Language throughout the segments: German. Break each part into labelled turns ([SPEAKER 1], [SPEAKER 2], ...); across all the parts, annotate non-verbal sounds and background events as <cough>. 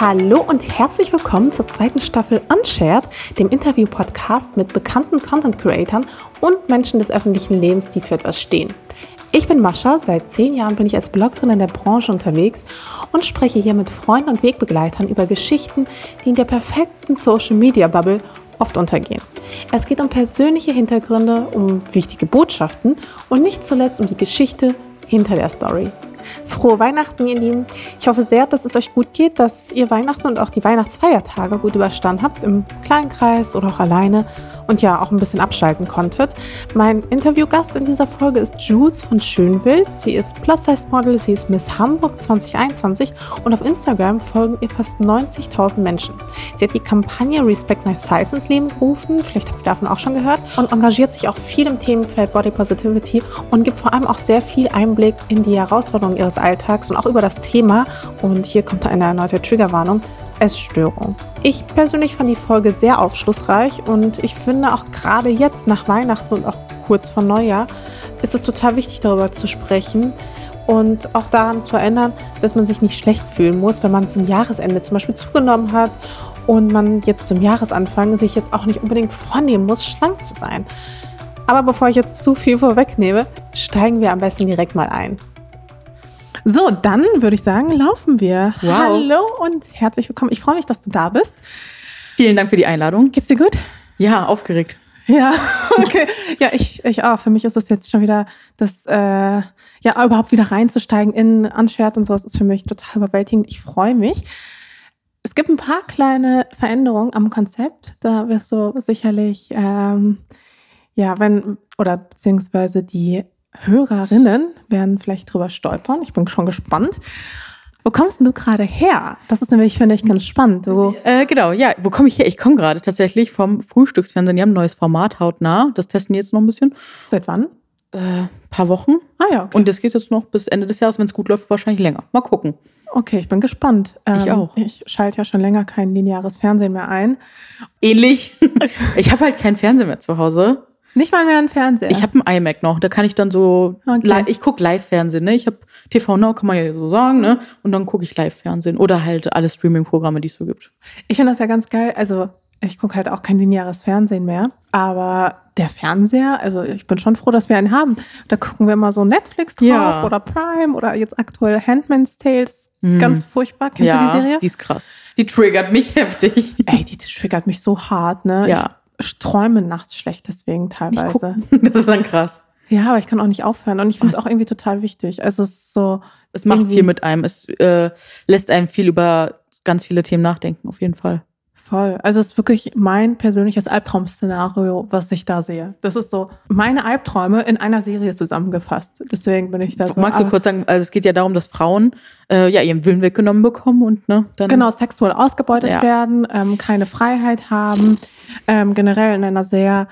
[SPEAKER 1] Hallo und herzlich willkommen zur zweiten Staffel Unshared, dem Interview-Podcast mit bekannten Content-Creatern und Menschen des öffentlichen Lebens, die für etwas stehen. Ich bin Mascha, seit zehn Jahren bin ich als Bloggerin in der Branche unterwegs und spreche hier mit Freunden und Wegbegleitern über Geschichten, die in der perfekten Social-Media-Bubble oft untergehen. Es geht um persönliche Hintergründe, um wichtige Botschaften und nicht zuletzt um die Geschichte hinter der Story. Frohe Weihnachten, ihr Lieben. Ich hoffe sehr, dass es euch gut geht, dass ihr Weihnachten und auch die Weihnachtsfeiertage gut überstanden habt, im kleinen Kreis oder auch alleine und ja auch ein bisschen abschalten konntet. Mein Interviewgast in dieser Folge ist Jules von Schönwild. Sie ist Plus-Size-Model, sie ist Miss Hamburg 2021 und auf Instagram folgen ihr fast 90.000 Menschen. Sie hat die Kampagne Respect My Size ins Leben gerufen, vielleicht habt ihr davon auch schon gehört, und engagiert sich auch viel im Themenfeld Body Positivity und gibt vor allem auch sehr viel Einblick in die Herausforderungen ihres Alltags und auch über das Thema. Und hier kommt eine erneute Triggerwarnung. Essstörung. Ich persönlich fand die Folge sehr aufschlussreich und ich finde auch gerade jetzt nach Weihnachten und auch kurz vor Neujahr ist es total wichtig darüber zu sprechen und auch daran zu erinnern, dass man sich nicht schlecht fühlen muss, wenn man zum Jahresende zum Beispiel zugenommen hat und man jetzt zum Jahresanfang sich jetzt auch nicht unbedingt vornehmen muss, schlank zu sein. Aber bevor ich jetzt zu viel vorwegnehme, steigen wir am besten direkt mal ein. So, dann würde ich sagen, laufen wir.
[SPEAKER 2] Wow.
[SPEAKER 1] Hallo und herzlich willkommen. Ich freue mich, dass du da bist.
[SPEAKER 2] Vielen Dank für die Einladung.
[SPEAKER 1] Geht's dir gut?
[SPEAKER 2] Ja, aufgeregt.
[SPEAKER 1] Ja, <laughs> okay. Ja, ich, ich auch. Für mich ist es jetzt schon wieder das, äh, ja, überhaupt wieder reinzusteigen in Unshared und sowas ist für mich total überwältigend. Ich freue mich. Es gibt ein paar kleine Veränderungen am Konzept. Da wirst du sicherlich, ähm, ja, wenn, oder beziehungsweise die Hörerinnen werden vielleicht drüber stolpern. Ich bin schon gespannt. Wo kommst du gerade her? Das ist nämlich, finde ich, ganz spannend. Du,
[SPEAKER 2] Äh, genau, ja, wo komme ich her? Ich komme gerade tatsächlich vom Frühstücksfernsehen. Die haben ein neues Format hautnah. Das testen die jetzt noch ein bisschen.
[SPEAKER 1] seit wann?
[SPEAKER 2] Äh, paar Wochen.
[SPEAKER 1] Ah ja, okay.
[SPEAKER 2] Und das geht jetzt noch bis Ende des Jahres. Wenn es gut läuft, wahrscheinlich länger. Mal gucken.
[SPEAKER 1] okay, ich bin gespannt. Ähm,
[SPEAKER 2] Ich auch.
[SPEAKER 1] Ich schalte ja schon länger kein lineares Fernsehen mehr ein.
[SPEAKER 2] Ähnlich. <laughs> ich habe halt keinen Fernseher mehr zu Hause.
[SPEAKER 1] Nicht mal mehr ein Fernseher.
[SPEAKER 2] Ich habe einen iMac noch. Da kann ich dann so,
[SPEAKER 1] Okay.
[SPEAKER 2] ich gucke Live-Fernsehen. Ne? Ich habe TV Now, kann man ja so sagen. Ne? Und dann gucke ich Live-Fernsehen. Oder halt alle Streaming-Programme, die es so gibt.
[SPEAKER 1] Ich finde das ja ganz geil. Also, ich gucke halt auch kein lineares Fernsehen mehr. Aber der Fernseher, also ich bin schon froh, dass wir einen haben. Da gucken wir immer so Netflix drauf
[SPEAKER 2] Ja.
[SPEAKER 1] oder Prime oder jetzt aktuell Handmaid's Tales.
[SPEAKER 2] Mhm.
[SPEAKER 1] Ganz furchtbar. Kennst du die Serie?
[SPEAKER 2] Die ist krass. Die triggert mich <laughs> heftig.
[SPEAKER 1] Ey, die triggert mich so hart, ne?
[SPEAKER 2] Ja.
[SPEAKER 1] Ich träume nachts schlecht deswegen teilweise. <laughs>
[SPEAKER 2] das ist dann krass.
[SPEAKER 1] Ja, aber ich kann auch nicht aufhören. Und ich finde es auch irgendwie total wichtig. Also es ist so,
[SPEAKER 2] Es macht viel mit einem. Es äh, lässt einem viel über ganz viele Themen nachdenken, auf jeden Fall.
[SPEAKER 1] Voll. Also es ist wirklich mein persönliches Albtraum-Szenario, was ich da sehe. Das ist so meine Albträume in einer Serie zusammengefasst. Deswegen bin ich da so.
[SPEAKER 2] Magst du kurz sagen, also es geht ja darum, dass Frauen äh, ja ihren Willen weggenommen bekommen und ne, dann.
[SPEAKER 1] Genau, sexuell ausgebeutet
[SPEAKER 2] Ja.
[SPEAKER 1] werden, ähm, keine Freiheit haben, ähm, generell in einer sehr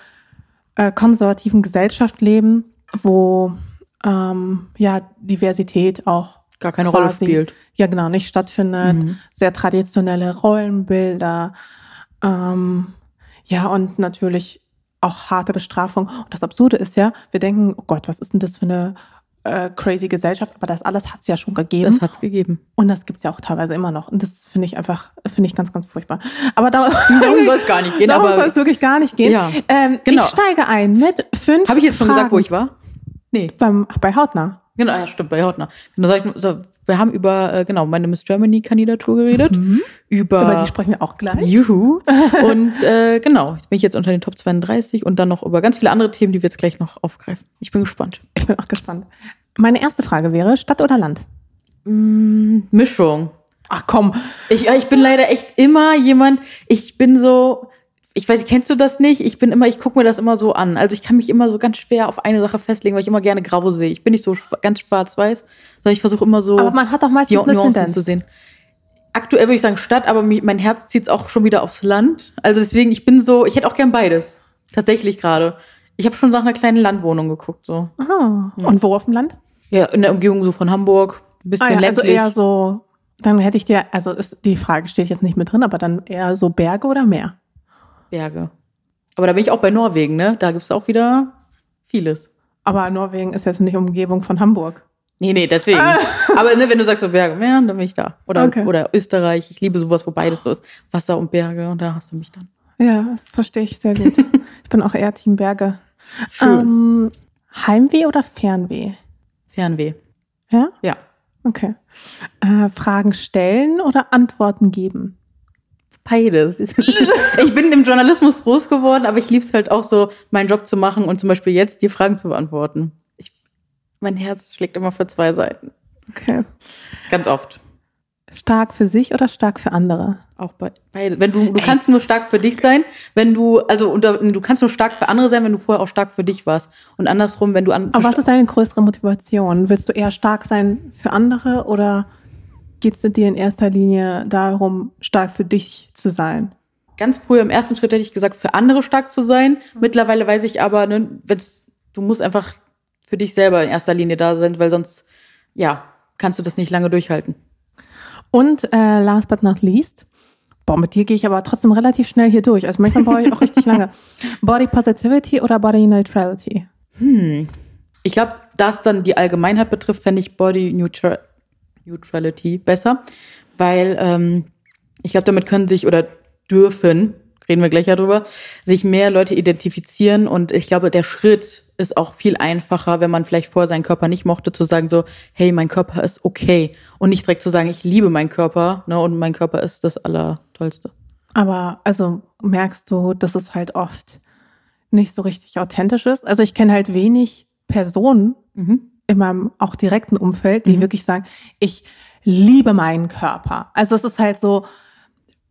[SPEAKER 1] äh, konservativen Gesellschaft leben, wo ähm, ja Diversität auch
[SPEAKER 2] gar keine Rolle
[SPEAKER 1] quasi-
[SPEAKER 2] spielt.
[SPEAKER 1] ja genau nicht stattfindet.
[SPEAKER 2] Mhm.
[SPEAKER 1] sehr traditionelle Rollenbilder. Ähm, ja, und natürlich auch harte Bestrafung. Und das Absurde ist ja, wir denken, oh Gott, was ist denn das für eine äh, crazy Gesellschaft? Aber das alles hat es ja schon gegeben.
[SPEAKER 2] Das hat's gegeben.
[SPEAKER 1] und das gibt es ja auch teilweise immer noch. Und das finde ich einfach, finde ich ganz, ganz furchtbar. Aber da, <laughs>
[SPEAKER 2] Darum soll es gar nicht gehen,
[SPEAKER 1] darum soll es wirklich gar nicht gehen.
[SPEAKER 2] Ja,
[SPEAKER 1] ähm,
[SPEAKER 2] genau.
[SPEAKER 1] Ich steige ein mit fünf
[SPEAKER 2] habe ich jetzt schon
[SPEAKER 1] Fragen
[SPEAKER 2] gesagt, wo ich war? Nee,
[SPEAKER 1] Beim, bei Hautnah.
[SPEAKER 2] Genau, ja, stimmt, bei Hautner. Genau, sag ich, so, wir haben über äh, genau meine Miss Germany Kandidatur geredet,
[SPEAKER 1] Mhm.
[SPEAKER 2] über
[SPEAKER 1] Über die sprechen wir auch gleich.
[SPEAKER 2] Juhu. <laughs> Und äh, genau, jetzt bin ich jetzt unter den Top 32 und dann noch über ganz viele andere Themen, die wir jetzt gleich noch aufgreifen. Ich bin gespannt.
[SPEAKER 1] Ich bin auch gespannt. Meine erste Frage wäre, Stadt oder Land?
[SPEAKER 2] Mm, Mischung.
[SPEAKER 1] Ach komm,
[SPEAKER 2] Ich, ich bin leider echt immer jemand, ich bin so, ich weiß, kennst du das nicht? Ich bin immer, ich gucke mir das immer so an. Also ich kann mich immer so ganz schwer auf eine Sache festlegen, weil ich immer gerne grau sehe. Ich bin nicht so schwa- ganz schwarz-weiß, sondern ich versuche immer so
[SPEAKER 1] aber man hat doch
[SPEAKER 2] die
[SPEAKER 1] meistens eine
[SPEAKER 2] Nuancen
[SPEAKER 1] Tendenz.
[SPEAKER 2] zu sehen. Aktuell würde ich sagen Stadt, aber mein Herz zieht es auch schon wieder aufs Land. Also deswegen, ich bin so, ich hätte auch gern beides. Tatsächlich gerade. Ich habe schon nach einer kleinen Landwohnung geguckt, so.
[SPEAKER 1] Ah,
[SPEAKER 2] Ja.
[SPEAKER 1] und wo auf dem Land?
[SPEAKER 2] Ja, in der Umgebung so von Hamburg, ein bisschen
[SPEAKER 1] Ah ja, also
[SPEAKER 2] ländlich.
[SPEAKER 1] eher so, dann hätte ich dir, also ist, die Frage steht jetzt nicht mit drin, aber dann eher so Berge oder Meer?
[SPEAKER 2] Berge. Aber da bin ich auch bei Norwegen, ne? Da gibt's auch wieder vieles.
[SPEAKER 1] Aber Norwegen ist jetzt nicht Umgebung von Hamburg.
[SPEAKER 2] Nee, nee, deswegen.
[SPEAKER 1] Ah. <laughs>
[SPEAKER 2] Aber ne, wenn du sagst so Berge, ja, dann bin ich da. Oder,
[SPEAKER 1] Okay.
[SPEAKER 2] oder Österreich. Ich liebe sowas, wo beides so ist. Wasser und Berge und da hast du mich dann.
[SPEAKER 1] Ja, das verstehe ich sehr gut. <laughs> ich bin auch eher Team Berge. Ähm, Heimweh oder Fernweh?
[SPEAKER 2] Fernweh.
[SPEAKER 1] Ja?
[SPEAKER 2] Ja.
[SPEAKER 1] Okay. Äh, Fragen stellen oder Antworten geben?
[SPEAKER 2] Beides. <laughs> ich bin im Journalismus groß geworden, aber ich liebe es halt auch so, meinen Job zu machen und zum Beispiel jetzt die Fragen zu beantworten. Ich, mein Herz schlägt immer für zwei Seiten.
[SPEAKER 1] Okay.
[SPEAKER 2] Ganz oft.
[SPEAKER 1] Stark für sich oder stark für andere?
[SPEAKER 2] Auch bei beide. Wenn du, du kannst nur stark für dich sein, wenn du, also unter, du kannst nur stark für andere sein, wenn du vorher auch stark für dich warst. Und andersrum, wenn du an.
[SPEAKER 1] Aber was ist deine größere Motivation? Willst du eher stark sein für andere oder geht es dir in erster Linie darum, stark für dich zu sein?
[SPEAKER 2] ganz früher im ersten Schritt hätte ich gesagt, für andere stark zu sein. Mittlerweile weiß ich aber, ne, wenn's, du musst einfach für dich selber in erster Linie da sein, weil sonst, ja, kannst du das nicht lange durchhalten.
[SPEAKER 1] Und äh, last but not least, boah, mit dir gehe ich aber trotzdem relativ schnell hier durch. Also manchmal brauche ich auch richtig lange. <laughs> Body Positivity oder Body Neutrality?
[SPEAKER 2] Hm. Ich glaube, das dann die Allgemeinheit betrifft, fände ich Body Neutral Neutrality besser, weil ähm, ich glaube, damit können sich oder dürfen, reden wir gleich darüber, sich mehr Leute identifizieren und ich glaube, der Schritt ist auch viel einfacher, wenn man vielleicht vorher seinen Körper nicht mochte, zu sagen so, hey, mein Körper ist okay und nicht direkt zu sagen, ich liebe meinen Körper ne, und mein Körper ist das Allertollste.
[SPEAKER 1] Aber also merkst du, dass es halt oft nicht so richtig authentisch ist. Also ich kenne halt wenig Personen
[SPEAKER 2] Mhm.
[SPEAKER 1] In meinem auch direkten Umfeld, die
[SPEAKER 2] Mhm.
[SPEAKER 1] wirklich sagen, ich liebe meinen Körper. Also es ist halt so,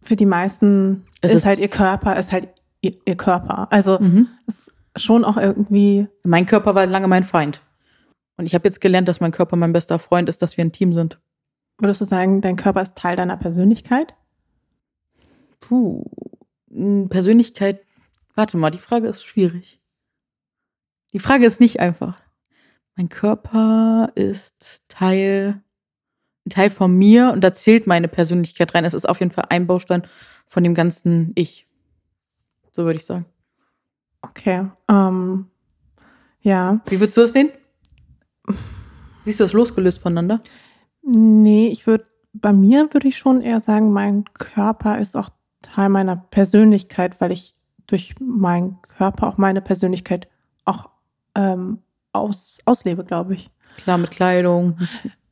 [SPEAKER 1] für die meisten
[SPEAKER 2] Es
[SPEAKER 1] ist,
[SPEAKER 2] ist-
[SPEAKER 1] halt ihr Körper, ist halt ihr, ihr Körper. Also
[SPEAKER 2] Mhm.
[SPEAKER 1] es ist schon auch irgendwie,
[SPEAKER 2] Mein Körper war lange mein Feind. Und ich habe jetzt gelernt, dass mein Körper mein bester Freund ist, dass wir ein Team sind.
[SPEAKER 1] würdest du sagen, dein Körper ist Teil deiner Persönlichkeit?
[SPEAKER 2] Puh. Persönlichkeit. Warte mal, die Frage ist schwierig. Die Frage ist nicht einfach. Mein Körper ist Teil, ein Teil von mir und da zählt meine Persönlichkeit rein. Es ist auf jeden Fall ein Baustein von dem ganzen Ich. So würde ich sagen.
[SPEAKER 1] Okay. Ähm, ja.
[SPEAKER 2] Wie würdest du das sehen? Siehst du das losgelöst voneinander?
[SPEAKER 1] Nee, ich würde, bei mir würde ich schon eher sagen, mein Körper ist auch Teil meiner Persönlichkeit, weil ich durch meinen Körper auch meine Persönlichkeit auch ähm, aus, auslebe, glaube ich.
[SPEAKER 2] Klar, mit Kleidung.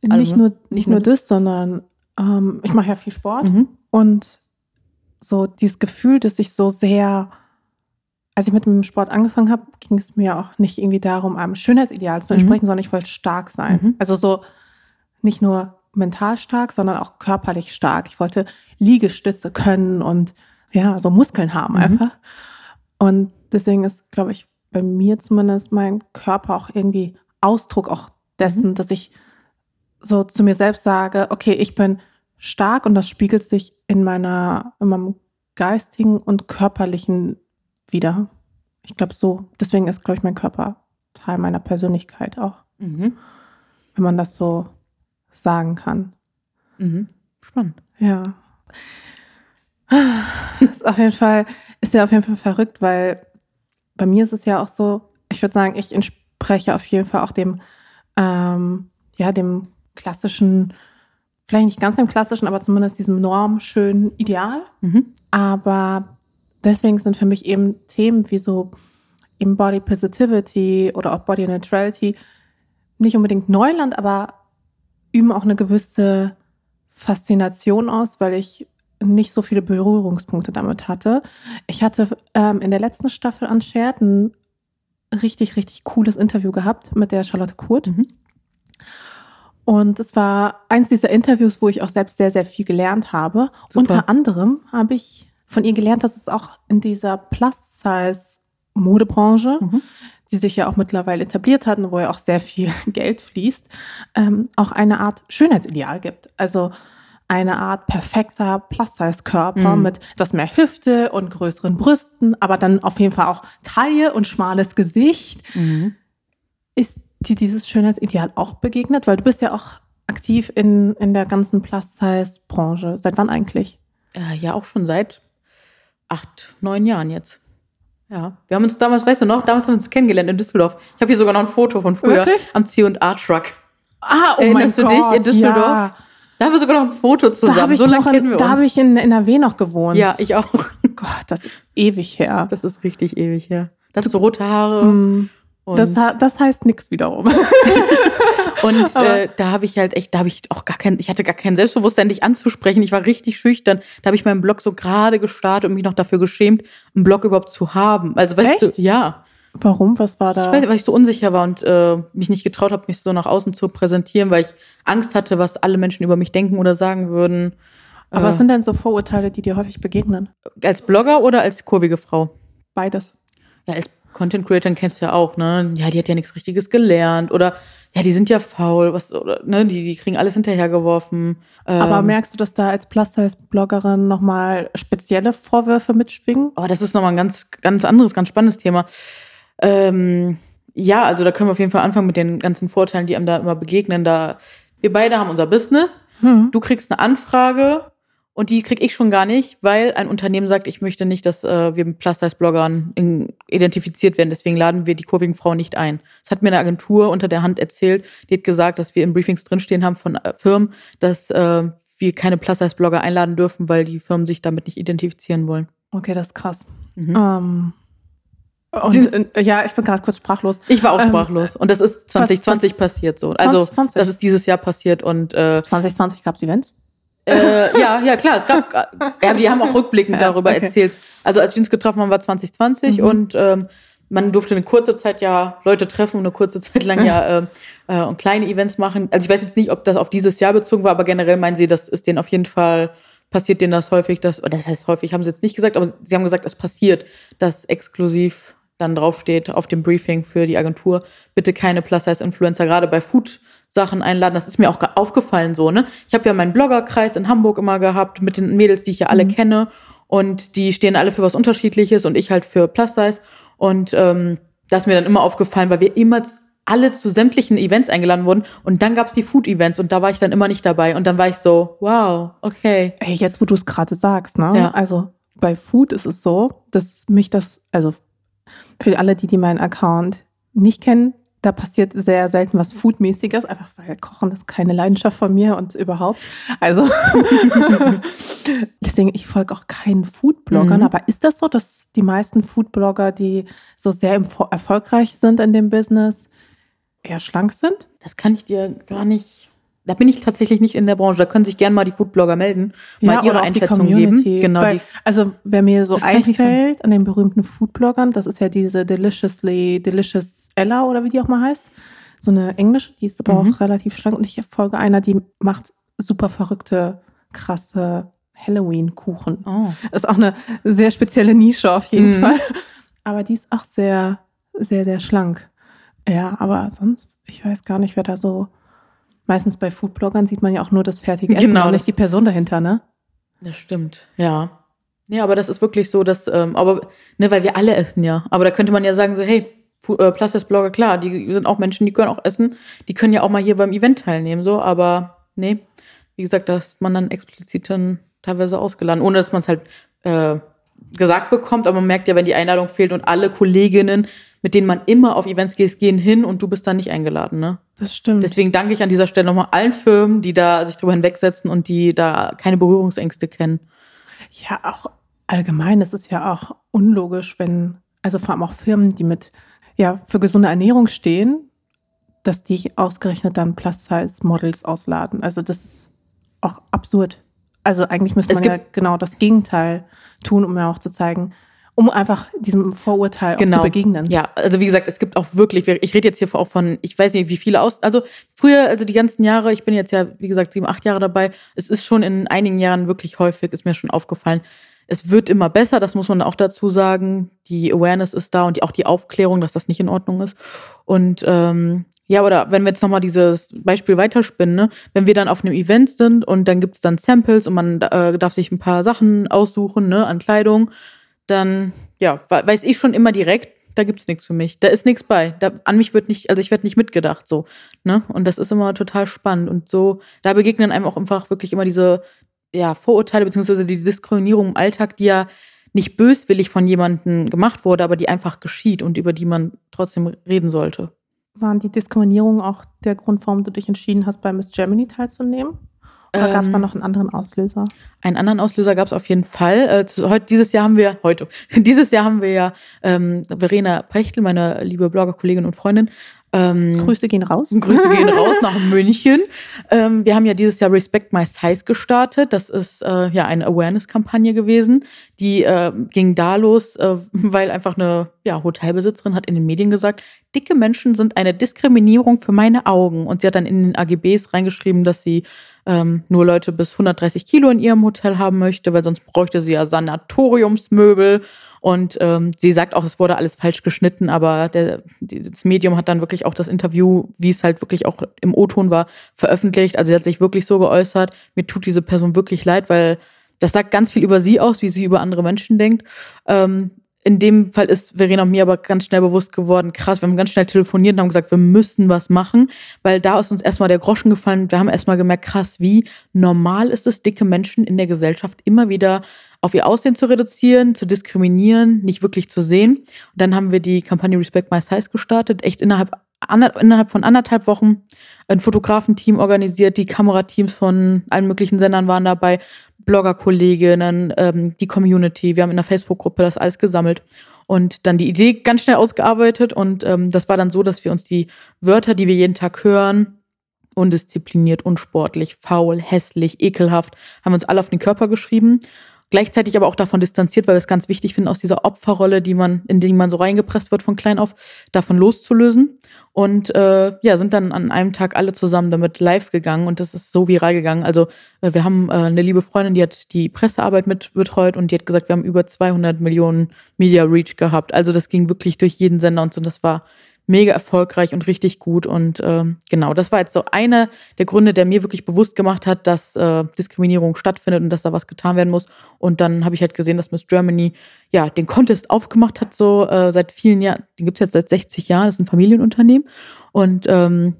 [SPEAKER 1] Nicht
[SPEAKER 2] ne?
[SPEAKER 1] nur, nicht
[SPEAKER 2] Nicht
[SPEAKER 1] nur das, sondern ähm, ich mache ja viel Sport
[SPEAKER 2] Mhm.
[SPEAKER 1] und so dieses Gefühl, dass ich so sehr, als ich mit dem Sport angefangen habe, ging es mir auch nicht irgendwie darum, einem Schönheitsideal zu
[SPEAKER 2] Mhm.
[SPEAKER 1] entsprechen, sondern ich wollte stark sein.
[SPEAKER 2] Mhm.
[SPEAKER 1] Also so nicht nur mental stark, sondern auch körperlich stark. Ich wollte Liegestütze können und ja, so Muskeln haben
[SPEAKER 2] Mhm.
[SPEAKER 1] einfach. Und deswegen ist, glaube ich, bei mir zumindest mein Körper auch irgendwie Ausdruck auch dessen,
[SPEAKER 2] Mhm.
[SPEAKER 1] dass ich so zu mir selbst sage, okay, ich bin stark und das spiegelt sich in meiner, in meinem geistigen und körperlichen wieder. Ich glaube so, deswegen ist, glaube ich, mein Körper Teil meiner Persönlichkeit auch,
[SPEAKER 2] Mhm.
[SPEAKER 1] wenn man das so sagen kann.
[SPEAKER 2] Mhm. Spannend.
[SPEAKER 1] Ja. ist auf jeden Fall, ist ja auf jeden Fall verrückt, weil bei mir ist es ja auch so, ich würde sagen, ich entspreche auf jeden Fall auch dem, ähm, ja, dem klassischen, vielleicht nicht ganz dem klassischen, aber zumindest diesem normschönen Ideal.
[SPEAKER 2] Mhm.
[SPEAKER 1] Aber deswegen sind für mich eben Themen wie so eben Body Positivity oder auch Body Neutrality nicht unbedingt Neuland, aber üben auch eine gewisse Faszination aus, weil ich nicht so viele Berührungspunkte damit hatte. Ich hatte ähm, in der letzten Staffel an Shared ein richtig, richtig cooles Interview gehabt mit der Charlotte Kurt.
[SPEAKER 2] Mhm.
[SPEAKER 1] Und es war eins dieser Interviews, wo ich auch selbst sehr, sehr viel gelernt habe.
[SPEAKER 2] Super.
[SPEAKER 1] Unter anderem habe ich von ihr gelernt, dass es auch in dieser Plus-Size-Modebranche,
[SPEAKER 2] Mhm.
[SPEAKER 1] die sich ja auch mittlerweile etabliert hat und wo ja auch sehr viel <laughs> Geld fließt, ähm, auch eine Art Schönheitsideal gibt. Also eine Art perfekter Plus-Size-Körper
[SPEAKER 2] Mhm.
[SPEAKER 1] mit etwas mehr Hüfte und größeren Brüsten, aber dann auf jeden Fall auch Taille und schmales Gesicht.
[SPEAKER 2] Mhm.
[SPEAKER 1] Ist dir dieses Schönheitsideal auch begegnet? Weil du bist ja auch aktiv in, in der ganzen Plus-Size-Branche. Seit wann eigentlich?
[SPEAKER 2] Äh, ja, auch schon seit acht, neun Jahren jetzt. Ja, wir haben uns damals, weißt du noch, damals haben wir uns kennengelernt in Düsseldorf. Ich habe hier sogar noch ein Foto von früher
[SPEAKER 1] Wirklich?
[SPEAKER 2] am C&A-Truck.
[SPEAKER 1] Ah, oh
[SPEAKER 2] Erinnerst
[SPEAKER 1] mein
[SPEAKER 2] du
[SPEAKER 1] Gott,
[SPEAKER 2] dich in Düsseldorf?
[SPEAKER 1] Ja.
[SPEAKER 2] Da haben wir sogar noch ein Foto
[SPEAKER 1] Da
[SPEAKER 2] zusammen.
[SPEAKER 1] habe ich,
[SPEAKER 2] so lange kennen
[SPEAKER 1] in,
[SPEAKER 2] wir
[SPEAKER 1] da
[SPEAKER 2] uns.
[SPEAKER 1] hab ich in NRW noch gewohnt.
[SPEAKER 2] ja, ich auch.
[SPEAKER 1] Gott, das ist ewig her.
[SPEAKER 2] Das ist richtig ewig, ja. Das so rote Haare.
[SPEAKER 1] Mm, das, das heißt nichts wiederum. <laughs>
[SPEAKER 2] und äh, da habe ich halt echt, da habe ich auch gar kein, ich hatte gar kein Selbstbewusstsein, dich anzusprechen. Ich war richtig schüchtern. Da habe ich meinen Blog so gerade gestartet und mich noch dafür geschämt, einen Blog überhaupt zu haben. Also weißt
[SPEAKER 1] Echt?
[SPEAKER 2] du, ja.
[SPEAKER 1] Warum? Was war
[SPEAKER 2] Ich
[SPEAKER 1] da?
[SPEAKER 2] weiß, weil ich so unsicher war und äh, mich nicht getraut habe, mich so nach außen zu präsentieren, weil ich Angst hatte, was alle Menschen über mich denken oder sagen würden.
[SPEAKER 1] Aber was
[SPEAKER 2] äh,
[SPEAKER 1] sind denn so Vorurteile, die dir häufig begegnen?
[SPEAKER 2] als Blogger oder als kurvige Frau?
[SPEAKER 1] Beides.
[SPEAKER 2] Ja, als Content Creator kennst du ja auch, ne? Ja, die hat ja nichts Richtiges gelernt oder ja, die sind ja faul, was oder ne, die die kriegen alles hinterhergeworfen. Ähm,
[SPEAKER 1] Aber merkst du, dass da als Plus-Size-Bloggerin nochmal spezielle Vorwürfe mitschwingen?
[SPEAKER 2] aber das ist nochmal ein ganz ganz anderes, ganz spannendes Thema. Ähm, ja, also da können wir auf jeden Fall anfangen mit den ganzen Vorteilen, die einem da immer begegnen. Da wir beide haben unser Business.
[SPEAKER 1] Hm.
[SPEAKER 2] Du kriegst eine Anfrage und die krieg ich schon gar nicht, weil ein Unternehmen sagt, ich möchte nicht, dass äh, wir mit Plus-Size-Bloggern identifiziert werden. Deswegen laden wir die kurvigen Frauen nicht ein. Das hat mir eine Agentur unter der Hand erzählt. Die hat gesagt, dass wir in Briefings drinstehen haben von äh, Firmen, dass äh, wir keine Plus-Size-Blogger einladen dürfen, weil die Firmen sich damit nicht identifizieren wollen.
[SPEAKER 1] Okay, das ist krass.
[SPEAKER 2] Mhm.
[SPEAKER 1] Ähm, und ja, ich bin gerade kurz sprachlos.
[SPEAKER 2] Ich war auch
[SPEAKER 1] Ähm,
[SPEAKER 2] sprachlos. Und das ist 2020 passiert so. Also
[SPEAKER 1] 2020?
[SPEAKER 2] das ist dieses Jahr passiert und äh,
[SPEAKER 1] 2020 gab es Events.
[SPEAKER 2] Äh, ja, ja, klar. Es gab, <laughs> ja, die haben auch rückblickend
[SPEAKER 1] Ja,
[SPEAKER 2] darüber
[SPEAKER 1] okay.
[SPEAKER 2] erzählt. Also als wir uns getroffen haben, war 2020
[SPEAKER 1] Mhm.
[SPEAKER 2] und ähm, man durfte eine kurze Zeit ja Leute treffen und eine kurze Zeit lang ja äh, äh, und kleine Events machen. Also ich weiß jetzt nicht, ob das auf dieses Jahr bezogen war, aber generell meinen sie, das ist denen auf jeden Fall passiert denen das häufig, dass, oder das heißt häufig, haben sie jetzt nicht gesagt, aber sie haben gesagt, es passiert, dass exklusiv dann draufsteht auf dem Briefing für die Agentur, bitte keine Plus-Size-Influencer, gerade bei Food-Sachen einladen. Das ist mir auch ge- aufgefallen so, ne? Ich habe ja meinen Bloggerkreis in Hamburg immer gehabt mit den Mädels, die ich ja alle
[SPEAKER 1] Mhm.
[SPEAKER 2] kenne und die stehen alle für was Unterschiedliches und ich halt für Plus-Size und ähm, das ist mir dann immer aufgefallen, weil wir immer alle zu sämtlichen Events eingeladen wurden und dann gab's die Food-Events und da war ich dann immer nicht dabei und dann war ich so, wow, okay.
[SPEAKER 1] Ey, jetzt wo du es gerade sagst, ne?
[SPEAKER 2] Ja.
[SPEAKER 1] Also bei Food ist es so, dass mich das, also für alle, die, die meinen Account nicht kennen, da passiert sehr selten was Foodmäßiges, einfach weil Kochen ist keine Leidenschaft von mir und überhaupt. Also <laughs> deswegen, ich folge auch keinen Foodbloggern,
[SPEAKER 2] Mhm.
[SPEAKER 1] aber ist das so, dass die meisten Foodblogger, die so sehr erfolgreich sind in dem Business, eher schlank sind?
[SPEAKER 2] Das kann ich dir gar nicht. Da bin ich tatsächlich nicht in der Branche. Da können sich gerne mal die Foodblogger melden, mal ihre Einschätzung
[SPEAKER 1] Community.
[SPEAKER 2] geben. Genau.
[SPEAKER 1] Weil, also, wer mir so einfällt an den berühmten Foodbloggern, das ist ja diese Deliciously, Delicious Ella oder wie die auch mal heißt. So eine englische, die ist aber
[SPEAKER 2] Mhm.
[SPEAKER 1] auch relativ schlank. Und ich folge einer, die macht super verrückte, krasse Halloween-Kuchen.
[SPEAKER 2] oh.
[SPEAKER 1] Ist auch eine sehr spezielle Nische auf jeden
[SPEAKER 2] Mhm.
[SPEAKER 1] Fall. Aber die ist auch sehr, sehr, sehr schlank. Ja, aber sonst, ich weiß gar nicht, wer da so. Meistens bei Foodbloggern sieht man ja auch nur das fertige Essen,
[SPEAKER 2] Genau,
[SPEAKER 1] und nicht die Person dahinter, ne?
[SPEAKER 2] Das stimmt, ja. Ja, aber das ist wirklich so, dass, ähm, aber, ne, weil wir alle essen ja. Aber da könnte man ja sagen, so, hey, äh, Plus-Blogger, klar, die sind auch Menschen, die können auch essen. Die können ja auch mal hier beim Event teilnehmen, so, aber nee, wie gesagt, da ist man dann explizit dann teilweise ausgeladen, ohne dass man es halt äh, gesagt bekommt, aber man merkt ja, wenn die Einladung fehlt und alle Kolleginnen, mit denen man immer auf Events geht, gehen hin und du bist da nicht eingeladen, ne?
[SPEAKER 1] Das stimmt.
[SPEAKER 2] Deswegen danke ich an dieser Stelle nochmal allen Firmen, die da sich drüber hinwegsetzen und die da keine Berührungsängste kennen.
[SPEAKER 1] Ja, auch allgemein, es ist ja auch unlogisch, wenn, also vor allem auch Firmen, die mit, ja, für gesunde Ernährung stehen, dass die ausgerechnet dann Plus-Size-Models ausladen. Also das ist auch absurd. Also eigentlich müsste man ja genau das Gegenteil tun, um ja auch zu zeigen, um einfach diesem Vorurteil
[SPEAKER 2] Genau.
[SPEAKER 1] zu begegnen.
[SPEAKER 2] Ja, also wie gesagt, es gibt auch wirklich, ich rede jetzt hier auch von, ich weiß nicht, wie viele aus, also früher, also die ganzen Jahre, ich bin jetzt ja, wie gesagt, sieben, acht Jahre dabei, es ist schon in einigen Jahren wirklich häufig, ist mir schon aufgefallen, es wird immer besser, das muss man auch dazu sagen. Die Awareness ist da und die, auch die Aufklärung, dass das nicht in Ordnung ist. Und ähm, ja, oder wenn wir jetzt nochmal dieses Beispiel weiterspinnen, ne? wenn wir dann auf einem Event sind und dann gibt es dann Samples und man äh, darf sich ein paar Sachen aussuchen ne, an Kleidung, dann ja, we- weiß ich schon immer direkt, da gibt's nichts für mich. Da ist nichts bei. Da, an mich wird nicht, also ich werde nicht mitgedacht so. Ne? Und das ist immer total spannend. Und so, da begegnen einem auch einfach wirklich immer diese ja, Vorurteile beziehungsweise die Diskriminierung im Alltag, die ja nicht böswillig von jemandem gemacht wurde, aber die einfach geschieht und über die man trotzdem reden sollte.
[SPEAKER 1] waren die Diskriminierungen auch der Grund, warum du dich entschieden hast, bei Miss Germany teilzunehmen? Oder gab es da
[SPEAKER 2] Ähm,
[SPEAKER 1] noch einen anderen Auslöser?
[SPEAKER 2] Einen anderen Auslöser gab es auf jeden Fall. Äh, zu, heute, dieses Jahr haben wir, heute, <laughs> dieses Jahr haben wir ja ähm, Verena Prechtel, meine liebe Blogger-Kollegin und Freundin. Ähm,
[SPEAKER 1] Grüße gehen raus. <laughs>
[SPEAKER 2] Grüße gehen raus nach <laughs> München. Ähm, wir haben ja dieses Jahr Respect My Size gestartet. Das ist äh, ja eine Awareness-Kampagne gewesen. Die äh, ging da los, äh, weil einfach eine ja, Hotelbesitzerin hat in den Medien gesagt, dicke Menschen sind eine Diskriminierung für meine Augen. Und sie hat dann in den AGBs reingeschrieben, dass sie ähm, nur Leute bis 130 Kilo in ihrem Hotel haben möchte, weil sonst bräuchte sie ja Sanatoriumsmöbel. Und ähm, sie sagt auch, es wurde alles falsch geschnitten, aber der, das Medium hat dann wirklich auch das Interview, wie es halt wirklich auch im O-Ton war, veröffentlicht. Also sie hat sich wirklich so geäußert, mir tut diese Person wirklich leid, weil das sagt ganz viel über sie aus, wie sie über andere Menschen denkt. Ähm, in dem Fall ist Verena und mir aber ganz schnell bewusst geworden, krass, wir haben ganz schnell telefoniert und haben gesagt, wir müssen was machen, weil da ist uns erstmal der Groschen gefallen. Wir haben erstmal gemerkt, krass, wie normal ist es, dicke Menschen in der Gesellschaft immer wieder auf ihr Aussehen zu reduzieren, zu diskriminieren, nicht wirklich zu sehen. Und dann haben wir die Kampagne Respect My Size gestartet, echt innerhalb, innerhalb von anderthalb Wochen ein Fotografenteam organisiert, die Kamerateams von allen möglichen Sendern waren dabei, Blogger-Kolleginnen, ähm, die Community. Wir haben in der Facebook-Gruppe das alles gesammelt und dann die Idee ganz schnell ausgearbeitet. Und ähm, das war dann so, dass wir uns die Wörter, die wir jeden Tag hören, undiszipliniert, unsportlich, faul, hässlich, ekelhaft, haben uns alle auf den Körper geschrieben. Gleichzeitig aber auch davon distanziert, weil wir es ganz wichtig finden, aus dieser Opferrolle, die man, in die man so reingepresst wird von klein auf, davon loszulösen. Und äh, ja, sind dann an einem Tag alle zusammen damit live gegangen und das ist so viral gegangen. Also äh, wir haben äh, eine liebe Freundin, die hat die Pressearbeit mit betreut und die hat gesagt, wir haben über 200 Millionen Media Reach gehabt. Also das ging wirklich durch jeden Sender und so. Und das war mega erfolgreich und richtig gut. Und ähm, genau, das war jetzt so einer der Gründe, der mir wirklich bewusst gemacht hat, dass äh, Diskriminierung stattfindet und dass da was getan werden muss. Und dann habe ich halt gesehen, dass Miss Germany ja den Contest aufgemacht hat, so äh, seit vielen Jahren, den gibt es jetzt seit 60 Jahren, das ist ein Familienunternehmen. Und ähm,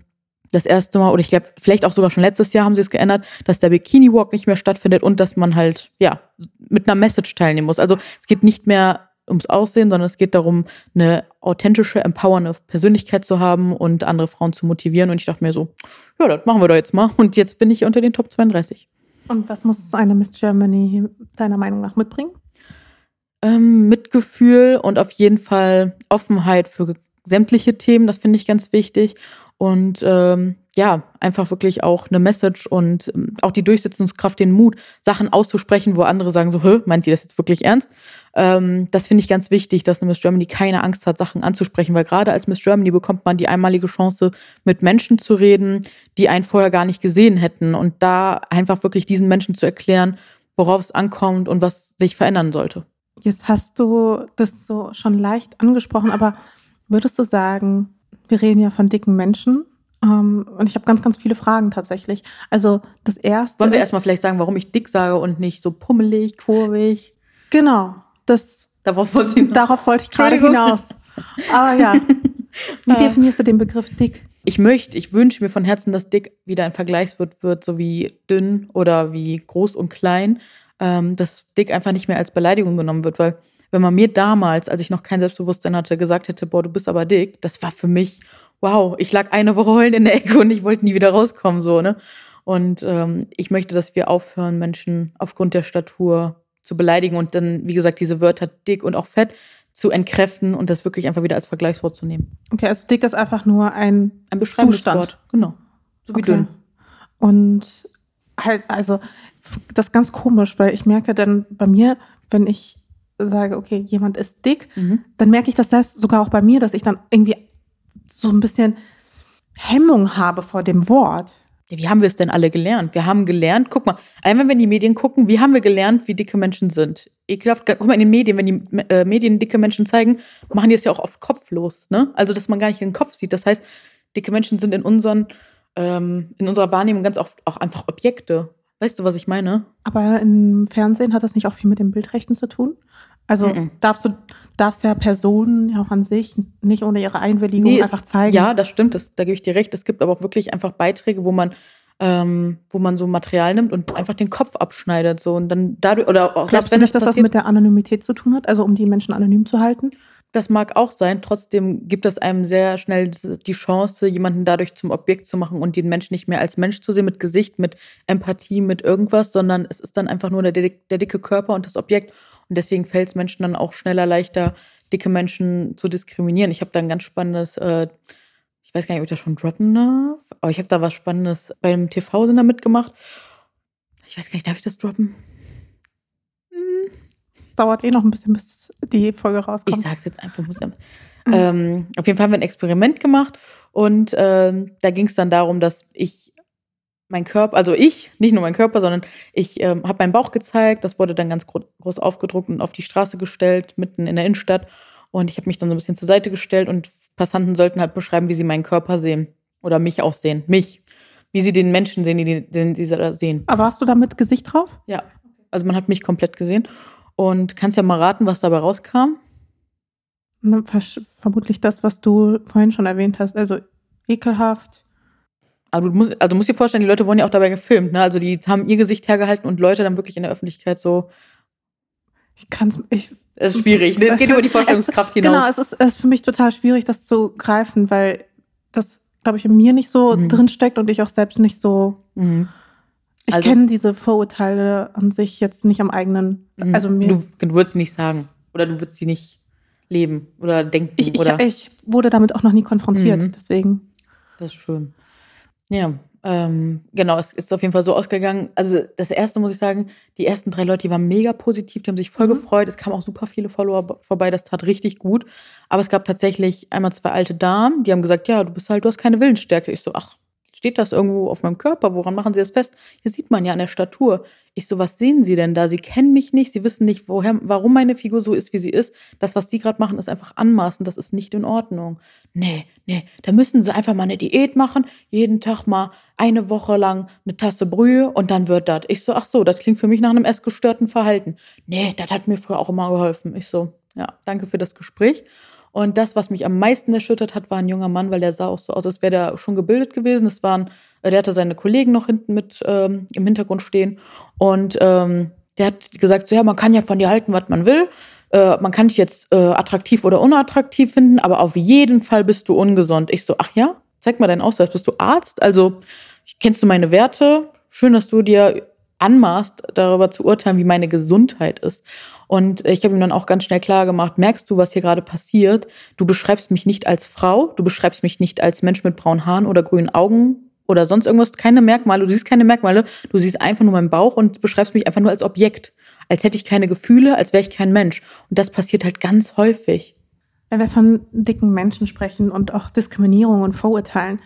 [SPEAKER 2] das erste Mal, oder ich glaube, vielleicht auch sogar schon letztes Jahr haben sie es geändert, dass der Bikini Walk nicht mehr stattfindet und dass man halt, ja, mit einer Message teilnehmen muss. Also es geht nicht mehr ums Aussehen, sondern es geht darum, eine authentische, empowernde Persönlichkeit zu haben und andere Frauen zu motivieren. Und ich dachte mir so, ja, das machen wir doch jetzt mal. Und jetzt bin ich unter den Top 32.
[SPEAKER 1] Und was muss eine Miss Germany deiner Meinung nach mitbringen?
[SPEAKER 2] Ähm, Mitgefühl und auf jeden Fall Offenheit für sämtliche Themen, das finde ich ganz wichtig. Und ähm, ja, einfach wirklich auch eine Message und ähm, auch die Durchsetzungskraft, den Mut, Sachen auszusprechen, wo andere sagen so, hä, meint ihr das jetzt wirklich ernst? Ähm, das finde ich ganz wichtig, dass eine Miss Germany keine Angst hat, Sachen anzusprechen, weil gerade als Miss Germany bekommt man die einmalige Chance, mit Menschen zu reden, die einen vorher gar nicht gesehen hätten und da einfach wirklich diesen Menschen zu erklären, worauf es ankommt und was sich verändern sollte.
[SPEAKER 1] Jetzt hast du das so schon leicht angesprochen, aber würdest du sagen, wir reden ja von dicken Menschen ähm, und ich habe ganz, ganz viele Fragen tatsächlich. Also das erste.
[SPEAKER 2] Wollen wir erstmal vielleicht sagen, warum ich dick sage und nicht so pummelig, kurvig?
[SPEAKER 1] Genau. Das,
[SPEAKER 2] Darauf wollte ich
[SPEAKER 1] darauf wollte ich gerade hinaus. Aber ja. <laughs> Wie
[SPEAKER 2] Ah.
[SPEAKER 1] definierst du den Begriff dick?
[SPEAKER 2] Ich möchte, ich wünsche mir von Herzen, dass dick wieder ein Vergleichswort wird, so wie dünn oder wie groß und klein, ähm, dass dick einfach nicht mehr als Beleidigung genommen wird, weil wenn man mir damals, als ich noch kein Selbstbewusstsein hatte, gesagt hätte, boah, du bist aber dick, das war für mich, wow, ich lag eine Woche heulend in der Ecke und ich wollte nie wieder rauskommen, so, ne? Und ähm, ich möchte, dass wir aufhören, Menschen aufgrund der Statur zu beleidigen und dann, wie gesagt, diese Wörter dick und auch fett zu entkräften und das wirklich einfach wieder als Vergleichswort zu nehmen.
[SPEAKER 1] Okay, also dick ist einfach nur ein
[SPEAKER 2] Ein
[SPEAKER 1] Zustand.
[SPEAKER 2] Wort, genau. So wie
[SPEAKER 1] Okay.
[SPEAKER 2] dünn.
[SPEAKER 1] Und halt, also, das ist ganz komisch, weil ich merke dann bei mir, wenn ich sage, okay, jemand ist dick,
[SPEAKER 2] Mhm.
[SPEAKER 1] dann merke ich das selbst sogar auch bei mir, dass ich dann irgendwie so ein bisschen Hemmung habe vor dem Wort.
[SPEAKER 2] Wie haben wir es denn alle gelernt? Wir haben gelernt, guck mal, einmal wenn die Medien gucken, wie haben wir gelernt, wie dicke Menschen sind? Ekelhaft, guck mal in den Medien, wenn die äh, Medien dicke Menschen zeigen, machen die es ja auch auf Kopf los, ne? Also, dass man gar nicht den Kopf sieht. Das heißt, dicke Menschen sind in unseren, ähm, in unserer Wahrnehmung ganz oft auch einfach Objekte. Weißt du, was ich meine?
[SPEAKER 1] Aber im Fernsehen hat das nicht auch viel mit den Bildrechten zu tun? Also
[SPEAKER 2] Mhm.
[SPEAKER 1] darfst du darfst ja Personen ja auch an sich nicht ohne ihre Einwilligung
[SPEAKER 2] Nee,
[SPEAKER 1] einfach zeigen.
[SPEAKER 2] Ja, das stimmt, das, da gebe ich dir recht. Es gibt aber auch wirklich einfach Beiträge, wo man, ähm, wo man so Material nimmt und einfach den Kopf abschneidet. So und dann dadurch, oder auch
[SPEAKER 1] Glaubst du nicht, dass das mit der Anonymität zu tun hat? Also um die Menschen anonym zu halten?
[SPEAKER 2] das mag auch sein. Trotzdem gibt es einem sehr schnell die Chance, jemanden dadurch zum Objekt zu machen und den Menschen nicht mehr als Mensch zu sehen, mit Gesicht, mit Empathie, mit irgendwas, sondern es ist dann einfach nur der, der dicke Körper und das Objekt. Und deswegen fällt es Menschen dann auch schneller leichter, dicke Menschen zu diskriminieren. Ich habe da ein ganz spannendes, äh, ich weiß gar nicht, ob ich das schon droppen darf, aber ich habe da was Spannendes beim TV-Sender mitgemacht. Ich weiß gar nicht, darf ich das droppen?
[SPEAKER 1] Es dauert eh noch ein bisschen, bis die Folge rauskommt.
[SPEAKER 2] Ich sag's jetzt einfach. Muss ich, mhm. ähm, auf jeden Fall haben wir ein Experiment gemacht und ähm, da ging es dann darum, dass ich mein Körper, also ich, nicht nur mein Körper, sondern ich ähm, habe meinen Bauch gezeigt. Das wurde dann ganz gro groß aufgedruckt und auf die Straße gestellt, mitten in der Innenstadt. Und ich habe mich dann so ein bisschen zur Seite gestellt und Passanten sollten halt beschreiben, wie sie meinen Körper sehen oder mich auch sehen. Mich. Wie sie den Menschen sehen, die, den sie da sehen.
[SPEAKER 1] Aber hast du da mit Gesicht drauf?
[SPEAKER 2] Ja. Also man hat mich komplett gesehen. Und kannst ja mal raten, was dabei rauskam?
[SPEAKER 1] Ne, vermutlich das, was du vorhin schon erwähnt hast. Also ekelhaft.
[SPEAKER 2] Aber du musst, also du musst dir vorstellen, die Leute wurden ja auch dabei gefilmt. Ne? Also die haben ihr Gesicht hergehalten und Leute dann wirklich in der Öffentlichkeit so.
[SPEAKER 1] Ich kann es.
[SPEAKER 2] Es ist schwierig. Ne? Es geht <laughs> über die Vorstellungskraft
[SPEAKER 1] es, hinaus. Genau, es ist, es ist für mich total schwierig, das zu greifen, weil das, glaube ich, in mir nicht so mhm. drinsteckt und ich auch selbst nicht so. Mhm. Ich also, kenne diese Vorurteile an sich jetzt nicht am eigenen.
[SPEAKER 2] Mhm. Also mir du, du würdest sie nicht sagen. Oder du würdest sie nicht leben oder denken.
[SPEAKER 1] Ich,
[SPEAKER 2] oder
[SPEAKER 1] ich, ich wurde damit auch noch nie konfrontiert, mhm. deswegen.
[SPEAKER 2] Das ist schön. Ja, ähm, genau, es ist auf jeden Fall so ausgegangen. Also das erste muss ich sagen, die ersten drei Leute, die waren mega positiv, die haben sich voll mhm. gefreut. Es kamen auch super viele Follower vorbei, das tat richtig gut. Aber es gab tatsächlich einmal zwei alte Damen, die haben gesagt, ja, du bist halt, du hast keine Willensstärke. Ich so, ach, steht das irgendwo auf meinem Körper? Woran machen Sie das fest? Hier sieht man ja an der Statur. Ich so, was sehen Sie denn da? Sie kennen mich nicht, Sie wissen nicht, woher, warum meine Figur so ist, wie sie ist. Das, was Sie gerade machen, ist einfach anmaßend, das ist nicht in Ordnung. Nee, nee, da müssen Sie einfach mal eine Diät machen, jeden Tag mal eine Woche lang eine Tasse Brühe und dann wird das. Ich so, ach so, das klingt für mich nach einem essgestörten Verhalten. Nee, das hat mir früher auch immer geholfen. Ich so, ja, danke für das Gespräch. Und das, was mich am meisten erschüttert hat, war ein junger Mann, weil der sah auch so aus, als wäre der schon gebildet gewesen. Das waren, äh, der hatte seine Kollegen noch hinten mit ähm, im Hintergrund stehen. Und ähm, der hat gesagt, so ja, man kann ja von dir halten, was man will. Äh, man kann dich jetzt äh, attraktiv oder unattraktiv finden, aber auf jeden Fall bist du ungesund. Ich so, ach ja, zeig mal deinen Ausweis. Bist du Arzt? Also kennst du meine Werte? Schön, dass du dir anmaßt, darüber zu urteilen, wie meine Gesundheit ist. Und ich habe ihm dann auch ganz schnell klar gemacht, merkst du, was hier gerade passiert? Du beschreibst mich nicht als Frau, du beschreibst mich nicht als Mensch mit braunen Haaren oder grünen Augen oder sonst irgendwas, keine Merkmale, du siehst keine Merkmale, du siehst einfach nur meinen Bauch und beschreibst mich einfach nur als Objekt, als hätte ich keine Gefühle, als wäre ich kein Mensch. Und das passiert halt ganz häufig.
[SPEAKER 1] Wenn wir von dicken Menschen sprechen und auch Diskriminierung und Vorurteilen,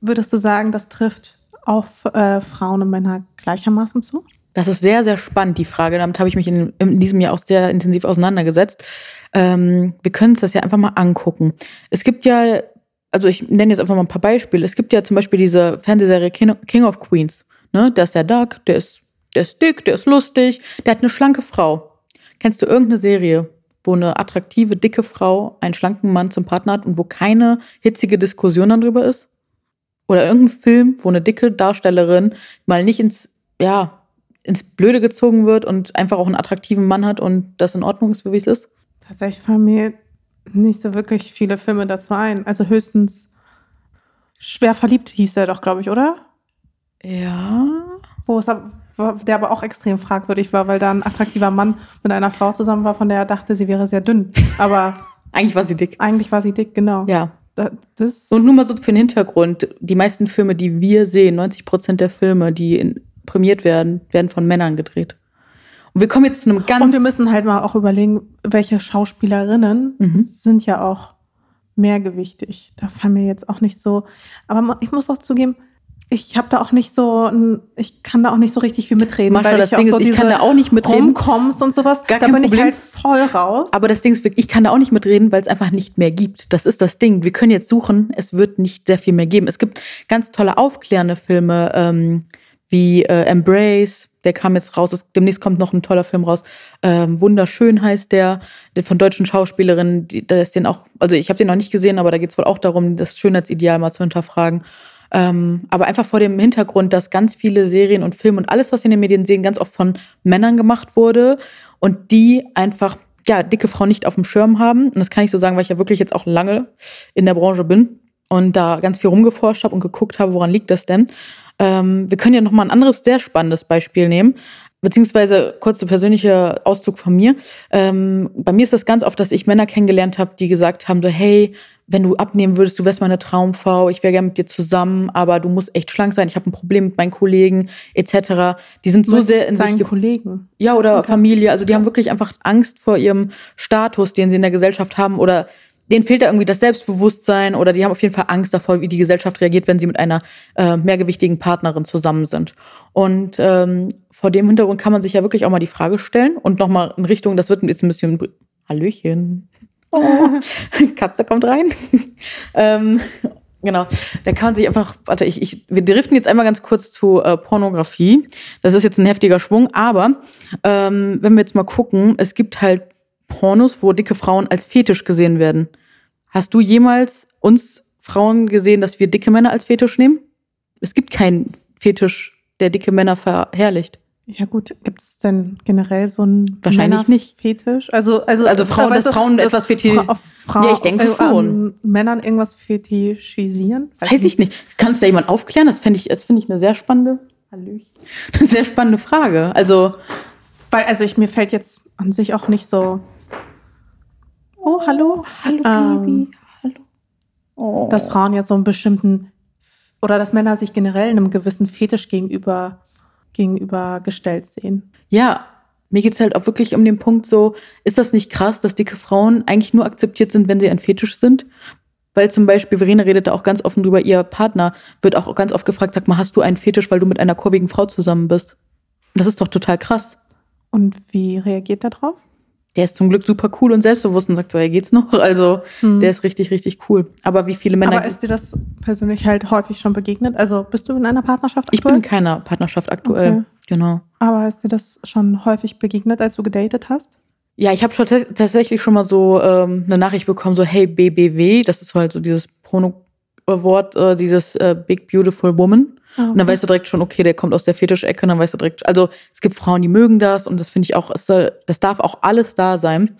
[SPEAKER 1] würdest du sagen, das trifft auf äh, Frauen und Männer gleichermaßen zu?
[SPEAKER 2] Das ist sehr, sehr spannend, die Frage. Damit habe ich mich in, in, diesem Jahr auch sehr intensiv auseinandergesetzt. Ähm, wir können uns das ja einfach mal angucken. Es gibt ja, also ich nenne jetzt einfach mal ein paar Beispiele. Es gibt ja zum Beispiel diese Fernsehserie King of Queens. Ne? Da ist der Doug, der ist, der ist dick, der ist lustig, der hat eine schlanke Frau. Kennst du irgendeine Serie, wo eine attraktive, dicke Frau einen schlanken Mann zum Partner hat und wo keine hitzige Diskussion darüber ist? Oder irgendein Film, wo eine dicke Darstellerin mal nicht ins, ja, ins Blöde gezogen wird und einfach auch einen attraktiven Mann hat und das in Ordnung ist, wie es ist?
[SPEAKER 1] Tatsächlich fallen mir nicht so wirklich viele Filme dazu ein. Also höchstens Schwer verliebt hieß er doch, glaube ich, oder?
[SPEAKER 2] Ja.
[SPEAKER 1] Wo es, der aber auch extrem fragwürdig war, weil da ein attraktiver Mann mit einer Frau zusammen war, von der er dachte, sie wäre sehr dünn. Aber <laughs>
[SPEAKER 2] eigentlich war sie dick.
[SPEAKER 1] Eigentlich war sie dick, genau.
[SPEAKER 2] Ja. Das und nur mal so für den Hintergrund: Die meisten Filme, die wir sehen, 90 Prozent der Filme, die in, prämiert werden, werden von Männern gedreht. Und wir kommen jetzt zu einem ganz.
[SPEAKER 1] Und wir müssen halt mal auch überlegen, welche Schauspielerinnen mhm. sind ja auch mehrgewichtig. Da fallen mir jetzt auch nicht so. Aber ich muss auch zugeben, ich habe da auch nicht so, ich kann da auch nicht so richtig viel mitreden.
[SPEAKER 2] Mascha, weil
[SPEAKER 1] das
[SPEAKER 2] ich Ding
[SPEAKER 1] so
[SPEAKER 2] ist, ich kann da auch nicht mitreden.
[SPEAKER 1] Kommst und sowas,
[SPEAKER 2] Gar
[SPEAKER 1] da
[SPEAKER 2] bin
[SPEAKER 1] Problem. ich halt voll raus.
[SPEAKER 2] Aber das Ding ist wirklich, ich kann da auch nicht mitreden, weil es einfach nicht mehr gibt. Das ist das Ding. Wir können jetzt suchen, es wird nicht sehr viel mehr geben. Es gibt ganz tolle aufklärende Filme, ähm, wie äh, Embrace, der kam jetzt raus. Demnächst kommt noch ein toller Film raus. Ähm, Wunderschön heißt der, der von deutschen Schauspielerinnen. Die, da ist den auch, also ich habe den noch nicht gesehen, aber da geht es wohl auch darum, das Schönheitsideal mal zu hinterfragen. Ähm, aber einfach vor dem Hintergrund, dass ganz viele Serien und Filme und alles, was wir in den Medien sehen, ganz oft von Männern gemacht wurde und die einfach ja, dicke Frauen nicht auf dem Schirm haben. Und das kann ich so sagen, weil ich ja wirklich jetzt auch lange in der Branche bin und da ganz viel rumgeforscht habe und geguckt habe, woran liegt das denn. Ähm, wir können ja noch mal ein anderes sehr spannendes Beispiel nehmen beziehungsweise kurzer persönlicher Auszug von mir. Ähm, bei mir ist das ganz oft, dass ich Männer kennengelernt habe, die gesagt haben so, hey, wenn du abnehmen würdest, du wärst meine Traumfrau, ich wäre gerne mit dir zusammen, aber du musst echt schlank sein, ich habe ein Problem mit meinen Kollegen etc. Die sind so sehr in sich
[SPEAKER 1] Kollegen.
[SPEAKER 2] ja, oder
[SPEAKER 1] Okay.
[SPEAKER 2] Familie. Also die haben wirklich einfach Angst vor ihrem Status, den sie in der Gesellschaft haben. Oder denen fehlt da irgendwie das Selbstbewusstsein oder die haben auf jeden Fall Angst davor, wie die Gesellschaft reagiert, wenn sie mit einer äh, mehrgewichtigen Partnerin zusammen sind. Und ähm, vor dem Hintergrund kann man sich ja wirklich auch mal die Frage stellen und nochmal in Richtung, das wird jetzt ein bisschen. Hallöchen. Oh, <laughs> Katze kommt rein. <laughs> ähm, Genau, da kann man sich einfach, warte, ich, ich, wir driften jetzt einmal ganz kurz zu äh, Pornografie. Das ist jetzt ein heftiger Schwung, aber ähm, wenn wir jetzt mal gucken, es gibt halt Pornos, wo dicke Frauen als Fetisch gesehen werden. Hast du jemals uns Frauen gesehen, dass wir dicke Männer als Fetisch nehmen? Es gibt keinen Fetisch, der dicke Männer verherrlicht.
[SPEAKER 1] Ja gut, gibt es denn generell so einen
[SPEAKER 2] Wahrscheinlich nicht.
[SPEAKER 1] Fetisch? Also, also,
[SPEAKER 2] Also Frauen-
[SPEAKER 1] weißt
[SPEAKER 2] dass Frauen
[SPEAKER 1] dass
[SPEAKER 2] etwas feti-
[SPEAKER 1] Fra- auf Frau,
[SPEAKER 2] Ja, ich denke
[SPEAKER 1] äh,
[SPEAKER 2] schon.
[SPEAKER 1] Männern irgendwas fetischisieren?
[SPEAKER 2] Weiß ich nicht. Kannst da jemand aufklären? Das finde ich, das finde ich eine sehr spannende, Hallöchen. eine <laughs> sehr spannende Frage. Also,
[SPEAKER 1] Weil, also ich, mir fällt jetzt an sich auch nicht so. Oh, hallo.
[SPEAKER 2] hallo
[SPEAKER 1] Ähm,
[SPEAKER 2] hallo. Oh.
[SPEAKER 1] Dass Frauen ja so einen bestimmten oder dass Männer sich generell einem gewissen Fetisch gegenüber gegenübergestellt sehen.
[SPEAKER 2] Ja, mir geht's halt auch wirklich um den Punkt so, ist das nicht krass, dass dicke Frauen eigentlich nur akzeptiert sind, wenn sie ein Fetisch sind? Weil zum Beispiel, Verena redet da auch ganz offen drüber, ihr Partner wird auch ganz oft gefragt, sag mal, hast du einen Fetisch, weil du mit einer kurvigen Frau zusammen bist? Das ist doch total krass.
[SPEAKER 1] Und wie reagiert er drauf?
[SPEAKER 2] Der ist zum Glück super cool und selbstbewusst und sagt so, hey, geht's noch? <laughs> Also,
[SPEAKER 1] Hm.
[SPEAKER 2] der ist richtig, richtig cool. Aber wie viele Männer.
[SPEAKER 1] Aber ist dir das persönlich halt häufig schon begegnet? Also bist du in einer Partnerschaft
[SPEAKER 2] ich bin
[SPEAKER 1] aktuell?
[SPEAKER 2] in keiner Partnerschaft aktuell.
[SPEAKER 1] Okay.
[SPEAKER 2] Genau.
[SPEAKER 1] Aber ist dir das schon häufig begegnet, als du gedatet hast?
[SPEAKER 2] Ja, ich habe schon tats- tatsächlich schon mal so ähm, eine Nachricht bekommen, so hey BBW, das ist halt so dieses Porno-Wort, äh, dieses äh, Big Beautiful Woman.
[SPEAKER 1] Ah,
[SPEAKER 2] Und dann weißt du direkt schon, okay, der kommt aus der Fetischecke, und dann weißt du direkt, also es gibt Frauen, die mögen das und das finde ich auch, soll, das darf auch alles da sein.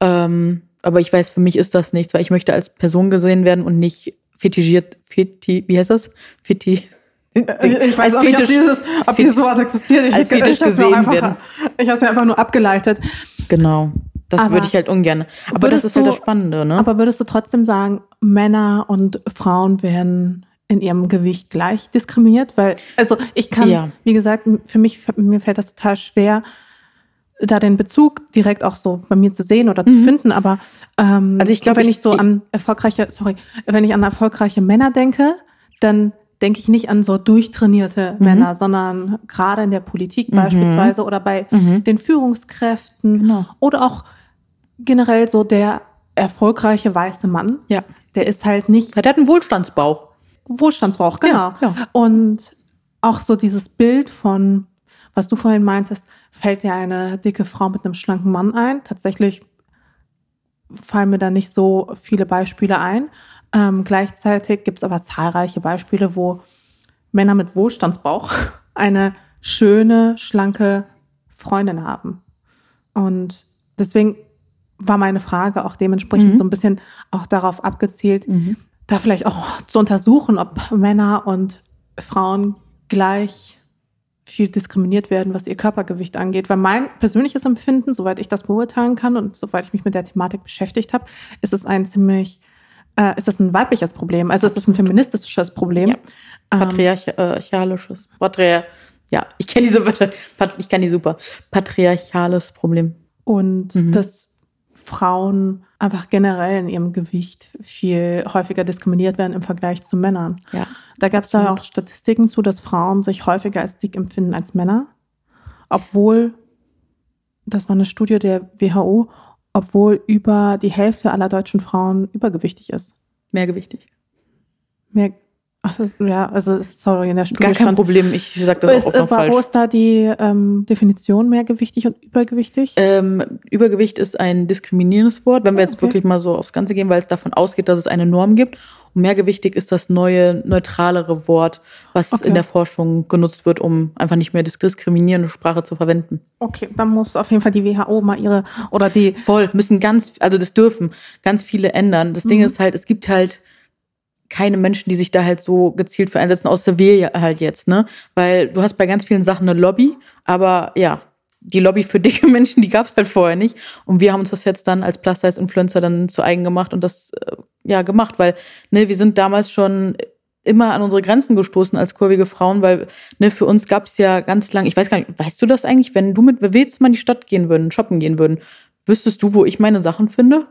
[SPEAKER 2] Ähm, aber ich weiß, für mich ist das nichts, weil ich möchte als Person gesehen werden und nicht fetischiert, feti, wie heißt das? Feti.
[SPEAKER 1] Äh, <laughs> Ich weiß auch nicht, ob
[SPEAKER 2] Fetisch-
[SPEAKER 1] dieses, ob dieses Wort existiert. Ich,
[SPEAKER 2] als
[SPEAKER 1] ich,
[SPEAKER 2] Fetisch gesehen
[SPEAKER 1] einfach,
[SPEAKER 2] werden.
[SPEAKER 1] Ich habe es mir einfach nur abgeleitet.
[SPEAKER 2] Genau. Das
[SPEAKER 1] Aber
[SPEAKER 2] würde ich halt ungern. Aber das ist halt
[SPEAKER 1] du-
[SPEAKER 2] das Spannende, ne?
[SPEAKER 1] Aber würdest du trotzdem sagen, Männer und Frauen werden in ihrem Gewicht gleich diskriminiert? Weil, also ich kann,
[SPEAKER 2] Ja.
[SPEAKER 1] wie gesagt, für mich, mir fällt das total schwer, da den Bezug direkt auch so bei mir zu sehen oder zu
[SPEAKER 2] Mhm.
[SPEAKER 1] finden. Aber ähm,
[SPEAKER 2] Also ich glaub,
[SPEAKER 1] wenn
[SPEAKER 2] ich-
[SPEAKER 1] ich so
[SPEAKER 2] ich-
[SPEAKER 1] an erfolgreiche, sorry, wenn ich an erfolgreiche Männer denke, dann denke ich nicht an so durchtrainierte
[SPEAKER 2] Mhm.
[SPEAKER 1] Männer, sondern gerade in der Politik
[SPEAKER 2] Mhm.
[SPEAKER 1] beispielsweise oder bei
[SPEAKER 2] Mhm.
[SPEAKER 1] den Führungskräften
[SPEAKER 2] Genau.
[SPEAKER 1] oder auch generell so der erfolgreiche weiße Mann.
[SPEAKER 2] Ja.
[SPEAKER 1] Der ist halt nicht
[SPEAKER 2] Der hat einen Wohlstandsbauch.
[SPEAKER 1] Wohlstandsbauch, genau.
[SPEAKER 2] Ja, ja.
[SPEAKER 1] Und auch so dieses Bild von, was du vorhin meintest, fällt dir eine dicke Frau mit einem schlanken Mann ein. Tatsächlich fallen mir da nicht so viele Beispiele ein. Ähm, gleichzeitig gibt es aber zahlreiche Beispiele, wo Männer mit Wohlstandsbauch <laughs> eine schöne, schlanke Freundin haben. Und deswegen war meine Frage auch dementsprechend
[SPEAKER 2] Mhm.
[SPEAKER 1] so ein bisschen auch darauf abgezielt, da vielleicht auch zu untersuchen, ob Männer und Frauen gleich viel diskriminiert werden, was ihr Körpergewicht angeht. Weil mein persönliches Empfinden, soweit ich das beurteilen kann und soweit ich mich mit der Thematik beschäftigt habe, ist es ein ziemlich, äh, ist es ein weibliches Problem. Also es ist ein feministisches Problem.
[SPEAKER 2] Ja. Patriarchalisches. Patria ja, ich kenne diese Wörter. Ich kenne die super. Patriarchales Problem.
[SPEAKER 1] und
[SPEAKER 2] Mhm.
[SPEAKER 1] dass Frauen einfach generell in ihrem Gewicht viel häufiger diskriminiert werden im Vergleich zu Männern.
[SPEAKER 2] Ja.
[SPEAKER 1] Da gab es da auch Statistiken zu, dass Frauen sich häufiger als dick empfinden als Männer. Obwohl, das war eine Studie der WHO, obwohl über die Hälfte aller deutschen Frauen übergewichtig ist.
[SPEAKER 2] Mehrgewichtig.
[SPEAKER 1] Mehr, Ach, das, ja, also sorry, in der Studie
[SPEAKER 2] Gar kein
[SPEAKER 1] stand,
[SPEAKER 2] Problem, ich sag das
[SPEAKER 1] ist,
[SPEAKER 2] auch offen
[SPEAKER 1] war,
[SPEAKER 2] falsch.
[SPEAKER 1] Wo ist da die ähm, Definition mehrgewichtig und übergewichtig?
[SPEAKER 2] Ähm, Übergewicht ist ein diskriminierendes Wort, wenn wir jetzt
[SPEAKER 1] Okay.
[SPEAKER 2] wirklich mal so aufs Ganze gehen, weil es davon ausgeht, dass es eine Norm gibt. Und mehrgewichtig ist das neue, neutralere Wort, was
[SPEAKER 1] Okay.
[SPEAKER 2] in der Forschung genutzt wird, um einfach nicht mehr dis- diskriminierende Sprache zu verwenden.
[SPEAKER 1] Okay, dann muss auf jeden Fall die WHO mal ihre oder die
[SPEAKER 2] Voll, müssen ganz, also das dürfen ganz viele ändern. Das Ding
[SPEAKER 1] Mhm.
[SPEAKER 2] ist halt, es gibt halt keine Menschen, die sich da halt so gezielt für einsetzen, außer wir halt jetzt, ne? Weil du hast bei ganz vielen Sachen eine Lobby, aber ja, die Lobby für <laughs> dicke Menschen, die gab es halt vorher nicht. Und wir haben uns das jetzt dann als Plus-Size-Influencer dann zu eigen gemacht und das äh, ja gemacht, weil ne, wir sind damals schon immer an unsere Grenzen gestoßen als kurvige Frauen, weil ne, für uns gab es ja ganz lang, ich weiß gar nicht, weißt du das eigentlich, wenn du mit, jetzt mal in die Stadt gehen würden, shoppen gehen würden, wüsstest du, wo ich meine Sachen finde?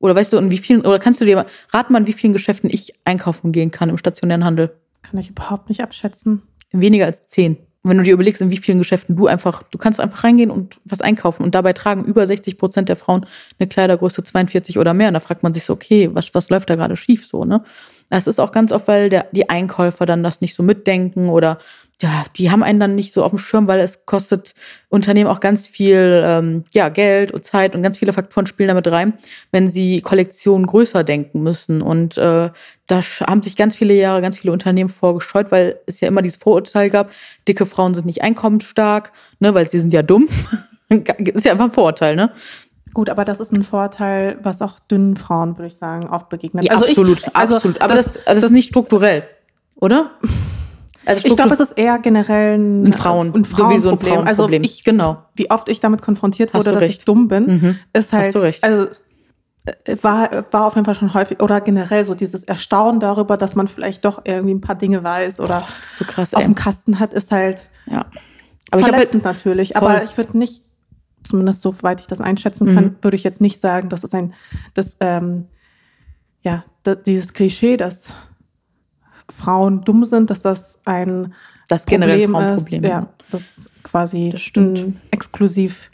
[SPEAKER 2] Oder weißt du, in wie vielen, oder kannst du dir mal, rat mal, in wie vielen Geschäften ich einkaufen gehen kann im stationären Handel?
[SPEAKER 1] kann ich überhaupt nicht abschätzen.
[SPEAKER 2] In weniger als zehn. Und wenn du dir überlegst, in wie vielen Geschäften du einfach, du kannst einfach reingehen und was einkaufen und dabei tragen über 60 Prozent der Frauen eine Kleidergröße 42 oder mehr. Und da fragt man sich so, okay, was, was läuft da gerade schief so, ne? Das ist auch ganz oft, weil der, die Einkäufer dann das nicht so mitdenken oder ja, die haben einen dann nicht so auf dem Schirm, weil es kostet Unternehmen auch ganz viel ähm, ja, Geld und Zeit und ganz viele Faktoren spielen damit rein, wenn sie Kollektionen größer denken müssen. Und äh, da haben sich ganz viele Jahre ganz viele Unternehmen vorgescheut, weil es ja immer dieses Vorurteil gab, dicke Frauen sind nicht einkommensstark, ne, weil sie sind ja dumm. <laughs> ist ja einfach ein Vorurteil, ne?
[SPEAKER 1] Gut, aber das ist ein Vorteil, was auch dünnen Frauen, würde ich sagen, auch begegnet.
[SPEAKER 2] Ja, absolut,
[SPEAKER 1] ich, also
[SPEAKER 2] absolut. Aber das, also das, ist nicht strukturell, oder? Also
[SPEAKER 1] Ich glaube, es ist eher generell ein,
[SPEAKER 2] ein Frauen,
[SPEAKER 1] ein
[SPEAKER 2] sowieso ein
[SPEAKER 1] Frauenproblem. Also ich,
[SPEAKER 2] genau.
[SPEAKER 1] wie oft ich damit konfrontiert wurde, dass
[SPEAKER 2] recht.
[SPEAKER 1] ich dumm bin,
[SPEAKER 2] Mhm.
[SPEAKER 1] ist halt,
[SPEAKER 2] Hast du recht.
[SPEAKER 1] also äh, war, war auf jeden Fall schon häufig oder generell so dieses Erstaunen darüber, dass man vielleicht doch irgendwie ein paar Dinge weiß oder
[SPEAKER 2] Das ist so krass,
[SPEAKER 1] auf dem Kasten hat, ist halt
[SPEAKER 2] Ja. Aber ich habe
[SPEAKER 1] verletzend
[SPEAKER 2] halt,
[SPEAKER 1] natürlich.
[SPEAKER 2] voll.
[SPEAKER 1] Aber ich würde nicht, zumindest soweit ich das einschätzen
[SPEAKER 2] Mhm.
[SPEAKER 1] kann, würde ich jetzt nicht sagen, dass es ein, das, ähm, ja, da, dieses Klischee, dass Frauen dumm sind, dass das ein
[SPEAKER 2] das generell
[SPEAKER 1] Problem
[SPEAKER 2] Frauenproblem.
[SPEAKER 1] ist. Ja, das ist quasi
[SPEAKER 2] Das stimmt.
[SPEAKER 1] ein exklusiv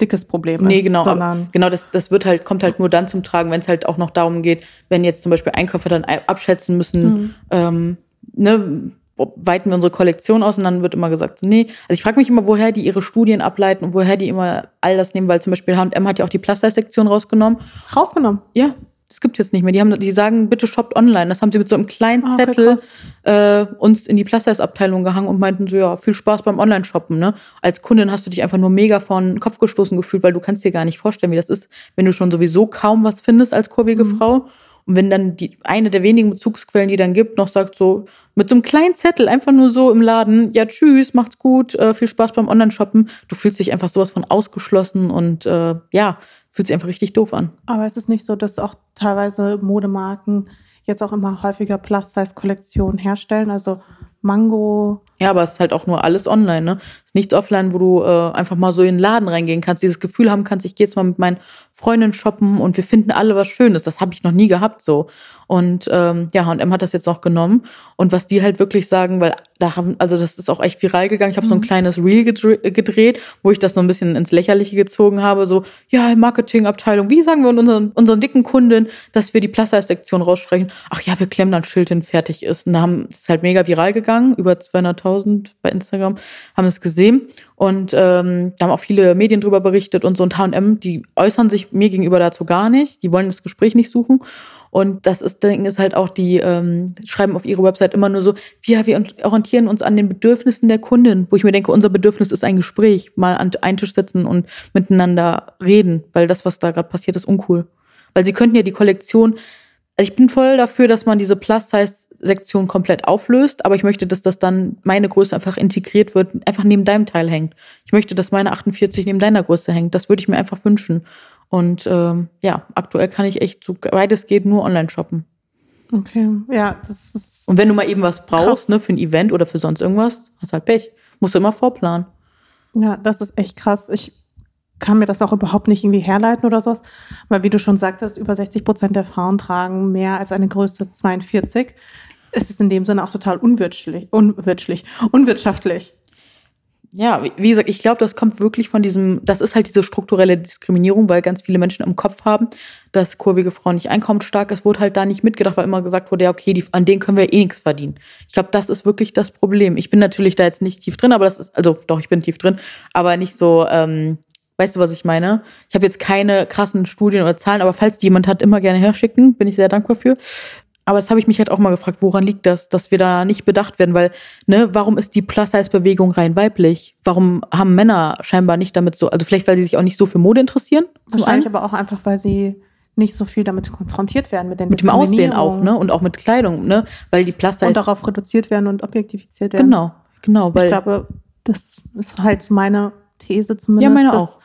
[SPEAKER 1] dickes Problem
[SPEAKER 2] Nee,
[SPEAKER 1] ist.
[SPEAKER 2] genau.
[SPEAKER 1] Sondern,
[SPEAKER 2] genau, das, das wird halt, kommt halt nur dann zum Tragen, wenn es halt auch noch darum geht, wenn jetzt zum Beispiel Einkäufer dann abschätzen müssen,
[SPEAKER 1] Mhm.
[SPEAKER 2] ähm, ne, weiten wir unsere Kollektion aus und dann wird immer gesagt, nee. Also ich frage mich immer, woher die ihre Studien ableiten und woher die immer all das nehmen, weil zum Beispiel H&M hat ja auch die Plus-Size-Sektion rausgenommen.
[SPEAKER 1] rausgenommen.
[SPEAKER 2] Ja, das gibt's jetzt nicht mehr. Die, haben, die sagen, bitte shoppt online. Das haben sie mit so einem kleinen
[SPEAKER 1] Ah, okay,
[SPEAKER 2] Zettel
[SPEAKER 1] krass.
[SPEAKER 2] äh, uns in die Plus-Size-Abteilung gehangen und meinten so, ja, viel Spaß beim Online-Shoppen. Ne? Als Kundin hast du dich einfach nur mega von den Kopf gestoßen gefühlt, weil du kannst dir gar nicht vorstellen, wie das ist, wenn du schon sowieso kaum was findest als kurvige
[SPEAKER 1] Mhm.
[SPEAKER 2] Frau. Und wenn dann die eine der wenigen Bezugsquellen, die dann gibt, noch sagt so, mit so einem kleinen Zettel, einfach nur so im Laden, ja, tschüss, macht's gut, äh, viel Spaß beim Online-Shoppen. Du fühlst dich einfach sowas von ausgeschlossen und äh, ja, fühlt sich einfach richtig doof an.
[SPEAKER 1] Aber es ist nicht so, dass auch teilweise Modemarken jetzt auch immer häufiger Plus-Size-Kollektionen herstellen. Also Mango,
[SPEAKER 2] Ja, aber es ist halt auch nur alles online, ne? Es ist nichts offline, wo du äh, einfach mal so in den Laden reingehen kannst, dieses Gefühl haben kannst, ich gehe jetzt mal mit meinen Freundinnen shoppen und wir finden alle was Schönes. Das habe ich noch nie gehabt so. Und ähm, ja, H&M hat das jetzt noch genommen. Und was die halt wirklich sagen, weil da haben, also das ist auch echt viral gegangen. Ich habe so ein
[SPEAKER 1] Mhm.
[SPEAKER 2] kleines Reel gedre gedreht, wo ich das so ein bisschen ins Lächerliche gezogen habe. So, ja, Marketingabteilung, wie sagen wir unseren, unseren dicken Kunden, dass wir die Plus-Size-Sektion rausstreichen? Ach ja, wir klemmen dann Schild hin, fertig ist. Und da haben, das ist halt mega viral gegangen, über 200.000 bei Instagram haben es gesehen. Und ähm, da haben auch viele Medien drüber berichtet und so. Und H&M, die äußern sich mir gegenüber dazu gar nicht. Die wollen das Gespräch nicht suchen. Und das ist, Ding ist halt auch, die ähm, schreiben auf ihre Website immer nur so, ja, wir orientieren uns an den Bedürfnissen der Kundin, wo ich mir denke, unser Bedürfnis ist ein Gespräch, mal an einen Tisch sitzen und miteinander reden, weil das, was da gerade passiert, ist uncool. Weil sie könnten ja die Kollektion, also ich bin voll dafür, dass man diese Plus-Size-Sektion komplett auflöst, aber ich möchte, dass das dann meine Größe einfach integriert wird, einfach neben deinem Teil hängt. Ich möchte, dass meine 48 neben deiner Größe hängt. Das würde ich mir einfach wünschen. Und ähm, ja, aktuell kann ich echt, so weit es geht, nur online shoppen.
[SPEAKER 1] okay, ja, das ist.
[SPEAKER 2] Und wenn du mal eben was brauchst,
[SPEAKER 1] Krass.
[SPEAKER 2] ne, für ein Event oder für sonst irgendwas, hast halt Pech. Musst du immer vorplanen.
[SPEAKER 1] Ja, das ist echt krass. Ich kann mir das auch überhaupt nicht irgendwie herleiten oder sowas. Weil wie du schon sagtest, über 60 Prozent der Frauen tragen mehr als eine Größe 42. Es ist in dem Sinne auch total unwirtschaftlich, unwirtschaftlich, unwirtschaftlich.
[SPEAKER 2] ja, wie gesagt, ich glaube, das kommt wirklich von diesem, das ist halt diese strukturelle Diskriminierung, weil ganz viele Menschen im Kopf haben, dass kurvige Frauen nicht einkommensstark ist, wurde halt da nicht mitgedacht, weil immer gesagt wurde, ja, okay, die, an denen können wir eh nichts verdienen. Ich glaube, das ist wirklich das Problem. Ich bin natürlich da jetzt nicht tief drin, aber das ist, also doch, ich bin tief drin, aber nicht so, ähm, weißt du, was ich meine? Ich habe jetzt keine krassen Studien oder Zahlen, aber falls die jemand hat, immer gerne herschicken, bin ich sehr dankbar für. Aber das habe ich mich halt auch mal gefragt, woran liegt das, dass wir da nicht bedacht werden? Weil, ne, warum ist die Plus-Size-Bewegung rein weiblich? Warum haben Männer scheinbar nicht damit so, also vielleicht, weil sie sich auch nicht so für Mode interessieren?
[SPEAKER 1] Wahrscheinlich aber auch einfach, weil sie nicht so viel damit konfrontiert werden, mit den
[SPEAKER 2] Mit dem Aussehen auch, ne? Und auch mit Kleidung, ne? Weil die Plus-Size.
[SPEAKER 1] Und darauf reduziert werden und objektifiziert werden.
[SPEAKER 2] Genau, genau. Weil
[SPEAKER 1] ich glaube, das ist halt meine These zumindest.
[SPEAKER 2] Ja, meine
[SPEAKER 1] dass,
[SPEAKER 2] auch.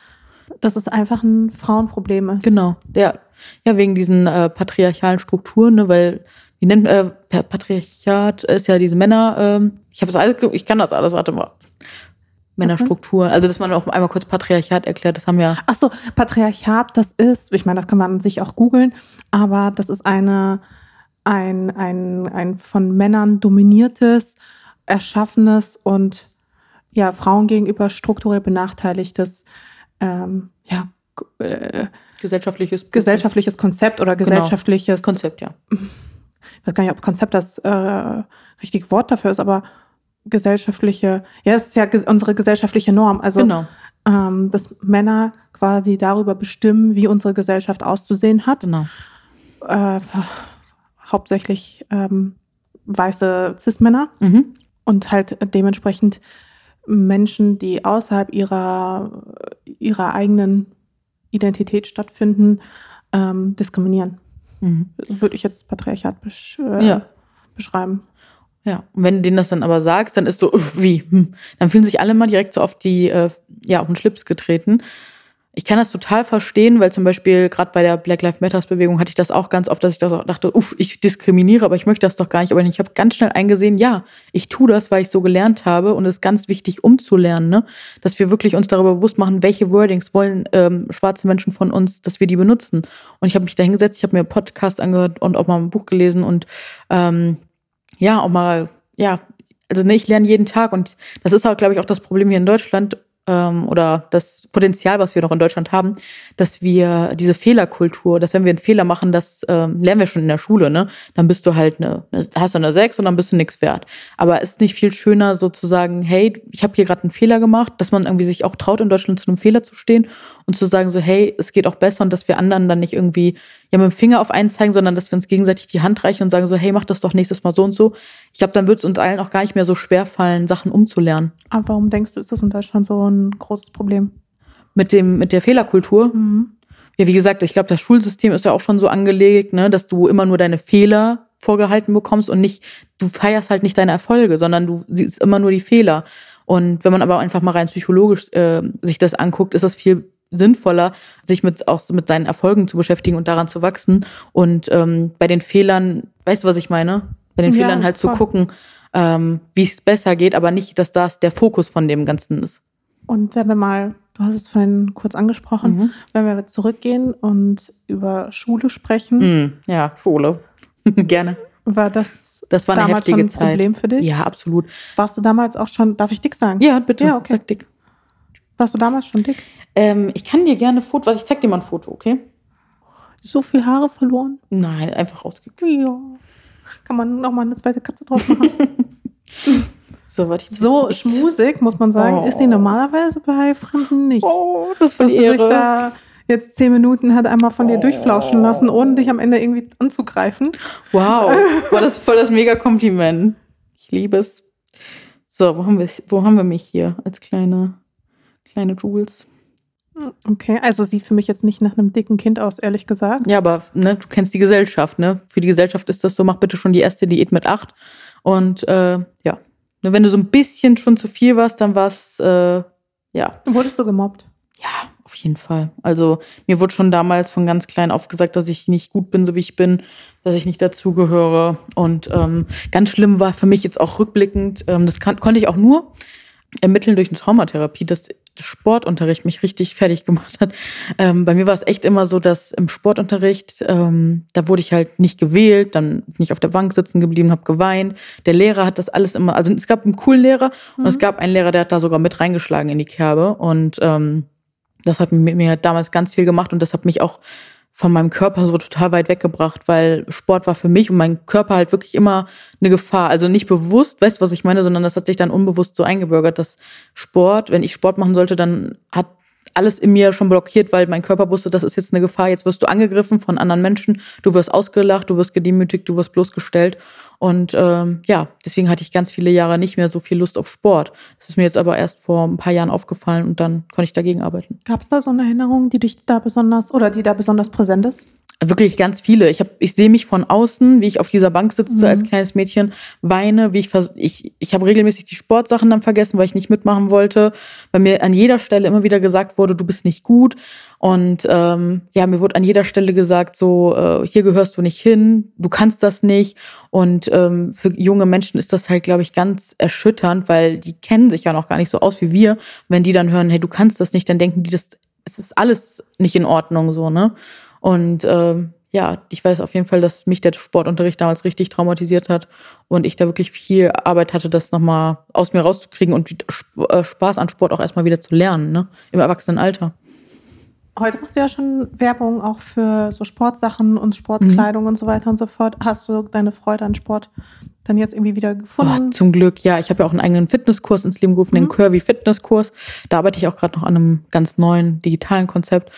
[SPEAKER 1] Dass es einfach ein Frauenproblem ist.
[SPEAKER 2] Genau, der, ja, wegen diesen äh, patriarchalen Strukturen, ne, weil, wie nennt äh, Pa- Patriarchat ist ja diese Männer, ähm, ich habe das alles, ich kann das alles, warte mal. Männerstrukturen, also dass man auch einmal kurz Patriarchat erklärt, das haben ja,
[SPEAKER 1] Ach so, Patriarchat, das ist, ich meine, das kann man an sich auch googeln, aber das ist eine, ein, ein, ein von Männern dominiertes, erschaffenes und ja, Frauen gegenüber strukturell benachteiligtes ähm, ja, äh,
[SPEAKER 2] gesellschaftliches
[SPEAKER 1] gesellschaftliches Konzept oder
[SPEAKER 2] Genau.
[SPEAKER 1] gesellschaftliches
[SPEAKER 2] Konzept, ja.
[SPEAKER 1] ich weiß gar nicht, ob Konzept das äh, richtige Wort dafür ist, aber gesellschaftliche, ja, es ist ja ges unsere gesellschaftliche Norm. Also,
[SPEAKER 2] genau,
[SPEAKER 1] ähm, dass Männer quasi darüber bestimmen, wie unsere Gesellschaft auszusehen hat.
[SPEAKER 2] genau.
[SPEAKER 1] Äh, hauptsächlich ähm, weiße Cis-Männer
[SPEAKER 2] Mhm.
[SPEAKER 1] und halt dementsprechend Menschen, die außerhalb ihrer, ihrer eigenen Identität stattfinden, ähm, diskriminieren.
[SPEAKER 2] Mhm.
[SPEAKER 1] Würde ich jetzt Patriarchat besch äh,
[SPEAKER 2] Ja.
[SPEAKER 1] beschreiben.
[SPEAKER 2] Ja, und wenn du denen das dann aber sagst, dann ist so, "Uff, <laughs> wie? Hm. Dann fühlen sich alle mal direkt so auf die, äh, ja, auf den Schlips getreten. Ich kann das total verstehen, weil zum Beispiel gerade bei der Black Lives Matters Bewegung hatte ich das auch ganz oft, dass ich das auch dachte, uff, ich diskriminiere, aber ich möchte das doch gar nicht. Aber ich habe ganz schnell eingesehen, ja, ich tue das, weil ich so gelernt habe und es ist ganz wichtig umzulernen, ne? dass wir wirklich uns darüber bewusst machen, welche Wordings wollen ähm, schwarze Menschen von uns, dass wir die benutzen. Und ich habe mich da hingesetzt, ich habe mir Podcast angehört und auch mal ein Buch gelesen und ähm, ja, auch mal, ja, also ne, ich lerne jeden Tag und das ist auch, glaube ich, auch das Problem hier in Deutschland ähm, oder das Potenzial, was wir noch in Deutschland haben, dass wir diese Fehlerkultur, dass wenn wir einen Fehler machen, das ähm, lernen wir schon in der Schule, ne? Dann bist du halt eine, hast du eine 6 und dann bist du nichts wert. Aber ist nicht viel schöner, so zu sagen, hey, ich habe hier gerade einen Fehler gemacht, dass man irgendwie sich auch traut, in Deutschland zu einem Fehler zu stehen und zu sagen, so, hey, es geht auch besser und dass wir anderen dann nicht irgendwie ja mit dem Finger auf einen zeigen, sondern dass wir uns gegenseitig die Hand reichen und sagen so, hey, mach das doch nächstes Mal so und so. Ich glaube, dann wird es uns allen auch gar nicht mehr so schwer fallen, Sachen umzulernen.
[SPEAKER 1] Aber warum denkst du, ist das in Deutschland so ein großes Problem?
[SPEAKER 2] Mit dem, mit der Fehlerkultur. Ja, wie gesagt, ich glaube, das Schulsystem ist ja auch schon so angelegt, ne, dass du immer nur deine Fehler vorgehalten bekommst und nicht, du feierst halt nicht deine Erfolge, sondern du siehst immer nur die Fehler. Und wenn man aber einfach mal rein psychologisch äh, sich das anguckt, ist das viel sinnvoller, sich mit auch mit seinen Erfolgen zu beschäftigen und daran zu wachsen. Und ähm, bei den Fehlern, weißt du, was ich meine? Bei den
[SPEAKER 1] Ja,
[SPEAKER 2] Fehlern halt zu
[SPEAKER 1] voll.
[SPEAKER 2] gucken, ähm, wie es besser geht, aber nicht, dass das der Fokus von dem Ganzen ist.
[SPEAKER 1] Und wenn wir mal, du hast es vorhin kurz angesprochen,
[SPEAKER 2] Mhm.
[SPEAKER 1] wenn wir zurückgehen und über Schule sprechen,
[SPEAKER 2] Mm, ja, Schule. <laughs> Gerne.
[SPEAKER 1] war das,
[SPEAKER 2] Das war eine
[SPEAKER 1] damals
[SPEAKER 2] heftige
[SPEAKER 1] schon ein
[SPEAKER 2] Zeit.
[SPEAKER 1] Problem für dich?
[SPEAKER 2] Ja, absolut.
[SPEAKER 1] Warst du damals auch schon, darf ich dick sagen?
[SPEAKER 2] Ja, bitte.
[SPEAKER 1] Ja, okay.
[SPEAKER 2] Sag dick.
[SPEAKER 1] Warst du damals schon dick?
[SPEAKER 2] Ähm, ich kann dir gerne ein Foto, warte, ich zeig dir mal ein Foto, okay?
[SPEAKER 1] So viel Haare verloren?
[SPEAKER 2] Nein, einfach rausgekriegt.
[SPEAKER 1] Ja. Kann man noch mal eine zweite Katze drauf machen? <laughs>
[SPEAKER 2] So, warte, ich
[SPEAKER 1] so schmusig, muss man sagen,
[SPEAKER 2] Oh.
[SPEAKER 1] ist sie normalerweise bei Fremden nicht.
[SPEAKER 2] Oh, das war
[SPEAKER 1] Dass sich
[SPEAKER 2] Ehre.
[SPEAKER 1] da jetzt zehn Minuten hat einmal von dir
[SPEAKER 2] Oh.
[SPEAKER 1] durchflauschen lassen, ohne dich am Ende irgendwie anzugreifen.
[SPEAKER 2] Wow, <laughs> war das voll das mega Kompliment. Ich liebe es. So, wo haben wir, wo haben wir mich hier als kleine, kleine Jules?
[SPEAKER 1] Okay, also sieht für mich jetzt nicht nach einem dicken Kind aus, ehrlich gesagt.
[SPEAKER 2] Ja, aber ne, du kennst die Gesellschaft, ne? Für die Gesellschaft ist das so, mach bitte schon die erste Diät mit acht. Und äh, ja, Ne, wenn du so ein bisschen schon zu viel warst, dann war es, äh, ja,
[SPEAKER 1] Wurdest du gemobbt?
[SPEAKER 2] ja, auf jeden Fall. Also mir wurde schon damals von ganz klein auf gesagt, dass ich nicht gut bin, so wie ich bin, dass ich nicht dazugehöre. Und ähm, ganz schlimm war für mich jetzt auch rückblickend, ähm, das kann, konnte ich auch nur ermitteln durch eine Traumatherapie, dass Sportunterricht mich richtig fertig gemacht hat. Ähm, bei mir war es echt immer so, dass im Sportunterricht, ähm, da wurde ich halt nicht gewählt, dann bin ich auf der Bank sitzen geblieben, habe geweint. Der Lehrer hat das alles immer, also es gab einen coolen Lehrer mhm. und es mhm. gab einen Lehrer, der hat da sogar mit reingeschlagen in die Kerbe und ähm, das hat mit mir damals ganz viel gemacht und das hat mich auch von meinem Körper so total weit weggebracht, weil Sport war für mich und mein Körper halt wirklich immer eine Gefahr. Also nicht bewusst, weißt du, was ich meine, sondern das hat sich dann unbewusst so eingebürgert, dass Sport, wenn ich Sport machen sollte, dann hat alles in mir schon blockiert, weil mein Körper wusste, das ist jetzt eine Gefahr, jetzt wirst du angegriffen von anderen Menschen, du wirst ausgelacht, du wirst gedemütigt, du wirst bloßgestellt. Und ähm, ja, deswegen hatte ich ganz viele Jahre nicht mehr so viel Lust auf Sport. Das ist mir jetzt aber erst vor ein paar Jahren aufgefallen und dann konnte ich dagegen arbeiten.
[SPEAKER 1] Gab es da so eine Erinnerung, die dich da besonders oder die da besonders präsent ist?
[SPEAKER 2] Wirklich ganz viele. Ich, hab, ich sehe mich von außen, wie ich auf dieser Bank sitze mhm. als kleines Mädchen, weine, wie ich ich, ich habe regelmäßig die Sportsachen dann vergessen, weil ich nicht mitmachen wollte, weil mir an jeder Stelle immer wieder gesagt wurde, du bist nicht gut. Und ähm, ja, mir wurde an jeder Stelle gesagt, so, äh, hier gehörst du nicht hin, du kannst das nicht. Und ähm, für junge Menschen ist das halt, glaube ich, ganz erschütternd, weil die kennen sich ja noch gar nicht so aus wie wir. Wenn die dann hören, hey, du kannst das nicht, dann denken die, das, es ist alles nicht in Ordnung, so, ne? Und ähm, ja, ich weiß auf jeden Fall, dass mich der Sportunterricht damals richtig traumatisiert hat und ich da wirklich viel Arbeit hatte, das nochmal aus mir rauszukriegen und äh, Spaß an Sport auch erstmal wieder zu lernen, ne? Im Erwachsenenalter.
[SPEAKER 1] Heute machst du ja schon Werbung auch für so Sportsachen und Sportkleidung mhm. und so weiter und so fort. Hast du deine Freude an Sport dann jetzt irgendwie wieder gefunden?
[SPEAKER 2] Oh, zum Glück, ja. Ich habe ja auch einen eigenen Fitnesskurs ins Leben gerufen, mhm. den Curvy Fitnesskurs. Da arbeite ich auch gerade noch an einem ganz neuen digitalen Konzept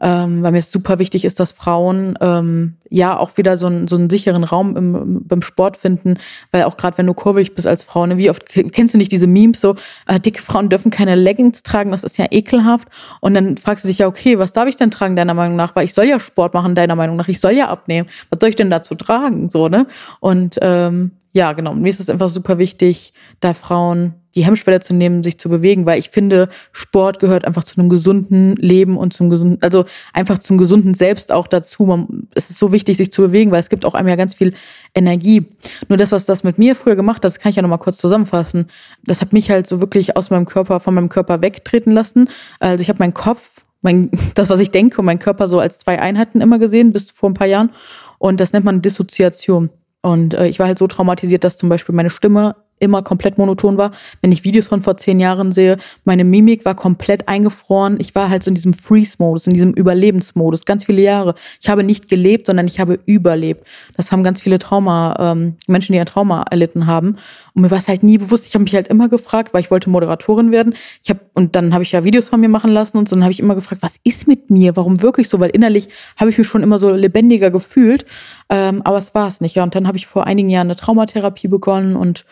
[SPEAKER 2] ähm, weil mir super wichtig ist, dass Frauen ähm, ja auch wieder so, einen so einen sicheren Raum im, beim Sport finden, weil auch gerade wenn du kurvig bist als Frau, ne, wie oft kennst du nicht diese Memes so, äh, dicke Frauen dürfen keine Leggings tragen, das ist ja ekelhaft. Und dann fragst du dich ja, okay, was darf ich denn tragen deiner Meinung nach, weil ich soll ja Sport machen deiner Meinung nach, ich soll ja abnehmen, was soll ich denn dazu tragen, so, ne? Und ähm, ja, genau. Mir ist es einfach super wichtig, da Frauen die Hemmschwelle zu nehmen, sich zu bewegen, weil ich finde, Sport gehört einfach zu einem gesunden Leben und zum gesunden, also einfach zum gesunden Selbst auch dazu. Man, es ist so wichtig, sich zu bewegen, weil es gibt auch einem ja ganz viel Energie. Nur das, was das mit mir früher gemacht hat, das kann ich ja nochmal kurz zusammenfassen. Das hat mich halt so wirklich aus meinem Körper, von meinem Körper wegtreten lassen. Also ich habe meinen Kopf, mein, <laughs> das, was ich denke und meinen Körper so als zwei Einheiten immer gesehen, bis vor ein paar Jahren. Und das nennt man Dissoziation. Und äh, ich war halt so traumatisiert, dass zum Beispiel meine Stimme immer komplett monoton war. Wenn ich Videos von vor zehn Jahren sehe, meine Mimik war komplett eingefroren. Ich war halt so in diesem Freeze-Modus, in diesem Überlebensmodus, ganz viele Jahre. Ich habe nicht gelebt, sondern ich habe überlebt. Das haben ganz viele Trauma, ähm, Menschen, die ein Trauma erlitten haben. Und mir war es halt nie bewusst. Ich habe mich halt immer gefragt, weil ich wollte Moderatorin werden. Ich habe und dann habe ich ja Videos von mir machen lassen und so, dann habe ich immer gefragt, was ist mit mir? Warum wirklich so? Weil innerlich habe ich mich schon immer so lebendiger gefühlt. Ähm, aber es war es nicht. Ja, und dann habe ich vor einigen Jahren eine Traumatherapie begonnen und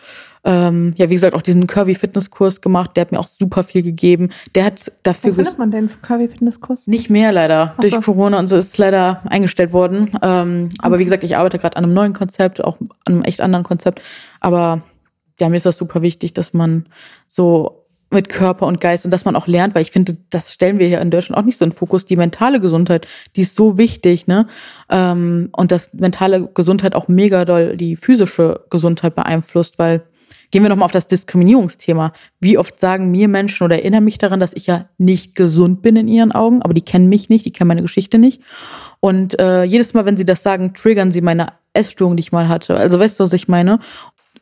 [SPEAKER 2] ähm, ja, wie gesagt, auch diesen Curvy Fitnesskurs gemacht. Der hat mir auch super viel gegeben. Der hat dafür.
[SPEAKER 1] Was findet man denn Curvy Fitnesskurs?
[SPEAKER 2] Nicht mehr leider. So. Durch Corona und so ist es leider eingestellt worden. Ähm, okay. Aber wie gesagt, ich arbeite gerade an einem neuen Konzept, auch an einem echt anderen Konzept. Aber ja, mir ist das super wichtig, dass man so mit Körper und Geist und dass man auch lernt, weil ich finde, das stellen wir hier in Deutschland auch nicht so in Fokus. Die mentale Gesundheit, die ist so wichtig, ne? Ähm, und dass mentale Gesundheit auch mega doll die physische Gesundheit beeinflusst, weil Gehen wir nochmal auf das Diskriminierungsthema. Wie oft sagen mir Menschen oder erinnern mich daran, dass ich ja nicht gesund bin in ihren Augen, aber die kennen mich nicht, die kennen meine Geschichte nicht. Und äh, jedes Mal, wenn sie das sagen, triggern sie meine Essstörung, die ich mal hatte. Also weißt du, was ich meine?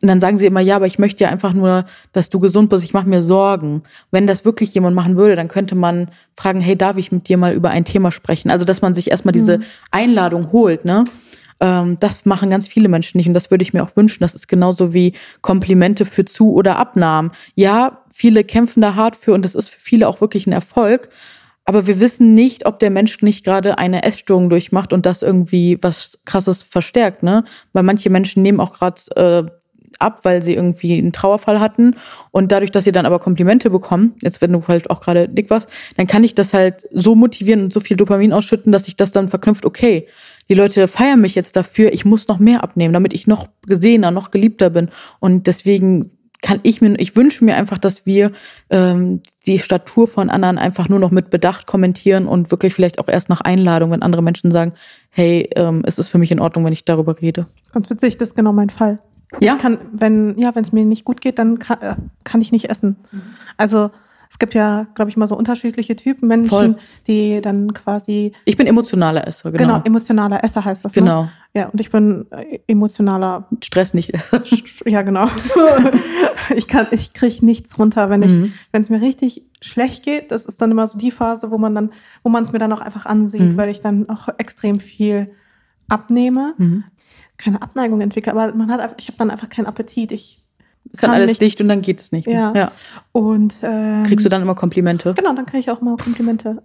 [SPEAKER 2] Und dann sagen sie immer, ja, aber ich möchte ja einfach nur, dass du gesund bist, ich mache mir Sorgen. Wenn das wirklich jemand machen würde, dann könnte man fragen, hey, darf ich mit dir mal über ein Thema sprechen? Also, dass man sich erstmal diese mhm. Einladung holt, ne? Ähm, das machen ganz viele Menschen nicht und das würde ich mir auch wünschen. Das ist genauso wie Komplimente für Zu- oder Abnahmen. Ja, viele kämpfen da hart für und das ist für viele auch wirklich ein Erfolg. Aber wir wissen nicht, ob der Mensch nicht gerade eine Essstörung durchmacht und das irgendwie was krasses verstärkt, ne? Weil manche Menschen nehmen auch gerade äh, ab, weil sie irgendwie einen Trauerfall hatten. Und dadurch, dass sie dann aber Komplimente bekommen, jetzt wenn du halt auch gerade dick warst, dann kann ich das halt so motivieren und so viel Dopamin ausschütten, dass sich das dann verknüpft, okay, die Leute feiern mich jetzt dafür, ich muss noch mehr abnehmen, damit ich noch gesehener, noch geliebter bin. Und deswegen kann ich mir, ich wünsche mir einfach, dass wir ähm, die Statur von anderen einfach nur noch mit Bedacht kommentieren und wirklich vielleicht auch erst nach Einladung, wenn andere Menschen sagen, hey, ähm, es ist für mich in Ordnung, wenn ich darüber rede.
[SPEAKER 1] Ganz witzig, das ist genau mein Fall. Ja. Ich kann, wenn, ja, wenn es mir nicht gut geht, dann kann, äh, kann ich nicht essen. Mhm. Also Es gibt ja, glaube ich, mal so unterschiedliche Typen Menschen,
[SPEAKER 2] Voll.
[SPEAKER 1] die dann quasi
[SPEAKER 2] Ich bin emotionaler Esser,
[SPEAKER 1] genau,
[SPEAKER 2] genau.
[SPEAKER 1] emotionaler Esser heißt das. Ne?
[SPEAKER 2] Genau.
[SPEAKER 1] Ja, und ich bin äh, emotionaler.
[SPEAKER 2] Stress nicht.
[SPEAKER 1] Sch- ja, genau. <laughs> ich kann, ich kriege nichts runter, wenn ich,
[SPEAKER 2] Mhm.
[SPEAKER 1] wenn es mir richtig schlecht geht. Das ist dann immer so die Phase, wo man dann, wo man es mir dann auch einfach ansieht,
[SPEAKER 2] Mhm.
[SPEAKER 1] weil ich dann auch extrem viel abnehme,
[SPEAKER 2] Mhm.
[SPEAKER 1] Keine Abneigung entwickle, aber man hat, ich habe dann einfach keinen Appetit. Ich
[SPEAKER 2] Ist dann alles
[SPEAKER 1] nichts-
[SPEAKER 2] dicht und dann geht es nicht mehr.
[SPEAKER 1] Ja. Und ähm,
[SPEAKER 2] Kriegst du dann immer Komplimente?
[SPEAKER 1] Genau, dann kriege ich auch mal Komplimente.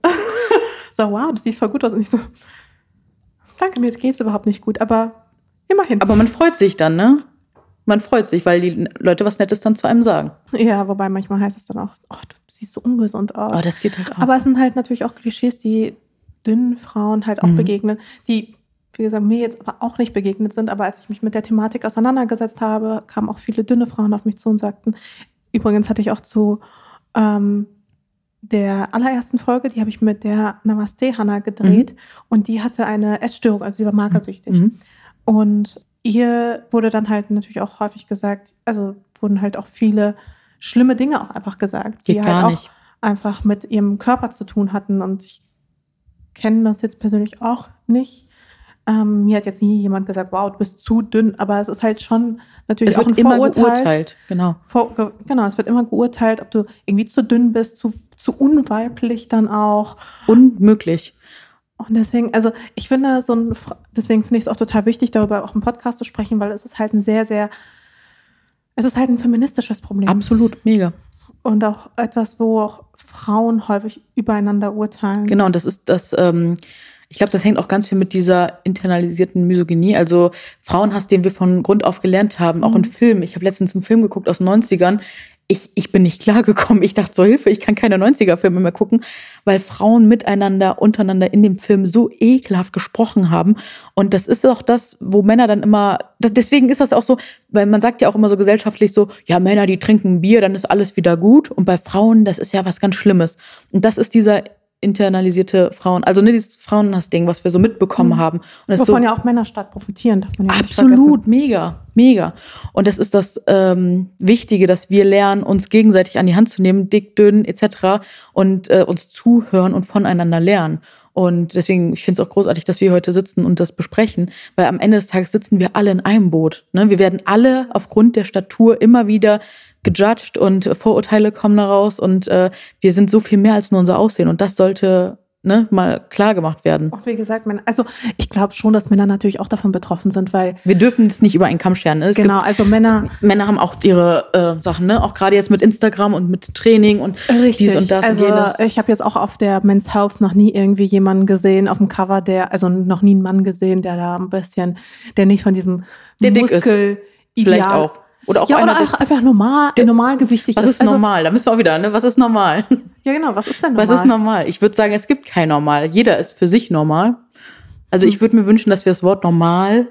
[SPEAKER 1] <laughs> so, wow, das sieht voll gut aus. Und ich so, danke, mir geht's überhaupt nicht gut, aber immerhin.
[SPEAKER 2] Aber man freut sich dann, ne? Man freut sich, weil die Leute was Nettes dann zu einem sagen.
[SPEAKER 1] ja, wobei manchmal heißt es dann auch, oh, du siehst so ungesund aus.
[SPEAKER 2] Oh, das geht halt auch.
[SPEAKER 1] aber es sind halt natürlich auch Klischees, die dünnen Frauen halt auch
[SPEAKER 2] Mhm.
[SPEAKER 1] begegnen, die, wie gesagt, mir jetzt aber auch nicht begegnet sind. Aber als ich mich mit der Thematik auseinandergesetzt habe, kamen auch viele dünne Frauen auf mich zu und sagten, übrigens hatte ich auch zu ähm, der allerersten Folge, die habe ich mit der Namaste Hanna gedreht und die hatte eine Essstörung, also sie war magersüchtig.
[SPEAKER 2] Mhm.
[SPEAKER 1] Und ihr wurde dann halt natürlich auch häufig gesagt, also wurden halt auch viele schlimme Dinge auch einfach gesagt, die
[SPEAKER 2] Geht
[SPEAKER 1] halt
[SPEAKER 2] gar
[SPEAKER 1] auch
[SPEAKER 2] nicht.
[SPEAKER 1] einfach mit ihrem Körper zu tun hatten. Und ich kenne das jetzt persönlich auch nicht. Ähm, mir hat jetzt nie jemand gesagt, wow, du bist zu dünn, aber es ist halt schon natürlich
[SPEAKER 2] Es
[SPEAKER 1] auch
[SPEAKER 2] wird
[SPEAKER 1] ein
[SPEAKER 2] immer
[SPEAKER 1] Vorurteil.
[SPEAKER 2] geurteilt. Genau.
[SPEAKER 1] Vor, ge- genau, es wird immer geurteilt, ob du irgendwie zu dünn bist, zu, zu unweiblich dann auch.
[SPEAKER 2] Unmöglich.
[SPEAKER 1] Und deswegen, also ich finde so ein, deswegen finde ich es auch total wichtig, darüber auch im Podcast zu sprechen, weil es ist halt ein sehr, sehr, es ist halt ein feministisches Problem.
[SPEAKER 2] Absolut, mega.
[SPEAKER 1] Und auch etwas, wo auch Frauen häufig übereinander urteilen.
[SPEAKER 2] Genau, und das ist das, ähm, ich glaube, das hängt auch ganz viel mit dieser internalisierten Misogynie, also Frauenhass, den wir von Grund auf gelernt haben, auch in
[SPEAKER 1] Mhm.
[SPEAKER 2] Filmen. Ich habe letztens einen Film geguckt aus den 90ern. Ich, ich bin nicht klargekommen. Ich dachte, so Hilfe, ich kann keine 90er-Filme mehr gucken, weil Frauen miteinander, untereinander in dem Film so ekelhaft gesprochen haben. Und das ist auch das, wo Männer dann immer, das, deswegen ist das auch so, weil man sagt ja auch immer so gesellschaftlich so, ja, Männer, die trinken Bier, dann ist alles wieder gut. Und bei Frauen, das ist ja was ganz Schlimmes. Und das ist dieser internalisierte Frauen, also ne, dieses Frauenhass-Ding, was wir so mitbekommen
[SPEAKER 1] Mhm.
[SPEAKER 2] haben. Und
[SPEAKER 1] Wovon
[SPEAKER 2] so,
[SPEAKER 1] ja auch Männer stark profitieren, darf man ja nicht
[SPEAKER 2] Absolut, mega, mega. Und das ist das ähm, Wichtige, dass wir lernen, uns gegenseitig an die Hand zu nehmen, dick, dünn etc. und äh, uns zuhören und voneinander lernen. Und deswegen, ich finde es auch großartig, dass wir heute sitzen und das besprechen, weil am Ende des Tages sitzen wir alle in einem Boot. Ne? Wir werden alle aufgrund der Statur immer wieder gejudged und Vorurteile kommen daraus und äh, wir sind so viel mehr als nur unser Aussehen und das sollte ne, mal klar gemacht werden.
[SPEAKER 1] Auch wie gesagt, Männer, also ich glaube schon, dass Männer natürlich auch davon betroffen sind, weil
[SPEAKER 2] Wir dürfen es nicht über einen Kamm scheren. Ne?
[SPEAKER 1] Genau, also Männer
[SPEAKER 2] gibt, Männer haben auch ihre äh, Sachen, ne? Auch gerade jetzt mit Instagram und mit Training und
[SPEAKER 1] Richtig.
[SPEAKER 2] dies und das
[SPEAKER 1] also
[SPEAKER 2] und jenes.
[SPEAKER 1] ich habe jetzt auch auf der Men's Health noch nie irgendwie jemanden gesehen auf dem Cover, der, also noch nie einen Mann gesehen, der da ein bisschen, der nicht von diesem
[SPEAKER 2] Der dick ist. Vielleicht auch. Oder auch
[SPEAKER 1] ja,
[SPEAKER 2] einer,
[SPEAKER 1] oder
[SPEAKER 2] der-
[SPEAKER 1] auch einfach normal,
[SPEAKER 2] Der-
[SPEAKER 1] normalgewichtig
[SPEAKER 2] was ist
[SPEAKER 1] Also,
[SPEAKER 2] normal? Da müssen wir auch wieder, ne? Was ist normal? <laughs>
[SPEAKER 1] Ja, genau, was ist denn normal?
[SPEAKER 2] Was ist normal? Ich würde sagen, es gibt kein Normal. Jeder ist für sich normal. Also
[SPEAKER 1] Hm.
[SPEAKER 2] ich würde mir wünschen, dass wir das Wort normal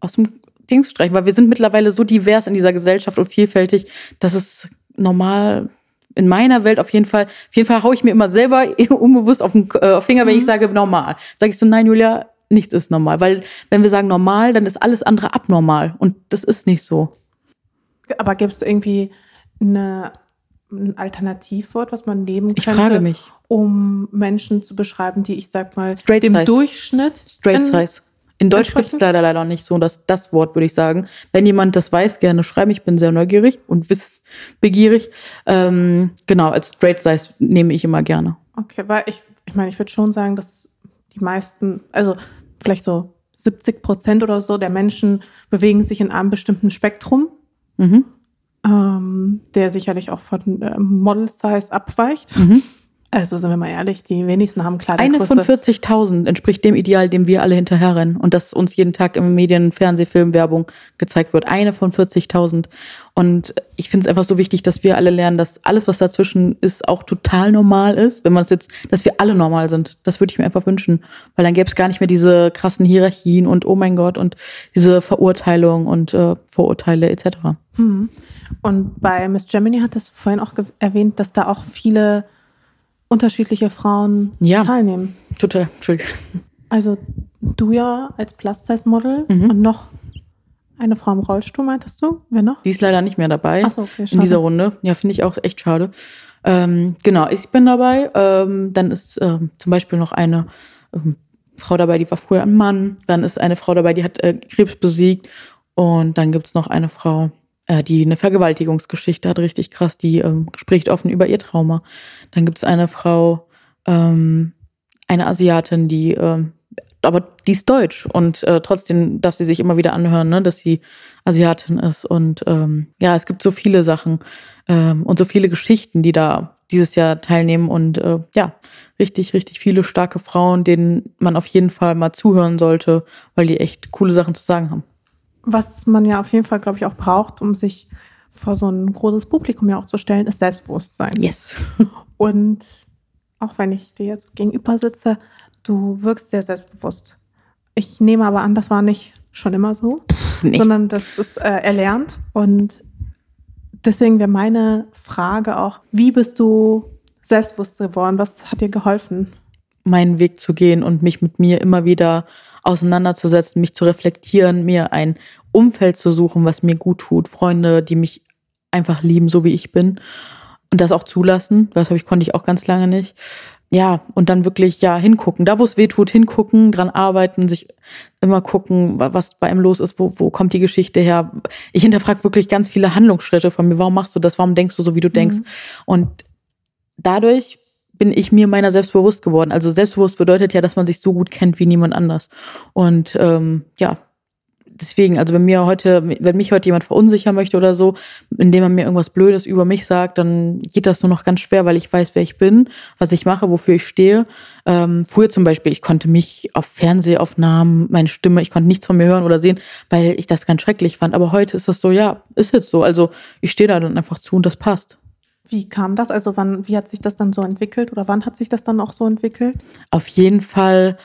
[SPEAKER 2] aus dem Dings streichen, weil wir sind mittlerweile so divers in dieser Gesellschaft und vielfältig, dass es normal in meiner Welt auf jeden Fall, auf jeden Fall haue ich mir immer selber <laughs> unbewusst auf den äh, Finger, wenn ich
[SPEAKER 1] Mhm.
[SPEAKER 2] sage normal. Sage ich so, nein, Julia, nichts ist normal. Weil wenn wir sagen normal, dann ist alles andere abnormal. Und das ist nicht so.
[SPEAKER 1] Aber gibt es irgendwie eine, ein Alternativwort, was man nehmen
[SPEAKER 2] Ich
[SPEAKER 1] könnte, um Menschen zu beschreiben, die, ich sag mal,
[SPEAKER 2] Straight
[SPEAKER 1] dem
[SPEAKER 2] size.
[SPEAKER 1] Durchschnitt
[SPEAKER 2] Straight
[SPEAKER 1] in-
[SPEAKER 2] Size. In Deutsch gibt es leider leider nicht so das, das Wort, würde ich sagen. Wenn jemand das weiß, gerne schreiben. Ich bin sehr neugierig und wissbegierig. Ähm, genau, als Straight Size nehme ich immer gerne.
[SPEAKER 1] Okay, weil ich, ich meine, ich würde schon sagen, dass die meisten, also vielleicht so 70 Prozent oder so der Menschen bewegen sich in einem bestimmten Spektrum,
[SPEAKER 2] Mhm.
[SPEAKER 1] ähm, der sicherlich auch von äh, Model Size abweicht.
[SPEAKER 2] Mhm.
[SPEAKER 1] Also sind wir mal ehrlich, die wenigsten haben
[SPEAKER 2] Eine von
[SPEAKER 1] Kleidergröße.
[SPEAKER 2] 40.000 entspricht dem Ideal, dem wir alle hinterherrennen und das uns jeden Tag im Medien, Fernseh, Film, Werbung gezeigt wird. Eine von 40.000. Und ich finde es einfach so wichtig, dass wir alle lernen, dass alles, was dazwischen ist, auch total normal ist. Wenn man es jetzt, dass wir alle normal sind. Das würde ich mir einfach wünschen. Weil dann gäbe es gar nicht mehr diese krassen Hierarchien und oh mein Gott und diese Verurteilung und äh, Vorurteile etc.
[SPEAKER 1] Hm. Und bei Miss Germany hat das vorhin auch erwähnt, dass da auch viele unterschiedliche Frauen
[SPEAKER 2] Ja.
[SPEAKER 1] teilnehmen.
[SPEAKER 2] Total, Entschuldigung.
[SPEAKER 1] Also du ja als Plus-Size-Model
[SPEAKER 2] Mhm.
[SPEAKER 1] und noch eine Frau im Rollstuhl, meintest du? Wer noch?
[SPEAKER 2] Die ist leider nicht mehr dabei.
[SPEAKER 1] Achso, okay,
[SPEAKER 2] in dieser Runde. Ja, finde ich auch echt schade. Ähm, genau, ich bin dabei. Ähm, dann ist ähm, zum Beispiel noch eine ähm, Frau dabei, die war früher ein Mann. Dann ist eine Frau dabei, die hat äh, Krebs besiegt. Und dann gibt's noch eine Frau, äh, die eine Vergewaltigungsgeschichte hat, richtig krass, die ähm, spricht offen über ihr Trauma. Dann gibt's eine Frau, ähm, eine Asiatin, die ähm, aber die ist deutsch und äh, trotzdem darf sie sich immer wieder anhören, ne, dass sie Asiatin ist. Und ähm, ja, es gibt so viele Sachen ähm, und so viele Geschichten, die da dieses Jahr teilnehmen und äh, ja, richtig, richtig viele starke Frauen, denen man auf jeden Fall mal zuhören sollte, weil die echt coole Sachen zu sagen haben.
[SPEAKER 1] Was man ja auf jeden Fall, glaube ich, auch braucht, um sich vor so ein großes Publikum ja auch zu stellen, ist Selbstbewusstsein.
[SPEAKER 2] Yes. <laughs>
[SPEAKER 1] Und auch wenn ich dir jetzt gegenüber sitze, du wirkst sehr selbstbewusst. Ich nehme aber an, das war nicht schon immer so,
[SPEAKER 2] Nee.
[SPEAKER 1] sondern das ist äh, erlernt. Und deswegen wäre meine Frage auch, wie bist du selbstbewusst geworden? Was hat dir geholfen?
[SPEAKER 2] meinen Weg zu gehen und mich mit mir immer wieder auseinanderzusetzen, mich zu reflektieren, mir ein Umfeld zu suchen, was mir gut tut, Freunde, die mich einfach lieben, so wie ich bin und das auch zulassen. Das habe ich konnte ich auch ganz lange nicht. Ja, und dann wirklich ja hingucken, da wo es weh tut, hingucken, dran arbeiten, sich immer gucken, wa- was bei einem los ist, wo, wo kommt die Geschichte her. Ich hinterfrage wirklich ganz viele Handlungsschritte von mir. Warum machst du das? Warum denkst du so, wie du denkst?
[SPEAKER 1] Mhm.
[SPEAKER 2] Und dadurch bin ich mir meiner selbst bewusst geworden. Also selbstbewusst bedeutet ja, dass man sich so gut kennt wie niemand anders. Und ähm, ja, deswegen, also wenn mir heute, wenn mich heute jemand verunsichern möchte oder so, indem er mir irgendwas Blödes über mich sagt, dann geht das nur noch ganz schwer, weil ich weiß, wer ich bin, was ich mache, wofür ich stehe. Ähm, früher zum Beispiel, ich konnte mich auf Fernsehaufnahmen, meine Stimme, ich konnte nichts von mir hören oder sehen, weil ich das ganz schrecklich fand. Aber heute ist das so, ja, ist jetzt so. Also ich stehe da dann einfach zu und das passt.
[SPEAKER 1] Wie kam das? Also wann, wie hat sich das dann so entwickelt oder wann hat sich das dann auch so entwickelt?
[SPEAKER 2] Auf jeden Fall,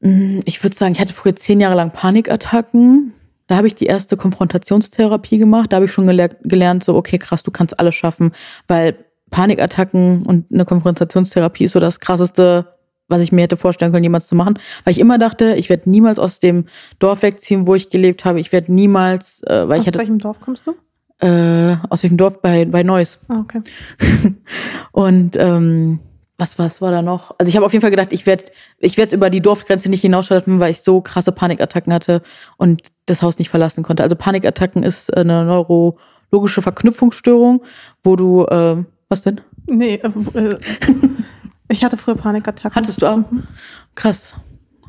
[SPEAKER 2] mh, ich würde sagen, ich hatte früher zehn Jahre lang Panikattacken. Da habe ich die erste Konfrontationstherapie gemacht. Da habe ich schon geler gelernt, so, okay, krass, du kannst alles schaffen, weil Panikattacken und eine Konfrontationstherapie ist so das krasseste, was ich mir hätte vorstellen können, jemals zu machen. Weil ich immer dachte, ich werde niemals aus dem Dorf wegziehen, wo ich gelebt habe. Ich werde niemals, äh, weil
[SPEAKER 1] Aus
[SPEAKER 2] ich hatte,
[SPEAKER 1] welchem Dorf kommst du?
[SPEAKER 2] Äh, aus welchem Dorf? Bei, bei Neuss.
[SPEAKER 1] Ah, okay. <laughs>
[SPEAKER 2] Und ähm, was, was war da noch? Also ich habe auf jeden Fall gedacht, ich werde ich werde über die Dorfgrenze nicht hinausschaffen, weil ich so krasse Panikattacken hatte und das Haus nicht verlassen konnte. Also Panikattacken ist eine neurologische Verknüpfungsstörung, wo du, äh, was denn?
[SPEAKER 1] Nee, äh, äh, <laughs> ich hatte früher Panikattacken.
[SPEAKER 2] Hattest du auch? Krass.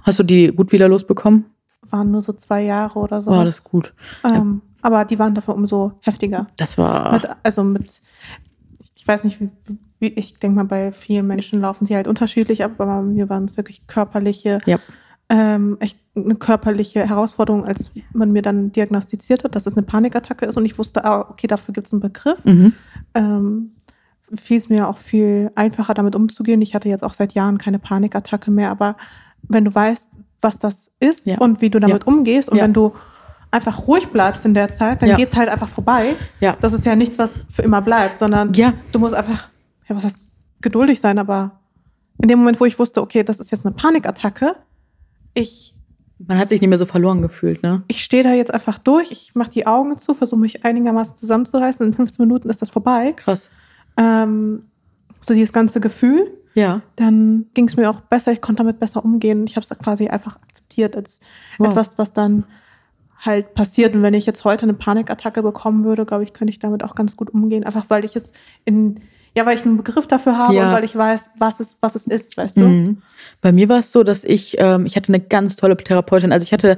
[SPEAKER 2] Hast du die gut wieder losbekommen?
[SPEAKER 1] Waren nur so zwei Jahre oder so.
[SPEAKER 2] War das gut.
[SPEAKER 1] ähm, aber die waren dafür umso heftiger.
[SPEAKER 2] Das war.
[SPEAKER 1] Mit, also mit, ich weiß nicht, wie, wie ich denke mal, bei vielen Menschen laufen sie halt unterschiedlich ab, aber bei mir waren es wirklich körperliche,
[SPEAKER 2] Ja.
[SPEAKER 1] ähm, echt eine körperliche Herausforderung, als man mir dann diagnostiziert hat, dass es eine Panikattacke ist und ich wusste, ah, okay, dafür gibt es einen Begriff.
[SPEAKER 2] Mhm.
[SPEAKER 1] Ähm, fiel es mir auch viel einfacher, damit umzugehen. Ich hatte jetzt auch seit Jahren keine Panikattacke mehr, aber wenn du weißt, was das ist
[SPEAKER 2] Ja.
[SPEAKER 1] und wie du damit umgehst und
[SPEAKER 2] Ja.
[SPEAKER 1] wenn du einfach ruhig bleibst in der Zeit, dann
[SPEAKER 2] Ja.
[SPEAKER 1] geht's halt einfach vorbei.
[SPEAKER 2] Ja.
[SPEAKER 1] Das ist ja nichts, was für immer bleibt, sondern
[SPEAKER 2] Ja.
[SPEAKER 1] du musst einfach, ja, was heißt geduldig sein, aber in dem Moment, wo ich wusste, okay, das ist jetzt eine Panikattacke, ich,
[SPEAKER 2] Man hat sich nicht mehr so verloren gefühlt, ne?
[SPEAKER 1] ich stehe da jetzt einfach durch, ich mache die Augen zu, versuche mich einigermaßen zusammenzureißen, in 15 Minuten ist das vorbei.
[SPEAKER 2] Krass.
[SPEAKER 1] Ähm, so dieses ganze Gefühl,
[SPEAKER 2] Ja.
[SPEAKER 1] dann ging es mir auch besser, ich konnte damit besser umgehen. Ich habe es quasi einfach akzeptiert als
[SPEAKER 2] Wow.
[SPEAKER 1] etwas, was dann halt passiert. Und wenn ich jetzt heute eine Panikattacke bekommen würde, glaube ich, könnte ich damit auch ganz gut umgehen. Einfach weil ich es in, ja, weil ich einen Begriff dafür habe
[SPEAKER 2] Ja.
[SPEAKER 1] und weil ich weiß, was es, was es ist, weißt du?
[SPEAKER 2] Mhm. Bei mir war es so, dass ich, ähm, ich hatte eine ganz tolle Therapeutin. Also ich hatte,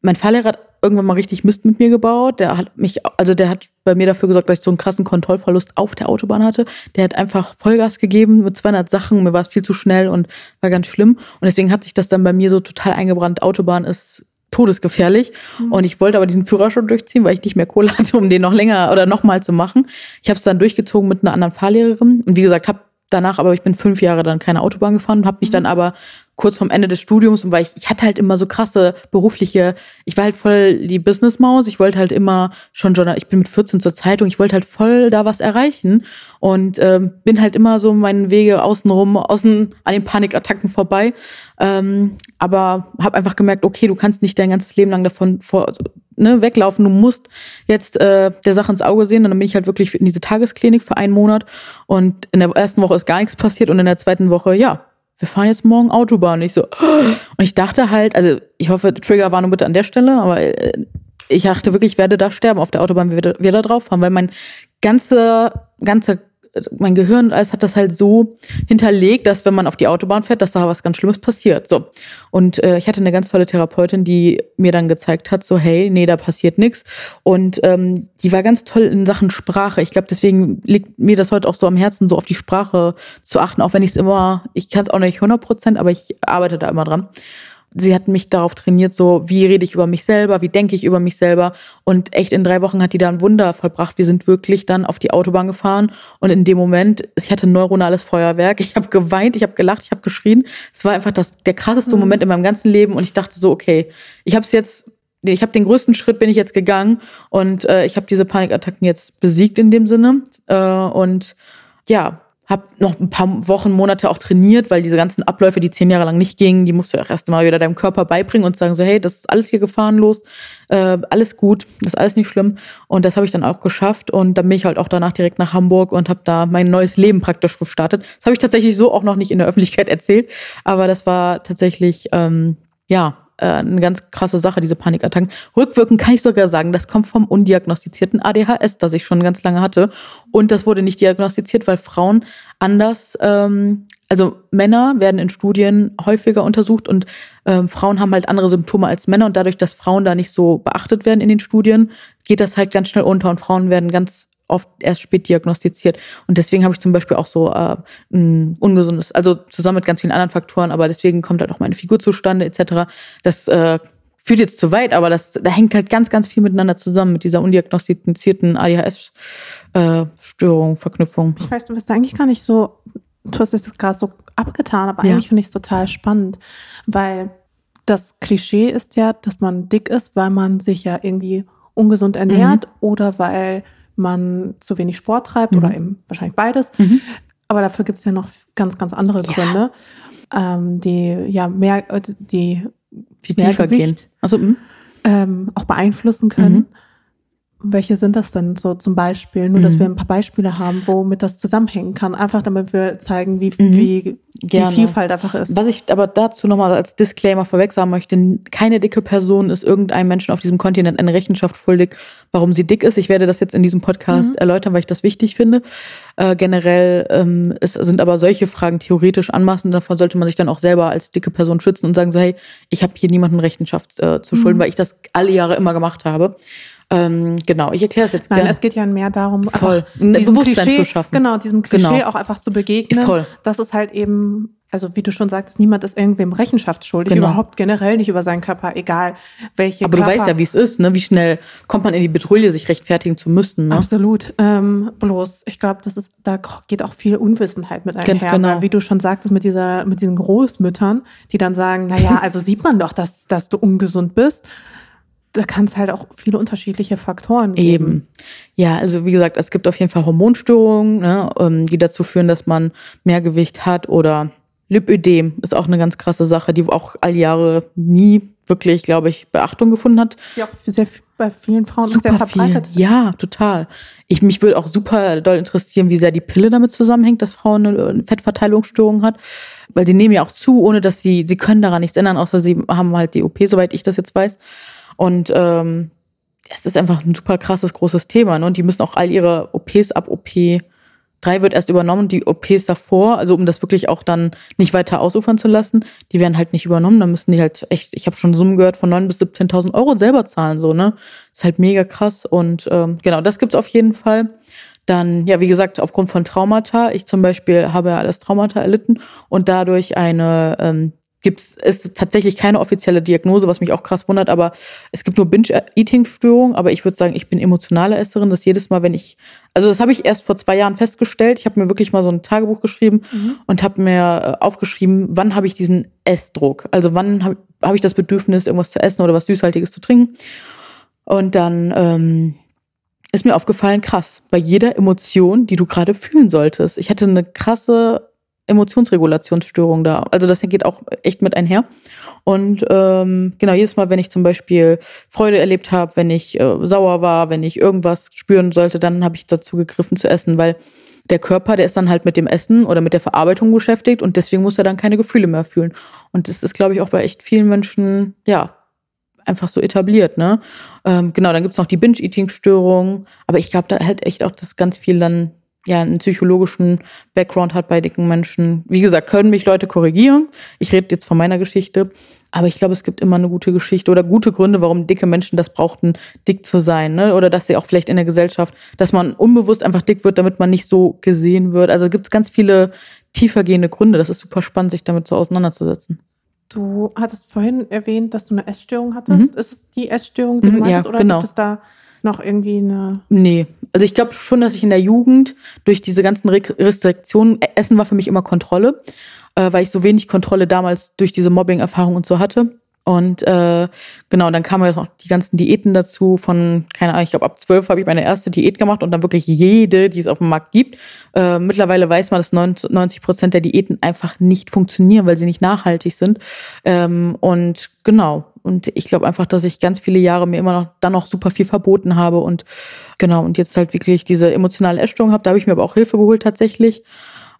[SPEAKER 2] mein Fahrlehrer hat irgendwann mal richtig Mist mit mir gebaut. Der hat mich, also der hat bei mir dafür gesorgt, dass ich so einen krassen Kontrollverlust auf der Autobahn hatte. Der hat einfach Vollgas gegeben mit 200 Sachen. Mir war es viel zu schnell und war ganz schlimm. Und deswegen hat sich das dann bei mir so total eingebrannt. Autobahn ist todesgefährlich.
[SPEAKER 1] Mhm.
[SPEAKER 2] Und ich wollte aber diesen Führerschein durchziehen, weil ich nicht mehr Kohle <laughs> hatte, um den noch länger oder nochmal zu machen. Ich habe es dann durchgezogen mit einer anderen Fahrlehrerin. Und wie gesagt, habe danach, aber ich bin fünf Jahre dann keine Autobahn gefahren habe mich dann aber kurz vorm Ende des Studiums und weil ich, ich hatte halt immer so krasse berufliche, ich war halt voll die Businessmaus, ich wollte halt immer schon Journal, ich bin mit 14 zur Zeitung, ich wollte halt voll da was erreichen und ähm, bin halt immer so meinen Wege außenrum, außen an den Panikattacken vorbei, ähm, aber habe einfach gemerkt, okay, du kannst nicht dein ganzes Leben lang davon vor, ne, weglaufen, du musst jetzt äh, der Sache ins Auge sehen. Und dann bin ich halt wirklich in diese Tagesklinik für einen Monat. Und in der ersten Woche ist gar nichts passiert und in der zweiten Woche, ja, wir fahren jetzt morgen Autobahn. Und ich so, <gasps> und ich dachte halt, also ich hoffe, Trigger war nur bitte an der Stelle, aber äh, ich dachte wirklich, ich werde da sterben auf der Autobahn, wir, wir da drauf fahren, weil mein ganze, ganze mein Gehirn und alles hat das halt so hinterlegt, dass wenn man auf die Autobahn fährt, dass da was ganz Schlimmes passiert. So. Und äh, ich hatte eine ganz tolle Therapeutin, die mir dann gezeigt hat, so, hey, nee, da passiert nichts. Und ähm, die war ganz toll in Sachen Sprache. Ich glaube, deswegen liegt mir das heute auch so am Herzen, so auf die Sprache zu achten, auch wenn ich es immer, ich kann es auch nicht 100 Prozent, aber ich arbeite da immer dran sie hat mich darauf trainiert, so wie rede ich über mich selber, wie denke ich über mich selber. Und echt in drei Wochen hat die da ein Wunder vollbracht. Wir sind wirklich dann auf die Autobahn gefahren und in dem Moment, ich hatte neuronales Feuerwerk. Ich habe geweint, ich habe gelacht, ich habe geschrien. Es war einfach das, der krasseste mhm. Moment in meinem ganzen Leben und ich dachte so, okay, ich habe es jetzt ich habe den größten Schritt bin ich jetzt gegangen und äh, ich habe diese Panikattacken jetzt besiegt in dem Sinne äh, und ja habe noch ein paar Wochen, Monate auch trainiert, weil diese ganzen Abläufe, die zehn Jahre lang nicht gingen, die musst du auch erst mal wieder deinem Körper beibringen und sagen so, hey, das ist alles hier gefahrenlos, äh, alles gut, das ist alles nicht schlimm. Und das habe ich dann auch geschafft und dann bin ich halt auch danach direkt nach Hamburg und habe da mein neues Leben praktisch gestartet. Das habe ich tatsächlich so auch noch nicht in der Öffentlichkeit <laughs> erzählt, aber das war tatsächlich, ähm, ja, äh, eine ganz krasse Sache, diese Panikattacken. Rückwirkend kann ich sogar sagen, das kommt vom undiagnostizierten ADHS, das ich schon ganz lange hatte. Und das wurde nicht diagnostiziert, weil Frauen anders, ähm, also Männer werden in Studien häufiger untersucht und ähm, Frauen haben halt andere Symptome als Männer und dadurch, dass Frauen da nicht so beachtet werden in den Studien, geht das halt ganz schnell unter und Frauen werden ganz oft erst spät diagnostiziert. Und deswegen habe ich zum Beispiel auch so äh, ein ungesundes, also zusammen mit ganz vielen anderen Faktoren, aber deswegen kommt halt auch meine Figur zustande, etc. Das äh, führt jetzt zu weit, aber das, da hängt halt ganz, ganz viel miteinander zusammen mit dieser undiagnostizierten ADHS-Störung, äh, Verknüpfung.
[SPEAKER 1] Ich weiß, du bist eigentlich gar nicht so, du hast es gerade so abgetan, aber ja. eigentlich finde ich es total spannend, weil das Klischee ist ja, dass man dick ist, weil man sich ja irgendwie ungesund ernährt mhm. oder weil man zu wenig Sport treibt mhm. oder eben wahrscheinlich beides. Mhm. Aber dafür gibt es ja noch ganz, ganz andere Gründe, ja. ähm, die ja mehr, äh, die
[SPEAKER 2] viel tiefer gehen.
[SPEAKER 1] Also, ähm, auch beeinflussen können. Mhm. Welche sind das denn so zum Beispiel? Nur, dass wir mhm. ein paar Beispiele haben, womit das zusammenhängen kann. Einfach damit wir zeigen, wie, mhm. wie die Vielfalt einfach ist.
[SPEAKER 2] Was ich aber dazu nochmal als Disclaimer vorweg sagen möchte, keine dicke Person ist irgendeinem Menschen auf diesem Kontinent eine Rechenschaft schuldig, warum sie dick ist. Ich werde das jetzt in diesem Podcast mhm. erläutern, weil ich das wichtig finde. Äh, generell ähm, es sind aber solche Fragen theoretisch anmaßend. Davon sollte man sich dann auch selber als dicke Person schützen und sagen so, hey, ich habe hier niemanden Rechenschaft äh, zu schulden, mhm. weil ich das alle Jahre immer gemacht habe. Ähm, genau, ich erkläre es jetzt
[SPEAKER 1] gerne. Nein, es geht ja mehr darum,
[SPEAKER 2] Voll. diesem
[SPEAKER 1] Bewusstsein
[SPEAKER 2] Klischee, zu schaffen.
[SPEAKER 1] Genau, diesem Klischee genau. auch einfach zu begegnen. Voll. Das ist halt eben, also wie du schon sagtest, niemand ist irgendwem Rechenschaft schuldig, genau. überhaupt generell nicht über seinen Körper, egal welche
[SPEAKER 2] Aber
[SPEAKER 1] Körper.
[SPEAKER 2] du weißt ja, wie es ist, ne? Wie schnell kommt man in die Betrouille, sich rechtfertigen zu müssen. Ne?
[SPEAKER 1] Absolut. Ähm, bloß, ich glaube, das ist, da geht auch viel Unwissenheit mit einher. Ganz genau. Wie du schon sagtest, mit dieser, mit diesen Großmüttern, die dann sagen, na ja, <laughs> also sieht man doch, dass, dass du ungesund bist da kann es halt auch viele unterschiedliche Faktoren geben. Eben.
[SPEAKER 2] Ja, also wie gesagt, es gibt auf jeden Fall Hormonstörungen, ne, ähm, die dazu führen, dass man mehr Gewicht hat oder Lipödem ist auch eine ganz krasse Sache, die auch all Jahre nie wirklich, glaube ich, Beachtung gefunden hat.
[SPEAKER 1] Ja, auch sehr, bei vielen Frauen super sehr verbreitet.
[SPEAKER 2] Viel. Ja, total. Ich, mich würde auch super doll interessieren, wie sehr die Pille damit zusammenhängt, dass Frauen eine Fettverteilungsstörung hat. Weil sie nehmen ja auch zu, ohne dass sie, sie können daran nichts ändern, außer sie haben halt die OP, soweit ich das jetzt weiß. Und ähm, es ist einfach ein super krasses, großes Thema. Ne? Und die müssen auch all ihre OPs ab OP 3 wird erst übernommen, die OPs davor, also um das wirklich auch dann nicht weiter ausufern zu lassen, die werden halt nicht übernommen. Da müssen die halt echt, ich habe schon Summen gehört von 9.000 bis 17.000 Euro selber zahlen, so, ne? Ist halt mega krass. Und ähm, genau, das gibt's auf jeden Fall. Dann, ja, wie gesagt, aufgrund von Traumata. Ich zum Beispiel habe ja alles Traumata erlitten und dadurch eine ähm, gibt es tatsächlich keine offizielle Diagnose, was mich auch krass wundert, aber es gibt nur Binge-Eating-Störungen, aber ich würde sagen, ich bin emotionale Esserin, dass jedes Mal, wenn ich, also das habe ich erst vor zwei Jahren festgestellt, ich habe mir wirklich mal so ein Tagebuch geschrieben mhm. und habe mir äh, aufgeschrieben, wann habe ich diesen Essdruck, also wann habe hab ich das Bedürfnis, irgendwas zu essen oder was Süßhaltiges zu trinken und dann ähm, ist mir aufgefallen, krass, bei jeder Emotion, die du gerade fühlen solltest. Ich hatte eine krasse Emotionsregulationsstörung da. Also das geht auch echt mit einher. Und ähm, genau, jedes Mal, wenn ich zum Beispiel Freude erlebt habe, wenn ich äh, sauer war, wenn ich irgendwas spüren sollte, dann habe ich dazu gegriffen zu essen, weil der Körper, der ist dann halt mit dem Essen oder mit der Verarbeitung beschäftigt und deswegen muss er dann keine Gefühle mehr fühlen. Und das ist, glaube ich, auch bei echt vielen Menschen, ja, einfach so etabliert, ne? Ähm, genau, dann gibt's noch die Binge-Eating-Störung, aber ich glaube, da halt echt auch das ganz viel dann ja einen psychologischen Background hat bei dicken Menschen. Wie gesagt, können mich Leute korrigieren. Ich rede jetzt von meiner Geschichte. Aber ich glaube, es gibt immer eine gute Geschichte oder gute Gründe, warum dicke Menschen das brauchten, dick zu sein. Ne? Oder dass sie auch vielleicht in der Gesellschaft, dass man unbewusst einfach dick wird, damit man nicht so gesehen wird. Also gibt es ganz viele tiefergehende Gründe. Das ist super spannend, sich damit so auseinanderzusetzen.
[SPEAKER 1] Du hattest vorhin erwähnt, dass du eine Essstörung hattest. Mhm. Ist es die Essstörung, die
[SPEAKER 2] mhm,
[SPEAKER 1] du meintest,
[SPEAKER 2] ja,
[SPEAKER 1] oder
[SPEAKER 2] genau.
[SPEAKER 1] gibt es da noch irgendwie eine.
[SPEAKER 2] Nee, also ich glaube schon, dass ich in der Jugend durch diese ganzen Restriktionen, Essen war für mich immer Kontrolle, äh, weil ich so wenig Kontrolle damals durch diese Mobbing-Erfahrung und so hatte. Und äh, genau, dann kamen jetzt noch die ganzen Diäten dazu. Von, keine Ahnung, ich glaube, ab zwölf habe ich meine erste Diät gemacht und dann wirklich jede, die es auf dem Markt gibt. Äh, mittlerweile weiß man, dass 90 Prozent der Diäten einfach nicht funktionieren, weil sie nicht nachhaltig sind. Ähm, und genau, und ich glaube einfach, dass ich ganz viele Jahre mir immer noch dann noch super viel verboten habe und genau, und jetzt halt wirklich diese emotionale Essstörung habe. Da habe ich mir aber auch Hilfe geholt tatsächlich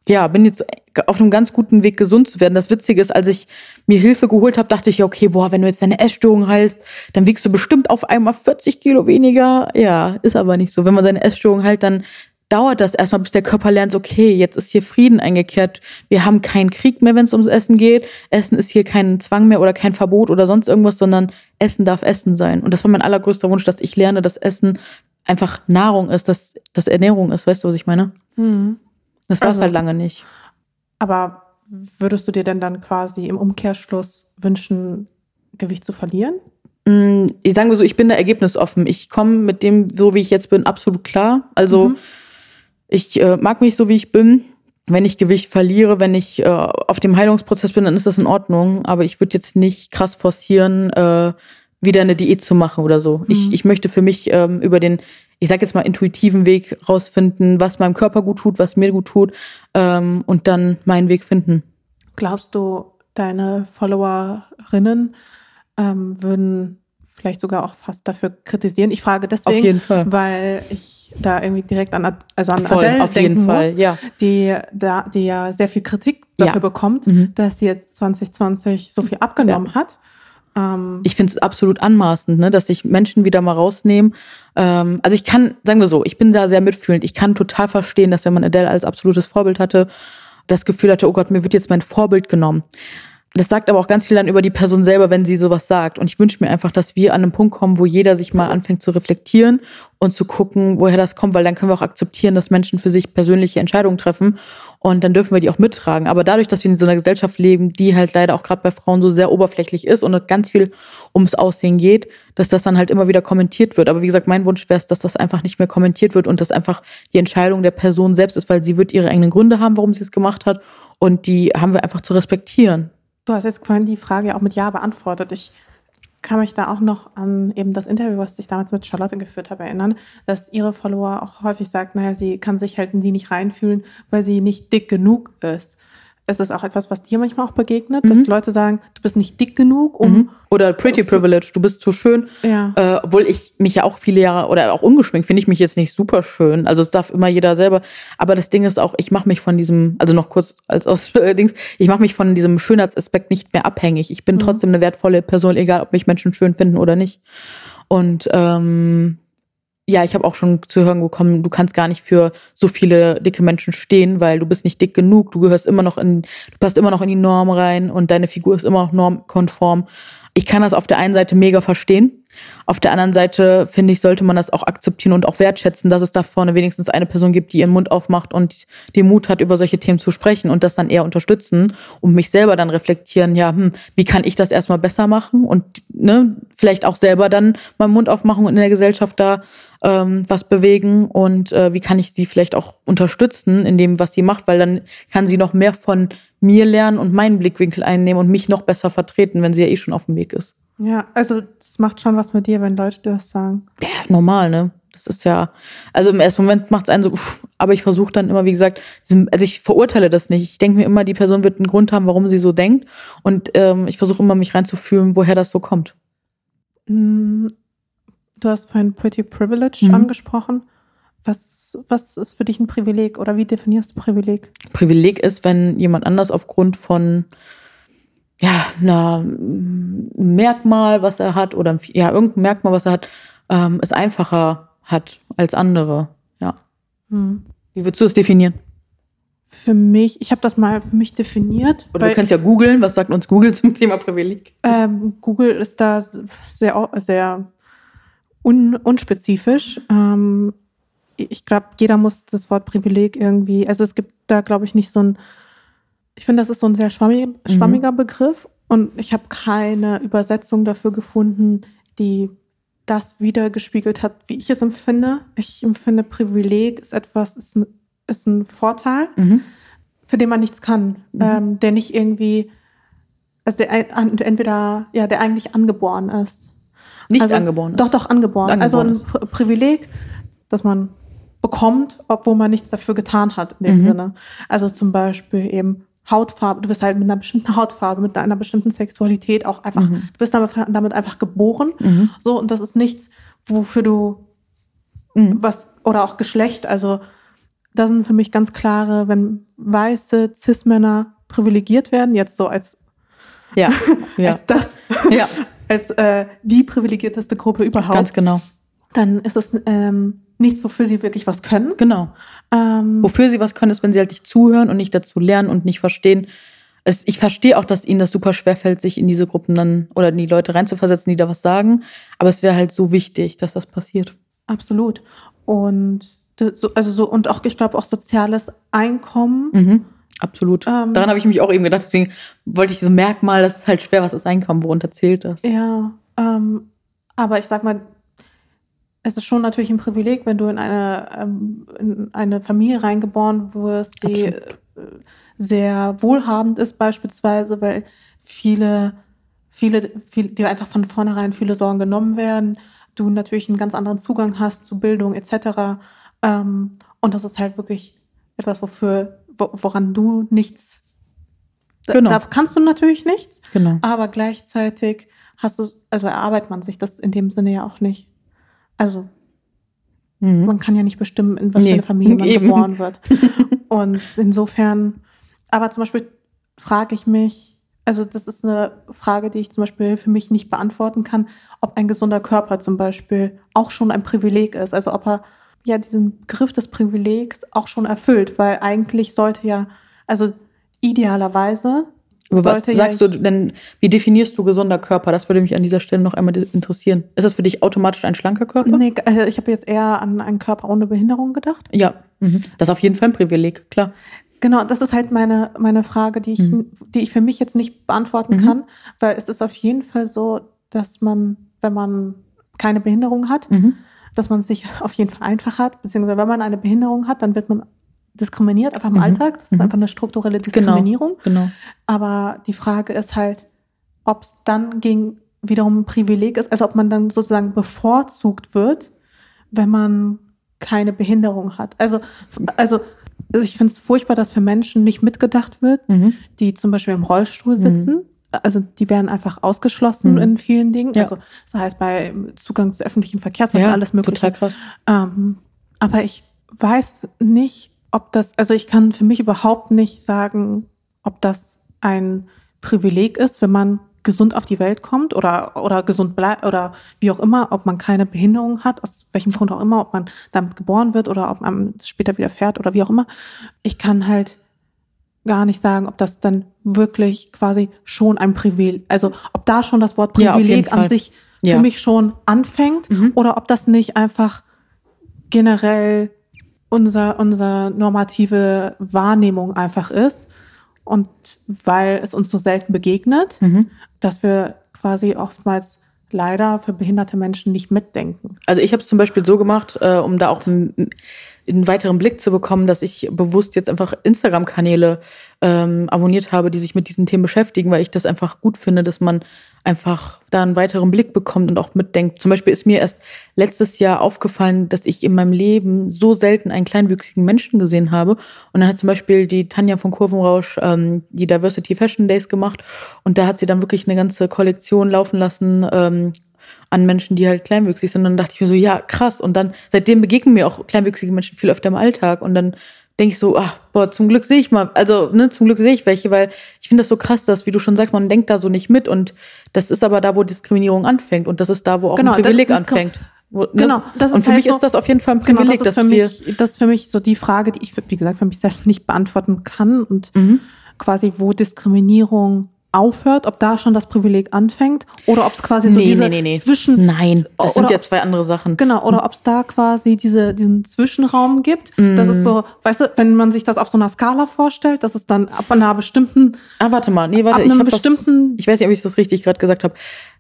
[SPEAKER 2] ja, bin jetzt auf einem ganz guten Weg, gesund zu werden. Das Witzige ist, als ich mir Hilfe geholt habe, dachte ich, okay, boah, wenn du jetzt deine Essstörung heilt, dann wiegst du bestimmt auf einmal 40 Kilo weniger. Ja, ist aber nicht so. Wenn man seine Essstörung heilt, dann dauert das erstmal, bis der Körper lernt, okay, jetzt ist hier Frieden eingekehrt. Wir haben keinen Krieg mehr, wenn es ums Essen geht. Essen ist hier kein Zwang mehr oder kein Verbot oder sonst irgendwas, sondern Essen darf Essen sein. Und das war mein allergrößter Wunsch, dass ich lerne, dass Essen einfach Nahrung ist, dass das Ernährung ist. Weißt du, was ich meine?
[SPEAKER 1] Hm.
[SPEAKER 2] Das war es
[SPEAKER 1] Also-
[SPEAKER 2] halt lange nicht.
[SPEAKER 1] Aber würdest du dir denn dann quasi im Umkehrschluss wünschen, Gewicht zu verlieren?
[SPEAKER 2] Mm, Ich sage so, ich bin da ergebnisoffen. Ich komme mit dem, so wie ich jetzt bin, absolut klar. Also
[SPEAKER 1] Mhm.
[SPEAKER 2] ich äh, mag mich so, wie ich bin. Wenn ich Gewicht verliere, wenn ich äh, auf dem Heilungsprozess bin, dann ist das in Ordnung. Aber ich würde jetzt nicht krass forcieren, äh, wieder eine Diät zu machen oder so. Ich,
[SPEAKER 1] Mhm.
[SPEAKER 2] ich möchte für mich ähm, über den, ich sage jetzt mal, intuitiven Weg rausfinden, was meinem Körper gut tut, was mir gut tut ähm, und dann meinen Weg finden.
[SPEAKER 1] Glaubst du, deine Followerinnen ähm, würden vielleicht sogar auch fast dafür kritisieren? Ich frage deswegen,
[SPEAKER 2] jeden Fall.
[SPEAKER 1] weil ich da irgendwie direkt an, Ad- also an
[SPEAKER 2] Voll,
[SPEAKER 1] Adele
[SPEAKER 2] auf jeden
[SPEAKER 1] denken
[SPEAKER 2] Fall,
[SPEAKER 1] muss,
[SPEAKER 2] ja.
[SPEAKER 1] die, da, die ja sehr viel Kritik
[SPEAKER 2] Ja.
[SPEAKER 1] dafür bekommt,
[SPEAKER 2] Mhm.
[SPEAKER 1] dass sie jetzt 2020 so viel abgenommen hat. Ähm,
[SPEAKER 2] ich finde es absolut anmaßend, ne, dass sich Menschen wieder mal rausnehmen. Ähm, also ich kann, sagen wir so, ich bin da sehr mitfühlend. Ich kann total verstehen, dass wenn man Adele als absolutes Vorbild hatte, das Gefühl hatte, oh Gott, mir wird jetzt mein Vorbild genommen. Das sagt aber auch ganz viel dann über die Person selber, wenn sie sowas sagt. Und ich wünsche mir einfach, dass wir an einen Punkt kommen, wo jeder sich mal anfängt zu reflektieren und zu gucken, woher das kommt, weil dann können wir auch akzeptieren, dass Menschen für sich persönliche Entscheidungen treffen und dann dürfen wir die auch mittragen. Aber dadurch, dass wir in so einer Gesellschaft leben, die halt leider auch gerade bei Frauen so sehr oberflächlich ist und ganz viel ums Aussehen geht, dass das dann halt immer wieder kommentiert wird. Aber wie gesagt, mein Wunsch wäre es, dass das einfach nicht mehr kommentiert wird und das einfach die Entscheidung der Person selbst ist, weil sie wird ihre eigenen Gründe haben, warum sie es gemacht hat und die haben wir einfach zu respektieren.
[SPEAKER 1] Du hast jetzt vorhin die Frage auch mit Ja beantwortet. Ich kann mich da auch noch an eben das Interview, was ich damals mit Charlotte geführt habe, erinnern, dass ihre Follower auch häufig sagt, naja, sie kann sich halt in sie nicht reinfühlen, weil sie nicht dick genug ist. Ist das auch etwas, was dir manchmal auch begegnet, dass
[SPEAKER 2] Mhm.
[SPEAKER 1] Leute sagen, du bist nicht dick genug, um
[SPEAKER 2] Mhm. Oder Pretty Privilege, du bist zu schön.
[SPEAKER 1] ja.
[SPEAKER 2] Äh, obwohl ich mich ja auch viele Jahre oder auch ungeschminkt finde ich mich jetzt nicht super schön. Also es darf immer jeder selber. Aber das Ding ist auch, ich mache mich von diesem, also noch kurz als aus <laughs> äh, Dings, ich mache mich von diesem Schönheitsaspekt nicht mehr abhängig. Ich bin
[SPEAKER 1] Mhm.
[SPEAKER 2] trotzdem eine wertvolle Person, egal ob mich Menschen schön finden oder nicht. Und ähm, ja, ich habe auch schon zu hören bekommen, du kannst gar nicht für so viele dicke Menschen stehen, weil du bist nicht dick genug, du gehörst immer noch in, du passt immer noch in die Norm rein und deine Figur ist immer noch normkonform. Ich kann das auf der einen Seite mega verstehen. Auf der anderen Seite, finde ich, sollte man das auch akzeptieren und auch wertschätzen, dass es da vorne wenigstens eine Person gibt, die ihren Mund aufmacht und den Mut hat, über solche Themen zu sprechen und das dann eher unterstützen und mich selber dann reflektieren, ja, hm, wie kann ich das erstmal besser machen und ne, vielleicht auch selber dann meinen Mund aufmachen und in der Gesellschaft da ähm, was bewegen und äh, wie kann ich sie vielleicht auch unterstützen in dem, was sie macht, weil dann kann sie noch mehr von mir lernen und meinen Blickwinkel einnehmen und mich noch besser vertreten, wenn sie ja eh schon auf dem Weg ist.
[SPEAKER 1] Ja, also das macht schon was mit dir, wenn Leute das sagen.
[SPEAKER 2] Ja, normal, ne? Das ist ja, also im ersten Moment macht es einen so, uff, aber ich versuche dann immer, wie gesagt, also ich verurteile das nicht. Ich denke mir immer, die Person wird einen Grund haben, warum sie so denkt. Und ähm, ich versuche immer, mich reinzufühlen, woher das so kommt.
[SPEAKER 1] Mm, du hast vorhin Pretty Privilege
[SPEAKER 2] Mhm.
[SPEAKER 1] angesprochen. Was, was ist für dich ein Privileg oder wie definierst du Privileg?
[SPEAKER 2] Privileg ist, wenn jemand anders aufgrund von ja, mm, Merkmal, was er hat, oder ja, irgendein Merkmal, was er hat, ähm, es einfacher hat als andere. Ja.
[SPEAKER 1] Hm.
[SPEAKER 2] Wie würdest du es definieren?
[SPEAKER 1] Für mich, ich habe das mal für mich definiert.
[SPEAKER 2] Oder du kannst ja googeln, was sagt uns Google zum Thema Privileg?
[SPEAKER 1] Ähm, Google ist da sehr, sehr un, unspezifisch. Ähm, ich glaube, jeder muss das Wort Privileg irgendwie, also es gibt da, glaube ich, nicht so ein, ich finde, das ist so ein sehr schwammig, schwammiger Begriff und ich habe keine Übersetzung dafür gefunden, die das wiedergespiegelt hat, wie ich es empfinde. Ich empfinde, Privileg ist etwas, ist ein, ist ein Vorteil,
[SPEAKER 2] Mhm.
[SPEAKER 1] für den man nichts kann,
[SPEAKER 2] Mhm.
[SPEAKER 1] ähm, der nicht irgendwie, also der entweder, ja, der eigentlich angeboren ist.
[SPEAKER 2] Nicht
[SPEAKER 1] also,
[SPEAKER 2] angeboren.
[SPEAKER 1] Doch, doch, angeboren.
[SPEAKER 2] Angeboren
[SPEAKER 1] also ein Pri- Privileg, das man bekommt, obwohl man nichts dafür getan hat in dem
[SPEAKER 2] Mhm.
[SPEAKER 1] Sinne. Also zum Beispiel eben Hautfarbe, du wirst halt mit einer bestimmten Hautfarbe, mit einer bestimmten Sexualität auch einfach,
[SPEAKER 2] Mhm.
[SPEAKER 1] du wirst damit, damit einfach geboren.
[SPEAKER 2] Mhm.
[SPEAKER 1] So, und das ist nichts, wofür du
[SPEAKER 2] Mhm.
[SPEAKER 1] was, oder auch Geschlecht, also das sind für mich ganz klare, wenn weiße Cis-Männer privilegiert werden, jetzt so als,
[SPEAKER 2] Ja, <laughs> ja,
[SPEAKER 1] als das,
[SPEAKER 2] ja, <laughs>
[SPEAKER 1] als äh, die privilegierteste Gruppe überhaupt,
[SPEAKER 2] ganz genau.
[SPEAKER 1] dann ist es ähm, nichts, wofür sie wirklich was können.
[SPEAKER 2] Genau.
[SPEAKER 1] Ähm,
[SPEAKER 2] Wofür sie was können, ist, wenn sie halt nicht zuhören und nicht dazu lernen und nicht verstehen. Es, ich verstehe auch, dass ihnen das super schwer fällt, sich in diese Gruppen dann oder in die Leute reinzuversetzen, die da was sagen. Aber es wäre halt so wichtig, dass das passiert.
[SPEAKER 1] absolut. Und so, also so, und auch, ich glaube, auch soziales Einkommen.
[SPEAKER 2] Mhm. Absolut.
[SPEAKER 1] Ähm,
[SPEAKER 2] Daran habe ich mich auch eben gedacht. Deswegen wollte ich so Merkmal, das ist halt schwer, was das Einkommen, worunter zählt das.
[SPEAKER 1] Ja, ähm, aber ich sag mal, es ist schon natürlich ein Privileg, wenn du in eine, ähm, in eine Familie reingeboren wirst, die äh,
[SPEAKER 2] Absolut.
[SPEAKER 1] sehr wohlhabend ist, beispielsweise, weil viele, viele, viele, dir einfach von vornherein viele Sorgen genommen werden, du natürlich einen ganz anderen Zugang hast zu Bildung etc. Ähm, und das ist halt wirklich etwas, wofür, wo, woran du nichts, da-
[SPEAKER 2] Genau.
[SPEAKER 1] da kannst du natürlich nichts,
[SPEAKER 2] Genau.
[SPEAKER 1] aber gleichzeitig hast du, also erarbeitet man sich das in dem Sinne ja auch nicht. Also
[SPEAKER 2] Mhm.
[SPEAKER 1] man kann ja nicht bestimmen, in was
[SPEAKER 2] Nee,
[SPEAKER 1] für eine Familie man
[SPEAKER 2] eben.
[SPEAKER 1] geboren wird. <laughs> Und insofern, aber zum Beispiel frage ich mich, also das ist eine Frage, die ich zum Beispiel für mich nicht beantworten kann, ob ein gesunder Körper zum Beispiel auch schon ein Privileg ist. Also ob er ja diesen Begriff des Privilegs auch schon erfüllt, weil eigentlich sollte ja, also idealerweise
[SPEAKER 2] Aber was sagst du denn, wie definierst du gesunder Körper? Das würde mich an dieser Stelle noch einmal interessieren. Ist das für dich automatisch ein schlanker Körper?
[SPEAKER 1] Nee, also ich habe jetzt eher an einen Körper ohne Behinderung gedacht.
[SPEAKER 2] Ja, mhm. das ist auf jeden Fall ein Privileg, klar.
[SPEAKER 1] Genau, das ist halt meine, meine Frage, die ich,
[SPEAKER 2] Mhm.
[SPEAKER 1] die ich für mich jetzt nicht beantworten
[SPEAKER 2] Mhm.
[SPEAKER 1] kann, weil es ist auf jeden Fall so, dass man, wenn man keine Behinderung hat,
[SPEAKER 2] Mhm.
[SPEAKER 1] dass man es sich auf jeden Fall einfach hat, beziehungsweise wenn man eine Behinderung hat, dann wird man diskriminiert, einfach im
[SPEAKER 2] Mhm.
[SPEAKER 1] Alltag. Das ist
[SPEAKER 2] Mhm.
[SPEAKER 1] einfach eine strukturelle Diskriminierung.
[SPEAKER 2] Genau.
[SPEAKER 1] Aber die Frage ist halt, ob es dann gegen wiederum ein Privileg ist, also ob man dann sozusagen bevorzugt wird, wenn man keine Behinderung hat. Also, also ich finde es furchtbar, dass für Menschen nicht mitgedacht wird,
[SPEAKER 2] Mhm.
[SPEAKER 1] die zum Beispiel im Rollstuhl sitzen. Also die werden einfach ausgeschlossen
[SPEAKER 2] Mhm.
[SPEAKER 1] in vielen Dingen.
[SPEAKER 2] Ja.
[SPEAKER 1] Also das heißt bei Zugang zu öffentlichen Verkehrsmitteln,
[SPEAKER 2] Ja,
[SPEAKER 1] alles mögliche.
[SPEAKER 2] total krass.
[SPEAKER 1] Ähm, aber ich weiß nicht, ob das, also ich kann für mich überhaupt nicht sagen, ob das ein Privileg ist, wenn man gesund auf die Welt kommt oder, oder gesund bleibt oder wie auch immer, ob man keine Behinderung hat, aus welchem Grund auch immer, ob man damit geboren wird oder ob man später wieder fährt oder wie auch immer. Ich kann halt gar nicht sagen, ob das dann wirklich quasi schon ein Privileg, also ob da schon das Wort
[SPEAKER 2] Ja,
[SPEAKER 1] Privileg an
[SPEAKER 2] Fall.
[SPEAKER 1] sich
[SPEAKER 2] Ja.
[SPEAKER 1] für mich schon anfängt
[SPEAKER 2] Mhm.
[SPEAKER 1] oder ob das nicht einfach generell unser, unsere normative Wahrnehmung einfach ist. Und weil es uns so selten begegnet,
[SPEAKER 2] Mhm.
[SPEAKER 1] dass wir quasi oftmals leider für behinderte Menschen nicht mitdenken.
[SPEAKER 2] Also ich habe es zum Beispiel so gemacht, äh, um da auch einen weiteren Blick zu bekommen, dass ich bewusst jetzt einfach Instagram-Kanäle ähm, abonniert habe, die sich mit diesen Themen beschäftigen, weil ich das einfach gut finde, dass man einfach da einen weiteren Blick bekommt und auch mitdenkt. Zum Beispiel ist mir erst letztes Jahr aufgefallen, dass ich in meinem Leben so selten einen kleinwüchsigen Menschen gesehen habe. Und dann hat zum Beispiel die Tanja von Kurvenrausch ähm, die Diversity Fashion Days gemacht und da hat sie dann wirklich eine ganze Kollektion laufen lassen. Ähm, an Menschen, die halt kleinwüchsig sind. Und dann dachte ich mir so, ja, krass. Und dann, seitdem begegnen mir auch kleinwüchsige Menschen viel öfter im Alltag. Und dann denke ich so, ach, boah, zum Glück sehe ich mal, also, ne, zum Glück sehe ich welche, weil ich finde das so krass, dass, wie du schon sagst, man denkt da so nicht mit und das ist aber da, wo Diskriminierung anfängt und das ist da, wo auch
[SPEAKER 1] Genau,
[SPEAKER 2] ein Privileg
[SPEAKER 1] das- das kommt-
[SPEAKER 2] anfängt. Wo, ne?
[SPEAKER 1] Genau, das
[SPEAKER 2] und
[SPEAKER 1] ist
[SPEAKER 2] für
[SPEAKER 1] halt
[SPEAKER 2] mich
[SPEAKER 1] so-
[SPEAKER 2] ist das auf jeden Fall ein
[SPEAKER 1] Genau,
[SPEAKER 2] Privileg,
[SPEAKER 1] das ist,
[SPEAKER 2] dass
[SPEAKER 1] für
[SPEAKER 2] wir,
[SPEAKER 1] mich, das ist für mich so die Frage, die ich, wie gesagt, für mich selbst nicht beantworten kann und
[SPEAKER 2] Mhm.
[SPEAKER 1] quasi, wo Diskriminierung aufhört, ob da schon das Privileg anfängt oder ob es quasi so
[SPEAKER 2] Nee,
[SPEAKER 1] diese
[SPEAKER 2] nee, nee,
[SPEAKER 1] zwischen
[SPEAKER 2] nein, das sind ja zwei andere Sachen.
[SPEAKER 1] Genau, oder ob es da quasi diese, diesen Zwischenraum gibt. Das
[SPEAKER 2] Mhm.
[SPEAKER 1] ist so, weißt du, wenn man sich das auf so einer Skala vorstellt, dass es dann ab einer bestimmten,
[SPEAKER 2] Ah, warte mal, nee, warte,
[SPEAKER 1] ab
[SPEAKER 2] ich habe
[SPEAKER 1] bestimmten,
[SPEAKER 2] ich weiß nicht, ob ich das richtig gerade gesagt habe.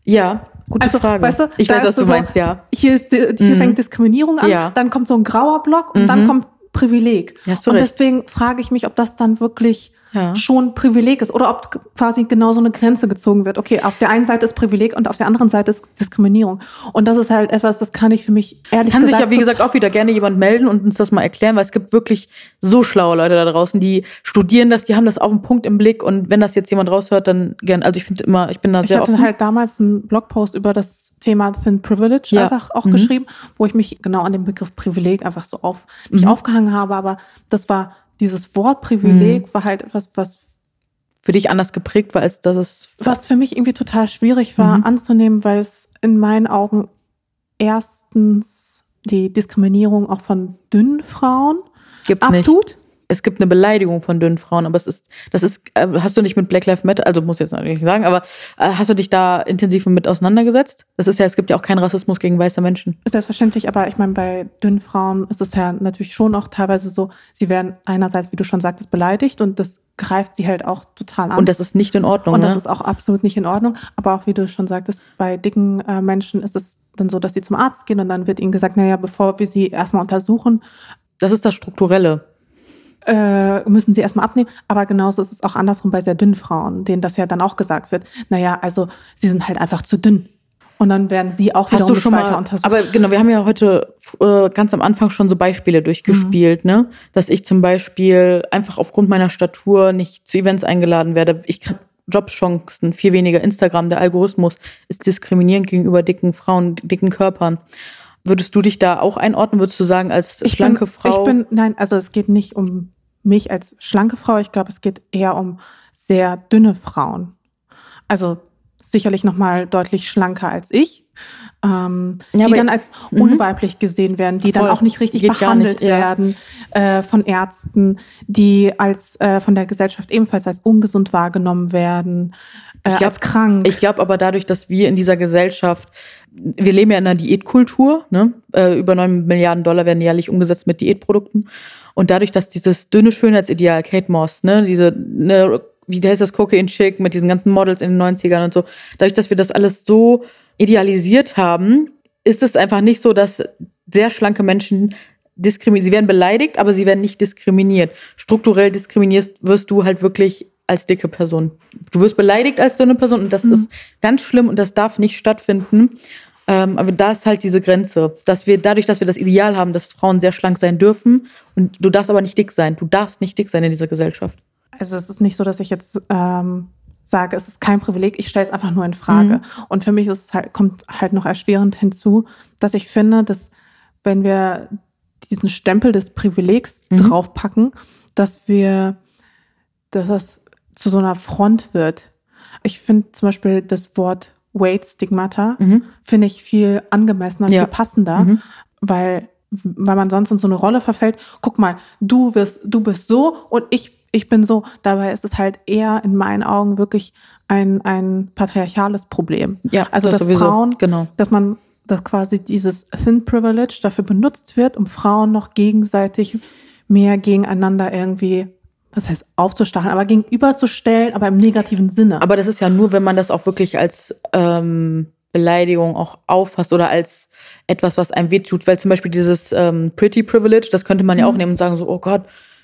[SPEAKER 2] Ja, gute
[SPEAKER 1] Also,
[SPEAKER 2] Frage.
[SPEAKER 1] weißt du,
[SPEAKER 2] ich weiß, was du
[SPEAKER 1] so-
[SPEAKER 2] meinst, ja.
[SPEAKER 1] hier, ist, hier
[SPEAKER 2] Mhm.
[SPEAKER 1] fängt Diskriminierung an,
[SPEAKER 2] Ja.
[SPEAKER 1] dann kommt so ein grauer Block und
[SPEAKER 2] Mhm.
[SPEAKER 1] dann kommt Privileg.
[SPEAKER 2] Hast du
[SPEAKER 1] und
[SPEAKER 2] recht.
[SPEAKER 1] deswegen frage ich mich, ob das dann wirklich
[SPEAKER 2] Ja.
[SPEAKER 1] schon Privileg ist oder ob quasi genau so eine Grenze gezogen wird. Okay, auf der einen Seite ist Privileg und auf der anderen Seite ist Diskriminierung. Und das ist halt etwas, das kann ich für mich ehrlich
[SPEAKER 2] Kann sich
[SPEAKER 1] gesagt
[SPEAKER 2] ja, wie gesagt, auch wieder gerne jemand melden und uns das mal erklären, weil es gibt wirklich so schlaue Leute da draußen, die studieren das, die haben das auf den Punkt im Blick und wenn das jetzt jemand raushört, dann gern. Also ich finde immer, ich bin da
[SPEAKER 1] Ich
[SPEAKER 2] sehr
[SPEAKER 1] hatte
[SPEAKER 2] offen.
[SPEAKER 1] halt damals einen Blogpost über das Thema Thin Privilege
[SPEAKER 2] Ja.
[SPEAKER 1] einfach auch
[SPEAKER 2] Mhm.
[SPEAKER 1] geschrieben, wo ich mich genau an dem Begriff Privileg einfach so auf, nicht
[SPEAKER 2] Mhm.
[SPEAKER 1] aufgehangen habe, aber das war, dieses Wort Privileg
[SPEAKER 2] Mhm.
[SPEAKER 1] war halt etwas, was
[SPEAKER 2] für dich anders geprägt war, als dass es.
[SPEAKER 1] was für mich irgendwie total schwierig war
[SPEAKER 2] Mhm.
[SPEAKER 1] anzunehmen, weil es in meinen Augen erstens die Diskriminierung auch von dünnen Frauen
[SPEAKER 2] Gibt's nicht. Es gibt eine Beleidigung von dünnen Frauen, aber es ist, das ist, äh, hast du dich mit Black Lives Matter, also muss ich jetzt natürlich nicht sagen, aber äh, hast du dich da intensiv mit auseinandergesetzt? Das ist ja, es gibt ja auch keinen Rassismus gegen weiße Menschen.
[SPEAKER 1] Ist selbstverständlich, aber ich meine, bei dünnen Frauen ist es ja natürlich schon auch teilweise so, sie werden einerseits, wie du schon sagtest, beleidigt und das greift sie halt auch total an.
[SPEAKER 2] Und das ist nicht in Ordnung.
[SPEAKER 1] Und das
[SPEAKER 2] ne?
[SPEAKER 1] ist auch absolut nicht in Ordnung. Aber auch wie du schon sagtest, bei dicken äh, Menschen ist es dann so, dass sie zum Arzt gehen und dann wird ihnen gesagt, naja, bevor wir sie erstmal untersuchen,
[SPEAKER 2] das ist das Strukturelle.
[SPEAKER 1] Äh, müssen sie erstmal abnehmen. Aber genauso ist es auch andersrum bei sehr dünnen Frauen, denen das ja dann auch gesagt wird. Naja, also sie sind halt einfach zu dünn. Und dann werden sie auch
[SPEAKER 2] Hast du schon
[SPEAKER 1] weiter
[SPEAKER 2] mal,
[SPEAKER 1] untersucht.
[SPEAKER 2] aber genau, wir haben ja heute äh, ganz am Anfang schon so Beispiele durchgespielt,
[SPEAKER 1] Mhm.
[SPEAKER 2] ne? Dass ich zum Beispiel einfach aufgrund meiner Statur nicht zu Events eingeladen werde. Ich krieg Jobchancen, viel weniger Instagram, der Algorithmus ist diskriminierend gegenüber dicken Frauen, dicken Körpern. Würdest du dich da auch einordnen? Würdest du sagen, als
[SPEAKER 1] ich
[SPEAKER 2] schlanke
[SPEAKER 1] bin,
[SPEAKER 2] Frau?
[SPEAKER 1] Ich bin, nein, also es geht nicht um mich als schlanke Frau. Ich glaube, es geht eher um sehr dünne Frauen. Also sicherlich noch mal deutlich schlanker als ich, ähm,
[SPEAKER 2] Ja,
[SPEAKER 1] die dann als
[SPEAKER 2] Mhm.
[SPEAKER 1] unweiblich gesehen werden, die dann
[SPEAKER 2] Voll.
[SPEAKER 1] auch nicht richtig
[SPEAKER 2] Geht
[SPEAKER 1] behandelt
[SPEAKER 2] nicht, ja.
[SPEAKER 1] werden äh, von Ärzten, die als äh, von der Gesellschaft ebenfalls als ungesund wahrgenommen werden, äh,
[SPEAKER 2] Ich glaub-
[SPEAKER 1] als krank.
[SPEAKER 2] Ich glaube aber dadurch, dass wir in dieser Gesellschaft, wir leben ja in einer Diätkultur, ne? äh, über 9 Milliarden Dollar werden jährlich umgesetzt mit Diätprodukten. Und dadurch, dass dieses dünne Schönheitsideal, Kate Moss, ne, diese, ne, wie heißt das, Cocaine Chick mit diesen ganzen Models in den 90ern und so, dadurch, dass wir das alles so idealisiert haben, ist es einfach nicht so, dass sehr schlanke Menschen diskriminiert, sie werden beleidigt, aber sie werden nicht diskriminiert. Strukturell diskriminierst wirst du halt wirklich als dicke Person. Du wirst beleidigt als dünne Person und das
[SPEAKER 1] Mhm.
[SPEAKER 2] ist ganz schlimm und das darf nicht stattfinden. Ähm, aber da ist halt diese Grenze, dass wir dadurch, dass wir das Ideal haben, dass Frauen sehr schlank sein dürfen und du darfst aber nicht dick sein. Du darfst nicht dick sein in dieser Gesellschaft.
[SPEAKER 1] Also es ist nicht so, dass ich jetzt ähm, sage, es ist kein Privileg, ich stelle es einfach nur in Frage.
[SPEAKER 2] Mhm.
[SPEAKER 1] Und für mich ist halt, kommt halt noch erschwerend hinzu, dass ich finde, dass wenn wir diesen Stempel des Privilegs
[SPEAKER 2] Mhm.
[SPEAKER 1] draufpacken, dass wir, dass das zu so einer Front wird. Ich finde zum Beispiel das Wort Weight Stigmata,
[SPEAKER 2] Mhm.
[SPEAKER 1] finde ich viel angemessener,
[SPEAKER 2] Ja.
[SPEAKER 1] viel passender,
[SPEAKER 2] Mhm.
[SPEAKER 1] weil, weil man sonst in so eine Rolle verfällt. Guck mal, du wirst, du bist so und ich, ich bin so. Dabei ist es halt eher in meinen Augen wirklich ein, ein patriarchales Problem.
[SPEAKER 2] Ja,
[SPEAKER 1] Also,
[SPEAKER 2] das
[SPEAKER 1] dass
[SPEAKER 2] sowieso.
[SPEAKER 1] Frauen-
[SPEAKER 2] Genau.
[SPEAKER 1] Dass man, dass quasi dieses Thin Privilege dafür benutzt wird, um Frauen noch gegenseitig mehr gegeneinander irgendwie, was heißt aufzustacheln, aber gegenüberzustellen, aber im negativen Sinne.
[SPEAKER 2] Aber das ist ja nur, wenn man das auch wirklich als ähm, Beleidigung auch auffasst oder als etwas, was einem wehtut. Weil zum Beispiel dieses ähm, Pretty Privilege, das könnte man ja auch
[SPEAKER 1] Mhm.
[SPEAKER 2] nehmen und sagen so, oh Gott,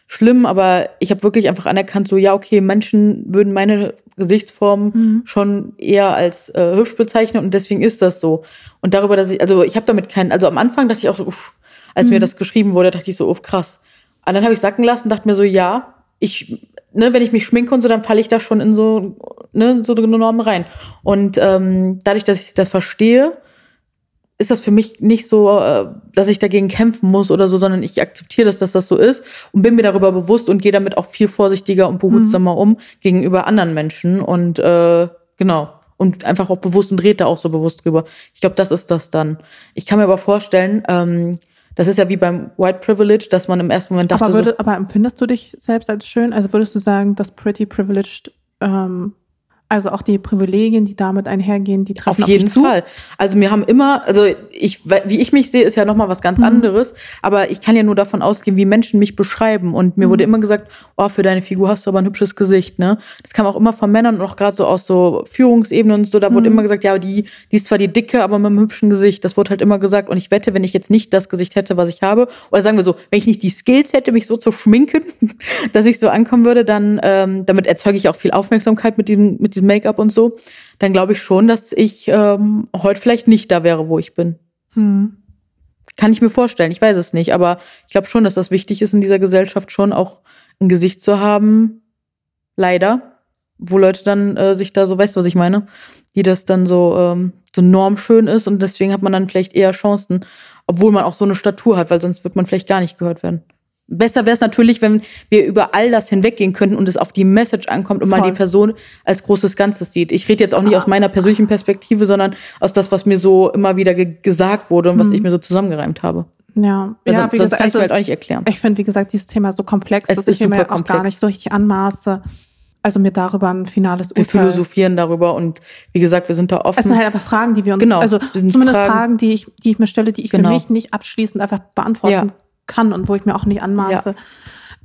[SPEAKER 2] schlimm, aber ich habe wirklich einfach anerkannt, so ja, okay, Menschen würden meine Gesichtsform
[SPEAKER 1] Mhm.
[SPEAKER 2] schon eher als äh, hübsch bezeichnen und deswegen ist das so. Und darüber, dass ich, also ich habe damit keinen, also am Anfang dachte ich auch so, uff, als mir
[SPEAKER 1] Mhm.
[SPEAKER 2] das geschrieben wurde, dachte ich so, uff, krass. Und dann habe ich sacken lassen, dachte mir so, ja, ich, ne, wenn ich mich schminke und so, dann falle ich da schon in so, ne, so eine Normen rein. Und ähm, dadurch, dass ich das verstehe, ist das für mich nicht so, äh, dass ich dagegen kämpfen muss oder so, sondern ich akzeptiere das, dass das so ist und bin mir darüber bewusst und gehe damit auch viel vorsichtiger und behutsamer um gegenüber anderen Menschen und äh, genau. Und einfach auch bewusst und rede da auch so bewusst drüber. Ich glaube, das ist das dann. Ich kann mir aber vorstellen, ähm, das ist ja wie beim White Privilege, dass man im ersten Moment dachte,
[SPEAKER 1] Aber,
[SPEAKER 2] so,
[SPEAKER 1] würde, aber empfindest du dich selbst als schön? Also würdest du sagen, dass Pretty Privileged, ähm, also auch die Privilegien, die damit einhergehen, die treffen
[SPEAKER 2] Auf jeden
[SPEAKER 1] zu?
[SPEAKER 2] Fall. Also mir haben immer, also ich, wie ich mich sehe, ist ja nochmal was ganz
[SPEAKER 1] Mhm.
[SPEAKER 2] anderes, aber ich kann ja nur davon ausgehen, wie Menschen mich beschreiben. Und mir
[SPEAKER 1] Mhm.
[SPEAKER 2] wurde immer gesagt, oh, für deine Figur hast du aber ein hübsches Gesicht, ne? Das kam auch immer von Männern und auch gerade so aus so Führungsebenen und so, da wurde
[SPEAKER 1] Mhm.
[SPEAKER 2] immer gesagt, ja, die, die ist zwar die dicke, aber mit einem hübschen Gesicht. Das wurde halt immer gesagt. Und ich wette, wenn ich jetzt nicht das Gesicht hätte, was ich habe, oder sagen wir so, wenn ich nicht die Skills hätte, mich so zu schminken, <laughs> dass ich so ankommen würde, dann, ähm, damit erzeuge ich auch viel Aufmerksamkeit mit diesem, mit diesem Make-up und so, dann glaube ich schon, dass ich ähm, heute vielleicht nicht da wäre, wo ich bin.
[SPEAKER 1] Hm.
[SPEAKER 2] Kann ich mir vorstellen. Ich weiß es nicht, aber ich glaube schon, dass das wichtig ist in dieser Gesellschaft schon auch ein Gesicht zu haben. Leider. Wo Leute dann äh, sich da so, weißt du, was ich meine? Die das dann so, ähm, so normschön ist und deswegen hat man dann vielleicht eher Chancen, obwohl man auch so eine Statur hat, weil sonst wird man vielleicht gar nicht gehört werden. Besser wäre es natürlich, wenn wir über all das hinweggehen könnten und es auf die Message ankommt und man
[SPEAKER 1] Voll.
[SPEAKER 2] die Person als großes Ganzes sieht. Ich rede jetzt auch nicht aus meiner persönlichen Perspektive, sondern aus das, was mir so immer wieder ge gesagt wurde und was
[SPEAKER 1] Hm.
[SPEAKER 2] ich mir so zusammengereimt habe.
[SPEAKER 1] Ja,
[SPEAKER 2] Also,
[SPEAKER 1] ja, wie
[SPEAKER 2] das
[SPEAKER 1] gesagt,
[SPEAKER 2] kann ich mir halt
[SPEAKER 1] also
[SPEAKER 2] auch nicht erklären.
[SPEAKER 1] ich finde, wie gesagt, dieses Thema so komplex,
[SPEAKER 2] Es
[SPEAKER 1] dass ich mir auch gar
[SPEAKER 2] komplex.
[SPEAKER 1] nicht so richtig anmaße, also mir darüber ein finales
[SPEAKER 2] Wir
[SPEAKER 1] Urteil.
[SPEAKER 2] philosophieren darüber und wie gesagt, wir sind da offen.
[SPEAKER 1] Es sind halt einfach Fragen, die wir uns,
[SPEAKER 2] Genau,
[SPEAKER 1] also zumindest Fragen,
[SPEAKER 2] Fragen-
[SPEAKER 1] die, ich, die ich mir stelle, die ich
[SPEAKER 2] Genau.
[SPEAKER 1] für mich nicht abschließend einfach beantworten
[SPEAKER 2] Ja.
[SPEAKER 1] Kann und wo ich mir auch nicht anmaße,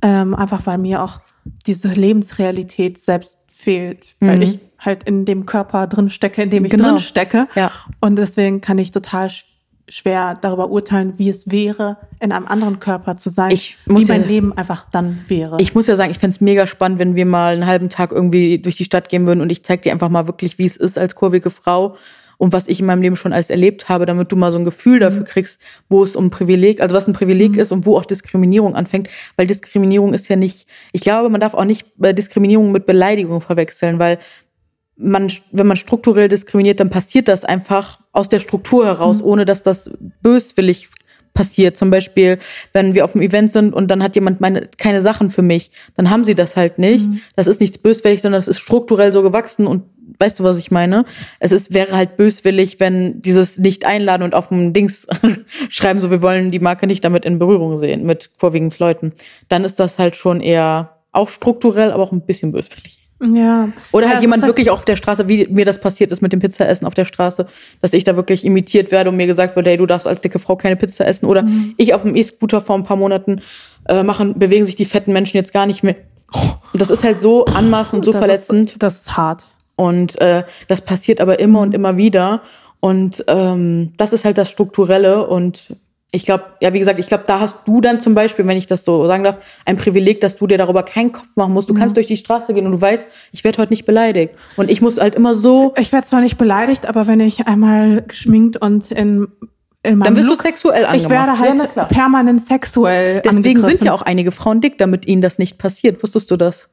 [SPEAKER 1] ähm, einfach weil mir auch diese Lebensrealität selbst fehlt, weil
[SPEAKER 2] Mhm.
[SPEAKER 1] ich halt in dem Körper drin stecke, in dem ich
[SPEAKER 2] Genau.
[SPEAKER 1] drin stecke.
[SPEAKER 2] ja.
[SPEAKER 1] Und deswegen kann ich total sch schwer darüber urteilen, wie es wäre, in einem anderen Körper zu sein,
[SPEAKER 2] Ich muss
[SPEAKER 1] wie mein
[SPEAKER 2] ja-
[SPEAKER 1] Leben einfach dann wäre.
[SPEAKER 2] Ich muss ja sagen, ich fände es mega spannend, wenn wir mal einen halben Tag irgendwie durch die Stadt gehen würden und ich zeig dir einfach mal wirklich, wie es ist als kurvige Frau und was ich in meinem Leben schon alles erlebt habe, damit du mal so ein Gefühl dafür kriegst, wo es um Privileg, also was ein Privileg
[SPEAKER 1] Mhm.
[SPEAKER 2] ist und wo auch Diskriminierung anfängt, weil Diskriminierung ist ja nicht, ich glaube, man darf auch nicht äh, Diskriminierung mit Beleidigung verwechseln, weil man, wenn man strukturell diskriminiert, dann passiert das einfach aus der Struktur heraus,
[SPEAKER 1] Mhm.
[SPEAKER 2] ohne dass das böswillig passiert. Zum Beispiel, wenn wir auf einem Event sind und dann hat jemand meine, keine Sachen für mich, dann haben sie das halt nicht.
[SPEAKER 1] Mhm.
[SPEAKER 2] Das ist nichts böswillig, sondern das ist strukturell so gewachsen und weißt du, was ich meine? Es ist, wäre halt böswillig, wenn dieses nicht einladen und auf dem Dings <laughs> schreiben, so wir wollen die Marke nicht damit in Berührung sehen mit kurvigen Leuten. Dann ist das halt schon eher auch strukturell, aber auch ein bisschen böswillig.
[SPEAKER 1] ja.
[SPEAKER 2] Oder
[SPEAKER 1] Ja,
[SPEAKER 2] halt jemand
[SPEAKER 1] ist
[SPEAKER 2] wirklich auf der Straße, wie mir das passiert ist mit dem Pizzaessen auf der Straße, dass ich da wirklich imitiert werde und mir gesagt wird, hey, du darfst als dicke Frau keine Pizza essen. Oder
[SPEAKER 1] Mhm.
[SPEAKER 2] ich auf dem E-Scooter vor ein paar Monaten äh, machen, bewegen sich die fetten Menschen jetzt gar nicht mehr. Und das ist halt so anmaßend und so
[SPEAKER 1] das
[SPEAKER 2] verletzend.
[SPEAKER 1] Ist, das ist hart.
[SPEAKER 2] Und äh, das passiert aber immer und immer wieder. Und ähm, das ist halt das Strukturelle. Und ich glaube, ja, wie gesagt, ich glaube, da hast du dann zum Beispiel, wenn ich das so sagen darf, ein Privileg, dass du dir darüber keinen Kopf machen musst. Du kannst durch die Straße gehen und du weißt, ich werde heute nicht beleidigt. Und ich muss halt immer so,
[SPEAKER 1] Ich werde zwar nicht beleidigt, aber wenn ich einmal geschminkt und in, in meinem
[SPEAKER 2] dann wirst
[SPEAKER 1] Look,
[SPEAKER 2] du sexuell angemacht.
[SPEAKER 1] ich werde
[SPEAKER 2] Ja,
[SPEAKER 1] halt
[SPEAKER 2] klar.
[SPEAKER 1] permanent sexuell
[SPEAKER 2] Deswegen sind ja auch einige Frauen dick, damit ihnen das nicht passiert. Wusstest du das?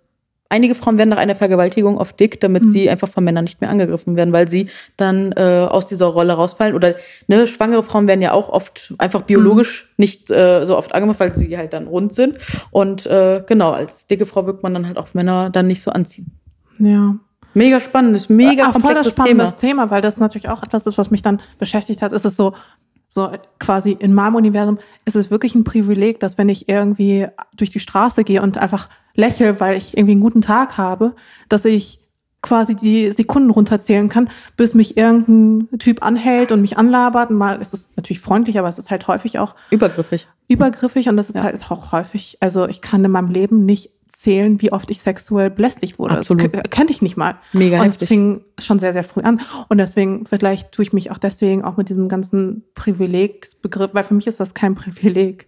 [SPEAKER 2] Einige Frauen werden nach einer Vergewaltigung oft dick, damit
[SPEAKER 1] Mhm.
[SPEAKER 2] sie einfach von Männern nicht mehr angegriffen werden, weil sie dann äh, aus dieser Rolle rausfallen. Oder ne, schwangere Frauen werden ja auch oft einfach biologisch
[SPEAKER 1] Mhm.
[SPEAKER 2] nicht äh, so oft angemacht, weil sie halt dann rund sind. Und äh, genau, als dicke Frau wirkt man dann halt auf Männer dann nicht so anziehen.
[SPEAKER 1] ja.
[SPEAKER 2] Mega spannendes, mega
[SPEAKER 1] voll das
[SPEAKER 2] komplexes
[SPEAKER 1] spannendes
[SPEAKER 2] Thema.
[SPEAKER 1] Thema. weil das natürlich auch etwas ist, was mich dann beschäftigt hat. Ist es so, so quasi in meinem Universum ist es wirklich ein Privileg, dass wenn ich irgendwie durch die Straße gehe und einfach lächle, weil ich irgendwie einen guten Tag habe, dass ich quasi die Sekunden runterzählen kann, bis mich irgendein Typ anhält und mich anlabert. Und mal ist es natürlich freundlich, aber es ist halt häufig auch
[SPEAKER 2] Übergriffig.
[SPEAKER 1] übergriffig und das ist
[SPEAKER 2] Ja.
[SPEAKER 1] halt auch häufig, also ich kann in meinem Leben nicht zählen, wie oft ich sexuell belästigt wurde.
[SPEAKER 2] Absolut.
[SPEAKER 1] Das könnte ich nicht mal.
[SPEAKER 2] Mega
[SPEAKER 1] und es
[SPEAKER 2] heftig.
[SPEAKER 1] fing schon sehr, sehr früh an. Und deswegen, vielleicht tue ich mich auch deswegen auch mit diesem ganzen Privilegsbegriff, weil für mich ist das kein Privileg.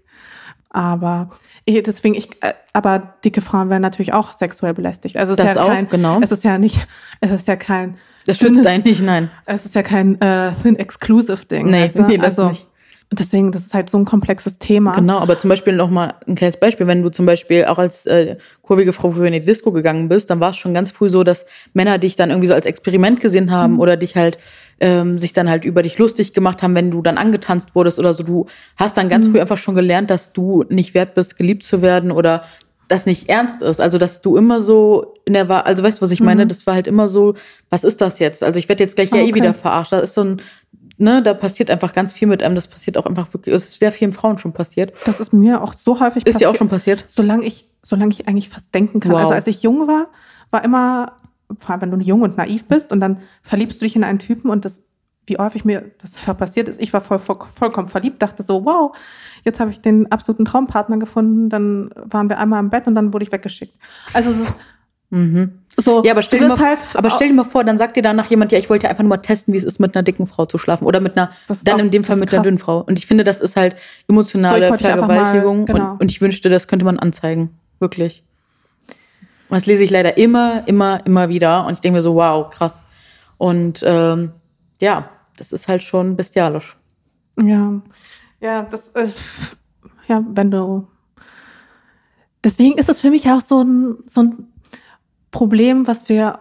[SPEAKER 1] Aber deswegen, ich, äh, aber dicke Frauen werden natürlich auch sexuell belästigt. Also es ist
[SPEAKER 2] Das
[SPEAKER 1] ja
[SPEAKER 2] auch,
[SPEAKER 1] kein,
[SPEAKER 2] genau.
[SPEAKER 1] es ist ja nicht, <laughs> es ist ja kein,
[SPEAKER 2] Das schützt nicht, nein.
[SPEAKER 1] es ist ja kein äh, thin exclusive Ding.
[SPEAKER 2] Nee,
[SPEAKER 1] weißt du?
[SPEAKER 2] nee, das
[SPEAKER 1] also,
[SPEAKER 2] nicht.
[SPEAKER 1] Deswegen, das ist halt so ein komplexes Thema.
[SPEAKER 2] Genau, aber zum Beispiel noch mal ein kleines Beispiel, wenn du zum Beispiel auch als äh, kurvige Frau früher in die Disco gegangen bist, dann war es schon ganz früh so, dass Männer dich dann irgendwie so als Experiment gesehen haben oder dich halt ähm, sich dann halt über dich lustig gemacht haben, wenn du dann angetanzt wurdest oder so. Du hast dann ganz früh einfach schon gelernt, dass du nicht wert bist, geliebt zu werden oder das nicht ernst ist. Also, dass du immer so in der Wahl, also weißt du, was ich meine? Das war halt immer so, was ist das jetzt? Also, ich werde jetzt gleich ja eh
[SPEAKER 1] Okay.
[SPEAKER 2] wieder verarscht. Das ist so ein, ne, da passiert einfach ganz viel mit einem. Das passiert auch einfach wirklich, es ist sehr vielen Frauen schon passiert.
[SPEAKER 1] Das ist mir auch so häufig
[SPEAKER 2] Ist dir auch schon passiert?
[SPEAKER 1] solange ich, solange ich eigentlich fast denken kann.
[SPEAKER 2] Wow.
[SPEAKER 1] Also als ich jung war, war immer, vor allem wenn du jung und naiv bist und dann verliebst du dich in einen Typen und das, wie häufig mir das einfach passiert ist, ich war voll, voll, vollkommen verliebt, dachte so, wow, jetzt habe ich den absoluten Traumpartner gefunden, dann waren wir einmal im Bett und dann wurde ich weggeschickt. Also es ist
[SPEAKER 2] Mhm.
[SPEAKER 1] so,
[SPEAKER 2] Ja, aber stell, dir mal,
[SPEAKER 1] halt,
[SPEAKER 2] aber stell dir mal vor, dann sagt dir danach jemand, ja, ich wollte einfach nur mal testen, wie es ist, mit einer dicken Frau zu schlafen oder mit einer, dann
[SPEAKER 1] auch-
[SPEAKER 2] in dem Fall mit einer
[SPEAKER 1] krass.
[SPEAKER 2] dünnen Frau. Und ich finde, das ist halt emotionale
[SPEAKER 1] So, einfach mal-
[SPEAKER 2] Vergewaltigung
[SPEAKER 1] genau.
[SPEAKER 2] und, und ich wünschte, das könnte man anzeigen. Wirklich. Und das lese ich leider immer, immer, immer wieder und ich denke mir so, wow, krass. Und ähm, ja, das ist halt schon bestialisch.
[SPEAKER 1] Ja, ja, das, äh, ja, wenn du. Deswegen ist es für mich auch so ein, so ein Problem, was wir,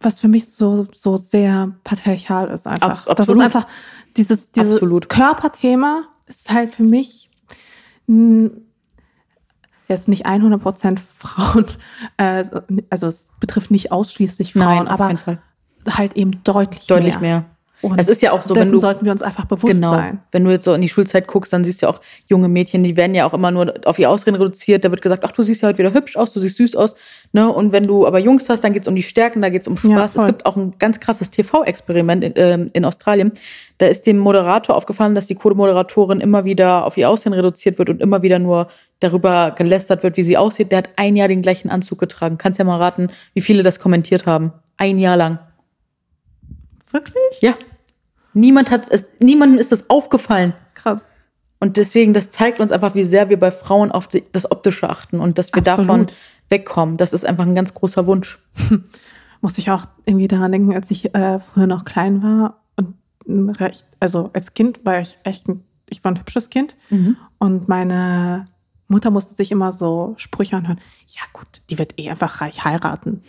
[SPEAKER 1] was für mich so, so sehr patriarchal ist einfach.
[SPEAKER 2] Abs-
[SPEAKER 1] Das ist
[SPEAKER 2] absolut.
[SPEAKER 1] einfach, dieses, dieses
[SPEAKER 2] Absolut.
[SPEAKER 1] Körperthema ist halt für mich, jetzt nicht 100% Frauen, äh, also es betrifft nicht ausschließlich Frauen,
[SPEAKER 2] Nein,
[SPEAKER 1] aber halt eben deutlich,
[SPEAKER 2] Deutlich
[SPEAKER 1] mehr.
[SPEAKER 2] mehr.
[SPEAKER 1] Und
[SPEAKER 2] Es ist ja auch so, wenn du
[SPEAKER 1] sollten wir uns einfach bewusst
[SPEAKER 2] Genau.
[SPEAKER 1] sein.
[SPEAKER 2] Wenn du jetzt so in die Schulzeit guckst, dann siehst du ja auch junge Mädchen, die werden ja auch immer nur auf ihr Aussehen reduziert. Da wird gesagt, ach, du siehst ja heute wieder hübsch aus, du siehst süß aus. Ne? Und wenn du aber Jungs hast, dann geht es um die Stärken, da geht es um
[SPEAKER 1] Ja,
[SPEAKER 2] Spaß. es
[SPEAKER 1] voll.
[SPEAKER 2] gibt auch ein ganz krasses TV-Experiment in, ähm, in Australien. Da ist dem Moderator aufgefallen, dass die Codemoderatorin immer wieder auf ihr Aussehen reduziert wird und immer wieder nur darüber gelästert wird, wie sie aussieht. Der hat ein Jahr den gleichen Anzug getragen. Kannst ja mal raten, wie viele das kommentiert haben. Ein Jahr lang.
[SPEAKER 1] Wirklich?
[SPEAKER 2] Ja. Niemand hat es, niemandem ist das aufgefallen.
[SPEAKER 1] Krass.
[SPEAKER 2] Und deswegen, das zeigt uns einfach, wie sehr wir bei Frauen auf die, das Optische achten und dass wir
[SPEAKER 1] Absolut.
[SPEAKER 2] davon wegkommen. Das ist einfach ein ganz großer Wunsch. <laughs>
[SPEAKER 1] Muss ich auch irgendwie daran denken, als ich äh, früher noch klein war und recht, also als Kind war ich echt, ein, ich war ein hübsches Kind und meine Mutter musste sich immer so Sprüche anhören. Ja gut, die wird eh einfach reich heiraten.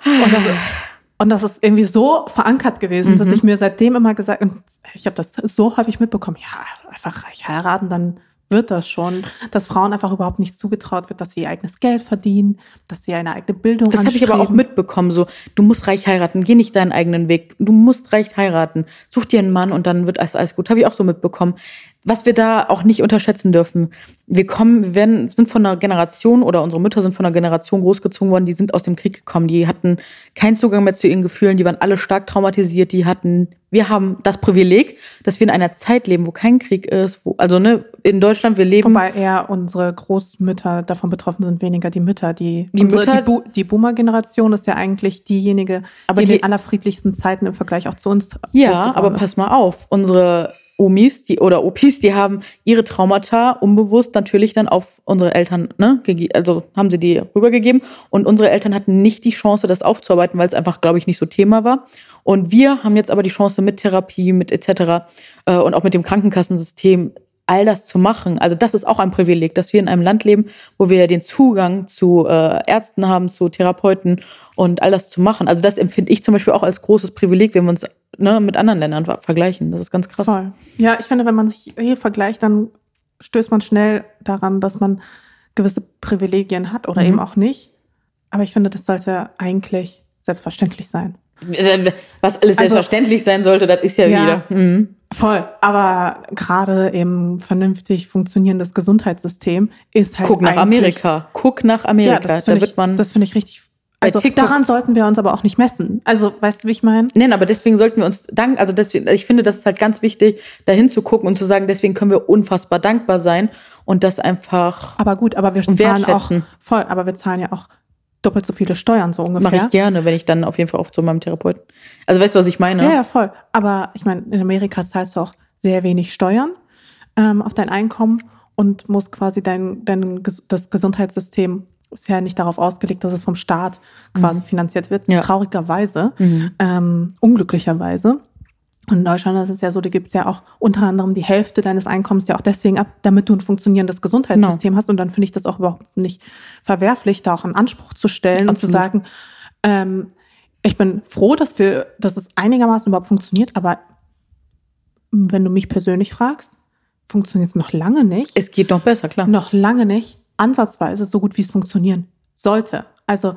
[SPEAKER 1] <sighs> Und das, und das ist irgendwie so verankert gewesen, dass
[SPEAKER 2] Mhm.
[SPEAKER 1] ich mir seitdem immer gesagt, und ich habe das so häufig mitbekommen, ja, einfach reich heiraten, dann wird das schon, dass Frauen einfach überhaupt nicht zugetraut wird, dass sie ihr eigenes Geld verdienen, dass sie eine eigene Bildung
[SPEAKER 2] Das habe ich aber auch mitbekommen. So, du musst reich heiraten, geh nicht deinen eigenen Weg. Du musst reich heiraten. Such dir einen Mann und dann wird alles, alles gut. Habe ich auch so mitbekommen. Was wir da auch nicht unterschätzen dürfen. Wir kommen, wir werden, sind von einer Generation oder unsere Mütter sind von einer Generation großgezogen worden, die sind aus dem Krieg gekommen. Die hatten keinen Zugang mehr zu ihren Gefühlen, die waren alle stark traumatisiert, die hatten, wir haben das Privileg, dass wir in einer Zeit leben, wo kein Krieg ist, wo, also ne, in Deutschland, wir leben.
[SPEAKER 1] Wobei eher unsere Großmütter davon betroffen sind, weniger die Mütter. Die,
[SPEAKER 2] Die
[SPEAKER 1] unsere,
[SPEAKER 2] Mütter-
[SPEAKER 1] die, Bu die Boomer-Generation ist ja eigentlich diejenige,
[SPEAKER 2] Aber
[SPEAKER 1] die in
[SPEAKER 2] die-
[SPEAKER 1] den allerfriedlichsten Zeiten im Vergleich auch zu uns
[SPEAKER 2] Ja, aber
[SPEAKER 1] ist.
[SPEAKER 2] pass mal auf, unsere Omis, die oder Opis, die haben ihre Traumata unbewusst natürlich dann auf unsere Eltern, ne, also haben sie die rübergegeben und unsere Eltern hatten nicht die Chance, das aufzuarbeiten, weil es einfach, glaube ich, nicht so Thema war. Und wir haben jetzt aber die Chance mit Therapie, mit etc. Äh, und auch mit dem Krankenkassensystem all das zu machen. Also das ist auch ein Privileg, dass wir in einem Land leben, wo wir den Zugang zu äh, Ärzten haben, zu Therapeuten und all das zu machen. Also das empfinde ich zum Beispiel auch als großes Privileg, wenn wir uns ne, mit anderen Ländern ver- vergleichen. Das ist ganz krass.
[SPEAKER 1] Voll. Ja, ich finde, wenn man sich hier vergleicht, dann stößt man schnell daran, dass man gewisse Privilegien hat oder
[SPEAKER 2] Mhm.
[SPEAKER 1] eben auch nicht. Aber ich finde, das sollte eigentlich selbstverständlich sein.
[SPEAKER 2] Was alles
[SPEAKER 1] Also-
[SPEAKER 2] selbstverständlich sein sollte, das ist ja,
[SPEAKER 1] Ja.
[SPEAKER 2] wieder. Mhm.
[SPEAKER 1] Voll. Aber gerade eben vernünftig funktionierendes Gesundheitssystem ist halt
[SPEAKER 2] Guck nach Amerika. Guck nach Amerika.
[SPEAKER 1] Ja, das
[SPEAKER 2] da
[SPEAKER 1] finde
[SPEAKER 2] wird
[SPEAKER 1] ich,
[SPEAKER 2] man.
[SPEAKER 1] das finde ich richtig. Also daran sollten wir uns aber auch nicht messen. Also, weißt du, wie ich meine?
[SPEAKER 2] Nein, aber deswegen sollten wir uns dank, also deswegen, ich finde, das ist halt ganz wichtig, dahin zu gucken und zu sagen, deswegen können wir unfassbar dankbar sein und das einfach
[SPEAKER 1] Aber gut, aber wir zahlen auch voll, aber wir zahlen ja auch doppelt so viele Steuern so ungefähr.
[SPEAKER 2] mache ich gerne, wenn ich dann auf jeden Fall oft zu meinem Therapeuten. Also weißt du, was ich meine?
[SPEAKER 1] Ja, ja, voll. Aber ich meine, in Amerika zahlst du auch sehr wenig Steuern ähm, auf dein Einkommen und musst quasi dein, dein das Gesundheitssystem ist ja nicht darauf ausgelegt, dass es vom Staat quasi finanziert wird.
[SPEAKER 2] Mhm. Ja.
[SPEAKER 1] Traurigerweise,
[SPEAKER 2] Mhm.
[SPEAKER 1] ähm, unglücklicherweise. Und in Deutschland ist es ja so, du gibst ja auch unter anderem die Hälfte deines Einkommens ja auch deswegen ab, damit du ein funktionierendes Gesundheitssystem hast. Und dann finde ich das auch überhaupt nicht verwerflich, da auch einen Anspruch zu stellen und zu
[SPEAKER 2] Absolut.
[SPEAKER 1] sagen, ähm, ich bin froh, dass wir, dass es einigermaßen überhaupt funktioniert, aber wenn du mich persönlich fragst, funktioniert es noch lange nicht.
[SPEAKER 2] Es geht noch besser, klar.
[SPEAKER 1] noch lange nicht ansatzweise so gut, wie es funktionieren sollte. Also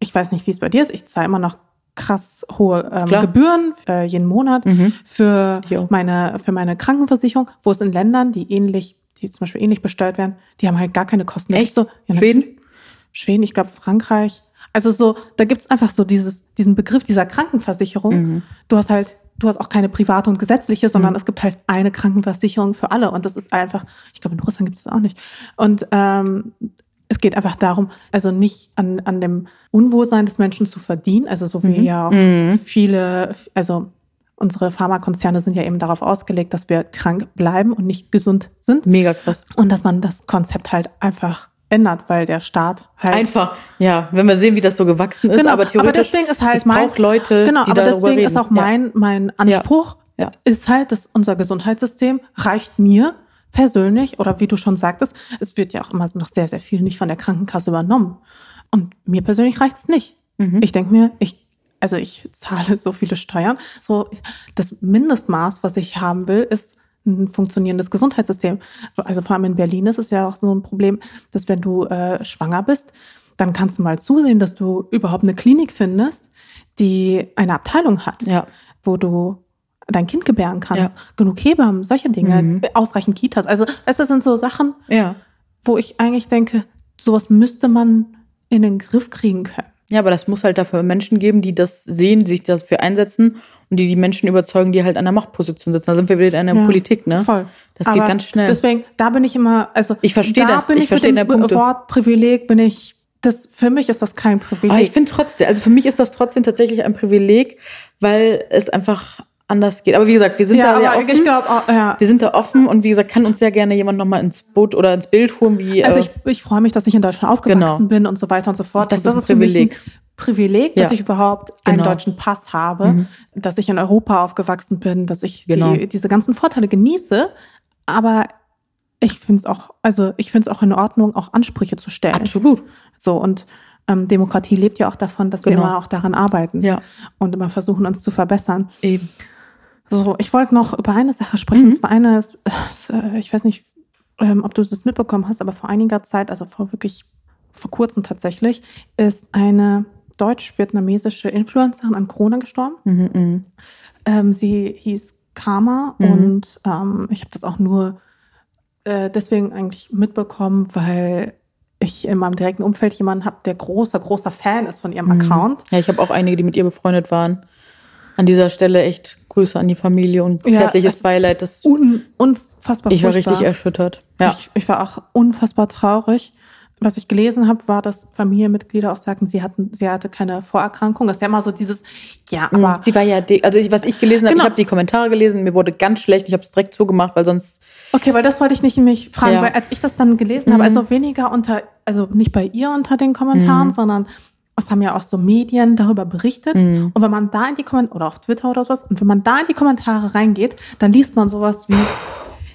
[SPEAKER 1] ich weiß nicht, wie es bei dir ist. Ich zahle immer noch krass hohe ähm. Gebühren äh, jeden Monat
[SPEAKER 2] Mhm.
[SPEAKER 1] für meine für meine Krankenversicherung, wo es in Ländern, die ähnlich, die zum Beispiel ähnlich besteuert werden, die haben halt gar keine Kosten.
[SPEAKER 2] Echt?
[SPEAKER 1] So, ja,
[SPEAKER 2] Schweden?
[SPEAKER 1] Schweden, ich glaube Frankreich. Also so, da gibt's einfach so dieses, diesen Begriff dieser Krankenversicherung.
[SPEAKER 2] Mhm.
[SPEAKER 1] Du hast halt, du hast auch keine private und gesetzliche, sondern
[SPEAKER 2] Mhm.
[SPEAKER 1] es gibt halt eine Krankenversicherung für alle. Und das ist einfach, ich glaube, in Russland gibt es das auch nicht. Und ähm, es geht einfach darum, also nicht an, an dem Unwohlsein des Menschen zu verdienen, also so wie
[SPEAKER 2] Mhm.
[SPEAKER 1] ja auch
[SPEAKER 2] Mhm.
[SPEAKER 1] viele, also unsere Pharmakonzerne sind ja eben darauf ausgelegt, dass wir krank bleiben und nicht gesund sind.
[SPEAKER 2] Mega krass.
[SPEAKER 1] Und dass man das Konzept halt einfach ändert, weil der Staat halt
[SPEAKER 2] Einfach, ja, wenn wir sehen, wie das so gewachsen ist,
[SPEAKER 1] Genau,
[SPEAKER 2] aber theoretisch,
[SPEAKER 1] deswegen ist halt
[SPEAKER 2] es
[SPEAKER 1] mein,
[SPEAKER 2] braucht Leute,
[SPEAKER 1] genau,
[SPEAKER 2] die
[SPEAKER 1] aber deswegen
[SPEAKER 2] reden.
[SPEAKER 1] ist auch mein, mein Anspruch,
[SPEAKER 2] Ja.
[SPEAKER 1] ist halt, dass unser Gesundheitssystem reicht mir persönlich oder wie du schon sagtest, es wird ja auch immer noch sehr, sehr viel nicht von der Krankenkasse übernommen. Und mir persönlich reicht es nicht.
[SPEAKER 2] Ja. Mhm.
[SPEAKER 1] Ich denke mir, ich, also ich zahle <laughs> so viele Steuern. So, das Mindestmaß, was ich haben will, ist ein funktionierendes Gesundheitssystem. Also vor allem in Berlin ist es ja auch so ein Problem, dass wenn du äh, schwanger bist, dann kannst du mal zusehen, dass du überhaupt eine Klinik findest, die eine Abteilung hat,
[SPEAKER 2] ja.
[SPEAKER 1] wo du dein Kind gebären kannst,
[SPEAKER 2] Ja.
[SPEAKER 1] genug Hebammen, solche Dinge,
[SPEAKER 2] Mhm.
[SPEAKER 1] ausreichend Kitas. Also das sind so Sachen,
[SPEAKER 2] ja.
[SPEAKER 1] wo ich eigentlich denke, sowas müsste man in den Griff kriegen können.
[SPEAKER 2] Ja, aber das muss halt dafür Menschen geben, die das sehen, sich dafür einsetzen und die die Menschen überzeugen, die halt an der Machtposition sitzen. Da sind wir wieder in der
[SPEAKER 1] Ja,
[SPEAKER 2] Politik, ne?
[SPEAKER 1] Voll.
[SPEAKER 2] Das geht ganz schnell.
[SPEAKER 1] Deswegen, da bin ich immer, also
[SPEAKER 2] Ich verstehe
[SPEAKER 1] da
[SPEAKER 2] das.
[SPEAKER 1] bin
[SPEAKER 2] Ich
[SPEAKER 1] ich,
[SPEAKER 2] verstehe
[SPEAKER 1] mit dem. Wort Privileg bin ich, das für mich ist das kein Privileg.
[SPEAKER 2] Aber ich finde trotzdem, also für mich ist das trotzdem tatsächlich ein Privileg, weil es einfach anders geht. Aber wie gesagt, wir sind
[SPEAKER 1] ja,
[SPEAKER 2] da sehr offen.
[SPEAKER 1] ich glaube, ja.
[SPEAKER 2] wir sind da offen und wie gesagt, kann uns sehr gerne jemand nochmal ins Boot oder ins Bild holen, wie.
[SPEAKER 1] Also
[SPEAKER 2] äh,
[SPEAKER 1] ich, ich freue mich, dass ich in Deutschland aufgewachsen
[SPEAKER 2] Genau.
[SPEAKER 1] bin und so weiter und so fort.
[SPEAKER 2] Das
[SPEAKER 1] Und
[SPEAKER 2] ist ein Privileg.
[SPEAKER 1] Privileg, dass
[SPEAKER 2] Ja.
[SPEAKER 1] ich überhaupt einen
[SPEAKER 2] Genau.
[SPEAKER 1] deutschen Pass habe,
[SPEAKER 2] Mhm.
[SPEAKER 1] dass ich in Europa aufgewachsen bin, dass ich
[SPEAKER 2] Genau.
[SPEAKER 1] die, diese ganzen Vorteile genieße. Aber ich finde es auch, also ich finde es auch in Ordnung, auch Ansprüche zu stellen.
[SPEAKER 2] absolut.
[SPEAKER 1] So und ähm, Demokratie lebt ja auch davon, dass wir
[SPEAKER 2] Genau.
[SPEAKER 1] immer auch daran arbeiten
[SPEAKER 2] Ja,
[SPEAKER 1] und immer versuchen, uns zu verbessern.
[SPEAKER 2] eben.
[SPEAKER 1] So, ich wollte noch über eine Sache sprechen.
[SPEAKER 2] Mhm.
[SPEAKER 1] Und zwar eine, ist, äh, ich weiß nicht, ähm, ob du das mitbekommen hast, aber vor einiger Zeit, also vor wirklich vor kurzem tatsächlich, ist eine deutsch-vietnamesische Influencerin an Corona gestorben.
[SPEAKER 2] Mhm, mhm.
[SPEAKER 1] Ähm, sie hieß Karma
[SPEAKER 2] Mhm.
[SPEAKER 1] und ähm, ich habe das auch nur äh, deswegen eigentlich mitbekommen, weil ich in meinem direkten Umfeld jemanden habe, der großer, großer Fan ist von ihrem
[SPEAKER 2] Mhm.
[SPEAKER 1] Account.
[SPEAKER 2] Ja, ich habe auch einige, die mit ihr befreundet waren. An dieser Stelle echt Grüße an die Familie und
[SPEAKER 1] Ja,
[SPEAKER 2] herzliches
[SPEAKER 1] es-
[SPEAKER 2] Beileid. Das,
[SPEAKER 1] Un unfassbar
[SPEAKER 2] ich war
[SPEAKER 1] furchtbar.
[SPEAKER 2] richtig erschüttert. Ja.
[SPEAKER 1] Ich, ich war auch unfassbar traurig. Was ich gelesen habe, war, dass Familienmitglieder auch sagten, sie hatten, sie hatte keine Vorerkrankung. Das ist ja immer so dieses, ja,
[SPEAKER 2] Mhm.
[SPEAKER 1] aber
[SPEAKER 2] sie war ja, also ich, was ich gelesen habe,
[SPEAKER 1] Genau.
[SPEAKER 2] ich habe die Kommentare gelesen, mir wurde ganz schlecht, ich habe es direkt zugemacht, weil sonst,
[SPEAKER 1] okay, weil das wollte ich nicht mich fragen,
[SPEAKER 2] Ja.
[SPEAKER 1] weil als ich das dann gelesen
[SPEAKER 2] Mhm.
[SPEAKER 1] habe, also weniger unter, also nicht bei ihr unter den Kommentaren,
[SPEAKER 2] Mhm.
[SPEAKER 1] sondern es haben ja auch so Medien darüber berichtet.
[SPEAKER 2] Mhm.
[SPEAKER 1] Und wenn man da in die Kommentare, oder auf Twitter oder sowas, und wenn man da in die Kommentare reingeht, dann liest man sowas wie,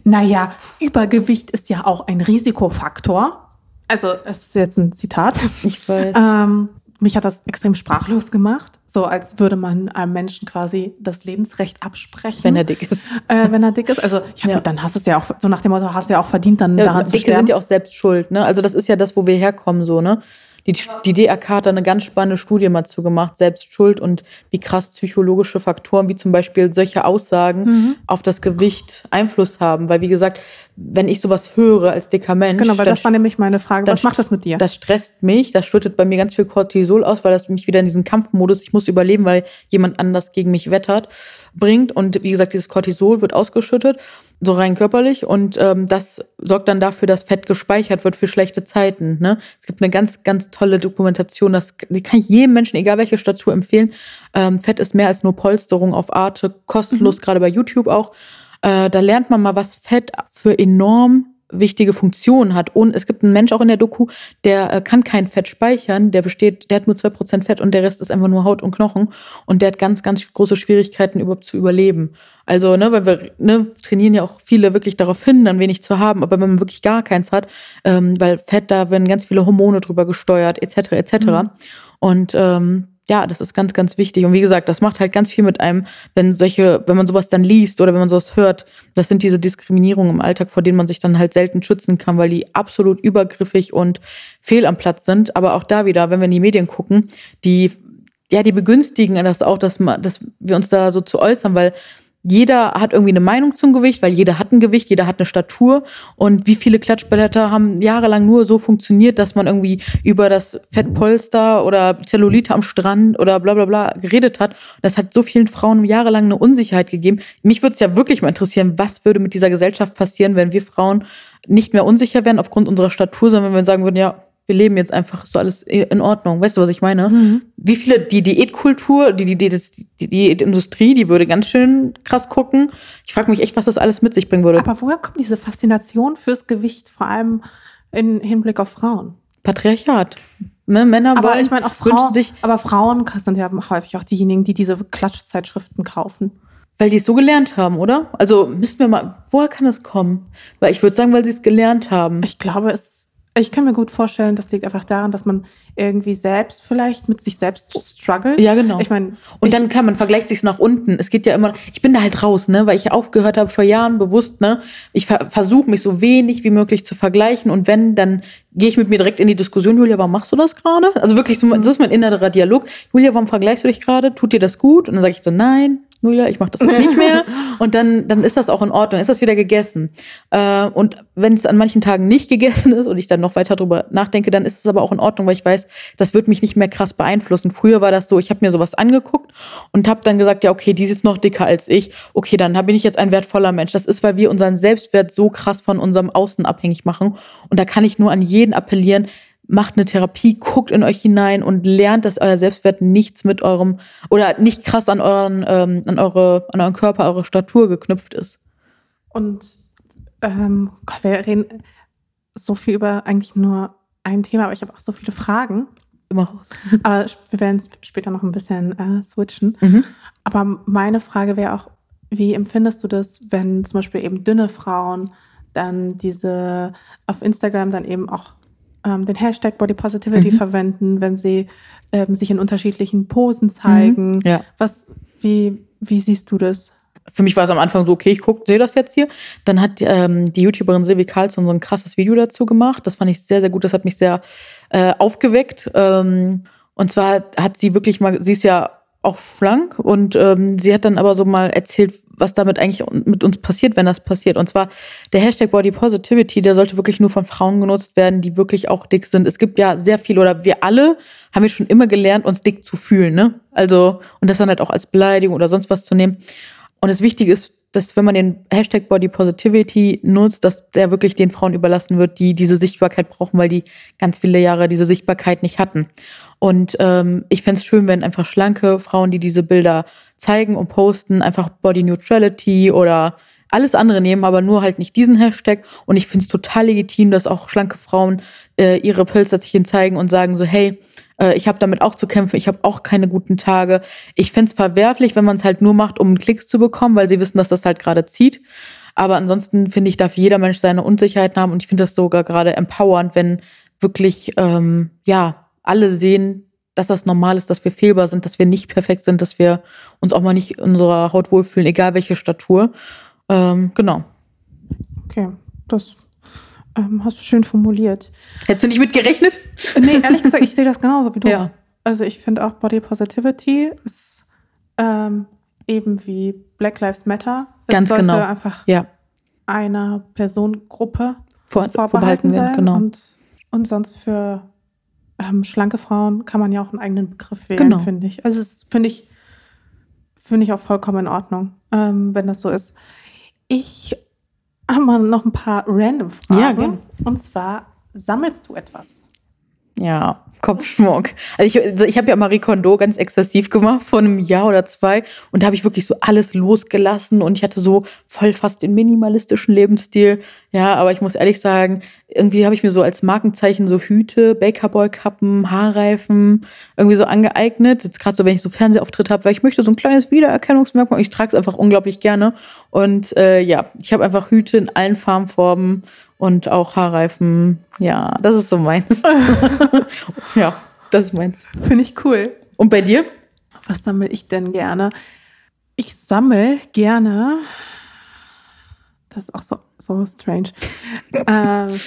[SPEAKER 1] naja, Übergewicht ist ja auch ein Risikofaktor. Also, es ist jetzt ein Zitat.
[SPEAKER 2] ich weiß.
[SPEAKER 1] Ähm, mich hat das extrem sprachlos gemacht, so als würde man einem Menschen quasi das Lebensrecht absprechen,
[SPEAKER 2] wenn er dick ist.
[SPEAKER 1] äh, wenn er dick ist. Also ja,
[SPEAKER 2] Ja.
[SPEAKER 1] gut, dann hast du es ja auch so nach dem Motto, hast du ja auch verdient, dann
[SPEAKER 2] Ja,
[SPEAKER 1] daran zu
[SPEAKER 2] Dicke
[SPEAKER 1] sterben.
[SPEAKER 2] sind ja auch selbst schuld, ne? Also das ist ja das, wo wir herkommen, so, ne? Die, die DRK hat da eine ganz spannende Studie mal zu gemacht, selbst schuld und wie krass psychologische Faktoren, wie zum Beispiel solche Aussagen
[SPEAKER 1] Mhm.
[SPEAKER 2] auf das Gewicht Einfluss haben. Weil, wie gesagt, wenn ich sowas höre als dicker Mensch.
[SPEAKER 1] Genau, weil das war nämlich meine Frage. Was macht das mit dir?
[SPEAKER 2] Das stresst mich, das schüttet bei mir ganz viel Cortisol aus, weil das mich wieder in diesen Kampfmodus, ich muss überleben, weil jemand anders gegen mich wettert, bringt. Und wie gesagt, dieses Cortisol wird ausgeschüttet, so rein körperlich. Und ähm, das sorgt dann dafür, dass Fett gespeichert wird für schlechte Zeiten. Ne? Es gibt eine ganz, ganz tolle Dokumentation, das, die kann ich jedem Menschen, egal welche Statur, empfehlen. Ähm, Fett ist mehr als nur Polsterung auf Arte, kostenlos,
[SPEAKER 1] Mhm.
[SPEAKER 2] gerade bei YouTube auch. Äh, da lernt man mal, was Fett für enorm wichtige Funktionen hat. Und es gibt einen Mensch auch in der Doku, der äh, kann kein Fett speichern, der besteht, der hat nur 2% Fett und der Rest ist einfach nur Haut und Knochen und der hat ganz, ganz große Schwierigkeiten überhaupt zu überleben. Also, ne, weil wir ne, trainieren ja auch viele wirklich darauf hin, dann wenig zu haben, aber wenn man wirklich gar keins hat, ähm, weil Fett, da werden ganz viele Hormone drüber gesteuert, etc., etc.
[SPEAKER 1] Mhm.
[SPEAKER 2] Und ähm, ja, das ist ganz, ganz wichtig. Und wie gesagt, das macht halt ganz viel mit einem, wenn solche, wenn man sowas dann liest oder wenn man sowas hört. Das sind diese Diskriminierungen im Alltag, vor denen man sich dann halt selten schützen kann, weil die absolut übergriffig und fehl am Platz sind. Aber auch da wieder, wenn wir in die Medien gucken, die, ja, die begünstigen das auch, dass, dass wir uns da so zu äußern, weil jeder hat irgendwie eine Meinung zum Gewicht, weil jeder hat ein Gewicht, jeder hat eine Statur. Und wie viele Klatschblätter haben jahrelang nur so funktioniert, dass man irgendwie über das Fettpolster oder Zellulite am Strand oder bla bla bla geredet hat. Das hat so vielen Frauen jahrelang eine Unsicherheit gegeben. Mich würde es ja wirklich mal interessieren, was würde mit dieser Gesellschaft passieren, wenn wir Frauen nicht mehr unsicher wären aufgrund unserer Statur, sondern wenn wir sagen würden, ja, wir leben jetzt einfach, ist so alles in Ordnung. Weißt du, was ich meine?
[SPEAKER 1] Mhm.
[SPEAKER 2] wie viele die Diätkultur, die, die, die, die Diätindustrie, die würde ganz schön krass gucken. Ich frage mich echt, was das alles mit sich bringen würde.
[SPEAKER 1] Aber woher kommt diese Faszination fürs Gewicht, vor allem in Hinblick auf Frauen?
[SPEAKER 2] Patriarchat. Ne, Männer
[SPEAKER 1] Aber
[SPEAKER 2] wollen,
[SPEAKER 1] ich meine auch Frauen,
[SPEAKER 2] sich,
[SPEAKER 1] aber Frauen sind ja häufig auch diejenigen, die diese Klatschzeitschriften kaufen.
[SPEAKER 2] weil die es so gelernt haben, oder? Also müssten wir mal, woher kann das kommen? Weil ich würde sagen, weil sie es gelernt haben.
[SPEAKER 1] Ich glaube, es, ich kann mir gut vorstellen, das liegt einfach daran, dass man irgendwie selbst vielleicht mit sich selbst struggelt.
[SPEAKER 2] Ja, genau.
[SPEAKER 1] Ich meine,
[SPEAKER 2] Und dann kann man vergleicht sich nach unten. Es geht ja immer. Ich bin da halt raus, ne, weil ich aufgehört habe vor Jahren bewusst, ne. Ich ver versuche mich so wenig wie möglich zu vergleichen und wenn, dann gehe ich mit mir direkt in die Diskussion. Julia, warum machst du das gerade? Also wirklich, so, das ist mein innerer Dialog. Julia, warum vergleichst du dich gerade? Tut dir das gut? Und dann sage ich so, nein. Julia, ich mache das jetzt nicht mehr. <laughs> Und dann, dann ist das auch in Ordnung, ist das wieder gegessen. Äh, und wenn es an manchen Tagen nicht gegessen ist und ich dann noch weiter drüber nachdenke, dann ist es aber auch in Ordnung, weil ich weiß, das wird mich nicht mehr krass beeinflussen. Früher war das so, ich habe mir sowas angeguckt und habe dann gesagt, ja, okay, die ist noch dicker als ich. Okay, dann bin ich jetzt ein wertvoller Mensch. Das ist, weil wir unseren Selbstwert so krass von unserem Außen abhängig machen. Und da kann ich nur an jeden appellieren, macht eine Therapie, guckt in euch hinein und lernt, dass euer Selbstwert nichts mit eurem oder nicht krass an euren, ähm, an eure, an euren Körper, eure Statur geknüpft ist.
[SPEAKER 1] Und ähm, Gott, wir reden so viel über eigentlich nur ein Thema, aber ich habe auch so viele Fragen.
[SPEAKER 2] Immer raus. <laughs>
[SPEAKER 1] Aber wir werden es später noch ein bisschen äh, switchen.
[SPEAKER 2] Mhm.
[SPEAKER 1] Aber meine Frage wäre auch, wie empfindest du das, wenn zum Beispiel eben dünne Frauen dann diese auf Instagram dann eben auch ähm, den Hashtag Body Positivity
[SPEAKER 2] Mhm.
[SPEAKER 1] verwenden, wenn sie ähm, sich in unterschiedlichen Posen zeigen?
[SPEAKER 2] Mhm. Ja.
[SPEAKER 1] Was, wie, wie siehst du das?
[SPEAKER 2] Für mich war es am Anfang so, okay, ich gucke, sehe das jetzt hier. Dann hat ähm, die YouTuberin Silvi Carlson so ein krasses Video dazu gemacht. Das fand ich sehr, sehr gut. Das hat mich sehr äh, aufgeweckt. Ähm, und zwar hat sie wirklich mal, sie ist ja auch schlank und ähm, sie hat dann aber so mal erzählt, was damit eigentlich mit uns passiert, wenn das passiert. Und zwar der Hashtag Body Positivity, der sollte wirklich nur von Frauen genutzt werden, die wirklich auch dick sind. Es gibt ja sehr viel oder wir alle haben wir schon immer gelernt, uns dick zu fühlen, ne? Also, und das dann halt auch als Beleidigung oder sonst was zu nehmen. Und das Wichtige ist, dass wenn man den Hashtag Body Positivity nutzt, dass der wirklich den Frauen überlassen wird, die diese Sichtbarkeit brauchen, weil die ganz viele Jahre diese Sichtbarkeit nicht hatten. Und ähm, ich fände es schön, wenn einfach schlanke Frauen, die diese Bilder zeigen und posten, einfach Body Neutrality oder alles andere nehmen, aber nur halt nicht diesen Hashtag. Und ich finde es total legitim, dass auch schlanke Frauen äh, ihre Pölsterchen zeigen und sagen so, hey, äh, ich habe damit auch zu kämpfen, ich habe auch keine guten Tage. Ich find's verwerflich, wenn man es halt nur macht, um Klicks zu bekommen, weil sie wissen, dass das halt gerade zieht. Aber ansonsten finde ich, darf jeder Mensch seine Unsicherheiten haben und ich finde das sogar gerade empowernd, wenn wirklich, ähm, ja, alle sehen, dass das normal ist, dass wir fehlbar sind, dass wir nicht perfekt sind, dass wir uns auch mal nicht in unserer Haut wohlfühlen, egal welche Statur. Ähm, genau.
[SPEAKER 1] Okay, das ähm, hast du schön formuliert.
[SPEAKER 2] Hättest du nicht mit gerechnet?
[SPEAKER 1] Nee, ehrlich gesagt, ich sehe das genauso wie du. <laughs>
[SPEAKER 2] Ja.
[SPEAKER 1] Also ich finde auch Body Positivity ist ähm, eben wie Black Lives Matter. Es
[SPEAKER 2] Ganz
[SPEAKER 1] sollte
[SPEAKER 2] genau.
[SPEAKER 1] einfach
[SPEAKER 2] Ja.
[SPEAKER 1] einer Personengruppe
[SPEAKER 2] Vor,
[SPEAKER 1] vorbehalten sein.
[SPEAKER 2] Genau.
[SPEAKER 1] Und, und sonst für ähm, schlanke Frauen kann man ja auch einen eigenen Begriff wählen,
[SPEAKER 2] Genau.
[SPEAKER 1] finde ich. Also das finde ich, finde ich auch vollkommen in Ordnung, ähm, wenn das so ist. Ich habe mal noch ein paar random Fragen.
[SPEAKER 2] Ja, gern.
[SPEAKER 1] Und zwar, sammelst du etwas?
[SPEAKER 2] Ja, Kopfschmuck. Also ich, also ich habe ja Marie Kondo ganz exzessiv gemacht vor einem Jahr oder zwei und da habe ich wirklich so alles losgelassen und ich hatte so voll fast den minimalistischen Lebensstil. Ja, aber ich muss ehrlich sagen, irgendwie habe ich mir so als Markenzeichen so Hüte, Bakerboy-Kappen, Haarreifen irgendwie so angeeignet. Jetzt gerade so, wenn ich so Fernsehauftritt habe, weil ich möchte so ein kleines Wiedererkennungsmerkmal ich trage es einfach unglaublich gerne. Und äh, ja, ich habe einfach Hüte in allen Farbenformen und auch Haarreifen. Ja, das ist so meins. <laughs> ja, das ist meins.
[SPEAKER 1] Finde ich cool.
[SPEAKER 2] Und bei dir?
[SPEAKER 1] Was sammle ich denn gerne? Ich sammle gerne. Das ist auch so, so strange. <laughs> ähm,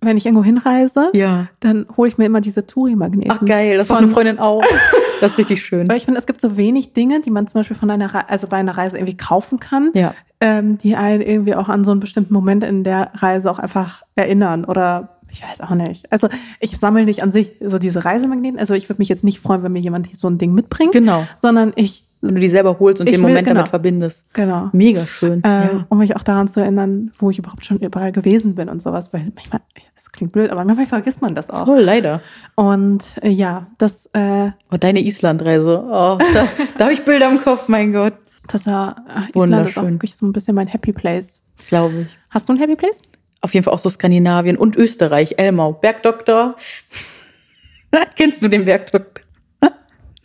[SPEAKER 1] wenn ich irgendwo hinreise,
[SPEAKER 2] Ja.
[SPEAKER 1] dann hole ich mir immer diese Touri-Magneten.
[SPEAKER 2] Ach geil, das war
[SPEAKER 1] Von-
[SPEAKER 2] eine Freundin auch. <laughs> Das ist richtig schön.
[SPEAKER 1] Weil ich finde, es gibt so wenig Dinge, die man zum Beispiel von einer, Re also bei einer Reise irgendwie kaufen kann,
[SPEAKER 2] Ja.
[SPEAKER 1] ähm, die einen irgendwie auch an so einen bestimmten Moment in der Reise auch einfach erinnern oder ich weiß auch nicht. Also ich sammle nicht an sich so diese Reisemagneten. Also ich würde mich jetzt nicht freuen, wenn mir jemand so ein Ding mitbringt,
[SPEAKER 2] Genau.
[SPEAKER 1] sondern ich,
[SPEAKER 2] Wenn du die selber holst und
[SPEAKER 1] Ich
[SPEAKER 2] den
[SPEAKER 1] will-
[SPEAKER 2] Moment
[SPEAKER 1] genau.
[SPEAKER 2] damit verbindest.
[SPEAKER 1] genau.
[SPEAKER 2] Mega schön.
[SPEAKER 1] Ähm,
[SPEAKER 2] ja.
[SPEAKER 1] Um mich auch daran zu erinnern, wo ich überhaupt schon überall gewesen bin und sowas. Weil manchmal, das klingt blöd, aber manchmal vergisst man das auch.
[SPEAKER 2] Voll, leider.
[SPEAKER 1] Und äh, ja, das, äh,
[SPEAKER 2] Oh, deine Islandreise. Oh, da, da habe ich Bilder im Kopf, mein Gott.
[SPEAKER 1] das war, äh, Island ist auch
[SPEAKER 2] Wunderschön.
[SPEAKER 1] wirklich so ein bisschen mein Happy Place.
[SPEAKER 2] Glaube ich.
[SPEAKER 1] Hast du ein Happy Place?
[SPEAKER 2] Auf jeden Fall auch so Skandinavien und Österreich. Elmau. Bergdoktor. <laughs> Kennst du den Bergdoktor?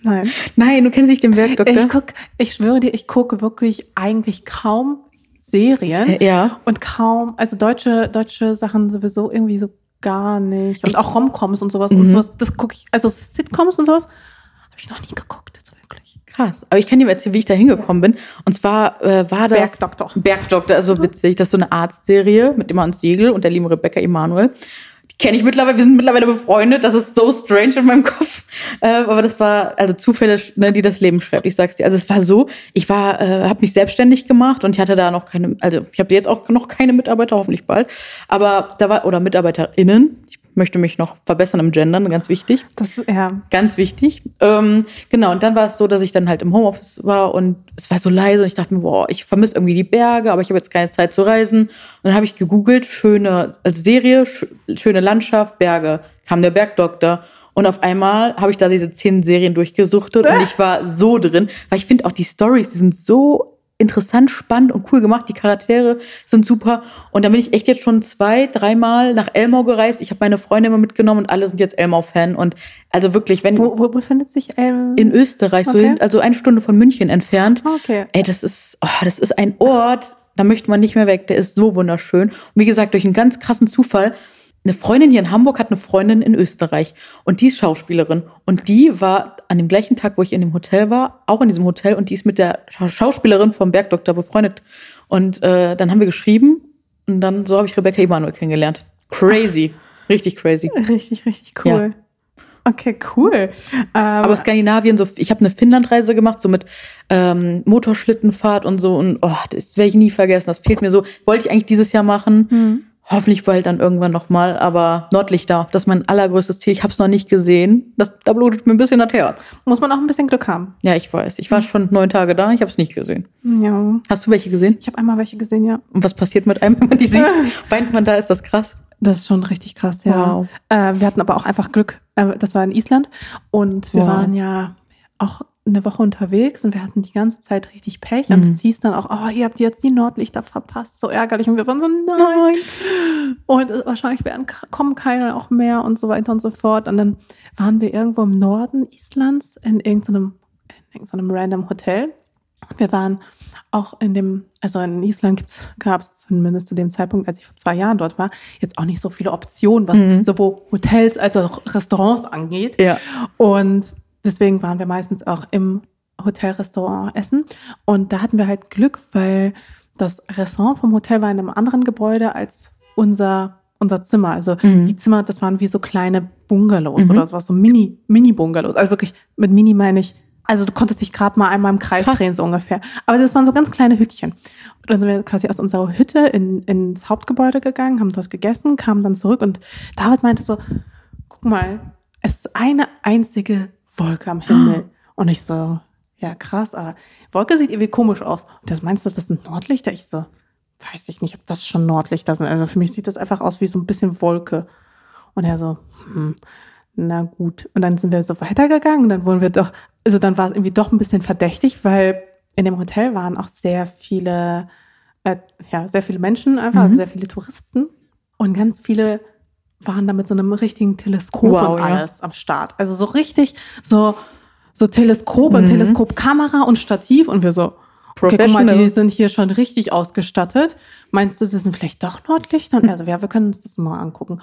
[SPEAKER 1] Nein.
[SPEAKER 2] Nein, du kennst nicht den Bergdoktor.
[SPEAKER 1] Ich guck, ich schwöre dir, ich gucke wirklich eigentlich kaum Serien
[SPEAKER 2] ja.
[SPEAKER 1] und kaum, also deutsche, deutsche Sachen sowieso irgendwie so gar nicht. Und
[SPEAKER 2] Ich-
[SPEAKER 1] auch Romcoms und sowas und
[SPEAKER 2] Mhm.
[SPEAKER 1] sowas, das gucke ich, also Sitcoms und sowas, habe ich noch nie geguckt, so wirklich.
[SPEAKER 2] Krass. Aber ich kann dir mal erzählen, wie ich da hingekommen bin. Und zwar äh, war das.
[SPEAKER 1] Bergdoktor.
[SPEAKER 2] Bergdoktor, also witzig. Das ist so eine Arztserie mit dem Hans Siegel und der lieben Rebecca Emanuel. Kenne ich mittlerweile, wir sind mittlerweile befreundet. Das ist so strange in meinem Kopf. Äh, aber das war also Zufälle, ne, die das Leben schreibt. Ich sag's dir. Also es war so, ich war, äh, habe mich selbstständig gemacht und ich hatte da noch keine, also ich habe jetzt auch noch keine Mitarbeiter, hoffentlich bald. Aber da war, oder MitarbeiterInnen. Ich möchte mich noch verbessern im Gendern, ganz wichtig.
[SPEAKER 1] Das ist ja.
[SPEAKER 2] Ganz wichtig. Ähm, genau, und dann war es so, dass ich dann halt im Homeoffice war und es war so leise und ich dachte mir, boah, ich vermisse irgendwie die Berge, aber ich habe jetzt keine Zeit zu reisen. Und dann habe ich gegoogelt, schöne, als Serie, sch schöne Landschaft, Berge, kam der Bergdoktor. Und auf einmal habe ich da diese zehn Serien durchgesuchtet und ich war so drin, weil ich finde auch die Stories, die sind so interessant, spannend und cool gemacht. Die Charaktere sind super. Und dann bin ich echt jetzt schon zwei, dreimal nach Elmau gereist. Ich habe meine Freunde immer mitgenommen und alle sind jetzt Elmau-Fan. Und also wirklich, wenn
[SPEAKER 1] Wo, wo befindet sich ähm,
[SPEAKER 2] in Österreich, so
[SPEAKER 1] Okay.
[SPEAKER 2] hin, also eine Stunde von München entfernt,
[SPEAKER 1] Okay.
[SPEAKER 2] ey, das ist, oh, das ist ein Ort, da möchte man nicht mehr weg. Der ist so wunderschön. Und wie gesagt, durch einen ganz krassen Zufall, eine Freundin hier in Hamburg hat eine Freundin in Österreich und die ist Schauspielerin und die war an dem gleichen Tag, wo ich in dem Hotel war, auch in diesem Hotel und die ist mit der Scha- Schauspielerin vom Bergdoktor befreundet und äh, dann haben wir geschrieben und dann so habe ich Rebecca Emanuel kennengelernt. Crazy, richtig crazy. <laughs>
[SPEAKER 1] Richtig, richtig cool. Okay, cool. Ähm,
[SPEAKER 2] Aber Skandinavien, so, ich habe eine Finnlandreise gemacht, so mit ähm, Motorschlittenfahrt und so. Und oh, das werde ich nie vergessen. Das fehlt mir so. Wollte ich eigentlich dieses Jahr machen.
[SPEAKER 1] hm.
[SPEAKER 2] Hoffentlich bald dann irgendwann nochmal. Aber Nordlichter, das ist mein allergrößtes Ziel. Ich habe es noch nicht gesehen. Das, da blutet mir ein bisschen das Herz.
[SPEAKER 1] muss man auch ein bisschen Glück haben.
[SPEAKER 2] Ja, ich weiß. Ich war schon neun Tage da. Ich habe es nicht gesehen.
[SPEAKER 1] Ja.
[SPEAKER 2] Hast du welche gesehen?
[SPEAKER 1] Ich habe einmal welche gesehen, ja.
[SPEAKER 2] Und was passiert mit einem, wenn man die sieht? <laughs> Weint man da? Ist das krass?
[SPEAKER 1] Das ist schon richtig krass, ja.
[SPEAKER 2] Wow.
[SPEAKER 1] Äh, wir hatten aber auch einfach Glück. Äh, das war in Island und wir
[SPEAKER 2] Wow.
[SPEAKER 1] waren ja auch eine Woche unterwegs und wir hatten die ganze Zeit richtig Pech und
[SPEAKER 2] Mhm.
[SPEAKER 1] es hieß dann auch, oh, ihr habt jetzt die Nordlichter verpasst, so ärgerlich und wir waren so, nein. Und wahrscheinlich werden, kommen keine auch mehr und so weiter und so fort. Und dann waren wir irgendwo im Norden Islands in irgendeinem, in irgendeinem random Hotel. Wir waren auch in dem, also in Island gab es zumindest zu dem Zeitpunkt, als ich vor zwei Jahren dort war, jetzt auch nicht so viele Optionen, was
[SPEAKER 2] Mhm.
[SPEAKER 1] sowohl Hotels als auch Restaurants angeht.
[SPEAKER 2] Ja.
[SPEAKER 1] Und deswegen waren wir meistens auch im Hotelrestaurant essen. Und da hatten wir halt Glück, weil das Restaurant vom Hotel war in einem anderen Gebäude als unser, unser Zimmer. Also
[SPEAKER 2] Mhm.
[SPEAKER 1] die Zimmer, das waren wie so kleine Bungalows
[SPEAKER 2] Mhm.
[SPEAKER 1] oder so was, so Mini, Mini-Bungalows. Also wirklich mit Mini meine ich Also du konntest dich gerade mal einmal im Kreis
[SPEAKER 2] Krass.
[SPEAKER 1] drehen, so ungefähr. Aber das waren so ganz kleine Hütchen. Und dann sind wir quasi aus unserer Hütte in, ins Hauptgebäude gegangen, haben dort gegessen, kamen dann zurück und David meinte so, guck mal, es ist eine einzige Wolke am Himmel. Und ich so, ja krass, aber Wolke sieht irgendwie komisch aus. Und das meinst du, das sind Nordlichter? Ich so, weiß ich nicht, ob das schon Nordlichter sind. Also für mich sieht das einfach aus wie so ein bisschen Wolke. Und er so, hm, na gut. Und dann sind wir so weitergegangen und dann wurden wir doch, also dann war es irgendwie doch ein bisschen verdächtig, weil in dem Hotel waren auch sehr viele, äh, ja, sehr viele Menschen einfach, also
[SPEAKER 2] Mhm.
[SPEAKER 1] sehr viele Touristen. Und ganz viele waren da mit so einem richtigen Teleskop
[SPEAKER 2] Wow,
[SPEAKER 1] und
[SPEAKER 2] ja.
[SPEAKER 1] alles am Start. Also so richtig, so, so Teleskop und
[SPEAKER 2] Mhm.
[SPEAKER 1] Teleskopkamera und Stativ und wir so, okay, guck mal, die sind hier schon richtig ausgestattet. Meinst du, das sind vielleicht doch Nordlichter? Und also, ja, wir können uns das mal angucken.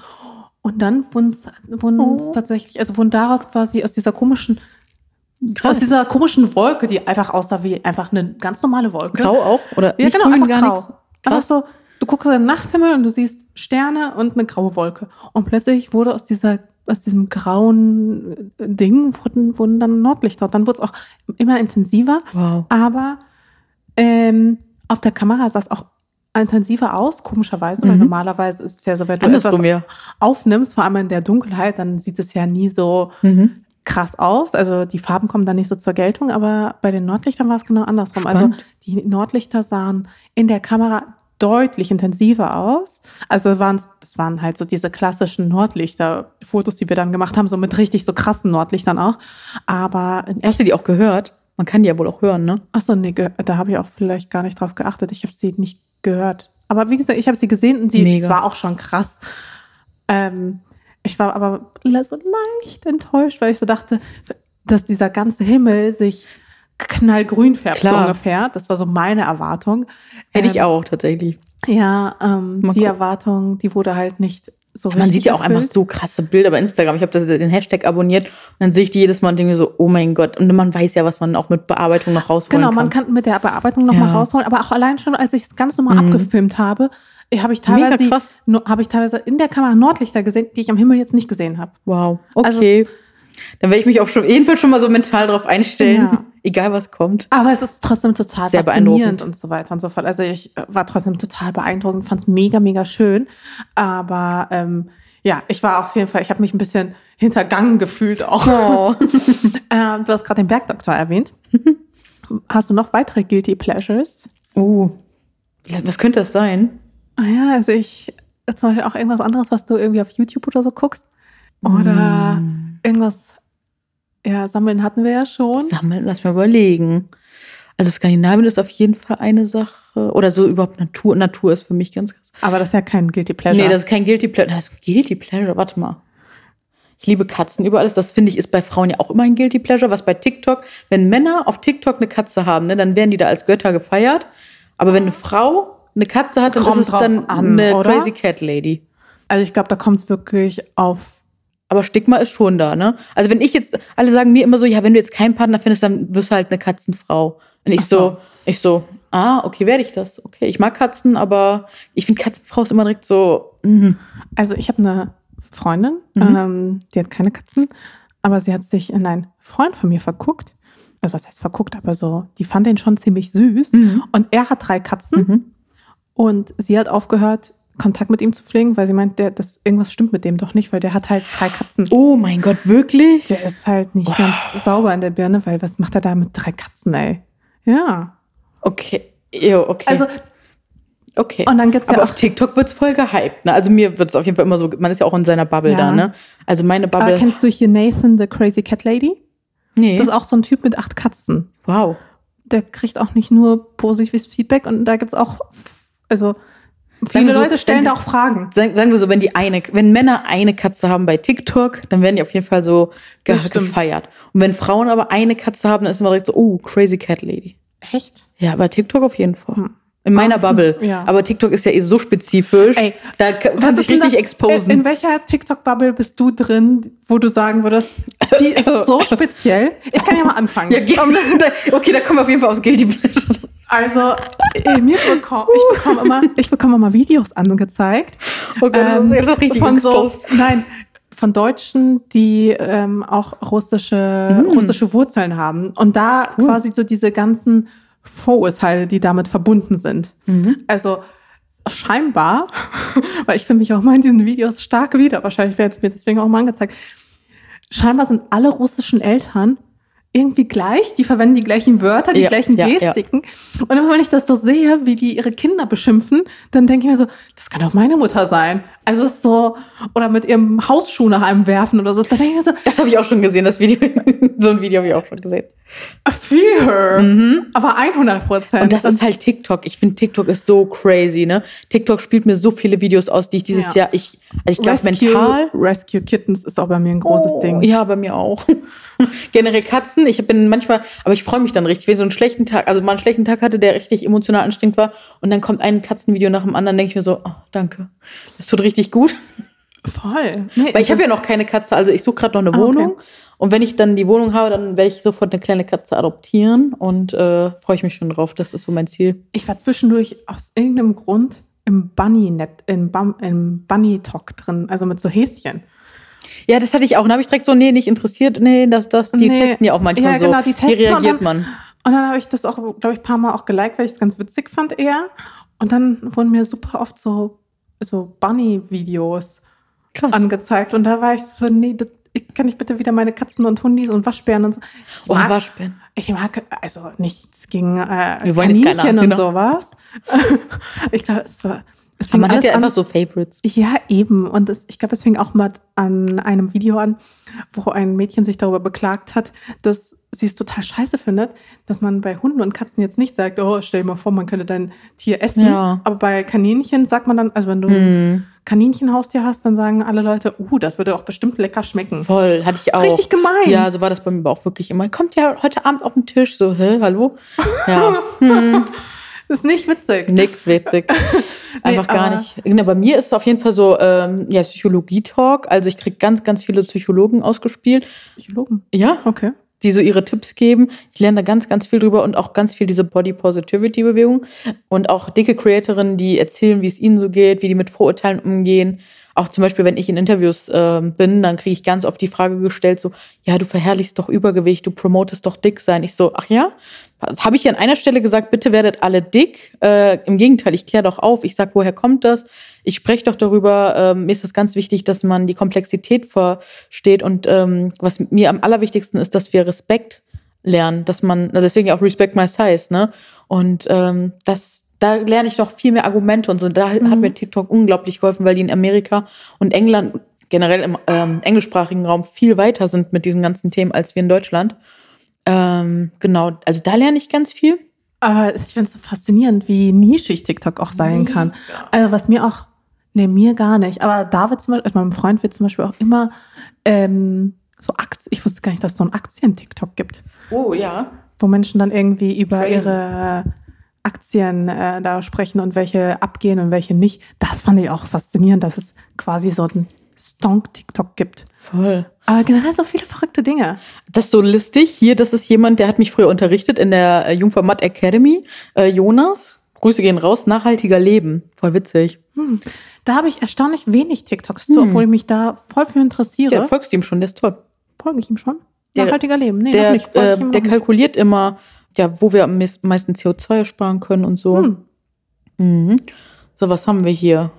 [SPEAKER 1] Und dann wurden wurden
[SPEAKER 2] Oh.
[SPEAKER 1] tatsächlich, also wurden daraus quasi aus dieser komischen,
[SPEAKER 2] Krass.
[SPEAKER 1] aus dieser komischen Wolke, die einfach aussah wie einfach eine ganz normale Wolke.
[SPEAKER 2] Grau auch? Oder
[SPEAKER 1] Ja, genau, einfach
[SPEAKER 2] gar
[SPEAKER 1] grau.
[SPEAKER 2] nichts?
[SPEAKER 1] Aber so, du guckst in den Nachthimmel und du siehst Sterne und eine graue Wolke. Und plötzlich wurde aus dieser, aus diesem grauen äh, Ding wurden, wurden dann Nordlichter. Und dann wurde es auch immer intensiver.
[SPEAKER 2] Wow.
[SPEAKER 1] Aber ähm, auf der Kamera sah es auch intensiver aus, komischerweise, weil
[SPEAKER 2] Mhm.
[SPEAKER 1] normalerweise ist es ja so, wenn du
[SPEAKER 2] Andersrum,
[SPEAKER 1] etwas
[SPEAKER 2] ja.
[SPEAKER 1] aufnimmst, vor allem in der Dunkelheit, dann sieht es ja nie so
[SPEAKER 2] Mhm.
[SPEAKER 1] krass aus. Also die Farben kommen da nicht so zur Geltung, aber bei den Nordlichtern war es genau andersrum. Also
[SPEAKER 2] Spannend.
[SPEAKER 1] die Nordlichter sahen in der Kamera deutlich intensiver aus. Also das waren, das waren halt so diese klassischen Nordlichter-Fotos, die wir dann gemacht haben, so mit richtig so krassen Nordlichtern auch. Aber
[SPEAKER 2] Hast du die auch gehört? Man kann die ja wohl auch hören, ne?
[SPEAKER 1] Achso, nee, da habe ich auch vielleicht gar nicht drauf geachtet. Ich habe sie nicht gehört. Aber wie gesagt, ich habe sie gesehen und sie
[SPEAKER 2] Mega.
[SPEAKER 1] war auch schon krass. Ähm, ich war aber so leicht enttäuscht, weil ich so dachte, dass dieser ganze Himmel sich knallgrün färbt, so
[SPEAKER 2] Klar.
[SPEAKER 1] ungefähr. Das war so meine Erwartung.
[SPEAKER 2] Hätte ich
[SPEAKER 1] Ähm,
[SPEAKER 2] auch tatsächlich.
[SPEAKER 1] Ja, ähm,
[SPEAKER 2] Mal
[SPEAKER 1] die. Erwartung, die wurde halt nicht so
[SPEAKER 2] Man sieht ja auch
[SPEAKER 1] erfüllt.
[SPEAKER 2] einfach so krasse Bilder bei Instagram. Ich habe den Hashtag abonniert und dann sehe ich die jedes Mal und denke mir so, oh mein Gott. Und man weiß ja, was man auch mit Bearbeitung noch rausholen
[SPEAKER 1] Genau,
[SPEAKER 2] kann.
[SPEAKER 1] man kann mit der Bearbeitung noch mal
[SPEAKER 2] Ja.
[SPEAKER 1] rausholen, aber auch allein schon, als ich es ganz normal
[SPEAKER 2] Mhm.
[SPEAKER 1] abgefilmt habe, habe ich teilweise habe ich teilweise in der Kamera Nordlichter gesehen, die ich am Himmel jetzt nicht gesehen habe.
[SPEAKER 2] Wow.
[SPEAKER 1] Also
[SPEAKER 2] Okay.
[SPEAKER 1] es-
[SPEAKER 2] dann werde ich mich auf schon, jedenfalls schon mal so mental drauf einstellen.
[SPEAKER 1] Ja.
[SPEAKER 2] Egal was kommt.
[SPEAKER 1] Aber es ist trotzdem total
[SPEAKER 2] Sehr beeindruckend.
[SPEAKER 1] und so weiter und so fort. Also ich äh, war trotzdem total beeindruckend, fand es mega, mega schön. Aber ähm, ja, ich war auf jeden Fall, ich habe mich ein bisschen hintergangen gefühlt auch.
[SPEAKER 2] Oh. <laughs>
[SPEAKER 1] Ähm, du hast gerade den Bergdoktor erwähnt. <laughs> Hast du noch weitere Guilty Pleasures?
[SPEAKER 2] uh. Was könnte das sein?
[SPEAKER 1] Ah ja, also ich zum Beispiel auch irgendwas anderes, was du irgendwie auf YouTube oder so guckst. Oder
[SPEAKER 2] Mm.
[SPEAKER 1] irgendwas, ja, sammeln hatten wir ja schon.
[SPEAKER 2] Sammeln, lass mal überlegen. Also Skandinavien ist auf jeden Fall eine Sache. Oder so überhaupt Natur. Natur ist für mich ganz krass.
[SPEAKER 1] Aber das ist ja kein Guilty Pleasure.
[SPEAKER 2] Nee, das ist kein Guilty Pleasure. Das ist Guilty Pleasure, warte mal. Ich liebe Katzen über alles. Das finde ich ist bei Frauen ja auch immer ein Guilty Pleasure. Was bei TikTok, wenn Männer auf TikTok eine Katze haben, ne, dann werden die da als Götter gefeiert. Aber wenn eine Frau eine Katze hat, dann
[SPEAKER 1] Kommt
[SPEAKER 2] ist es dann
[SPEAKER 1] an,
[SPEAKER 2] eine
[SPEAKER 1] oder?
[SPEAKER 2] Crazy Cat Lady.
[SPEAKER 1] also ich glaube, da kommt es wirklich auf.
[SPEAKER 2] Aber Stigma ist schon da, ne? Also wenn ich jetzt, alle sagen mir immer so, ja, wenn du jetzt keinen Partner findest, dann wirst du halt eine Katzenfrau. Und ich
[SPEAKER 1] Ach so.
[SPEAKER 2] so, ich so, ah, okay, werde ich das. Okay, ich mag Katzen, aber ich finde Katzenfrau ist immer direkt so, mhm.
[SPEAKER 1] Also ich habe eine Freundin,
[SPEAKER 2] Mhm.
[SPEAKER 1] ähm, die hat keine Katzen, aber sie hat sich in einen Freund von mir verguckt. Also was heißt verguckt, aber so, die fand den schon ziemlich süß.
[SPEAKER 2] Mhm.
[SPEAKER 1] Und er hat drei Katzen
[SPEAKER 2] Mhm.
[SPEAKER 1] und sie hat aufgehört, Kontakt mit ihm zu pflegen, weil sie meint, der, das, irgendwas stimmt mit dem doch nicht, weil der hat halt drei Katzen.
[SPEAKER 2] Oh mein Gott, wirklich?
[SPEAKER 1] Der ist halt nicht ganz sauber in der Birne, weil was macht er da mit drei Katzen, ey? Ja.
[SPEAKER 2] Okay. Jo, okay.
[SPEAKER 1] Also,
[SPEAKER 2] okay.
[SPEAKER 1] und dann gibt's ja
[SPEAKER 2] aber
[SPEAKER 1] auch
[SPEAKER 2] auf TikTok wird's voll gehypt. Ne? Also mir wird's auf jeden Fall immer so, man ist ja auch in seiner Bubble
[SPEAKER 1] Ja.
[SPEAKER 2] da, ne? Also meine
[SPEAKER 1] Aber
[SPEAKER 2] Bubble.
[SPEAKER 1] kennst du hier Nathan, the Crazy Cat Lady?
[SPEAKER 2] nee.
[SPEAKER 1] Das ist auch so ein Typ mit acht Katzen.
[SPEAKER 2] wow.
[SPEAKER 1] Der kriegt auch nicht nur positives Feedback und da gibt's auch, also viele
[SPEAKER 2] so,
[SPEAKER 1] Leute stellen da auch Fragen.
[SPEAKER 2] Sagen, sagen wir so, wenn die eine, wenn Männer eine Katze haben bei TikTok, dann werden die auf jeden Fall so ge
[SPEAKER 1] Das stimmt.
[SPEAKER 2] gefeiert. Und wenn Frauen aber eine Katze haben, dann ist immer direkt so, oh, crazy cat lady.
[SPEAKER 1] Echt?
[SPEAKER 2] Ja, bei TikTok auf jeden Fall.
[SPEAKER 1] Hm.
[SPEAKER 2] In meiner
[SPEAKER 1] Ah,
[SPEAKER 2] Bubble.
[SPEAKER 1] ja.
[SPEAKER 2] Aber TikTok ist ja eh so spezifisch.
[SPEAKER 1] Ey,
[SPEAKER 2] da kann sich richtig
[SPEAKER 1] da-
[SPEAKER 2] exposen.
[SPEAKER 1] In, welcher TikTok-Bubble bist du drin, wo du sagen würdest, die ist so <laughs> speziell? Ich kann ja mal anfangen.
[SPEAKER 2] ja, <laughs> okay, da kommen wir auf jeden Fall aufs Guilty Pleasure.
[SPEAKER 1] Also, äh, mir bekomm, <laughs> ich bekomme immer, ich bekomme immer Videos angezeigt.
[SPEAKER 2] Oh Gott, das
[SPEAKER 1] ähm,
[SPEAKER 2] ist ja doch richtig
[SPEAKER 1] von so, nein, von Deutschen, die ähm, auch russische,
[SPEAKER 2] Mm.
[SPEAKER 1] russische Wurzeln haben. Und da
[SPEAKER 2] Cool.
[SPEAKER 1] quasi so diese ganzen Vorurteile, die damit verbunden sind.
[SPEAKER 2] Mhm.
[SPEAKER 1] Also scheinbar, <laughs> weil ich finde mich auch mal in diesen Videos stark wieder, wahrscheinlich wird es mir deswegen auch mal angezeigt, scheinbar sind alle russischen Eltern irgendwie gleich, die verwenden die gleichen Wörter, die
[SPEAKER 2] Ja,
[SPEAKER 1] gleichen
[SPEAKER 2] ja, ja.
[SPEAKER 1] Gestiken. Und immer wenn ich das so sehe, wie die ihre Kinder beschimpfen, dann denke ich mir so, das kann doch meine Mutter sein. Also es ist so, oder mit ihrem Hausschuh nach einem werfen oder so. Da denke ich mir so,
[SPEAKER 2] Das habe ich auch schon gesehen, das Video. <laughs> so ein Video habe ich auch schon gesehen.
[SPEAKER 1] Feel her.
[SPEAKER 2] Mhm.
[SPEAKER 1] Aber 100 Prozent.
[SPEAKER 2] Und das ist halt TikTok. Ich finde, TikTok ist so crazy, ne? TikTok spielt mir so viele Videos aus, die ich dieses
[SPEAKER 1] Ja.
[SPEAKER 2] Jahr, ich, also ich glaube mental.
[SPEAKER 1] Rescue Kittens ist auch bei mir ein großes
[SPEAKER 2] Oh,
[SPEAKER 1] Ding.
[SPEAKER 2] Ja, bei mir auch. <laughs> Generell Katzen. Ich bin manchmal, aber ich freue mich dann richtig, wenn ich so einen schlechten Tag, also mal einen schlechten Tag hatte, der richtig emotional anstrengend war, und dann kommt ein Katzenvideo nach dem anderen, denke ich mir so, oh, danke. Das tut richtig gut.
[SPEAKER 1] Voll. Nee,
[SPEAKER 2] Weil ich habe ja noch keine Katze, also ich suche gerade noch eine
[SPEAKER 1] Ah, okay.
[SPEAKER 2] Wohnung. Und wenn ich dann die Wohnung habe, dann werde ich sofort eine kleine Katze adoptieren und äh, freue ich mich schon drauf. Das ist so mein Ziel.
[SPEAKER 1] Ich war zwischendurch aus irgendeinem Grund im Bunny-Net, im, Bum, im Bunny-Talk drin, also mit so Häschen.
[SPEAKER 2] Ja, das hatte ich auch. Und habe ich direkt so, nee, nicht interessiert. Nee, das, das, die
[SPEAKER 1] Nee.
[SPEAKER 2] testen ja auch manchmal
[SPEAKER 1] Ja,
[SPEAKER 2] so.
[SPEAKER 1] genau, die testen
[SPEAKER 2] Wie reagiert
[SPEAKER 1] und
[SPEAKER 2] man?
[SPEAKER 1] Und dann habe ich das auch, glaube ich, ein paar Mal auch geliked, weil ich es ganz witzig fand eher. Und dann wurden mir super oft so, so Bunny-Videos
[SPEAKER 2] Krass.
[SPEAKER 1] angezeigt. Und da war ich so, nee, das, ich, kann ich bitte wieder meine Katzen und Hundis und Waschbären und so. Ich
[SPEAKER 2] oh,
[SPEAKER 1] mag,
[SPEAKER 2] Waschbären.
[SPEAKER 1] ich mag also nichts gegen äh, Kaninchen und
[SPEAKER 2] Ahnung, genau.
[SPEAKER 1] sowas. <laughs> ich glaube, es war. Es
[SPEAKER 2] Aber man hat ja
[SPEAKER 1] an-
[SPEAKER 2] einfach so Favorites.
[SPEAKER 1] Ja, eben. Und das, ich glaube, es fing auch mal an einem Video an, wo ein Mädchen sich darüber beklagt hat, dass sie es total scheiße findet, dass man bei Hunden und Katzen jetzt nicht sagt, oh, stell dir mal vor, man könnte dein Tier essen.
[SPEAKER 2] Ja.
[SPEAKER 1] Aber bei Kaninchen sagt man dann, also wenn du ein
[SPEAKER 2] Hm,
[SPEAKER 1] Kaninchenhaustier hast, dann sagen alle Leute, uh, das würde auch bestimmt lecker schmecken.
[SPEAKER 2] voll, hatte ich auch.
[SPEAKER 1] Richtig gemein.
[SPEAKER 2] Ja, so war das bei mir auch wirklich immer. Kommt ja heute Abend auf den Tisch. So, hä, hallo? Ja, hm, <laughs>
[SPEAKER 1] Das ist nicht witzig.
[SPEAKER 2] nix witzig. <laughs> Einfach
[SPEAKER 1] Nee,
[SPEAKER 2] gar nicht. Genau, bei mir ist es auf jeden Fall so, ähm, ja, Psychologie-Talk. Also ich kriege ganz, ganz viele Psychologen ausgespielt.
[SPEAKER 1] Psychologen.
[SPEAKER 2] Ja,
[SPEAKER 1] Okay.
[SPEAKER 2] die so ihre Tipps geben. Ich lerne da ganz, ganz viel drüber und auch ganz viel diese Body Positivity Bewegung und auch dicke Creatorinnen, die erzählen, wie es ihnen so geht, wie die mit Vorurteilen umgehen. Auch zum Beispiel, wenn ich in Interviews ähm, bin, dann kriege ich ganz oft die Frage gestellt, so, ja, du verherrlichst doch Übergewicht, du promotest doch dick sein. Ich so, ach ja? Das habe ich hier an einer Stelle gesagt, bitte werdet alle dick. Äh, Im Gegenteil, ich kläre doch auf, ich sag, woher kommt das? Ich spreche doch darüber. Ähm, mir ist es ganz wichtig, dass man die Komplexität versteht. Und ähm, was mir am allerwichtigsten ist, dass wir Respekt lernen, dass man, also deswegen auch Respect My Size, ne? Und ähm, das, da lerne ich noch viel mehr Argumente und so. Da hat
[SPEAKER 1] Mhm.
[SPEAKER 2] mir TikTok unglaublich geholfen, weil die in Amerika und England generell im ähm, englischsprachigen Raum viel weiter sind mit diesen ganzen Themen als wir in Deutschland. Ähm, genau, also da lerne ich ganz viel.
[SPEAKER 1] Aber ich finde es so faszinierend, wie nischig TikTok auch sein kann. Also was mir auch, nee, mir gar nicht. Aber David zum Beispiel, also meinem Freund wird zum Beispiel auch immer ähm, so Aktien, ich wusste gar nicht, dass es so ein Aktien-TikTok gibt,
[SPEAKER 2] Oh ja.
[SPEAKER 1] wo Menschen dann irgendwie über
[SPEAKER 2] Trading.
[SPEAKER 1] ihre Aktien äh, da sprechen und welche abgehen und welche nicht. Das fand ich auch faszinierend, dass es quasi so ein Stonk-TikTok gibt.
[SPEAKER 2] Voll.
[SPEAKER 1] Aber generell so viele verrückte Dinge.
[SPEAKER 2] Das ist so listig. Hier, das ist jemand, der hat mich früher unterrichtet in der äh, Jungfer Matt Academy. Äh, Jonas, Grüße gehen raus, nachhaltiger Leben. Voll witzig.
[SPEAKER 1] Hm. Da habe ich erstaunlich wenig TikToks zu,
[SPEAKER 2] Hm.
[SPEAKER 1] obwohl ich mich da voll für interessiere.
[SPEAKER 2] Ja, folgst du ihm schon, der ist toll.
[SPEAKER 1] Folge ich ihm schon?
[SPEAKER 2] Der-
[SPEAKER 1] Nachhaltiger Leben. Nee,
[SPEAKER 2] der,
[SPEAKER 1] nicht.
[SPEAKER 2] Äh,
[SPEAKER 1] ich ihm
[SPEAKER 2] der
[SPEAKER 1] noch nicht.
[SPEAKER 2] kalkuliert immer, ja, wo wir am meis- meisten CO2 sparen können und so.
[SPEAKER 1] Hm.
[SPEAKER 2] Mhm. So, was haben wir hier?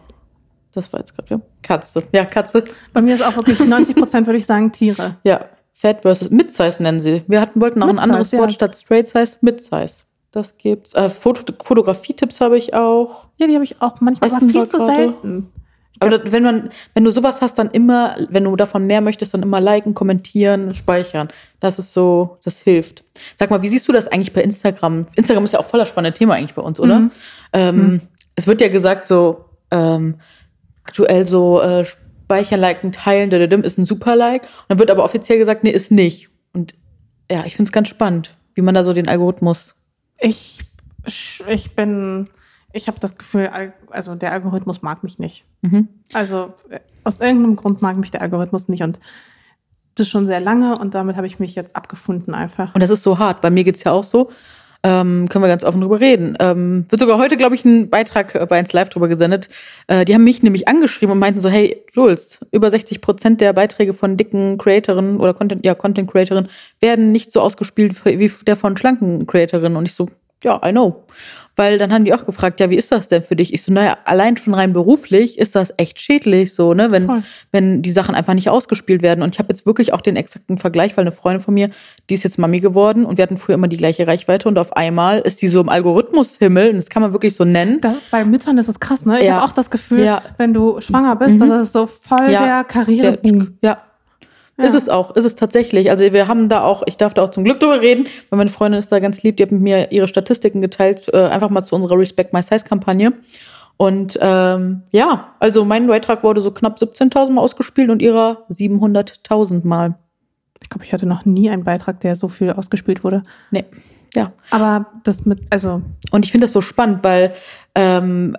[SPEAKER 2] Das war jetzt gerade Katze. Ja, Katze.
[SPEAKER 1] Bei mir ist auch wirklich 90 Prozent, würde ich sagen, Tiere.
[SPEAKER 2] Ja, Fat versus Mid-Size nennen sie. Wir hatten, wollten auch ein anderes
[SPEAKER 1] ja.
[SPEAKER 2] Wort statt Straight Size, Mid-Size. Das gibt's. Äh, Foto Fotografie-Tipps habe ich auch.
[SPEAKER 1] Ja, die habe ich auch manchmal, aber viel zu selten.
[SPEAKER 2] Aber das, wenn man, wenn du sowas hast, dann immer, wenn du davon mehr möchtest, dann immer liken, kommentieren, speichern. Das ist so, das hilft. Sag mal, wie siehst du das eigentlich bei Instagram? Instagram ist ja auch voller spannendes Thema eigentlich bei uns, oder?
[SPEAKER 1] Mhm.
[SPEAKER 2] Ähm,
[SPEAKER 1] Mhm.
[SPEAKER 2] Es wird ja gesagt, so ähm, aktuell so äh, speichern, liken, teilen, ist ein super Like. Und dann wird aber offiziell gesagt, nee, ist nicht. Und ja, ich finde es ganz spannend, wie man da so den Algorithmus.
[SPEAKER 1] Ich, ich bin, ich habe das Gefühl, Al- also der Algorithmus mag mich nicht.
[SPEAKER 2] Mhm.
[SPEAKER 1] Also äh, aus irgendeinem Grund mag mich der Algorithmus nicht und das schon sehr lange und damit habe ich mich jetzt abgefunden einfach.
[SPEAKER 2] Und das ist so hart. Bei mir geht's ja auch so. Ähm, können wir ganz offen drüber reden. Ähm, wird sogar heute, glaube ich, ein Beitrag äh, bei 1 Live drüber gesendet. Äh, die haben mich nämlich angeschrieben und meinten so, hey, Jules, über 60 Prozent der Beiträge von dicken Creatorinnen oder Content, ja, Content Creatorinnen werden nicht so ausgespielt wie der von schlanken Creatorinnen. Und ich so, ja, I know. Weil dann haben die auch gefragt, ja, wie ist das denn für dich? Ich so, naja, allein schon rein beruflich ist das echt schädlich, so, ne, wenn, wenn die Sachen einfach nicht ausgespielt werden. Und ich habe jetzt wirklich auch den exakten Vergleich, weil eine Freundin von mir, die ist jetzt Mami geworden und wir hatten früher immer die gleiche Reichweite und auf einmal ist die so im Algorithmushimmel, und das kann man wirklich so nennen.
[SPEAKER 1] Da, bei Müttern ist es krass, ne? Ich ja. habe auch das Gefühl, ja. wenn du schwanger bist, mhm. das ist so voll ja. der Karriere.
[SPEAKER 2] ja, ja. Ist es auch, ist es tatsächlich. Also wir haben da auch, ich darf da auch zum Glück drüber reden, weil meine Freundin ist da ganz lieb, die hat mit mir ihre Statistiken geteilt, äh, einfach mal zu unserer Respect My Size Kampagne. Und ähm, ja, also mein Beitrag wurde so knapp 17.000 Mal ausgespielt und ihrer 700.000 Mal.
[SPEAKER 1] Ich glaube, ich hatte noch nie einen Beitrag, der so viel ausgespielt wurde.
[SPEAKER 2] Nee. Ja.
[SPEAKER 1] Aber das mit, also.
[SPEAKER 2] Und ich finde das so spannend, weil ähm,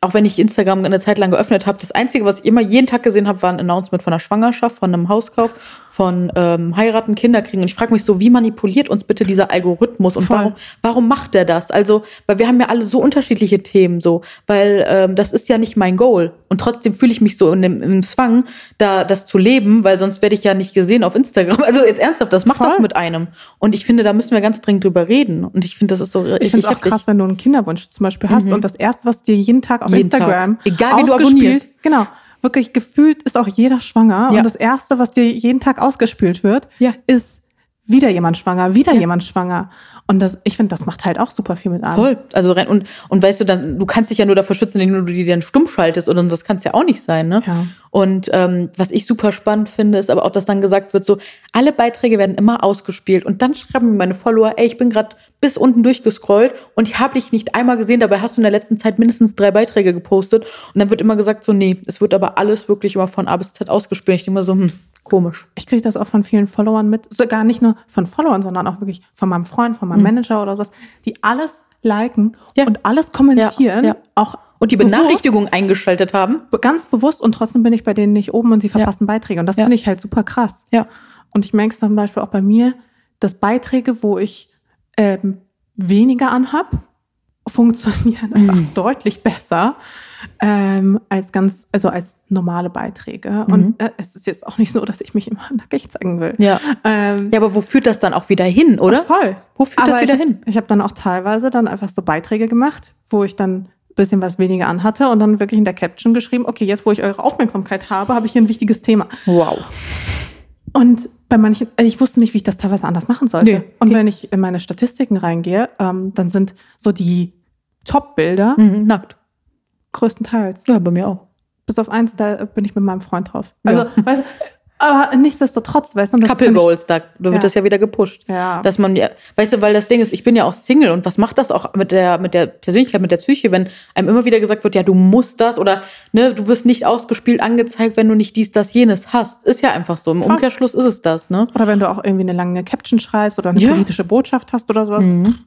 [SPEAKER 2] auch wenn ich Instagram eine Zeit lang geöffnet habe, das Einzige, was ich immer jeden Tag gesehen habe, war ein Announcement von einer Schwangerschaft, von einem Hauskauf, von ähm, heiraten, Kinder kriegen. Und ich frage mich so, wie manipuliert uns bitte dieser Algorithmus und warum, warum macht der das? Also, weil wir haben ja alle so unterschiedliche Themen, so, weil ähm, das ist ja nicht mein Goal. Und trotzdem fühle ich mich so in dem, im Zwang, da das zu leben, weil sonst werde ich ja nicht gesehen auf Instagram. <laughs> Also jetzt ernsthaft, das macht Voll. das mit einem. Und ich finde, da müssen wir ganz dringend drüber reden. Und ich finde, das ist so
[SPEAKER 1] Ich finde es auch krass, wenn du einen Kinderwunsch zum Beispiel hast mhm. und das erste, was dir jeden Tag auf jeden Instagram Tag.
[SPEAKER 2] egal wie du abonnierst,
[SPEAKER 1] genau wirklich gefühlt ist auch jeder schwanger. Ja. Und das Erste, was dir jeden Tag ausgespült wird, ja. ist wieder jemand schwanger, wieder ja. jemand schwanger. Und das, ich finde, das macht halt auch super viel mit an.
[SPEAKER 2] Voll. Also und, und weißt du, dann, du kannst dich ja nur davor schützen, indem du die dann stumm schaltest oder das kann es ja auch nicht sein, ne? Ja. Und ähm, was ich super spannend finde, ist aber auch, dass dann gesagt wird, so, alle Beiträge werden immer ausgespielt. Und dann schreiben mir meine Follower, ey, ich bin gerade bis unten durchgescrollt und ich habe dich nicht einmal gesehen, dabei hast du in der letzten Zeit mindestens drei Beiträge gepostet. Und dann wird immer gesagt, so, nee, es wird aber alles wirklich immer von A bis Z ausgespielt. Ich denke immer so, hm, Komisch.
[SPEAKER 1] Ich kriege das auch von vielen Followern mit, sogar nicht nur von Followern, sondern auch wirklich von meinem Freund, von meinem mhm. Manager oder sowas, die alles liken ja. und alles kommentieren, ja, ja. auch
[SPEAKER 2] und die Benachrichtigung bewusst, eingeschaltet haben.
[SPEAKER 1] Ganz bewusst und trotzdem bin ich bei denen nicht oben und sie verpassen Beiträge. Und das finde ich halt super krass.
[SPEAKER 2] Ja.
[SPEAKER 1] Und ich merke es zum Beispiel auch bei mir, dass Beiträge, wo ich ähm, weniger anhab, <laughs> funktionieren einfach mhm. deutlich besser ähm, als ganz, also als normale Beiträge. Mhm. Und äh, es ist jetzt auch nicht so, dass ich mich immer <laughs> nackig zeigen will.
[SPEAKER 2] Ja. Ähm, ja, aber wo führt das dann auch wieder hin, oder?
[SPEAKER 1] Voll.
[SPEAKER 2] Wo führt aber das wieder
[SPEAKER 1] ich,
[SPEAKER 2] hin?
[SPEAKER 1] Ich habe dann auch teilweise dann einfach so Beiträge gemacht, wo ich dann ein bisschen was weniger anhatte und dann wirklich in der Caption geschrieben, okay, jetzt wo ich eure Aufmerksamkeit habe, habe ich hier ein wichtiges Thema.
[SPEAKER 2] Wow.
[SPEAKER 1] Und bei manchen, also ich wusste nicht, wie ich das teilweise anders machen sollte. Nee. Und wenn ich in meine Statistiken reingehe, ähm, dann sind so die Top-Bilder
[SPEAKER 2] mhm, nackt.
[SPEAKER 1] Größtenteils.
[SPEAKER 2] Ja, bei mir auch.
[SPEAKER 1] Bis auf eins, da bin ich mit meinem Freund drauf. Also, ja. weißt du, aber nichtsdestotrotz, weißt du,
[SPEAKER 2] das Couple Goals, da, wird das ja wieder gepusht.
[SPEAKER 1] Ja.
[SPEAKER 2] Dass man weißt du, weil das Ding ist, ich bin ja auch Single und was macht das auch mit der, mit der Persönlichkeit, mit der Psyche, wenn einem immer wieder gesagt wird, ja, du musst das oder, ne, du wirst nicht ausgespielt angezeigt, wenn du nicht dies, das, jenes hast. Ist ja einfach so. Im. Umkehrschluss ist es das, ne?
[SPEAKER 1] Oder wenn du auch irgendwie eine lange Caption schreibst oder eine ja. politische Botschaft hast oder sowas. Mhm.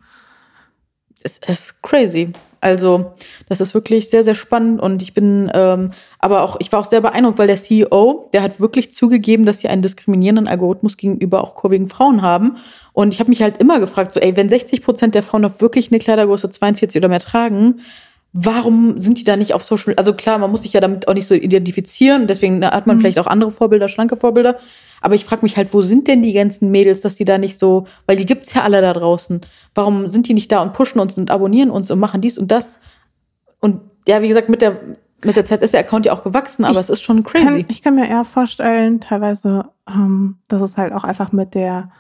[SPEAKER 2] Es ist crazy. Also, das ist wirklich sehr, sehr spannend und ich bin, ähm, aber auch, ich war auch sehr beeindruckt, weil der CEO, der hat wirklich zugegeben, dass sie einen diskriminierenden Algorithmus gegenüber auch kurvigen Frauen haben. Und ich habe mich halt immer gefragt, so, ey, wenn 60 Prozent der Frauen noch wirklich eine Kleidergröße 42 oder mehr tragen, warum sind die da nicht auf Social Also klar, man muss sich ja damit auch nicht so identifizieren, deswegen hat man mhm. vielleicht auch andere Vorbilder, schlanke Vorbilder. Aber ich frage mich halt, wo sind denn die ganzen Mädels, dass die da nicht so, weil die gibt's ja alle da draußen. Warum sind die nicht da und pushen uns und abonnieren uns und machen dies und das? Und ja, wie gesagt, mit der mit der Zeit ist der Account ja auch gewachsen, aber ich es ist schon crazy.
[SPEAKER 1] Kann, ich kann mir eher vorstellen, teilweise, ähm, dass es halt auch einfach mit der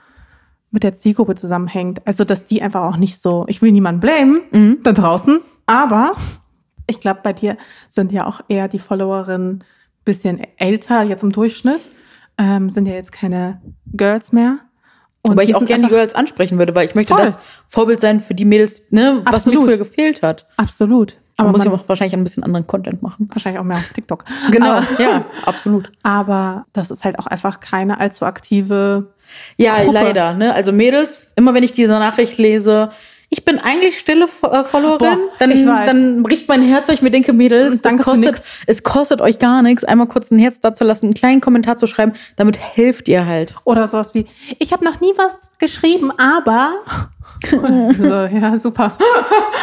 [SPEAKER 1] mit der Zielgruppe zusammenhängt. Also, dass die einfach auch nicht so, ich will niemanden blamen mhm. da draußen, aber ich glaube, bei dir sind ja auch eher die Followerinnen bisschen älter, jetzt im Durchschnitt ähm, sind ja jetzt keine Girls mehr.
[SPEAKER 2] Und Wobei ich auch gerne die Girls ansprechen würde, weil ich möchte voll. das Vorbild sein für die Mädels, ne, was mir früher gefehlt hat.
[SPEAKER 1] Absolut.
[SPEAKER 2] Aber man muss ja auch wahrscheinlich ein bisschen anderen Content machen.
[SPEAKER 1] Wahrscheinlich auch mehr auf TikTok.
[SPEAKER 2] Genau, aber, ja, absolut.
[SPEAKER 1] Aber das ist halt auch einfach keine allzu aktive
[SPEAKER 2] Ja, Gruppe. leider. Ne? Also Mädels, immer wenn ich diese Nachricht lese, Ich bin eigentlich stille äh, Followerin.
[SPEAKER 1] Boah,
[SPEAKER 2] dann, dann bricht mein Herz, weil ich mir denke, Mädels,
[SPEAKER 1] für
[SPEAKER 2] kostet, es kostet euch gar nichts, einmal kurz ein Herz da zu lassen, einen kleinen Kommentar zu schreiben. Damit helft ihr halt.
[SPEAKER 1] Oder sowas wie, ich habe noch nie was geschrieben, aber. So, ja, super. <laughs>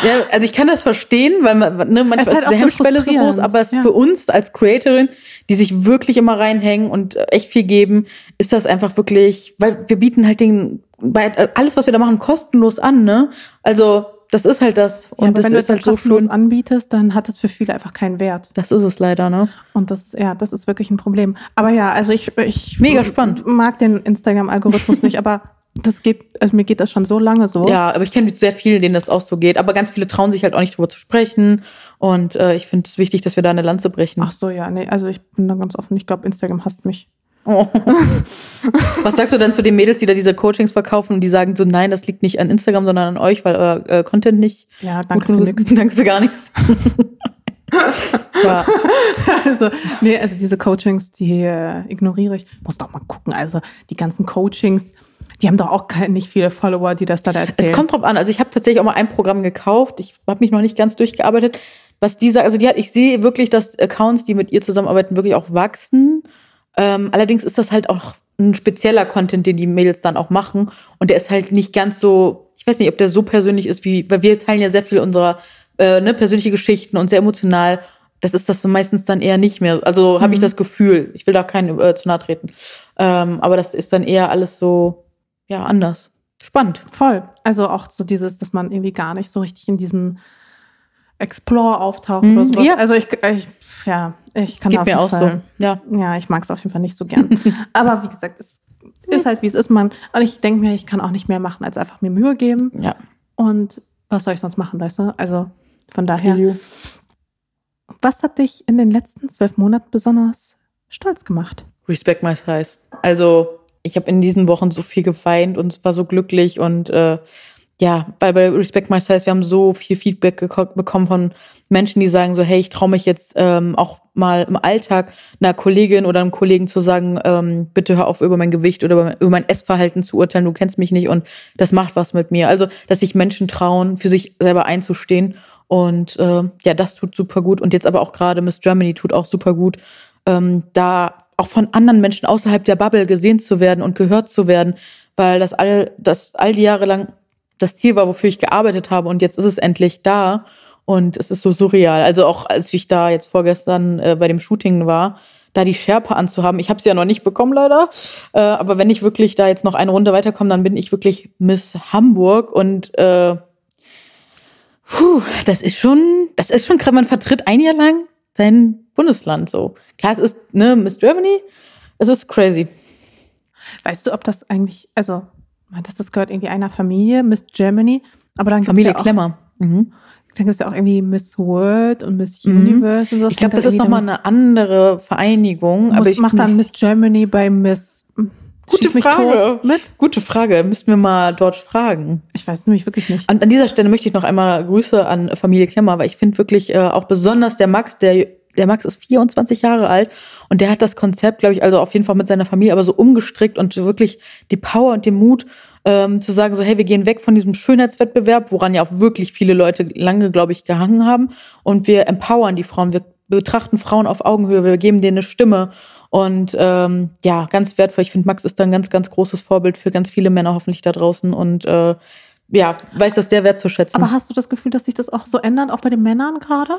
[SPEAKER 2] Ja, also ich kann das verstehen, weil man, ne, manchmal
[SPEAKER 1] ist
[SPEAKER 2] ist,
[SPEAKER 1] halt auch
[SPEAKER 2] die
[SPEAKER 1] so
[SPEAKER 2] Hemmschwelle so groß, aber es
[SPEAKER 1] ja.
[SPEAKER 2] für uns als Creatorin, die sich wirklich immer reinhängen und äh, echt viel geben, ist das einfach wirklich, weil wir bieten halt den, bei, äh, alles, was wir da machen, kostenlos an, ne? Also, das ist halt das.
[SPEAKER 1] Und
[SPEAKER 2] Und das
[SPEAKER 1] wenn du
[SPEAKER 2] ist
[SPEAKER 1] es halt
[SPEAKER 2] so
[SPEAKER 1] kostenlos
[SPEAKER 2] schön.
[SPEAKER 1] anbietest, dann hat es für viele einfach keinen Wert.
[SPEAKER 2] Das ist es leider, ne?
[SPEAKER 1] Und das, ja, das ist wirklich ein Problem. Aber ja, also ich, ich
[SPEAKER 2] Mega spannend.
[SPEAKER 1] mag den Instagram-Algorithmus nicht, aber das geht, also mir geht das schon so lange so.
[SPEAKER 2] Ja, aber ich kenne sehr viele, denen das auch so geht. Aber ganz viele trauen sich halt auch nicht drüber zu sprechen. Und äh, ich finde es wichtig, dass wir da eine Lanze brechen.
[SPEAKER 1] Ach so, ja, nee, also ich bin da ganz offen. Ich glaube, Instagram hasst mich.
[SPEAKER 2] Oh. <laughs> Was sagst du dann zu den Mädels, die da diese Coachings verkaufen und die sagen so, nein, das liegt nicht an Instagram, sondern an euch, weil euer äh, Content nicht
[SPEAKER 1] Ja,
[SPEAKER 2] gut
[SPEAKER 1] danke für
[SPEAKER 2] genug
[SPEAKER 1] nix.
[SPEAKER 2] ist? Danke für gar nichts. <laughs> ja.
[SPEAKER 1] Also, nee, also diese Coachings, die äh, ignoriere ich. Muss doch mal gucken. Also, die ganzen Coachings, die haben doch auch nicht viele Follower, die das da erzählen.
[SPEAKER 2] Es kommt drauf an. Also ich habe tatsächlich auch mal ein Programm gekauft. Ich habe mich noch nicht ganz durchgearbeitet. Was die sagt, also die hat, ich sehe wirklich, dass Accounts, die mit ihr zusammenarbeiten, wirklich auch wachsen. Ähm, allerdings ist das halt auch ein spezieller Content, den die Mädels dann auch machen. Und der ist halt nicht ganz so, ich weiß nicht, ob der so persönlich ist wie, weil wir teilen ja sehr viel unserer äh, ne, persönliche Geschichten und sehr emotional. Das ist das meistens dann eher nicht mehr. Also habe ich
[SPEAKER 1] Mhm.
[SPEAKER 2] das Gefühl. Ich will da keinen äh, zu nahe treten. Ähm, aber das ist dann eher alles so, ja, anders. Spannend.
[SPEAKER 1] Voll. Also auch so dieses, dass man irgendwie gar nicht so richtig in diesem Explore auftaucht
[SPEAKER 2] Mhm,
[SPEAKER 1] oder sowas.
[SPEAKER 2] ja.
[SPEAKER 1] Also ich, ich ja, ich kann
[SPEAKER 2] Geht
[SPEAKER 1] auf
[SPEAKER 2] mir
[SPEAKER 1] jeden
[SPEAKER 2] auch
[SPEAKER 1] Fall,
[SPEAKER 2] so. Ja.
[SPEAKER 1] Ja, ich mag es auf jeden Fall nicht so gern. <laughs> Aber wie gesagt, es ist halt, wie es ist. Man, und ich denke mir, ich kann auch nicht mehr machen, als einfach mir Mühe geben.
[SPEAKER 2] Ja.
[SPEAKER 1] Und was soll ich sonst machen, weißt du? Also von daher. Was hat dich in den letzten zwölf Monaten besonders stolz gemacht?
[SPEAKER 2] Respect my size. Also, ich habe in diesen Wochen so viel geweint und war so glücklich und äh, ja, weil bei Respect My Size, wir haben so viel Feedback bekommen von Menschen, die sagen so, hey, ich traue mich jetzt ähm, auch mal im Alltag einer Kollegin oder einem Kollegen zu sagen, ähm, bitte hör auf, über mein Gewicht oder über- über mein Essverhalten zu urteilen, du kennst mich nicht und das macht was mit mir. Also, dass sich Menschen trauen, für sich selber einzustehen und äh, ja, das tut super gut und jetzt aber auch gerade Miss Germany tut auch super gut, ähm, da auch von anderen Menschen außerhalb der Bubble gesehen zu werden und gehört zu werden, weil das all, das all die Jahre lang das Ziel war, wofür ich gearbeitet habe und jetzt ist es endlich da und es ist so surreal. Also auch als ich da jetzt vorgestern äh, bei dem Shooting war, da die Schärpe anzuhaben. Ich habe sie ja noch nicht bekommen leider, äh, aber wenn ich wirklich da jetzt noch eine Runde weiterkomme, dann bin ich wirklich Miss Hamburg und äh, puh, das ist schon, das ist schon krass. Man vertritt ein Jahr lang sein Bundesland so. Klar, es ist ne Miss Germany, es ist crazy.
[SPEAKER 1] Weißt du, ob das eigentlich, also, meintest, das gehört irgendwie einer Familie, Miss Germany, aber dann gibt es
[SPEAKER 2] Familie
[SPEAKER 1] ja auch,
[SPEAKER 2] Klemmer. Mhm.
[SPEAKER 1] dann gibt's ja auch irgendwie Miss World und Miss
[SPEAKER 2] Mhm.
[SPEAKER 1] Universe und so.
[SPEAKER 2] Ich glaube, das ist nochmal eine andere Vereinigung.
[SPEAKER 1] aber
[SPEAKER 2] aber ich
[SPEAKER 1] macht dann Miss Germany bei Miss
[SPEAKER 2] Gute Frage. Gute Frage, müssten wir mal dort fragen.
[SPEAKER 1] Ich weiß nämlich wirklich nicht.
[SPEAKER 2] An, an dieser Stelle möchte ich noch einmal Grüße an Familie Klemmer, weil ich finde wirklich äh, auch besonders der Max, der, der Max ist 24 Jahre alt und der hat das Konzept, glaube ich, also auf jeden Fall mit seiner Familie, aber so umgestrickt und wirklich die Power und den Mut ähm, zu sagen, so hey, wir gehen weg von diesem Schönheitswettbewerb, woran ja auch wirklich viele Leute lange, glaube ich, gehangen haben. Und wir empowern die Frauen, wir betrachten Frauen auf Augenhöhe, wir geben denen eine Stimme und ähm, ja, ganz wertvoll. Ich finde, Max ist da ein ganz, ganz großes Vorbild für ganz viele Männer hoffentlich da draußen und äh, ja, weiß das sehr wertzuschätzen.
[SPEAKER 1] Aber hast du das Gefühl, dass sich das auch so ändert, auch bei den Männern gerade?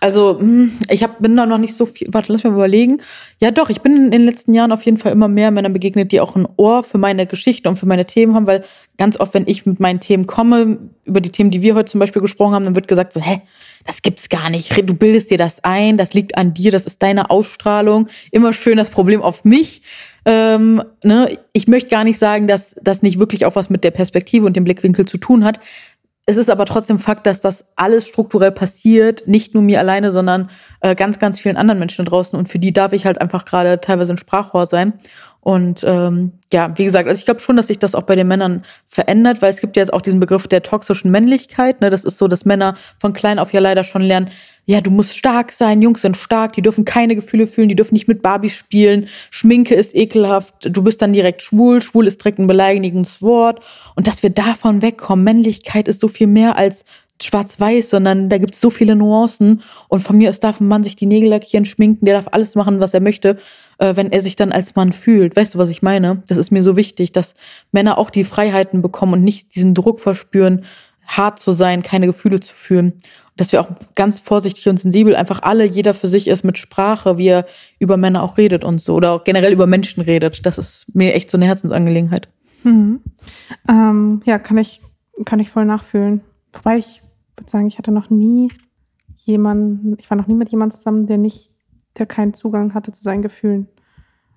[SPEAKER 2] Also, hm, ich hab, bin da noch nicht so viel. Warte, lass mich mal überlegen. Ja, doch, ich bin in den letzten Jahren auf jeden Fall immer mehr Männern begegnet, die auch ein Ohr für meine Geschichte und für meine Themen haben, weil ganz oft, wenn ich mit meinen Themen komme, über die Themen, die wir heute zum Beispiel gesprochen haben, dann wird gesagt so, hä, das gibt's gar nicht. Du bildest dir das ein, das liegt an dir, das ist deine Ausstrahlung. Immer schön das Problem auf mich. Ähm, ne? Ich möchte gar nicht sagen, dass das nicht wirklich auch was mit der Perspektive und dem Blickwinkel zu tun hat. Es ist aber trotzdem Fakt, dass das alles strukturell passiert, nicht nur mir alleine, sondern äh, ganz, ganz vielen anderen Menschen da draußen. Und für die darf ich halt einfach gerade teilweise ein Sprachrohr sein. Und ähm, ja, wie gesagt, also ich glaube schon, dass sich das auch bei den Männern verändert, weil es gibt ja jetzt auch diesen Begriff der toxischen Männlichkeit. Ne? Das ist so, dass Männer von klein auf ja leider schon lernen, ja, du musst stark sein, Jungs sind stark, die dürfen keine Gefühle fühlen, die dürfen nicht mit Barbie spielen, Schminke ist ekelhaft, du bist dann direkt schwul, schwul ist direkt ein beleidigendes Wort. Und dass wir davon wegkommen, Männlichkeit ist so viel mehr als schwarz-weiß, sondern da gibt es so viele Nuancen. Und von mir aus darf ein Mann sich die Nägel lackieren, schminken, der darf alles machen, was er möchte äh, wenn er sich dann als Mann fühlt. Weißt du, was ich meine? Das ist mir so wichtig, dass Männer auch die Freiheiten bekommen und nicht diesen Druck verspüren, hart zu sein, keine Gefühle zu fühlen. Dass wir auch ganz vorsichtig und sensibel einfach alle, jeder für sich ist mit Sprache, wie er über Männer auch redet und so. Oder auch generell über Menschen redet. Das ist mir echt so eine Herzensangelegenheit.
[SPEAKER 1] Mhm. Ähm, ja, kann ich, kann ich voll nachfühlen. Wobei ich würde sagen, ich hatte noch nie jemanden, ich war noch nie mit jemandem zusammen, der nicht der keinen Zugang hatte zu seinen Gefühlen.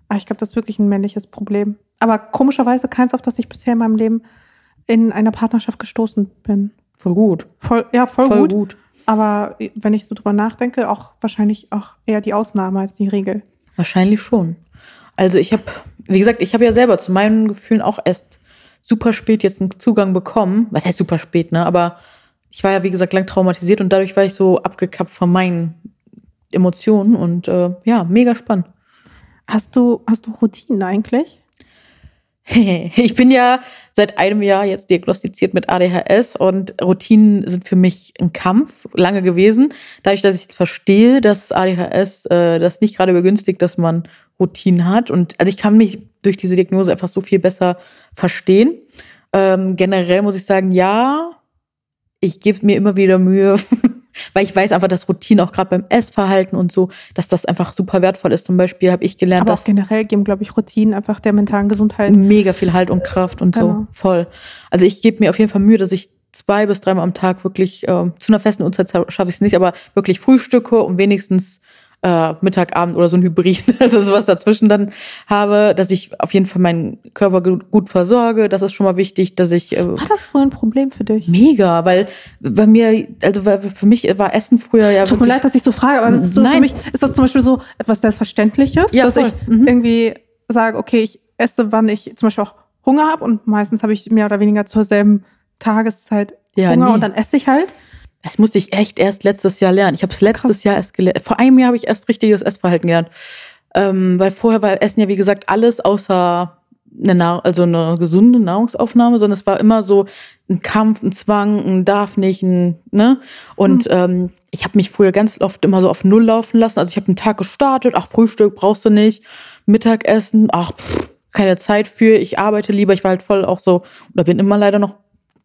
[SPEAKER 1] Aber ich glaube, das ist wirklich ein männliches Problem. Aber komischerweise keins, auf das ich bisher in meinem Leben in einer Partnerschaft gestoßen bin.
[SPEAKER 2] Voll gut.
[SPEAKER 1] Voll, ja, voll, voll gut. gut. Aber wenn ich so drüber nachdenke, auch wahrscheinlich auch eher die Ausnahme als die Regel.
[SPEAKER 2] Wahrscheinlich schon. Also ich habe, wie gesagt, ich habe ja selber zu meinen Gefühlen auch erst super spät jetzt einen Zugang bekommen. Was heißt super spät, ne? Aber ich war ja, wie gesagt, lang traumatisiert und dadurch war ich so abgekappt von meinen Emotionen und äh, ja, mega spannend.
[SPEAKER 1] Hast du, hast du Routinen eigentlich? <laughs>
[SPEAKER 2] Ich bin ja seit einem Jahr jetzt diagnostiziert mit ADHS und Routinen sind für mich ein Kampf, lange gewesen. Dadurch, dass ich jetzt verstehe, dass ADHS äh, das nicht gerade begünstigt, dass man Routinen hat. Und also ich kann mich durch diese Diagnose einfach so viel besser verstehen. Ähm, generell muss ich sagen, ja, ich gebe mir immer wieder Mühe, <laughs> weil ich weiß einfach, dass Routine auch gerade beim Essverhalten und so, dass das einfach super wertvoll ist. Zum Beispiel habe ich gelernt,
[SPEAKER 1] Aber auch generell geben, glaube ich, Routinen einfach der mentalen Gesundheit
[SPEAKER 2] mega viel Halt und Kraft und genau. so voll. Also ich gebe mir auf jeden Fall Mühe, dass ich zwei bis dreimal am Tag wirklich äh, zu einer festen Uhrzeit schaffe ich es nicht, aber wirklich frühstücke und wenigstens äh, Mittag, Abend oder so ein Hybrid, <laughs> also sowas dazwischen dann habe, dass ich auf jeden Fall meinen Körper gut versorge. Das ist schon mal wichtig, dass ich.
[SPEAKER 1] Äh, war das wohl ein Problem für dich?
[SPEAKER 2] Mega, weil bei mir, also für mich war Essen früher ja.
[SPEAKER 1] Tut mir leid, dass ich so frage, aber das ist so Nein. für mich, ist das zum Beispiel so etwas Selbstverständliches, ja, dass voll. ich mhm. irgendwie sage, okay, ich esse, wann ich zum Beispiel auch Hunger habe und meistens habe ich mehr oder weniger zur selben Tageszeit ja, Hunger nee. und dann esse ich halt.
[SPEAKER 2] Das musste ich echt erst letztes Jahr lernen. Ich habe es letztes Krass. Jahr erst gelernt. Vor einem Jahr habe ich erst richtiges Essverhalten gelernt. Ähm, weil vorher war Essen ja, wie gesagt, alles außer eine, Nahr also eine gesunde Nahrungsaufnahme, sondern es war immer so ein Kampf, ein Zwang, ein darf nicht, ein, ne? Und mhm. ähm, ich habe mich früher ganz oft immer so auf Null laufen lassen. Also ich habe einen Tag gestartet, ach, Frühstück brauchst du nicht, Mittagessen, ach, pff, keine Zeit für, ich arbeite lieber. Ich war halt voll auch so, oder bin immer leider noch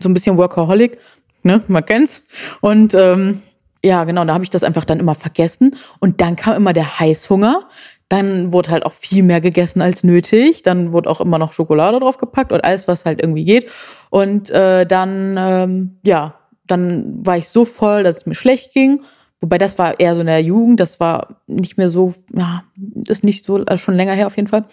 [SPEAKER 2] so ein bisschen Workaholic ne? Man kennt's. Und ähm, ja, genau, da habe ich das einfach dann immer vergessen. Und dann kam immer der Heißhunger. Dann wurde halt auch viel mehr gegessen als nötig. Dann wurde auch immer noch Schokolade draufgepackt und alles, was halt irgendwie geht. Und äh, dann, ähm, ja, dann war ich so voll, dass es mir schlecht ging. Wobei das war eher so in der Jugend, das war nicht mehr so, ja, ist nicht so, also schon länger her auf jeden Fall.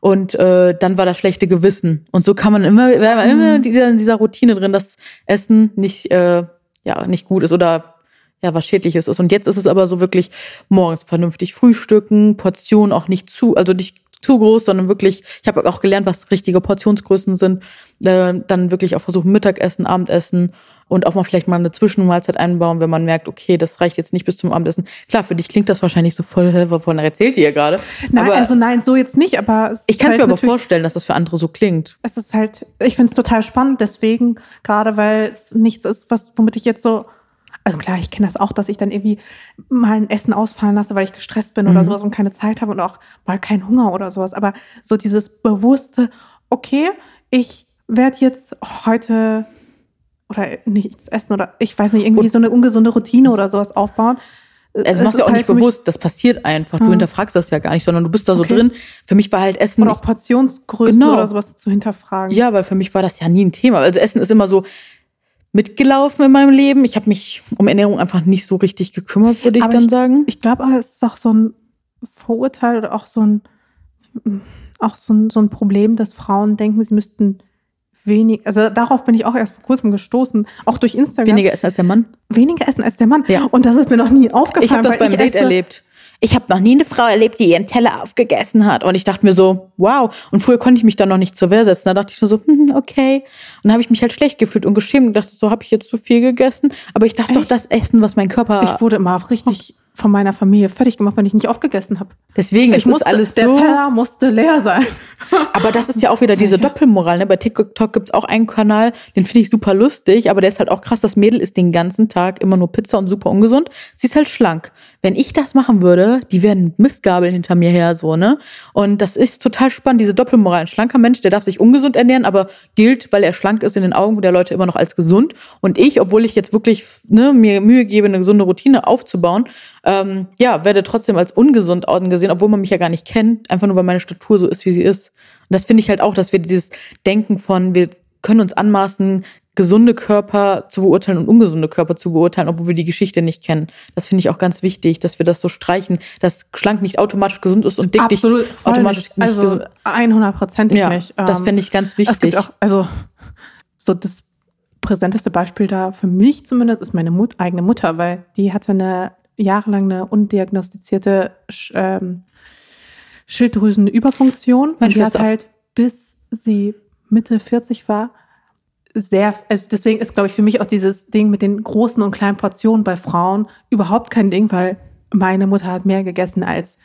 [SPEAKER 2] Und äh, dann war das schlechte Gewissen. Und so kann man immer, war man immer mhm. in dieser Routine drin, dass Essen nicht, äh, ja, nicht gut ist oder ja, was Schädliches ist. Und jetzt ist es aber so wirklich morgens vernünftig frühstücken, Portionen auch nicht zu, also nicht zu groß, sondern wirklich, ich habe auch gelernt, was richtige Portionsgrößen sind. Äh, dann wirklich auch versuchen, Mittagessen, Abendessen und auch mal vielleicht mal eine Zwischenmahlzeit einbauen, wenn man merkt, okay, das reicht jetzt nicht bis zum Abendessen. Klar, für dich klingt das wahrscheinlich so voll, wovon erzählt ihr gerade.
[SPEAKER 1] Nein, aber also nein, so jetzt nicht, aber
[SPEAKER 2] ich kann es halt mir aber vorstellen, dass das für andere so klingt.
[SPEAKER 1] Es ist halt, ich finde es total spannend, deswegen, gerade weil es nichts ist, was, womit ich jetzt so also klar, ich kenne das auch, dass ich dann irgendwie mal ein Essen ausfallen lasse, weil ich gestresst bin mhm. oder sowas und keine Zeit habe und auch mal keinen Hunger oder sowas. Aber so dieses bewusste, okay, ich werde jetzt heute oder nichts essen oder ich weiß nicht, irgendwie und so eine ungesunde Routine oder sowas aufbauen.
[SPEAKER 2] Also machst du auch halt nicht bewusst, das passiert einfach. Du hm. hinterfragst das ja gar nicht, sondern du bist da so okay. drin. Für mich war halt Essen.
[SPEAKER 1] Oder auch Portionsgrößen genau. oder sowas zu hinterfragen.
[SPEAKER 2] Ja, weil für mich war das ja nie ein Thema. Also Essen ist immer so, mitgelaufen in meinem Leben. Ich habe mich um Ernährung einfach nicht so richtig gekümmert, würde ich aber dann
[SPEAKER 1] ich,
[SPEAKER 2] sagen.
[SPEAKER 1] Ich glaube, es ist auch so ein Vorurteil oder auch so ein, auch so ein, so ein Problem, dass Frauen denken, sie müssten wenig, also darauf bin ich auch erst vor kurzem gestoßen, auch durch Instagram.
[SPEAKER 2] Weniger essen als der Mann?
[SPEAKER 1] Weniger essen als der Mann.
[SPEAKER 2] Ja.
[SPEAKER 1] Und das ist mir noch nie aufgefallen.
[SPEAKER 2] Ich habe das beim Date erlebt. ich habe noch nie eine Frau erlebt, die ihren Teller aufgegessen hat. Und ich dachte mir so, wow. Und früher konnte ich mich da noch nicht zur Wehr setzen. Da dachte ich nur so, <laughs> hm, okay. Und dann habe ich mich halt schlecht gefühlt und geschämt und dachte, so habe ich jetzt zu viel gegessen. Aber ich darf
[SPEAKER 1] Echt?
[SPEAKER 2] doch das essen, was mein Körper.
[SPEAKER 1] Ich wurde immer richtig von meiner Familie fertig gemacht, wenn ich nicht aufgegessen habe.
[SPEAKER 2] Deswegen
[SPEAKER 1] Ich
[SPEAKER 2] es
[SPEAKER 1] musste,
[SPEAKER 2] ist alles
[SPEAKER 1] der
[SPEAKER 2] so.
[SPEAKER 1] Teller musste leer sein. <laughs>
[SPEAKER 2] Aber das ist ja auch <laughs> wieder diese. Doppelmoral. Ne? Bei TikTok gibt's auch einen Kanal, den finde ich super lustig, aber der ist halt auch krass. Das Mädel isst den ganzen Tag immer nur Pizza und super ungesund. Sie ist halt schlank. Wenn ich das machen würde, die werden mit Mistgabeln hinter mir her, so, ne? Und das ist total spannend, diese Doppelmoral. Ein schlanker Mensch, der darf sich ungesund ernähren, aber gilt, weil er schlank ist, in den Augen der Leute immer noch als gesund. Und ich, obwohl ich jetzt wirklich ne, mir Mühe gebe, eine gesunde Routine aufzubauen, ähm, ja, werde trotzdem als ungesund angesehen, obwohl man mich ja gar nicht kennt, einfach nur weil meine Statur so ist, wie sie ist. Und das finde ich halt auch, dass wir dieses Denken von, wir können uns anmaßen, gesunde Körper zu beurteilen und ungesunde Körper zu beurteilen, obwohl wir die Geschichte nicht kennen. Das finde ich auch ganz wichtig, dass wir das so streichen, dass schlank nicht automatisch gesund ist und dick
[SPEAKER 1] Absolut,
[SPEAKER 2] nicht automatisch
[SPEAKER 1] nicht.
[SPEAKER 2] nicht
[SPEAKER 1] Also
[SPEAKER 2] gesund.
[SPEAKER 1] 100%ig
[SPEAKER 2] Ja,
[SPEAKER 1] nicht.
[SPEAKER 2] das
[SPEAKER 1] Ähm,
[SPEAKER 2] fände ich ganz
[SPEAKER 1] Es gibt
[SPEAKER 2] wichtig.
[SPEAKER 1] auch, also so das präsenteste Beispiel da für mich zumindest ist meine Mut, eigene Mutter, weil die hatte eine jahrelang eine undiagnostizierte Sch- ähm, Schilddrüsenüberfunktion.
[SPEAKER 2] Meine
[SPEAKER 1] die hat
[SPEAKER 2] Schwester.
[SPEAKER 1] halt, bis sie Mitte 40 war, sehr, also deswegen ist, glaube ich, für mich auch dieses Ding mit den großen und kleinen Portionen bei Frauen überhaupt kein Ding, weil meine Mutter hat mehr gegessen als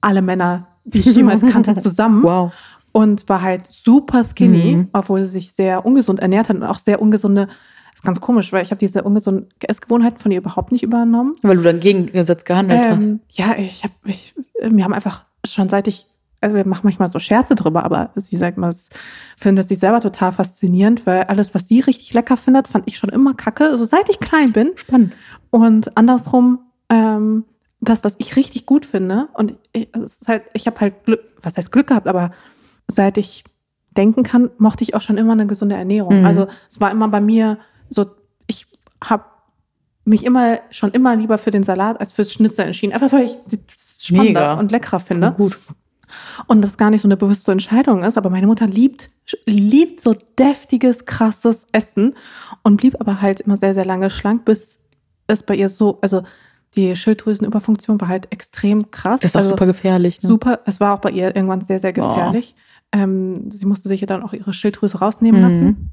[SPEAKER 1] alle Männer, die ich jemals <laughs> kannte, zusammen
[SPEAKER 2] wow.
[SPEAKER 1] und war halt super skinny,
[SPEAKER 2] Mhm.
[SPEAKER 1] obwohl sie sich sehr ungesund ernährt hat und auch sehr ungesunde, ist ganz komisch, weil ich habe diese ungesunden Essgewohnheiten von ihr überhaupt nicht übernommen.
[SPEAKER 2] Weil du dann gegengesetzt gehandelt hast.
[SPEAKER 1] Ähm, ja, ich habe, wir haben einfach schon seit ich, also wir machen manchmal so Scherze drüber, aber sie sagt mal, findet sie selber total faszinierend, weil alles, was sie richtig lecker findet, fand ich schon immer kacke, also seit ich klein bin.
[SPEAKER 2] Spannend.
[SPEAKER 1] Und andersrum, ähm, das, was ich richtig gut finde, und ich, ist halt, ich habe halt Glück, was heißt Glück gehabt, aber seit ich denken kann, mochte ich auch schon immer eine gesunde Ernährung.
[SPEAKER 2] Mhm.
[SPEAKER 1] Also es war immer bei mir so, ich habe mich immer schon immer lieber für den Salat als fürs Schnitzel entschieden. Einfach weil ich das spannender
[SPEAKER 2] Mega.
[SPEAKER 1] und leckerer finde.
[SPEAKER 2] Gut.
[SPEAKER 1] Und das gar nicht so eine bewusste Entscheidung ist. Aber meine Mutter liebt, liebt so deftiges, krasses Essen und blieb aber halt immer sehr, sehr lange schlank, bis es bei ihr so, also die Schilddrüsenüberfunktion war halt extrem krass.
[SPEAKER 2] Das ist auch
[SPEAKER 1] also
[SPEAKER 2] super gefährlich. Ne?
[SPEAKER 1] super. Es war auch bei ihr irgendwann sehr, sehr gefährlich. Ähm, sie musste sich ja dann auch ihre Schilddrüse rausnehmen
[SPEAKER 2] Mhm.
[SPEAKER 1] lassen.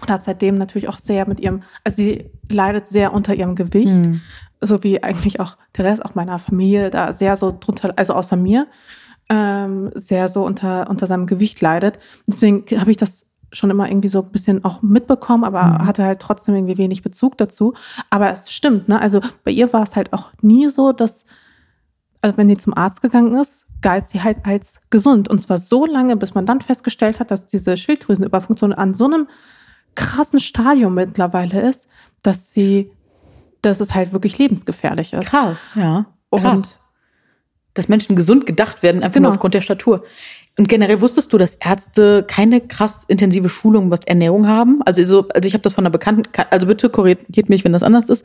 [SPEAKER 1] Und hat seitdem natürlich auch sehr mit ihrem, also sie leidet sehr unter ihrem Gewicht
[SPEAKER 2] Mhm.
[SPEAKER 1] so wie eigentlich auch der Rest auch meiner Familie da sehr so drunter, also außer mir, ähm, sehr so unter, unter seinem Gewicht leidet. Deswegen habe ich das schon immer irgendwie so ein bisschen auch mitbekommen, aber
[SPEAKER 2] Mhm.
[SPEAKER 1] hatte halt trotzdem irgendwie wenig Bezug dazu. Aber es stimmt, ne? Also bei ihr war es halt auch nie so, dass, also wenn sie zum Arzt gegangen ist, galt sie halt als gesund. Und zwar so lange, bis man dann festgestellt hat, dass diese Schilddrüsenüberfunktion an so einem krassen Stadium mittlerweile ist, dass sie, dass es halt wirklich lebensgefährlich ist.
[SPEAKER 2] Krass, ja.
[SPEAKER 1] Und
[SPEAKER 2] Krass. dass Menschen gesund gedacht werden, einfach
[SPEAKER 1] Genau.
[SPEAKER 2] nur aufgrund der Statur. Und generell wusstest du, dass Ärzte keine krass intensive Schulung was Ernährung haben? Also, so, also ich habe das von einer Bekannten, also bitte korrigiert mich, wenn das anders ist.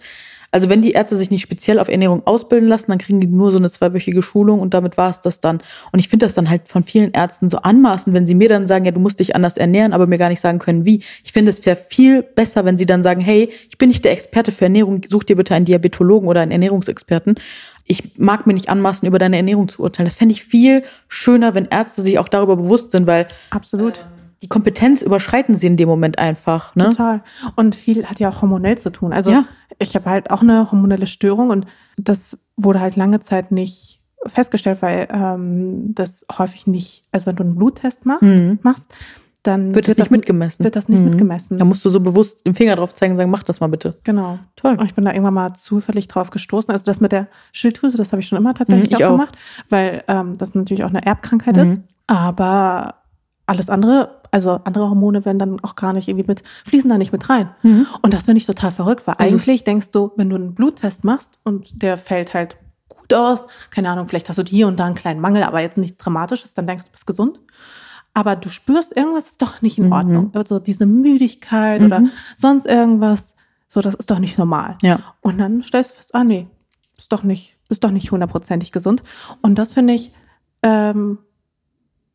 [SPEAKER 2] Also wenn die Ärzte sich nicht speziell auf Ernährung ausbilden lassen, dann kriegen die nur so eine zweiwöchige Schulung und damit war es das dann. Und ich finde das dann halt von vielen Ärzten so anmaßend, wenn sie mir dann sagen, ja, du musst dich anders ernähren, aber mir gar nicht sagen können, wie. Ich finde es wäre viel besser, wenn sie dann sagen, hey, ich bin nicht der Experte für Ernährung, such dir bitte einen Diabetologen oder einen Ernährungsexperten. Ich mag mir nicht anmaßen, über deine Ernährung zu urteilen. Das fände ich viel schöner, wenn Ärzte sich auch darüber bewusst sind, weil
[SPEAKER 1] absolut.
[SPEAKER 2] Die Kompetenz überschreiten sie in dem Moment einfach. Ne?
[SPEAKER 1] Total. Und viel hat ja auch hormonell zu tun. Also
[SPEAKER 2] Ja.
[SPEAKER 1] ich habe halt auch eine hormonelle Störung und das wurde halt lange Zeit nicht festgestellt, weil ähm, das häufig nicht, also wenn du einen Bluttest machst,
[SPEAKER 2] Mhm.
[SPEAKER 1] machst dann
[SPEAKER 2] Wird das nicht
[SPEAKER 1] das
[SPEAKER 2] mitgemessen?
[SPEAKER 1] wird das nicht
[SPEAKER 2] Mhm.
[SPEAKER 1] mitgemessen.
[SPEAKER 2] Da musst du so bewusst den Finger drauf zeigen und sagen, mach das mal bitte.
[SPEAKER 1] Genau.
[SPEAKER 2] Toll.
[SPEAKER 1] Und ich bin da irgendwann mal zufällig drauf gestoßen. Also das mit der Schilddrüse, das habe ich schon immer tatsächlich
[SPEAKER 2] Mhm,
[SPEAKER 1] auch,
[SPEAKER 2] auch.
[SPEAKER 1] gemacht, weil ähm, das natürlich auch eine Erbkrankheit
[SPEAKER 2] Mhm.
[SPEAKER 1] ist. Aber alles andere, also andere Hormone werden dann auch gar nicht irgendwie mit, fließen da nicht mit rein. Und das finde ich total verrückt, weil
[SPEAKER 2] Also-
[SPEAKER 1] eigentlich denkst du, wenn du einen Bluttest machst und der fällt halt gut aus, keine Ahnung, vielleicht hast du hier und da einen kleinen Mangel, aber jetzt nichts Dramatisches, dann denkst du, du bist gesund. Aber du spürst, irgendwas ist doch nicht in
[SPEAKER 2] Mhm.
[SPEAKER 1] Ordnung. Also diese Müdigkeit oder
[SPEAKER 2] Mhm.
[SPEAKER 1] sonst irgendwas, so, das ist doch nicht normal.
[SPEAKER 2] Ja.
[SPEAKER 1] Und dann stellst du fest, ah nee, ist doch nicht, ist doch nicht hundertprozentig gesund. Und das finde ich, ähm,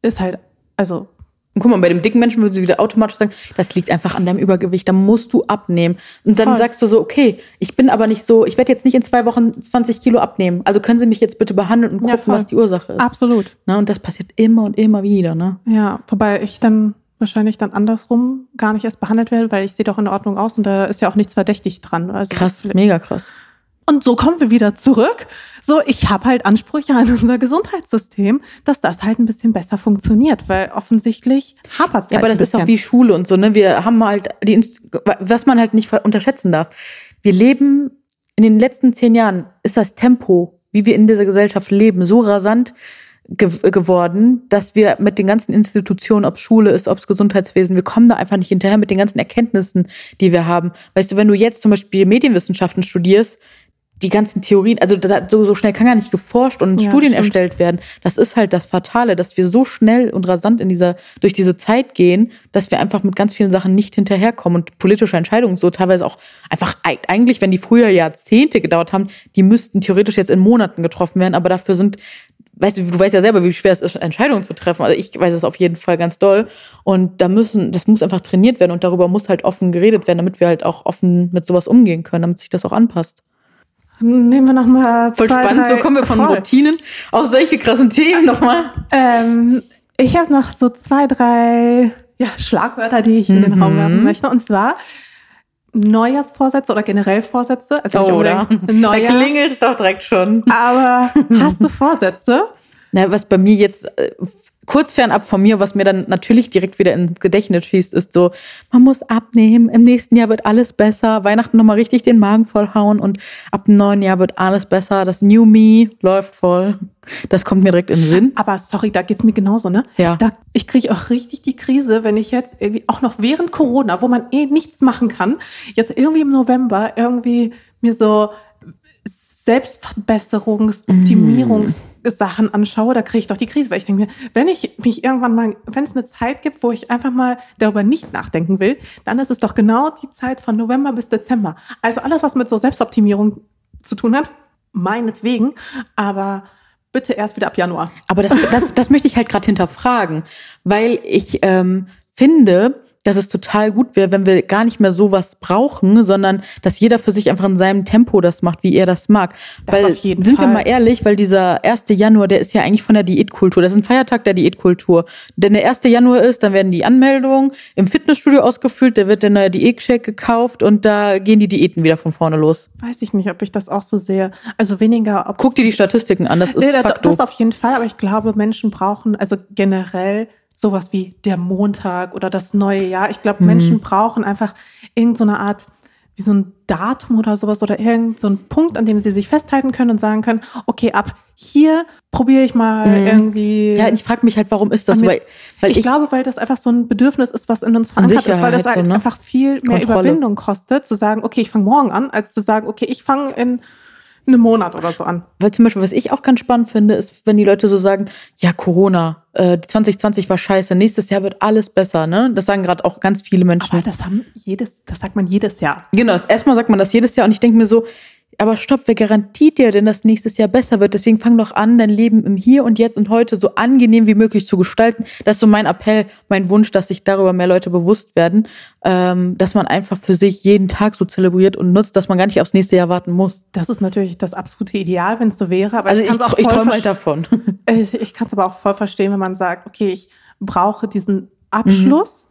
[SPEAKER 1] ist halt, also
[SPEAKER 2] Und guck mal, bei dem dicken Menschen würde sie wieder automatisch sagen, das liegt einfach an deinem Übergewicht, da musst du abnehmen. Und dann
[SPEAKER 1] Voll.
[SPEAKER 2] sagst du so, okay, ich bin aber nicht so, ich werde jetzt nicht in zwei Wochen 20 Kilo abnehmen. Also können Sie mich jetzt bitte behandeln und
[SPEAKER 1] Ja,
[SPEAKER 2] gucken,
[SPEAKER 1] voll.
[SPEAKER 2] was die Ursache ist.
[SPEAKER 1] Absolut.
[SPEAKER 2] Ne? Und das passiert immer und immer wieder. Ne?
[SPEAKER 1] Ja, wobei ich dann wahrscheinlich dann andersrum gar nicht erst behandelt werde, weil ich sehe doch in Ordnung aus und da ist ja auch nichts verdächtig dran. Also
[SPEAKER 2] Krass, mega krass.
[SPEAKER 1] Und so kommen wir wieder zurück. So, ich habe halt Ansprüche an unser Gesundheitssystem, dass das halt ein bisschen besser funktioniert, weil offensichtlich hapert es
[SPEAKER 2] Ja,
[SPEAKER 1] halt
[SPEAKER 2] aber das ist auch wie Schule und so, ne? Wir haben halt die, was man halt nicht unterschätzen darf. Wir leben in den letzten zehn Jahren ist das Tempo, wie wir in dieser Gesellschaft leben, so rasant ge geworden, dass wir mit den ganzen Institutionen, ob Schule ist, ob es Gesundheitswesen, wir kommen da einfach nicht hinterher mit den ganzen Erkenntnissen, die wir haben. Weißt du, wenn du jetzt zum Beispiel Medienwissenschaften studierst, die ganzen Theorien, also da, so, so schnell kann gar nicht geforscht und
[SPEAKER 1] Ja,
[SPEAKER 2] Studien
[SPEAKER 1] stimmt.
[SPEAKER 2] erstellt werden. Das ist halt das Fatale, dass wir so schnell und rasant in dieser, durch diese Zeit gehen, dass wir einfach mit ganz vielen Sachen nicht hinterherkommen und politische Entscheidungen so teilweise auch einfach eig- eigentlich, wenn die früher Jahrzehnte gedauert haben, die müssten theoretisch jetzt in Monaten getroffen werden, aber dafür sind Weißt du, du weißt ja selber, wie schwer es ist, Entscheidungen zu treffen. Also ich weiß es auf jeden Fall ganz doll. Und da müssen, das muss einfach trainiert werden und darüber muss halt offen geredet werden, damit wir halt auch offen mit sowas umgehen können, damit sich das auch anpasst.
[SPEAKER 1] Nehmen wir nochmal
[SPEAKER 2] Voll spannend, so kommen wir von Routinen auf solche krassen Themen nochmal.
[SPEAKER 1] Ähm, ich habe noch so zwei, drei ja, Schlagwörter, die ich in den
[SPEAKER 2] Mhm.
[SPEAKER 1] Raum werfen möchte. Und zwar Neujahrsvorsätze oder generell Vorsätze. Also
[SPEAKER 2] Oh, oder?
[SPEAKER 1] unbedingt <laughs>
[SPEAKER 2] Da
[SPEAKER 1] Neujahr.
[SPEAKER 2] klingelt doch direkt schon.
[SPEAKER 1] Aber <laughs> hast du Vorsätze?
[SPEAKER 2] Na, was bei mir jetzt äh, kurz fernab von mir, was mir dann natürlich direkt wieder ins Gedächtnis schießt, ist so, man muss abnehmen, im nächsten Jahr wird alles besser, Weihnachten nochmal richtig den Magen vollhauen und ab dem neuen Jahr wird alles besser, das New Me läuft voll. Das kommt mir direkt in den Sinn.
[SPEAKER 1] Aber sorry, da geht's mir genauso, ne?
[SPEAKER 2] Ja.
[SPEAKER 1] Da, ich kriege auch richtig die Krise, wenn ich jetzt irgendwie auch noch während Corona, wo man eh nichts machen kann, jetzt irgendwie im November irgendwie mir so Selbstverbesserungs-, Optimierungssachen anschaue, da kriege ich doch die Krise, weil ich denke mir, wenn ich mich irgendwann mal, wenn es eine Zeit gibt, wo ich einfach mal darüber nicht nachdenken will, dann ist es doch genau die Zeit von November bis Dezember. Also alles, was mit so Selbstoptimierung zu tun hat, meinetwegen, aber bitte erst wieder ab Januar.
[SPEAKER 2] Aber das, das, das möchte ich halt gerade hinterfragen, weil ich ähm, finde, dass es total gut wäre, wenn wir gar nicht mehr sowas brauchen, sondern dass jeder für sich einfach in seinem Tempo das macht, wie er das mag.
[SPEAKER 1] Das
[SPEAKER 2] weil,
[SPEAKER 1] auf jeden
[SPEAKER 2] sind
[SPEAKER 1] Fall.
[SPEAKER 2] wir mal ehrlich, weil dieser 1. Januar, der ist ja eigentlich von der Diätkultur. Das ist ein Feiertag der Diätkultur. Denn der 1. Januar ist, dann werden die Anmeldungen im Fitnessstudio ausgefüllt, da wird der neue Diätcheck gekauft und da gehen die Diäten wieder von vorne los.
[SPEAKER 1] Weiß ich nicht, ob ich das auch so sehe. Also weniger, ob
[SPEAKER 2] Guck dir die Statistiken an, das ist
[SPEAKER 1] nee, das auf jeden Fall, aber ich glaube, Menschen brauchen also generell sowas wie der Montag oder das neue Jahr. Ich glaube,
[SPEAKER 2] Mhm.
[SPEAKER 1] Menschen brauchen einfach irgendeine so Art wie so ein Datum oder sowas oder irgend so ein Punkt, an dem sie sich festhalten können und sagen können, okay, ab hier probiere ich mal
[SPEAKER 2] Mhm.
[SPEAKER 1] irgendwie.
[SPEAKER 2] ja, ich frage mich halt, warum ist das Weil, weil
[SPEAKER 1] ich, glaube, weil das einfach so ein Bedürfnis ist, was in uns verankert ist, weil das halt
[SPEAKER 2] so, ne?
[SPEAKER 1] einfach viel mehr
[SPEAKER 2] Kontrolle.
[SPEAKER 1] Überwindung kostet, zu sagen, okay, ich fange morgen an, als zu sagen, okay, ich fange in einem Monat oder so an.
[SPEAKER 2] Weil zum Beispiel, was ich auch ganz spannend finde, ist, wenn die Leute so sagen, ja, Corona, äh, 2020 war scheiße, nächstes Jahr wird alles besser, ne? Das sagen gerade auch ganz viele Menschen.
[SPEAKER 1] Aber das haben jedes, das sagt man jedes Jahr.
[SPEAKER 2] genau, erstmal sagt man das jedes Jahr und ich denke mir so, aber stopp, wer garantiert dir denn, dass nächstes Jahr besser wird? Deswegen fang doch an, dein Leben im Hier und Jetzt und heute so angenehm wie möglich zu gestalten. Das ist so mein Appell, mein Wunsch, dass sich darüber mehr Leute bewusst werden, ähm, dass man einfach für sich jeden Tag so zelebriert und nutzt, dass man gar nicht aufs nächste Jahr warten muss.
[SPEAKER 1] Das ist natürlich das absolute Ideal, wenn es so wäre. Aber
[SPEAKER 2] Also ich,
[SPEAKER 1] auch
[SPEAKER 2] ich
[SPEAKER 1] voll
[SPEAKER 2] träume halt davon. <laughs>
[SPEAKER 1] Ich, ich kann es aber auch voll verstehen, wenn man sagt, okay, ich brauche diesen Abschluss.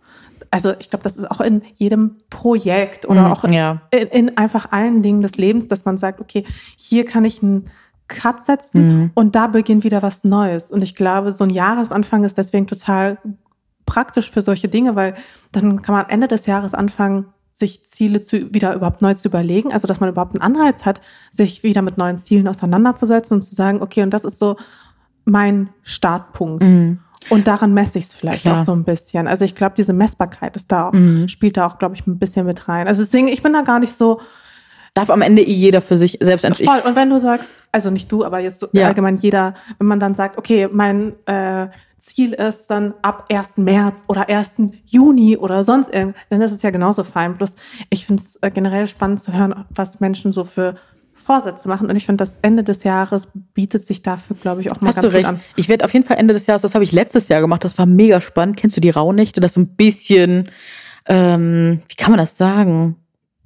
[SPEAKER 1] Also ich glaube, das ist auch in jedem Projekt oder
[SPEAKER 2] Mhm,
[SPEAKER 1] auch
[SPEAKER 2] ja.
[SPEAKER 1] in, in einfach allen Dingen des Lebens, dass man sagt, okay, hier kann ich einen Cut setzen
[SPEAKER 2] Mhm.
[SPEAKER 1] und da beginnt wieder was Neues. Und ich glaube, so ein Jahresanfang ist deswegen total praktisch für solche Dinge, weil dann kann man Ende des Jahres anfangen, sich Ziele zu, wieder überhaupt neu zu überlegen, also dass man überhaupt einen Anreiz hat, sich wieder mit neuen Zielen auseinanderzusetzen und zu sagen, okay, und das ist so mein Startpunkt.
[SPEAKER 2] Mhm.
[SPEAKER 1] Und daran messe ich es vielleicht
[SPEAKER 2] Klar.
[SPEAKER 1] auch so ein bisschen. Also ich glaube, diese Messbarkeit ist da auch,
[SPEAKER 2] Mhm.
[SPEAKER 1] spielt da auch, glaube ich, ein bisschen mit rein. Also deswegen, ich bin da gar nicht so
[SPEAKER 2] Darf am Ende eh jeder für sich selbst entscheiden.
[SPEAKER 1] voll. Und wenn du sagst, also nicht du, aber jetzt so
[SPEAKER 2] Ja.
[SPEAKER 1] allgemein jeder, wenn man dann sagt, okay, mein äh, Ziel ist dann ab 1. März oder 1. Juni oder sonst irgendwas, dann ist es ja genauso fein. Bloß ich finde es äh, generell spannend zu hören, was Menschen so für Vorsätze machen. Und ich finde, das Ende des Jahres bietet sich dafür, glaube ich, auch mal
[SPEAKER 2] Hast
[SPEAKER 1] ganz
[SPEAKER 2] du recht.
[SPEAKER 1] gut an.
[SPEAKER 2] Ich werde auf jeden Fall Ende des Jahres, das habe ich letztes Jahr gemacht, das war mega spannend. Kennst du die Rauhnächte? Das ist so ein bisschen, ähm, wie kann man das sagen?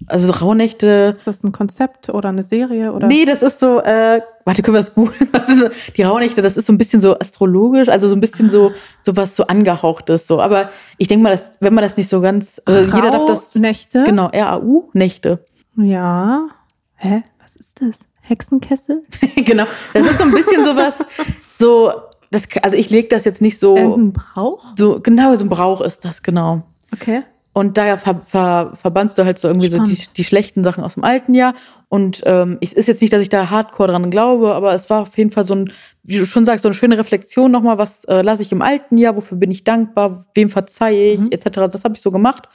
[SPEAKER 2] Also Rauhnächte.
[SPEAKER 1] Ist das ein Konzept oder eine Serie? Oder?
[SPEAKER 2] Nee, das ist so, äh, warte, können wir das googeln? <laughs> Die Rauhnächte, das ist so ein bisschen so astrologisch, also so ein bisschen so, so was so angehauchtes, so. Aber ich denke mal, dass, wenn man das nicht so ganz, also jeder darf das,
[SPEAKER 1] Nächte?
[SPEAKER 2] genau, R-A-U, Nächte.
[SPEAKER 1] Ja. Hä? Was ist das? Hexenkessel? <laughs>
[SPEAKER 2] genau. Das ist so ein bisschen sowas, so, das, also ich lege das jetzt nicht so,
[SPEAKER 1] Ein Brauch?
[SPEAKER 2] so, genau, so ein Brauch ist das, genau.
[SPEAKER 1] Okay.
[SPEAKER 2] Und daher ver, ver, verbannst du halt so irgendwie so die,
[SPEAKER 1] Spannend.
[SPEAKER 2] die schlechten Sachen aus dem alten Jahr. Und ähm, es ist jetzt nicht, dass ich da hardcore dran glaube, aber es war auf jeden Fall so ein, wie du schon sagst, so eine schöne Reflexion nochmal, was äh, lasse ich im alten Jahr, wofür bin ich dankbar, wem verzeihe ich,
[SPEAKER 1] Mhm.
[SPEAKER 2] etc. Das habe ich so gemacht.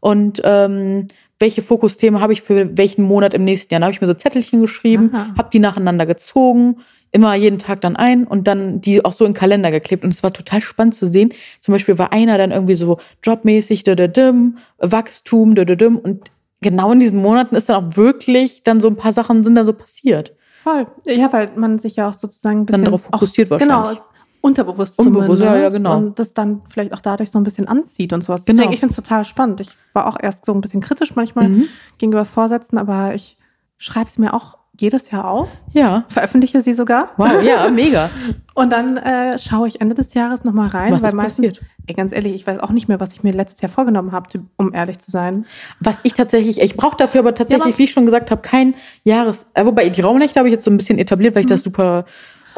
[SPEAKER 2] Und ähm, welche Fokusthemen habe ich für welchen Monat im nächsten Jahr? Da habe ich mir so Zettelchen geschrieben, habe die nacheinander gezogen, immer jeden Tag dann ein und dann die auch so in den Kalender geklebt. Und es war total spannend zu sehen. Zum Beispiel war einer dann irgendwie so jobmäßig, dödödüm, Wachstum, dödödüm. Und genau in diesen Monaten ist dann auch wirklich dann so ein paar Sachen sind da so passiert.
[SPEAKER 1] Voll. Ja, weil man sich ja auch sozusagen ein
[SPEAKER 2] Dann
[SPEAKER 1] bisschen
[SPEAKER 2] darauf fokussiert
[SPEAKER 1] auch,
[SPEAKER 2] wahrscheinlich.
[SPEAKER 1] Genau, unterbewusst
[SPEAKER 2] Unbewusst, ja, ja, genau.
[SPEAKER 1] Und das dann vielleicht auch dadurch so ein bisschen anzieht und sowas.
[SPEAKER 2] Genau.
[SPEAKER 1] Deswegen, ich finde es total spannend. Ich war auch erst so ein bisschen kritisch manchmal
[SPEAKER 2] Mhm.
[SPEAKER 1] gegenüber Vorsätzen, aber ich schreibe es mir auch jedes Jahr auf,
[SPEAKER 2] Ja.
[SPEAKER 1] veröffentliche sie sogar.
[SPEAKER 2] Wow, ja, <laughs> mega.
[SPEAKER 1] Und dann äh, schaue ich Ende des Jahres nochmal rein,
[SPEAKER 2] Was
[SPEAKER 1] weil
[SPEAKER 2] ist
[SPEAKER 1] meistens,
[SPEAKER 2] passiert?
[SPEAKER 1] ey, ganz ehrlich, ich weiß auch nicht mehr, was ich mir letztes Jahr vorgenommen habe, um ehrlich zu sein.
[SPEAKER 2] Was ich tatsächlich, ich brauche dafür aber tatsächlich,
[SPEAKER 1] Ja,
[SPEAKER 2] wie ich schon gesagt habe, kein Jahres. Äh, wobei die Raumnächte habe ich jetzt so ein bisschen etabliert, weil ich das super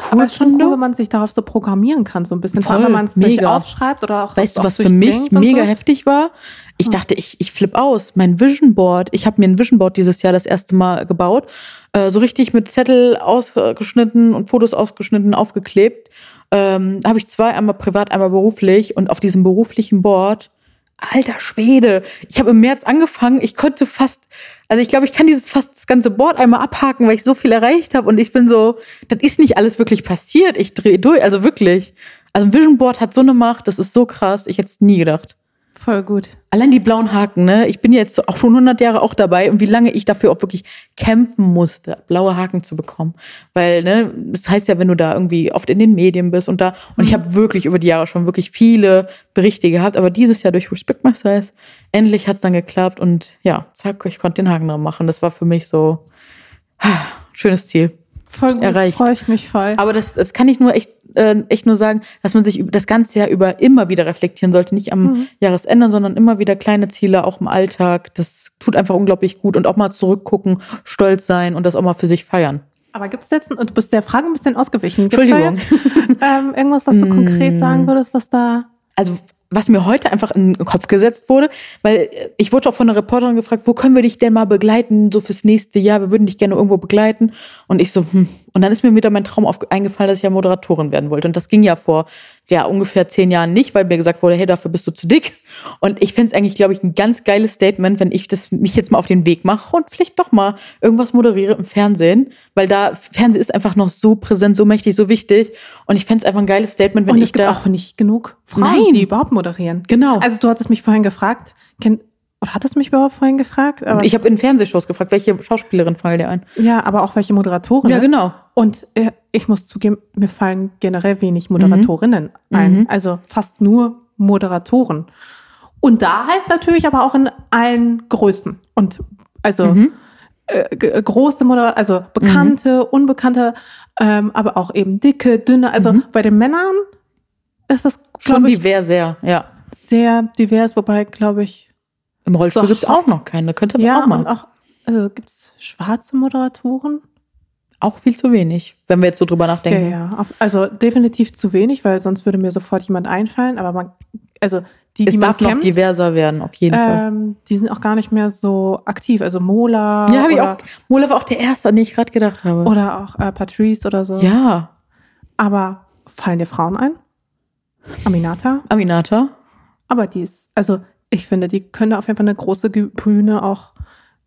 [SPEAKER 2] cool.
[SPEAKER 1] Aber es ist schon
[SPEAKER 2] finde.
[SPEAKER 1] cool, wenn man sich darauf so programmieren kann, so ein bisschen. Vor allem,
[SPEAKER 2] Voll,
[SPEAKER 1] wenn man es sich aufschreibt oder auch
[SPEAKER 2] Weißt du, was für mich mega
[SPEAKER 1] so.
[SPEAKER 2] heftig war? Ich
[SPEAKER 1] Hm.
[SPEAKER 2] dachte, ich, ich flipp aus. Mein Vision Board, ich habe mir ein Vision Board dieses Jahr das erste Mal gebaut. Äh, so richtig mit Zettel ausgeschnitten und Fotos ausgeschnitten, aufgeklebt. Ähm, habe ich zwei, einmal privat, einmal beruflich. Und auf diesem beruflichen Board, alter Schwede, ich habe im März angefangen, ich konnte fast, also ich glaube, ich kann dieses fast das ganze Board einmal abhaken, weil ich so viel erreicht habe. Und ich bin so, das ist nicht alles wirklich passiert. Ich drehe durch, also wirklich. Also ein Vision Board hat so eine Macht, das ist so krass. Ich hätte es nie gedacht.
[SPEAKER 1] Voll gut.
[SPEAKER 2] Allein die blauen Haken, ne? Ich bin jetzt auch schon 100 Jahre auch dabei und wie lange ich dafür auch wirklich kämpfen musste, blaue Haken zu bekommen. Weil, ne, das heißt ja, wenn du da irgendwie oft in den Medien bist und da, und ich habe wirklich über die Jahre schon wirklich viele Berichte gehabt, aber dieses Jahr durch Respect My Size, endlich hat's dann geklappt und ja, zack, ich konnte den Haken dran machen. Das war für mich so, ah, schönes Ziel.
[SPEAKER 1] Voll gut.
[SPEAKER 2] Erreicht.
[SPEAKER 1] Freue ich mich voll.
[SPEAKER 2] Aber das, das kann ich nur echt, äh, echt nur sagen, dass man sich das ganze Jahr über immer wieder reflektieren sollte. Nicht am
[SPEAKER 1] Mhm.
[SPEAKER 2] Jahresende, sondern immer wieder kleine Ziele, auch im Alltag. Das tut einfach unglaublich gut und auch mal zurückgucken, stolz sein und das auch mal für sich feiern.
[SPEAKER 1] Aber gibt es jetzt, und du bist der Frage ein bisschen ausgewichen. Gibt's
[SPEAKER 2] Entschuldigung.
[SPEAKER 1] Jetzt, ähm, irgendwas, was du <laughs> konkret
[SPEAKER 2] Mm.
[SPEAKER 1] sagen würdest, was da.
[SPEAKER 2] Also was mir heute einfach in den Kopf gesetzt wurde, weil äh, ich wurde auch von einer Reporterin gefragt, wo können wir dich denn mal begleiten, so fürs nächste Jahr, wir würden dich gerne irgendwo begleiten. Und ich so, hm. Und dann ist mir wieder mein Traum auf, eingefallen, dass ich ja Moderatorin werden wollte. Und das ging ja vor ja, ungefähr zehn Jahren nicht, weil mir gesagt wurde, hey, dafür bist du zu dick. Und ich finde es eigentlich, glaube ich, ein ganz geiles Statement, wenn ich das mich jetzt mal auf den Weg mache und vielleicht doch mal irgendwas moderiere im Fernsehen, weil da Fernsehen ist einfach noch so präsent, so mächtig, so wichtig. Und ich fände es einfach ein geiles Statement, wenn
[SPEAKER 1] und
[SPEAKER 2] ich
[SPEAKER 1] es gibt
[SPEAKER 2] da.
[SPEAKER 1] auch nicht genug Frauen,
[SPEAKER 2] Nein.
[SPEAKER 1] die überhaupt moderieren.
[SPEAKER 2] genau.
[SPEAKER 1] Also, du hattest mich vorhin gefragt, kennt, oder hattest du mich überhaupt vorhin gefragt? Aber,
[SPEAKER 2] ich habe in Fernsehshows gefragt, welche Schauspielerin fallen dir ein?
[SPEAKER 1] ja, aber auch welche Moderatoren.
[SPEAKER 2] Ja, genau.
[SPEAKER 1] Und äh, ich muss zugeben, mir fallen generell wenig Moderatorinnen
[SPEAKER 2] Mhm.
[SPEAKER 1] ein.
[SPEAKER 2] Mhm.
[SPEAKER 1] Also fast nur Moderatoren. Und da halt natürlich aber auch in allen Größen. Und also
[SPEAKER 2] Mhm.
[SPEAKER 1] äh, große Moderatoren, also bekannte, unbekannte, ähm, aber auch eben dicke, dünne. Also
[SPEAKER 2] Mhm.
[SPEAKER 1] bei den Männern ist das,
[SPEAKER 2] Schon
[SPEAKER 1] ich,
[SPEAKER 2] divers, sehr, ja.
[SPEAKER 1] sehr divers, wobei, glaube ich,
[SPEAKER 2] Im Rollstuhl
[SPEAKER 1] So.
[SPEAKER 2] gibt's auch noch keine. Könnte man
[SPEAKER 1] ja,
[SPEAKER 2] auch mal.
[SPEAKER 1] und auch, also gibt es schwarze Moderatoren?
[SPEAKER 2] Auch viel zu wenig, wenn wir jetzt so drüber
[SPEAKER 1] Ja,
[SPEAKER 2] nachdenken.
[SPEAKER 1] ja. Auf, also definitiv zu wenig, weil sonst würde mir sofort jemand einfallen. Aber man, also die,
[SPEAKER 2] Es
[SPEAKER 1] die
[SPEAKER 2] darf noch
[SPEAKER 1] kennt,
[SPEAKER 2] diverser werden, auf jeden Fall.
[SPEAKER 1] ähm, die sind auch gar nicht mehr so aktiv. Also Mola
[SPEAKER 2] Ja, habe ich auch. Mola war auch der Erste, an den ich gerade gedacht habe.
[SPEAKER 1] oder auch äh, Patrice oder so.
[SPEAKER 2] ja,
[SPEAKER 1] Aber fallen dir Frauen ein? Aminata?
[SPEAKER 2] Aminata.
[SPEAKER 1] Aber die ist, also ich finde, die können da auf jeden Fall eine große Bühne auch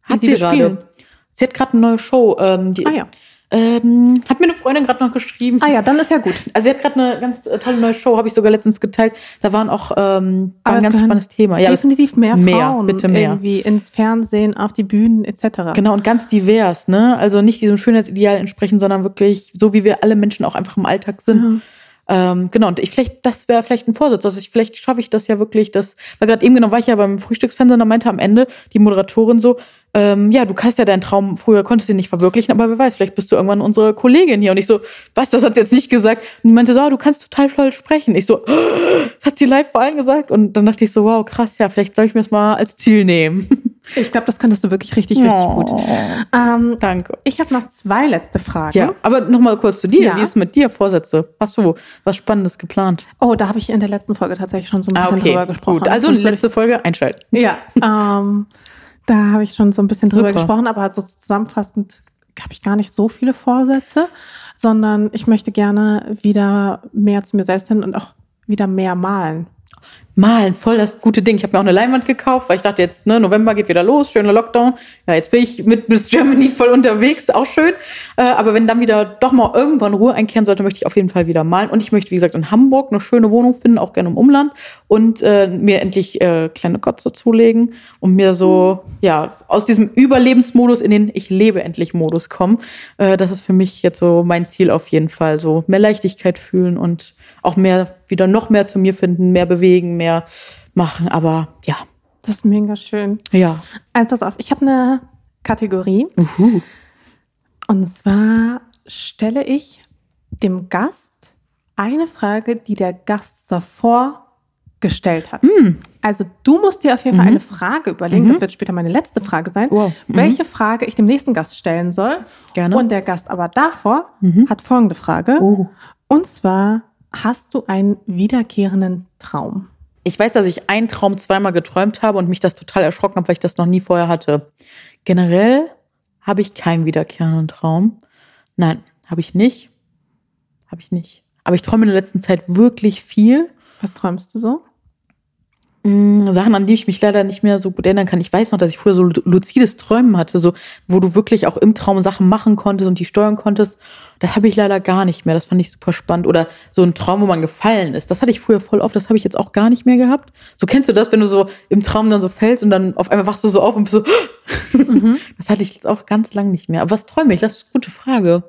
[SPEAKER 2] Hat sie gerade. Sie hat gerade eine neue Show. Ähm, die,
[SPEAKER 1] Ah ja.
[SPEAKER 2] Ähm, hat mir eine Freundin gerade noch geschrieben.
[SPEAKER 1] Ah ja, dann ist ja gut.
[SPEAKER 2] Also sie hat gerade eine ganz äh, tolle neue Show, habe ich sogar letztens geteilt. Da waren auch ähm, war ein ganz spannendes Thema. Ja,
[SPEAKER 1] Definitiv mehr,
[SPEAKER 2] mehr,
[SPEAKER 1] Frauen
[SPEAKER 2] bitte mehr.
[SPEAKER 1] irgendwie ins Fernsehen, auf die Bühnen etc.
[SPEAKER 2] genau und ganz divers, ne? Also nicht diesem Schönheitsideal entsprechen, sondern wirklich so, wie wir alle Menschen auch einfach im Alltag sind.
[SPEAKER 1] Ja.
[SPEAKER 2] Ähm, genau, und ich vielleicht, das wäre vielleicht ein Vorsatz. Also ich, vielleicht schaffe ich das ja wirklich, das, weil gerade eben genau war ich ja beim Frühstücksfernsehen, da meinte am Ende die Moderatorin so, ähm, ja, du kannst ja deinen Traum, früher konntest du ihn nicht verwirklichen, aber wer weiß, vielleicht bist du irgendwann unsere Kollegin hier. Und ich so, was, das hat sie jetzt nicht gesagt. Und die meinte so, ah, du kannst total toll sprechen. Ich so, <gasps> das hat sie live vor allen gesagt. Und dann dachte ich so, wow, krass, ja, vielleicht soll ich mir das mal als Ziel nehmen. <laughs>
[SPEAKER 1] Ich glaube, das könntest du wirklich richtig, richtig gut. Ähm,
[SPEAKER 2] Danke.
[SPEAKER 1] ich habe noch zwei letzte Fragen.
[SPEAKER 2] Ja, aber nochmal kurz zu dir.
[SPEAKER 1] Ja.
[SPEAKER 2] Wie ist mit dir, Vorsätze? Hast du was Spannendes geplant?
[SPEAKER 1] Oh, da habe ich in der letzten Folge tatsächlich schon so ein bisschen drüber gesprochen.
[SPEAKER 2] Ah, Gut, also letzte Folge einschalten.
[SPEAKER 1] Ja, ähm, da habe ich schon so ein bisschen drüber
[SPEAKER 2] Super.
[SPEAKER 1] gesprochen, aber so zusammenfassend habe ich gar nicht so viele Vorsätze, sondern ich möchte gerne wieder mehr zu mir selbst hin und auch wieder mehr malen.
[SPEAKER 2] Malen, voll das gute Ding. Ich habe mir auch eine Leinwand gekauft, weil ich dachte jetzt, ne, November geht wieder los, schöner Lockdown. Ja, jetzt bin ich mit <laughs> Miss Germany voll unterwegs, auch schön. Äh, aber wenn dann wieder doch mal irgendwann Ruhe einkehren sollte, möchte ich auf jeden Fall wieder malen. Und ich möchte, wie gesagt, in Hamburg eine schöne Wohnung finden, auch gerne im Umland. Und äh, mir endlich äh, kleine Gotze zulegen und mir so, ja, aus diesem Überlebensmodus in den Ich lebe endlich Modus kommen. Äh, das ist für mich jetzt so mein Ziel auf jeden Fall. So mehr Leichtigkeit fühlen und auch mehr, wieder noch mehr zu mir finden, mehr bewegen, mehr machen. Aber ja,
[SPEAKER 1] Das ist mega schön.
[SPEAKER 2] ja.
[SPEAKER 1] Also pass auf, ich habe eine Kategorie
[SPEAKER 2] Uhu.
[SPEAKER 1] und zwar stelle ich dem Gast eine Frage, die der Gast davor gestellt hat.
[SPEAKER 2] Hm.
[SPEAKER 1] Also du musst dir auf jeden Fall
[SPEAKER 2] Mhm.
[SPEAKER 1] eine Frage überlegen,
[SPEAKER 2] Mhm.
[SPEAKER 1] das wird später meine letzte Frage sein,
[SPEAKER 2] Wow. Mhm.
[SPEAKER 1] welche Frage ich dem nächsten Gast stellen soll.
[SPEAKER 2] Gerne.
[SPEAKER 1] Und der Gast aber davor
[SPEAKER 2] Mhm.
[SPEAKER 1] hat folgende Frage.
[SPEAKER 2] Oh.
[SPEAKER 1] Und zwar, hast du einen wiederkehrenden Traum?
[SPEAKER 2] Ich weiß, dass ich einen Traum zweimal geträumt habe und mich das total erschrocken habe, weil ich das noch nie vorher hatte. Generell habe ich keinen wiederkehrenden Traum. Nein, habe ich nicht. Habe ich nicht. Aber ich träume in der letzten Zeit wirklich viel.
[SPEAKER 1] Was träumst du so?
[SPEAKER 2] Mm, Sachen, an die ich mich leider nicht mehr so gut erinnern kann. Ich weiß noch, dass ich früher so lu- luzides Träumen hatte, so, wo du wirklich auch im Traum Sachen machen konntest und die steuern konntest. Das habe ich leider gar nicht mehr. Das fand ich super spannend. Oder so ein Traum, wo man gefallen ist. Das hatte ich früher voll oft. Das habe ich jetzt auch gar nicht mehr gehabt. So kennst du das, wenn du so im Traum dann so fällst und dann auf einmal wachst du so auf und bist so. <gasps>
[SPEAKER 1] Mhm. <laughs>
[SPEAKER 2] Das hatte ich jetzt auch ganz lang nicht mehr. Aber was träume ich? Das ist eine gute Frage.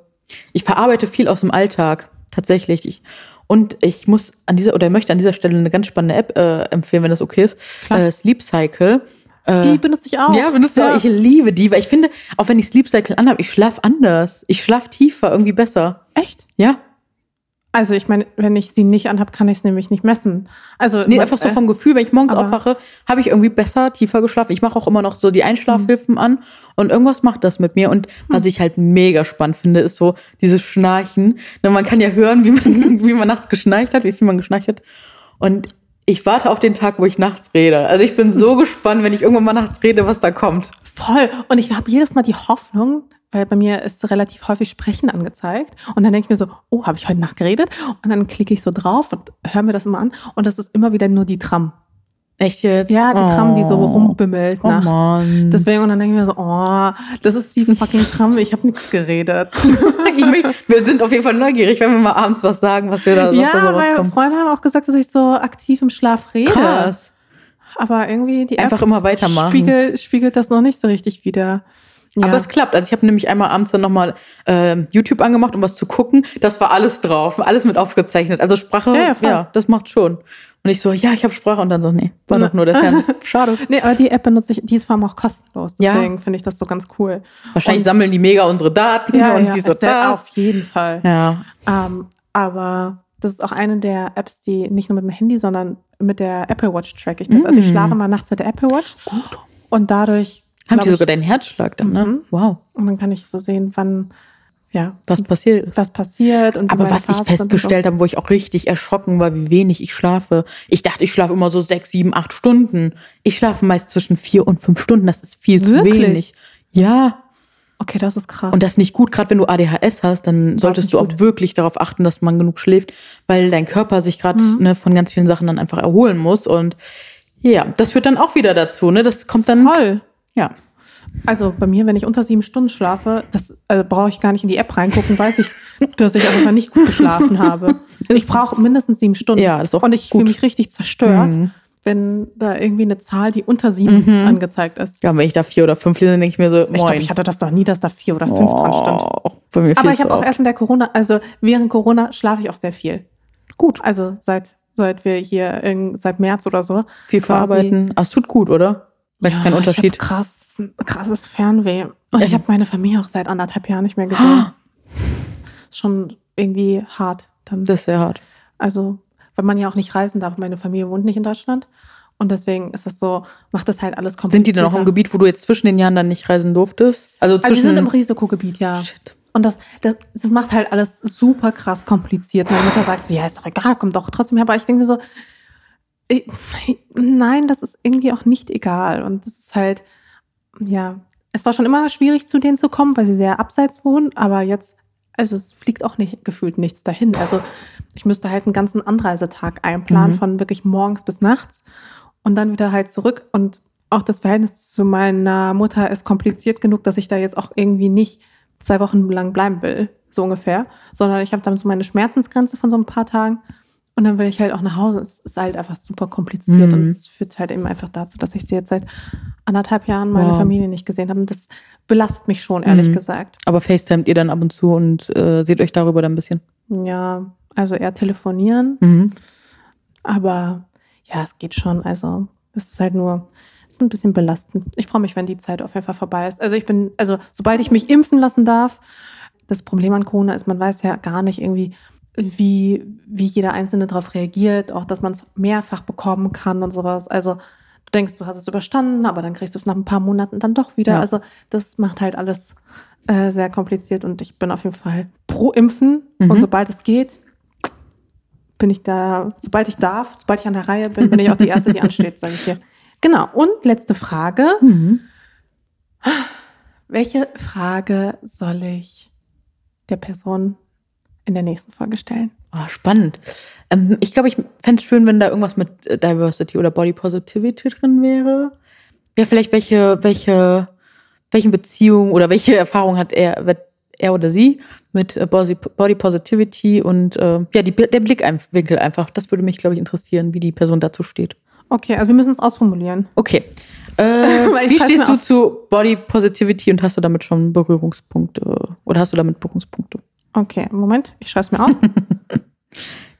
[SPEAKER 2] Ich verarbeite viel aus dem Alltag. Tatsächlich. Ich, und ich muss an dieser, oder möchte an dieser Stelle eine ganz spannende App äh, empfehlen, wenn das okay ist. Äh, Sleep Cycle. Äh,
[SPEAKER 1] Die benutze ich auch.
[SPEAKER 2] ja, benutzt du auch. Ich liebe die, weil ich finde, auch wenn ich Sleep Cycle anhabe, ich schlafe anders. Ich schlafe tiefer, irgendwie besser.
[SPEAKER 1] Echt?
[SPEAKER 2] Ja.
[SPEAKER 1] Also ich meine, wenn ich sie nicht anhabe, kann ich es nämlich nicht messen. Also
[SPEAKER 2] Nee, einfach so
[SPEAKER 1] äh,
[SPEAKER 2] vom Gefühl, wenn ich morgens aufwache, habe ich irgendwie besser, tiefer geschlafen. Ich mache auch immer noch so die Einschlafhilfen an und irgendwas macht das mit mir. Und was ich halt mega spannend finde, ist so dieses Schnarchen. Na, man kann ja hören, wie man, <laughs> wie man nachts geschnarcht hat, wie viel man geschnarcht hat. Und ich warte auf den Tag, wo ich nachts rede. Also ich bin so <laughs> gespannt, wenn ich irgendwann mal nachts rede, was da kommt.
[SPEAKER 1] Voll. Und ich habe jedes Mal die Hoffnung, weil bei mir ist relativ häufig Sprechen angezeigt. Und dann denke ich mir so, oh, habe ich heute Nacht geredet? Und dann klicke ich so drauf und höre mir das immer an. Und das ist immer wieder nur die Tram.
[SPEAKER 2] Echt jetzt?
[SPEAKER 1] Ja, die Tram, die so
[SPEAKER 2] Oh.
[SPEAKER 1] rumbimmelt
[SPEAKER 2] Oh
[SPEAKER 1] nachts.
[SPEAKER 2] Mann.
[SPEAKER 1] Deswegen, und dann denke ich mir so, oh, das ist die fucking Tram, ich habe nichts geredet. <laughs>
[SPEAKER 2] möchte, wir sind auf jeden Fall neugierig, wenn wir mal abends was sagen, was wir da, was
[SPEAKER 1] ja,
[SPEAKER 2] da so
[SPEAKER 1] weil
[SPEAKER 2] rauskommt.
[SPEAKER 1] Freunde haben auch gesagt, dass ich so aktiv im Schlaf rede.
[SPEAKER 2] Krass.
[SPEAKER 1] Aber irgendwie die
[SPEAKER 2] Einfach
[SPEAKER 1] App
[SPEAKER 2] immer weitermachen.
[SPEAKER 1] spiegelt, spiegelt das noch nicht so richtig wieder. Ja.
[SPEAKER 2] Aber es klappt. Also ich habe nämlich einmal abends dann nochmal ähm, YouTube angemacht, um was zu gucken. Das war alles drauf, alles mit aufgezeichnet. Also Sprache,
[SPEAKER 1] Ja,
[SPEAKER 2] ja,
[SPEAKER 1] ja,
[SPEAKER 2] das macht schon. Und ich so, ja, ich habe Sprache und dann so, nee, war doch nur der Fernseher. <laughs> Schade.
[SPEAKER 1] Nee, aber die App benutze ich, die ist vor allem auch kostenlos.
[SPEAKER 2] Ja.
[SPEAKER 1] Deswegen finde ich das so ganz cool.
[SPEAKER 2] Wahrscheinlich
[SPEAKER 1] Und-
[SPEAKER 2] sammeln die mega unsere Daten
[SPEAKER 1] Ja,
[SPEAKER 2] und
[SPEAKER 1] ja,
[SPEAKER 2] die so das.
[SPEAKER 1] auf jeden Fall.
[SPEAKER 2] Ja.
[SPEAKER 1] Ähm, aber das ist auch eine der Apps, die nicht nur mit dem Handy, sondern mit der Apple Watch track ich das. Also ich
[SPEAKER 2] Mm.
[SPEAKER 1] schlafe mal nachts mit der Apple Watch. Und dadurch
[SPEAKER 2] Haben die
[SPEAKER 1] ich,
[SPEAKER 2] sogar deinen Herzschlag dann, ne?
[SPEAKER 1] Mhm.
[SPEAKER 2] Wow,
[SPEAKER 1] und dann kann ich so sehen, wann ja
[SPEAKER 2] was passiert ist.
[SPEAKER 1] was passiert und
[SPEAKER 2] Aber was ich
[SPEAKER 1] und so.
[SPEAKER 2] festgestellt habe, wo ich auch richtig erschrocken war, wie wenig ich schlafe. Ich dachte, ich schlafe immer so sechs, sieben, acht Stunden. Ich schlafe meist zwischen vier und fünf Stunden. Das ist viel
[SPEAKER 1] Wirklich?
[SPEAKER 2] zu wenig. Ja,
[SPEAKER 1] Okay, das ist krass.
[SPEAKER 2] und das ist nicht gut. Gerade wenn du ADHS hast, dann solltest du auch
[SPEAKER 1] gut.
[SPEAKER 2] wirklich darauf achten, dass man genug schläft, weil dein Körper sich gerade
[SPEAKER 1] Mhm.
[SPEAKER 2] ne, von ganz vielen Sachen dann einfach erholen muss. Und ja, das führt dann auch wieder dazu. Ne? Das kommt dann.
[SPEAKER 1] Voll.
[SPEAKER 2] Ja.
[SPEAKER 1] Also bei mir, wenn ich unter sieben Stunden schlafe, das äh, brauche ich gar nicht in die App reingucken, weiß ich, <laughs> dass ich einfach nicht gut geschlafen habe. Ich brauche mindestens sieben Stunden.
[SPEAKER 2] Ja, ist auch
[SPEAKER 1] Und ich fühle mich richtig zerstört,
[SPEAKER 2] Mhm.
[SPEAKER 1] wenn da irgendwie eine Zahl, die unter sieben
[SPEAKER 2] Mhm.
[SPEAKER 1] angezeigt ist.
[SPEAKER 2] Ja, wenn ich da vier oder fünf lese, dann denke ich mir so,
[SPEAKER 1] Ich glaube,
[SPEAKER 2] moin.
[SPEAKER 1] ich hatte das noch nie, dass da vier oder fünf dran stand.
[SPEAKER 2] Oh, bei mir
[SPEAKER 1] Aber ich habe auch erst in der Corona, also während Corona schlafe ich auch sehr viel.
[SPEAKER 2] gut,
[SPEAKER 1] Also seit, seit wir hier, in, seit März oder so.
[SPEAKER 2] viel verarbeiten. Ah, es tut gut, oder? Merkst keinen Unterschied.
[SPEAKER 1] Ich hab krass, krasses Fernweh. Und
[SPEAKER 2] Ja.
[SPEAKER 1] ich habe meine Familie auch seit anderthalb Jahren nicht mehr gesehen. Ist Schon irgendwie hart. Dann.
[SPEAKER 2] Das ist sehr hart.
[SPEAKER 1] Also, weil man ja auch nicht reisen darf. Meine Familie wohnt nicht in Deutschland. Und deswegen ist es so, macht das halt alles
[SPEAKER 2] Sind
[SPEAKER 1] komplizierter.
[SPEAKER 2] die denn auch im Gebiet, wo du jetzt zwischen den Jahren dann nicht reisen durftest? Also zwischen
[SPEAKER 1] Also, die sind im Risikogebiet, ja.
[SPEAKER 2] Shit.
[SPEAKER 1] Und das, das, das macht halt alles super krass kompliziert. Meine Mutter sagt so, ja, ist doch egal, komm doch trotzdem her. Aber ich denke mir so, nein, das ist irgendwie auch nicht egal. Und das ist halt, ja, es war schon immer schwierig, zu denen zu kommen, weil sie sehr abseits wohnen. Aber jetzt, also es fliegt auch nicht gefühlt nichts dahin. Also ich müsste halt einen ganzen Anreisetag einplanen,
[SPEAKER 2] Mhm.
[SPEAKER 1] von wirklich morgens bis nachts und dann wieder halt zurück. Und auch das Verhältnis zu meiner Mutter ist kompliziert genug, dass ich da jetzt auch irgendwie nicht zwei Wochen lang bleiben will, so ungefähr, sondern ich habe dann so meine Schmerzensgrenze von so ein paar Tagen und dann will ich halt auch nach Hause. Es ist halt einfach super kompliziert
[SPEAKER 2] Mhm.
[SPEAKER 1] und es führt halt eben einfach dazu, dass ich sie jetzt seit anderthalb Jahren meine
[SPEAKER 2] Wow.
[SPEAKER 1] Familie nicht gesehen habe. Und das belastet mich schon, ehrlich
[SPEAKER 2] Mhm.
[SPEAKER 1] gesagt.
[SPEAKER 2] Aber FaceTimet ihr dann ab und zu und äh, seht euch darüber dann ein bisschen.
[SPEAKER 1] Ja, also eher telefonieren,
[SPEAKER 2] Mhm.
[SPEAKER 1] aber ja, es geht schon. Also es ist halt nur, es ist ein bisschen belastend. Ich freue mich, wenn die Zeit auf jeden Fall vorbei ist. Also ich bin, also sobald ich mich impfen lassen darf, das Problem an Corona ist, man weiß ja gar nicht irgendwie, wie, wie jeder Einzelne darauf reagiert, auch dass man es mehrfach bekommen kann und sowas. Also du denkst, du hast es überstanden, aber dann kriegst du es nach ein paar Monaten dann doch wieder.
[SPEAKER 2] Ja.
[SPEAKER 1] Also das macht halt alles äh, sehr kompliziert und ich bin auf jeden Fall pro Impfen
[SPEAKER 2] Mhm.
[SPEAKER 1] und sobald es geht, bin ich da, sobald ich darf, sobald ich an der Reihe bin, bin ich auch die Erste, die ansteht, sage ich dir. Genau. Und letzte Frage.
[SPEAKER 2] Mhm.
[SPEAKER 1] Welche Frage soll ich der Person in der nächsten Folge stellen?
[SPEAKER 2] Ah, spannend. Ähm, ich glaube, ich fände es schön, wenn da irgendwas mit äh, Diversity oder Body Positivity drin wäre. Ja, vielleicht welche, welche, welche Beziehung oder welche Erfahrung hat er, er oder sie mit äh, Body, Positivity und äh, ja, die, der Blickwinkel einfach. Das würde mich, glaube ich, interessieren, wie die Person dazu steht.
[SPEAKER 1] Okay, also wir müssen es ausformulieren.
[SPEAKER 2] Okay. Äh, <laughs> wie stehst du
[SPEAKER 1] auf.
[SPEAKER 2] zu Body Positivity und hast du damit schon Berührungspunkte? Oder hast du damit Berührungspunkte?
[SPEAKER 1] Okay, Moment, ich schreibe es mir auf. <laughs>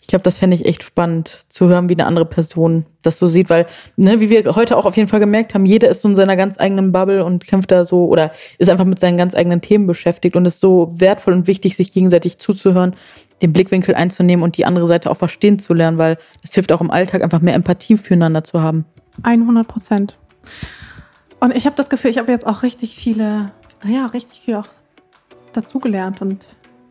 [SPEAKER 2] Ich glaube, das fände ich echt spannend zu hören, wie eine andere Person das so sieht, weil, ne, wie wir heute auch auf jeden Fall gemerkt haben, jeder ist so in seiner ganz eigenen Bubble und kämpft da so oder ist einfach mit seinen ganz eigenen Themen beschäftigt und ist so wertvoll und wichtig, sich gegenseitig zuzuhören, den Blickwinkel einzunehmen und die andere Seite auch verstehen zu lernen, weil es hilft auch im Alltag einfach mehr Empathie füreinander zu haben.
[SPEAKER 1] 100 Prozent. Und ich habe das Gefühl, ich habe jetzt auch richtig viele, ja, richtig viel auch dazugelernt und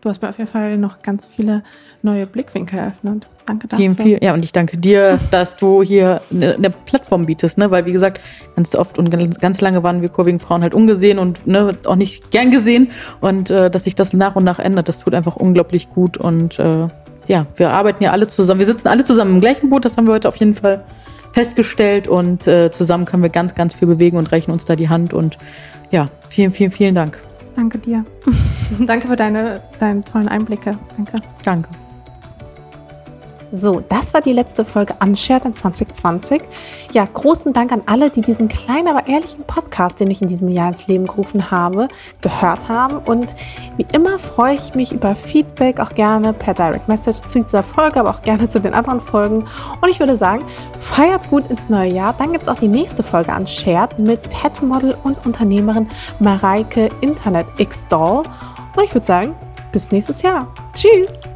[SPEAKER 1] du hast mir auf jeden Fall noch ganz viele neue Blickwinkel eröffnet. Danke dafür.
[SPEAKER 2] Vielen, vielen. Ja, und ich danke dir, <laughs> dass du hier eine, eine Plattform bietest, ne? Weil wie gesagt, ganz oft und ganz, ganz lange waren wir kurvigen Frauen halt ungesehen und ne, auch nicht gern gesehen. Und äh, dass sich das nach und nach ändert, das tut einfach unglaublich gut. Und äh, ja, wir arbeiten ja alle zusammen. Wir sitzen alle zusammen im gleichen Boot, das haben wir heute auf jeden Fall festgestellt. Und äh, zusammen können wir ganz, ganz viel bewegen und reichen uns da die Hand. Und ja, vielen, vielen, vielen Dank.
[SPEAKER 1] Danke dir. <laughs> Danke für deine, deine tollen Einblicke. Danke.
[SPEAKER 2] Danke.
[SPEAKER 1] So, das war die letzte Folge Unshared in 2020. Ja, großen Dank an alle, die diesen kleinen, aber ehrlichen Podcast, den ich in diesem Jahr ins Leben gerufen habe, gehört haben. Und wie immer freue ich mich über Feedback, auch gerne per Direct Message zu dieser Folge, aber auch gerne zu den anderen Folgen. Und ich würde sagen, feiert gut ins neue Jahr. Dann gibt es auch die nächste Folge Unshared mit Tattoo-Model und Unternehmerin Mareike Internet X-Doll. Und ich würde sagen, bis nächstes Jahr. Tschüss!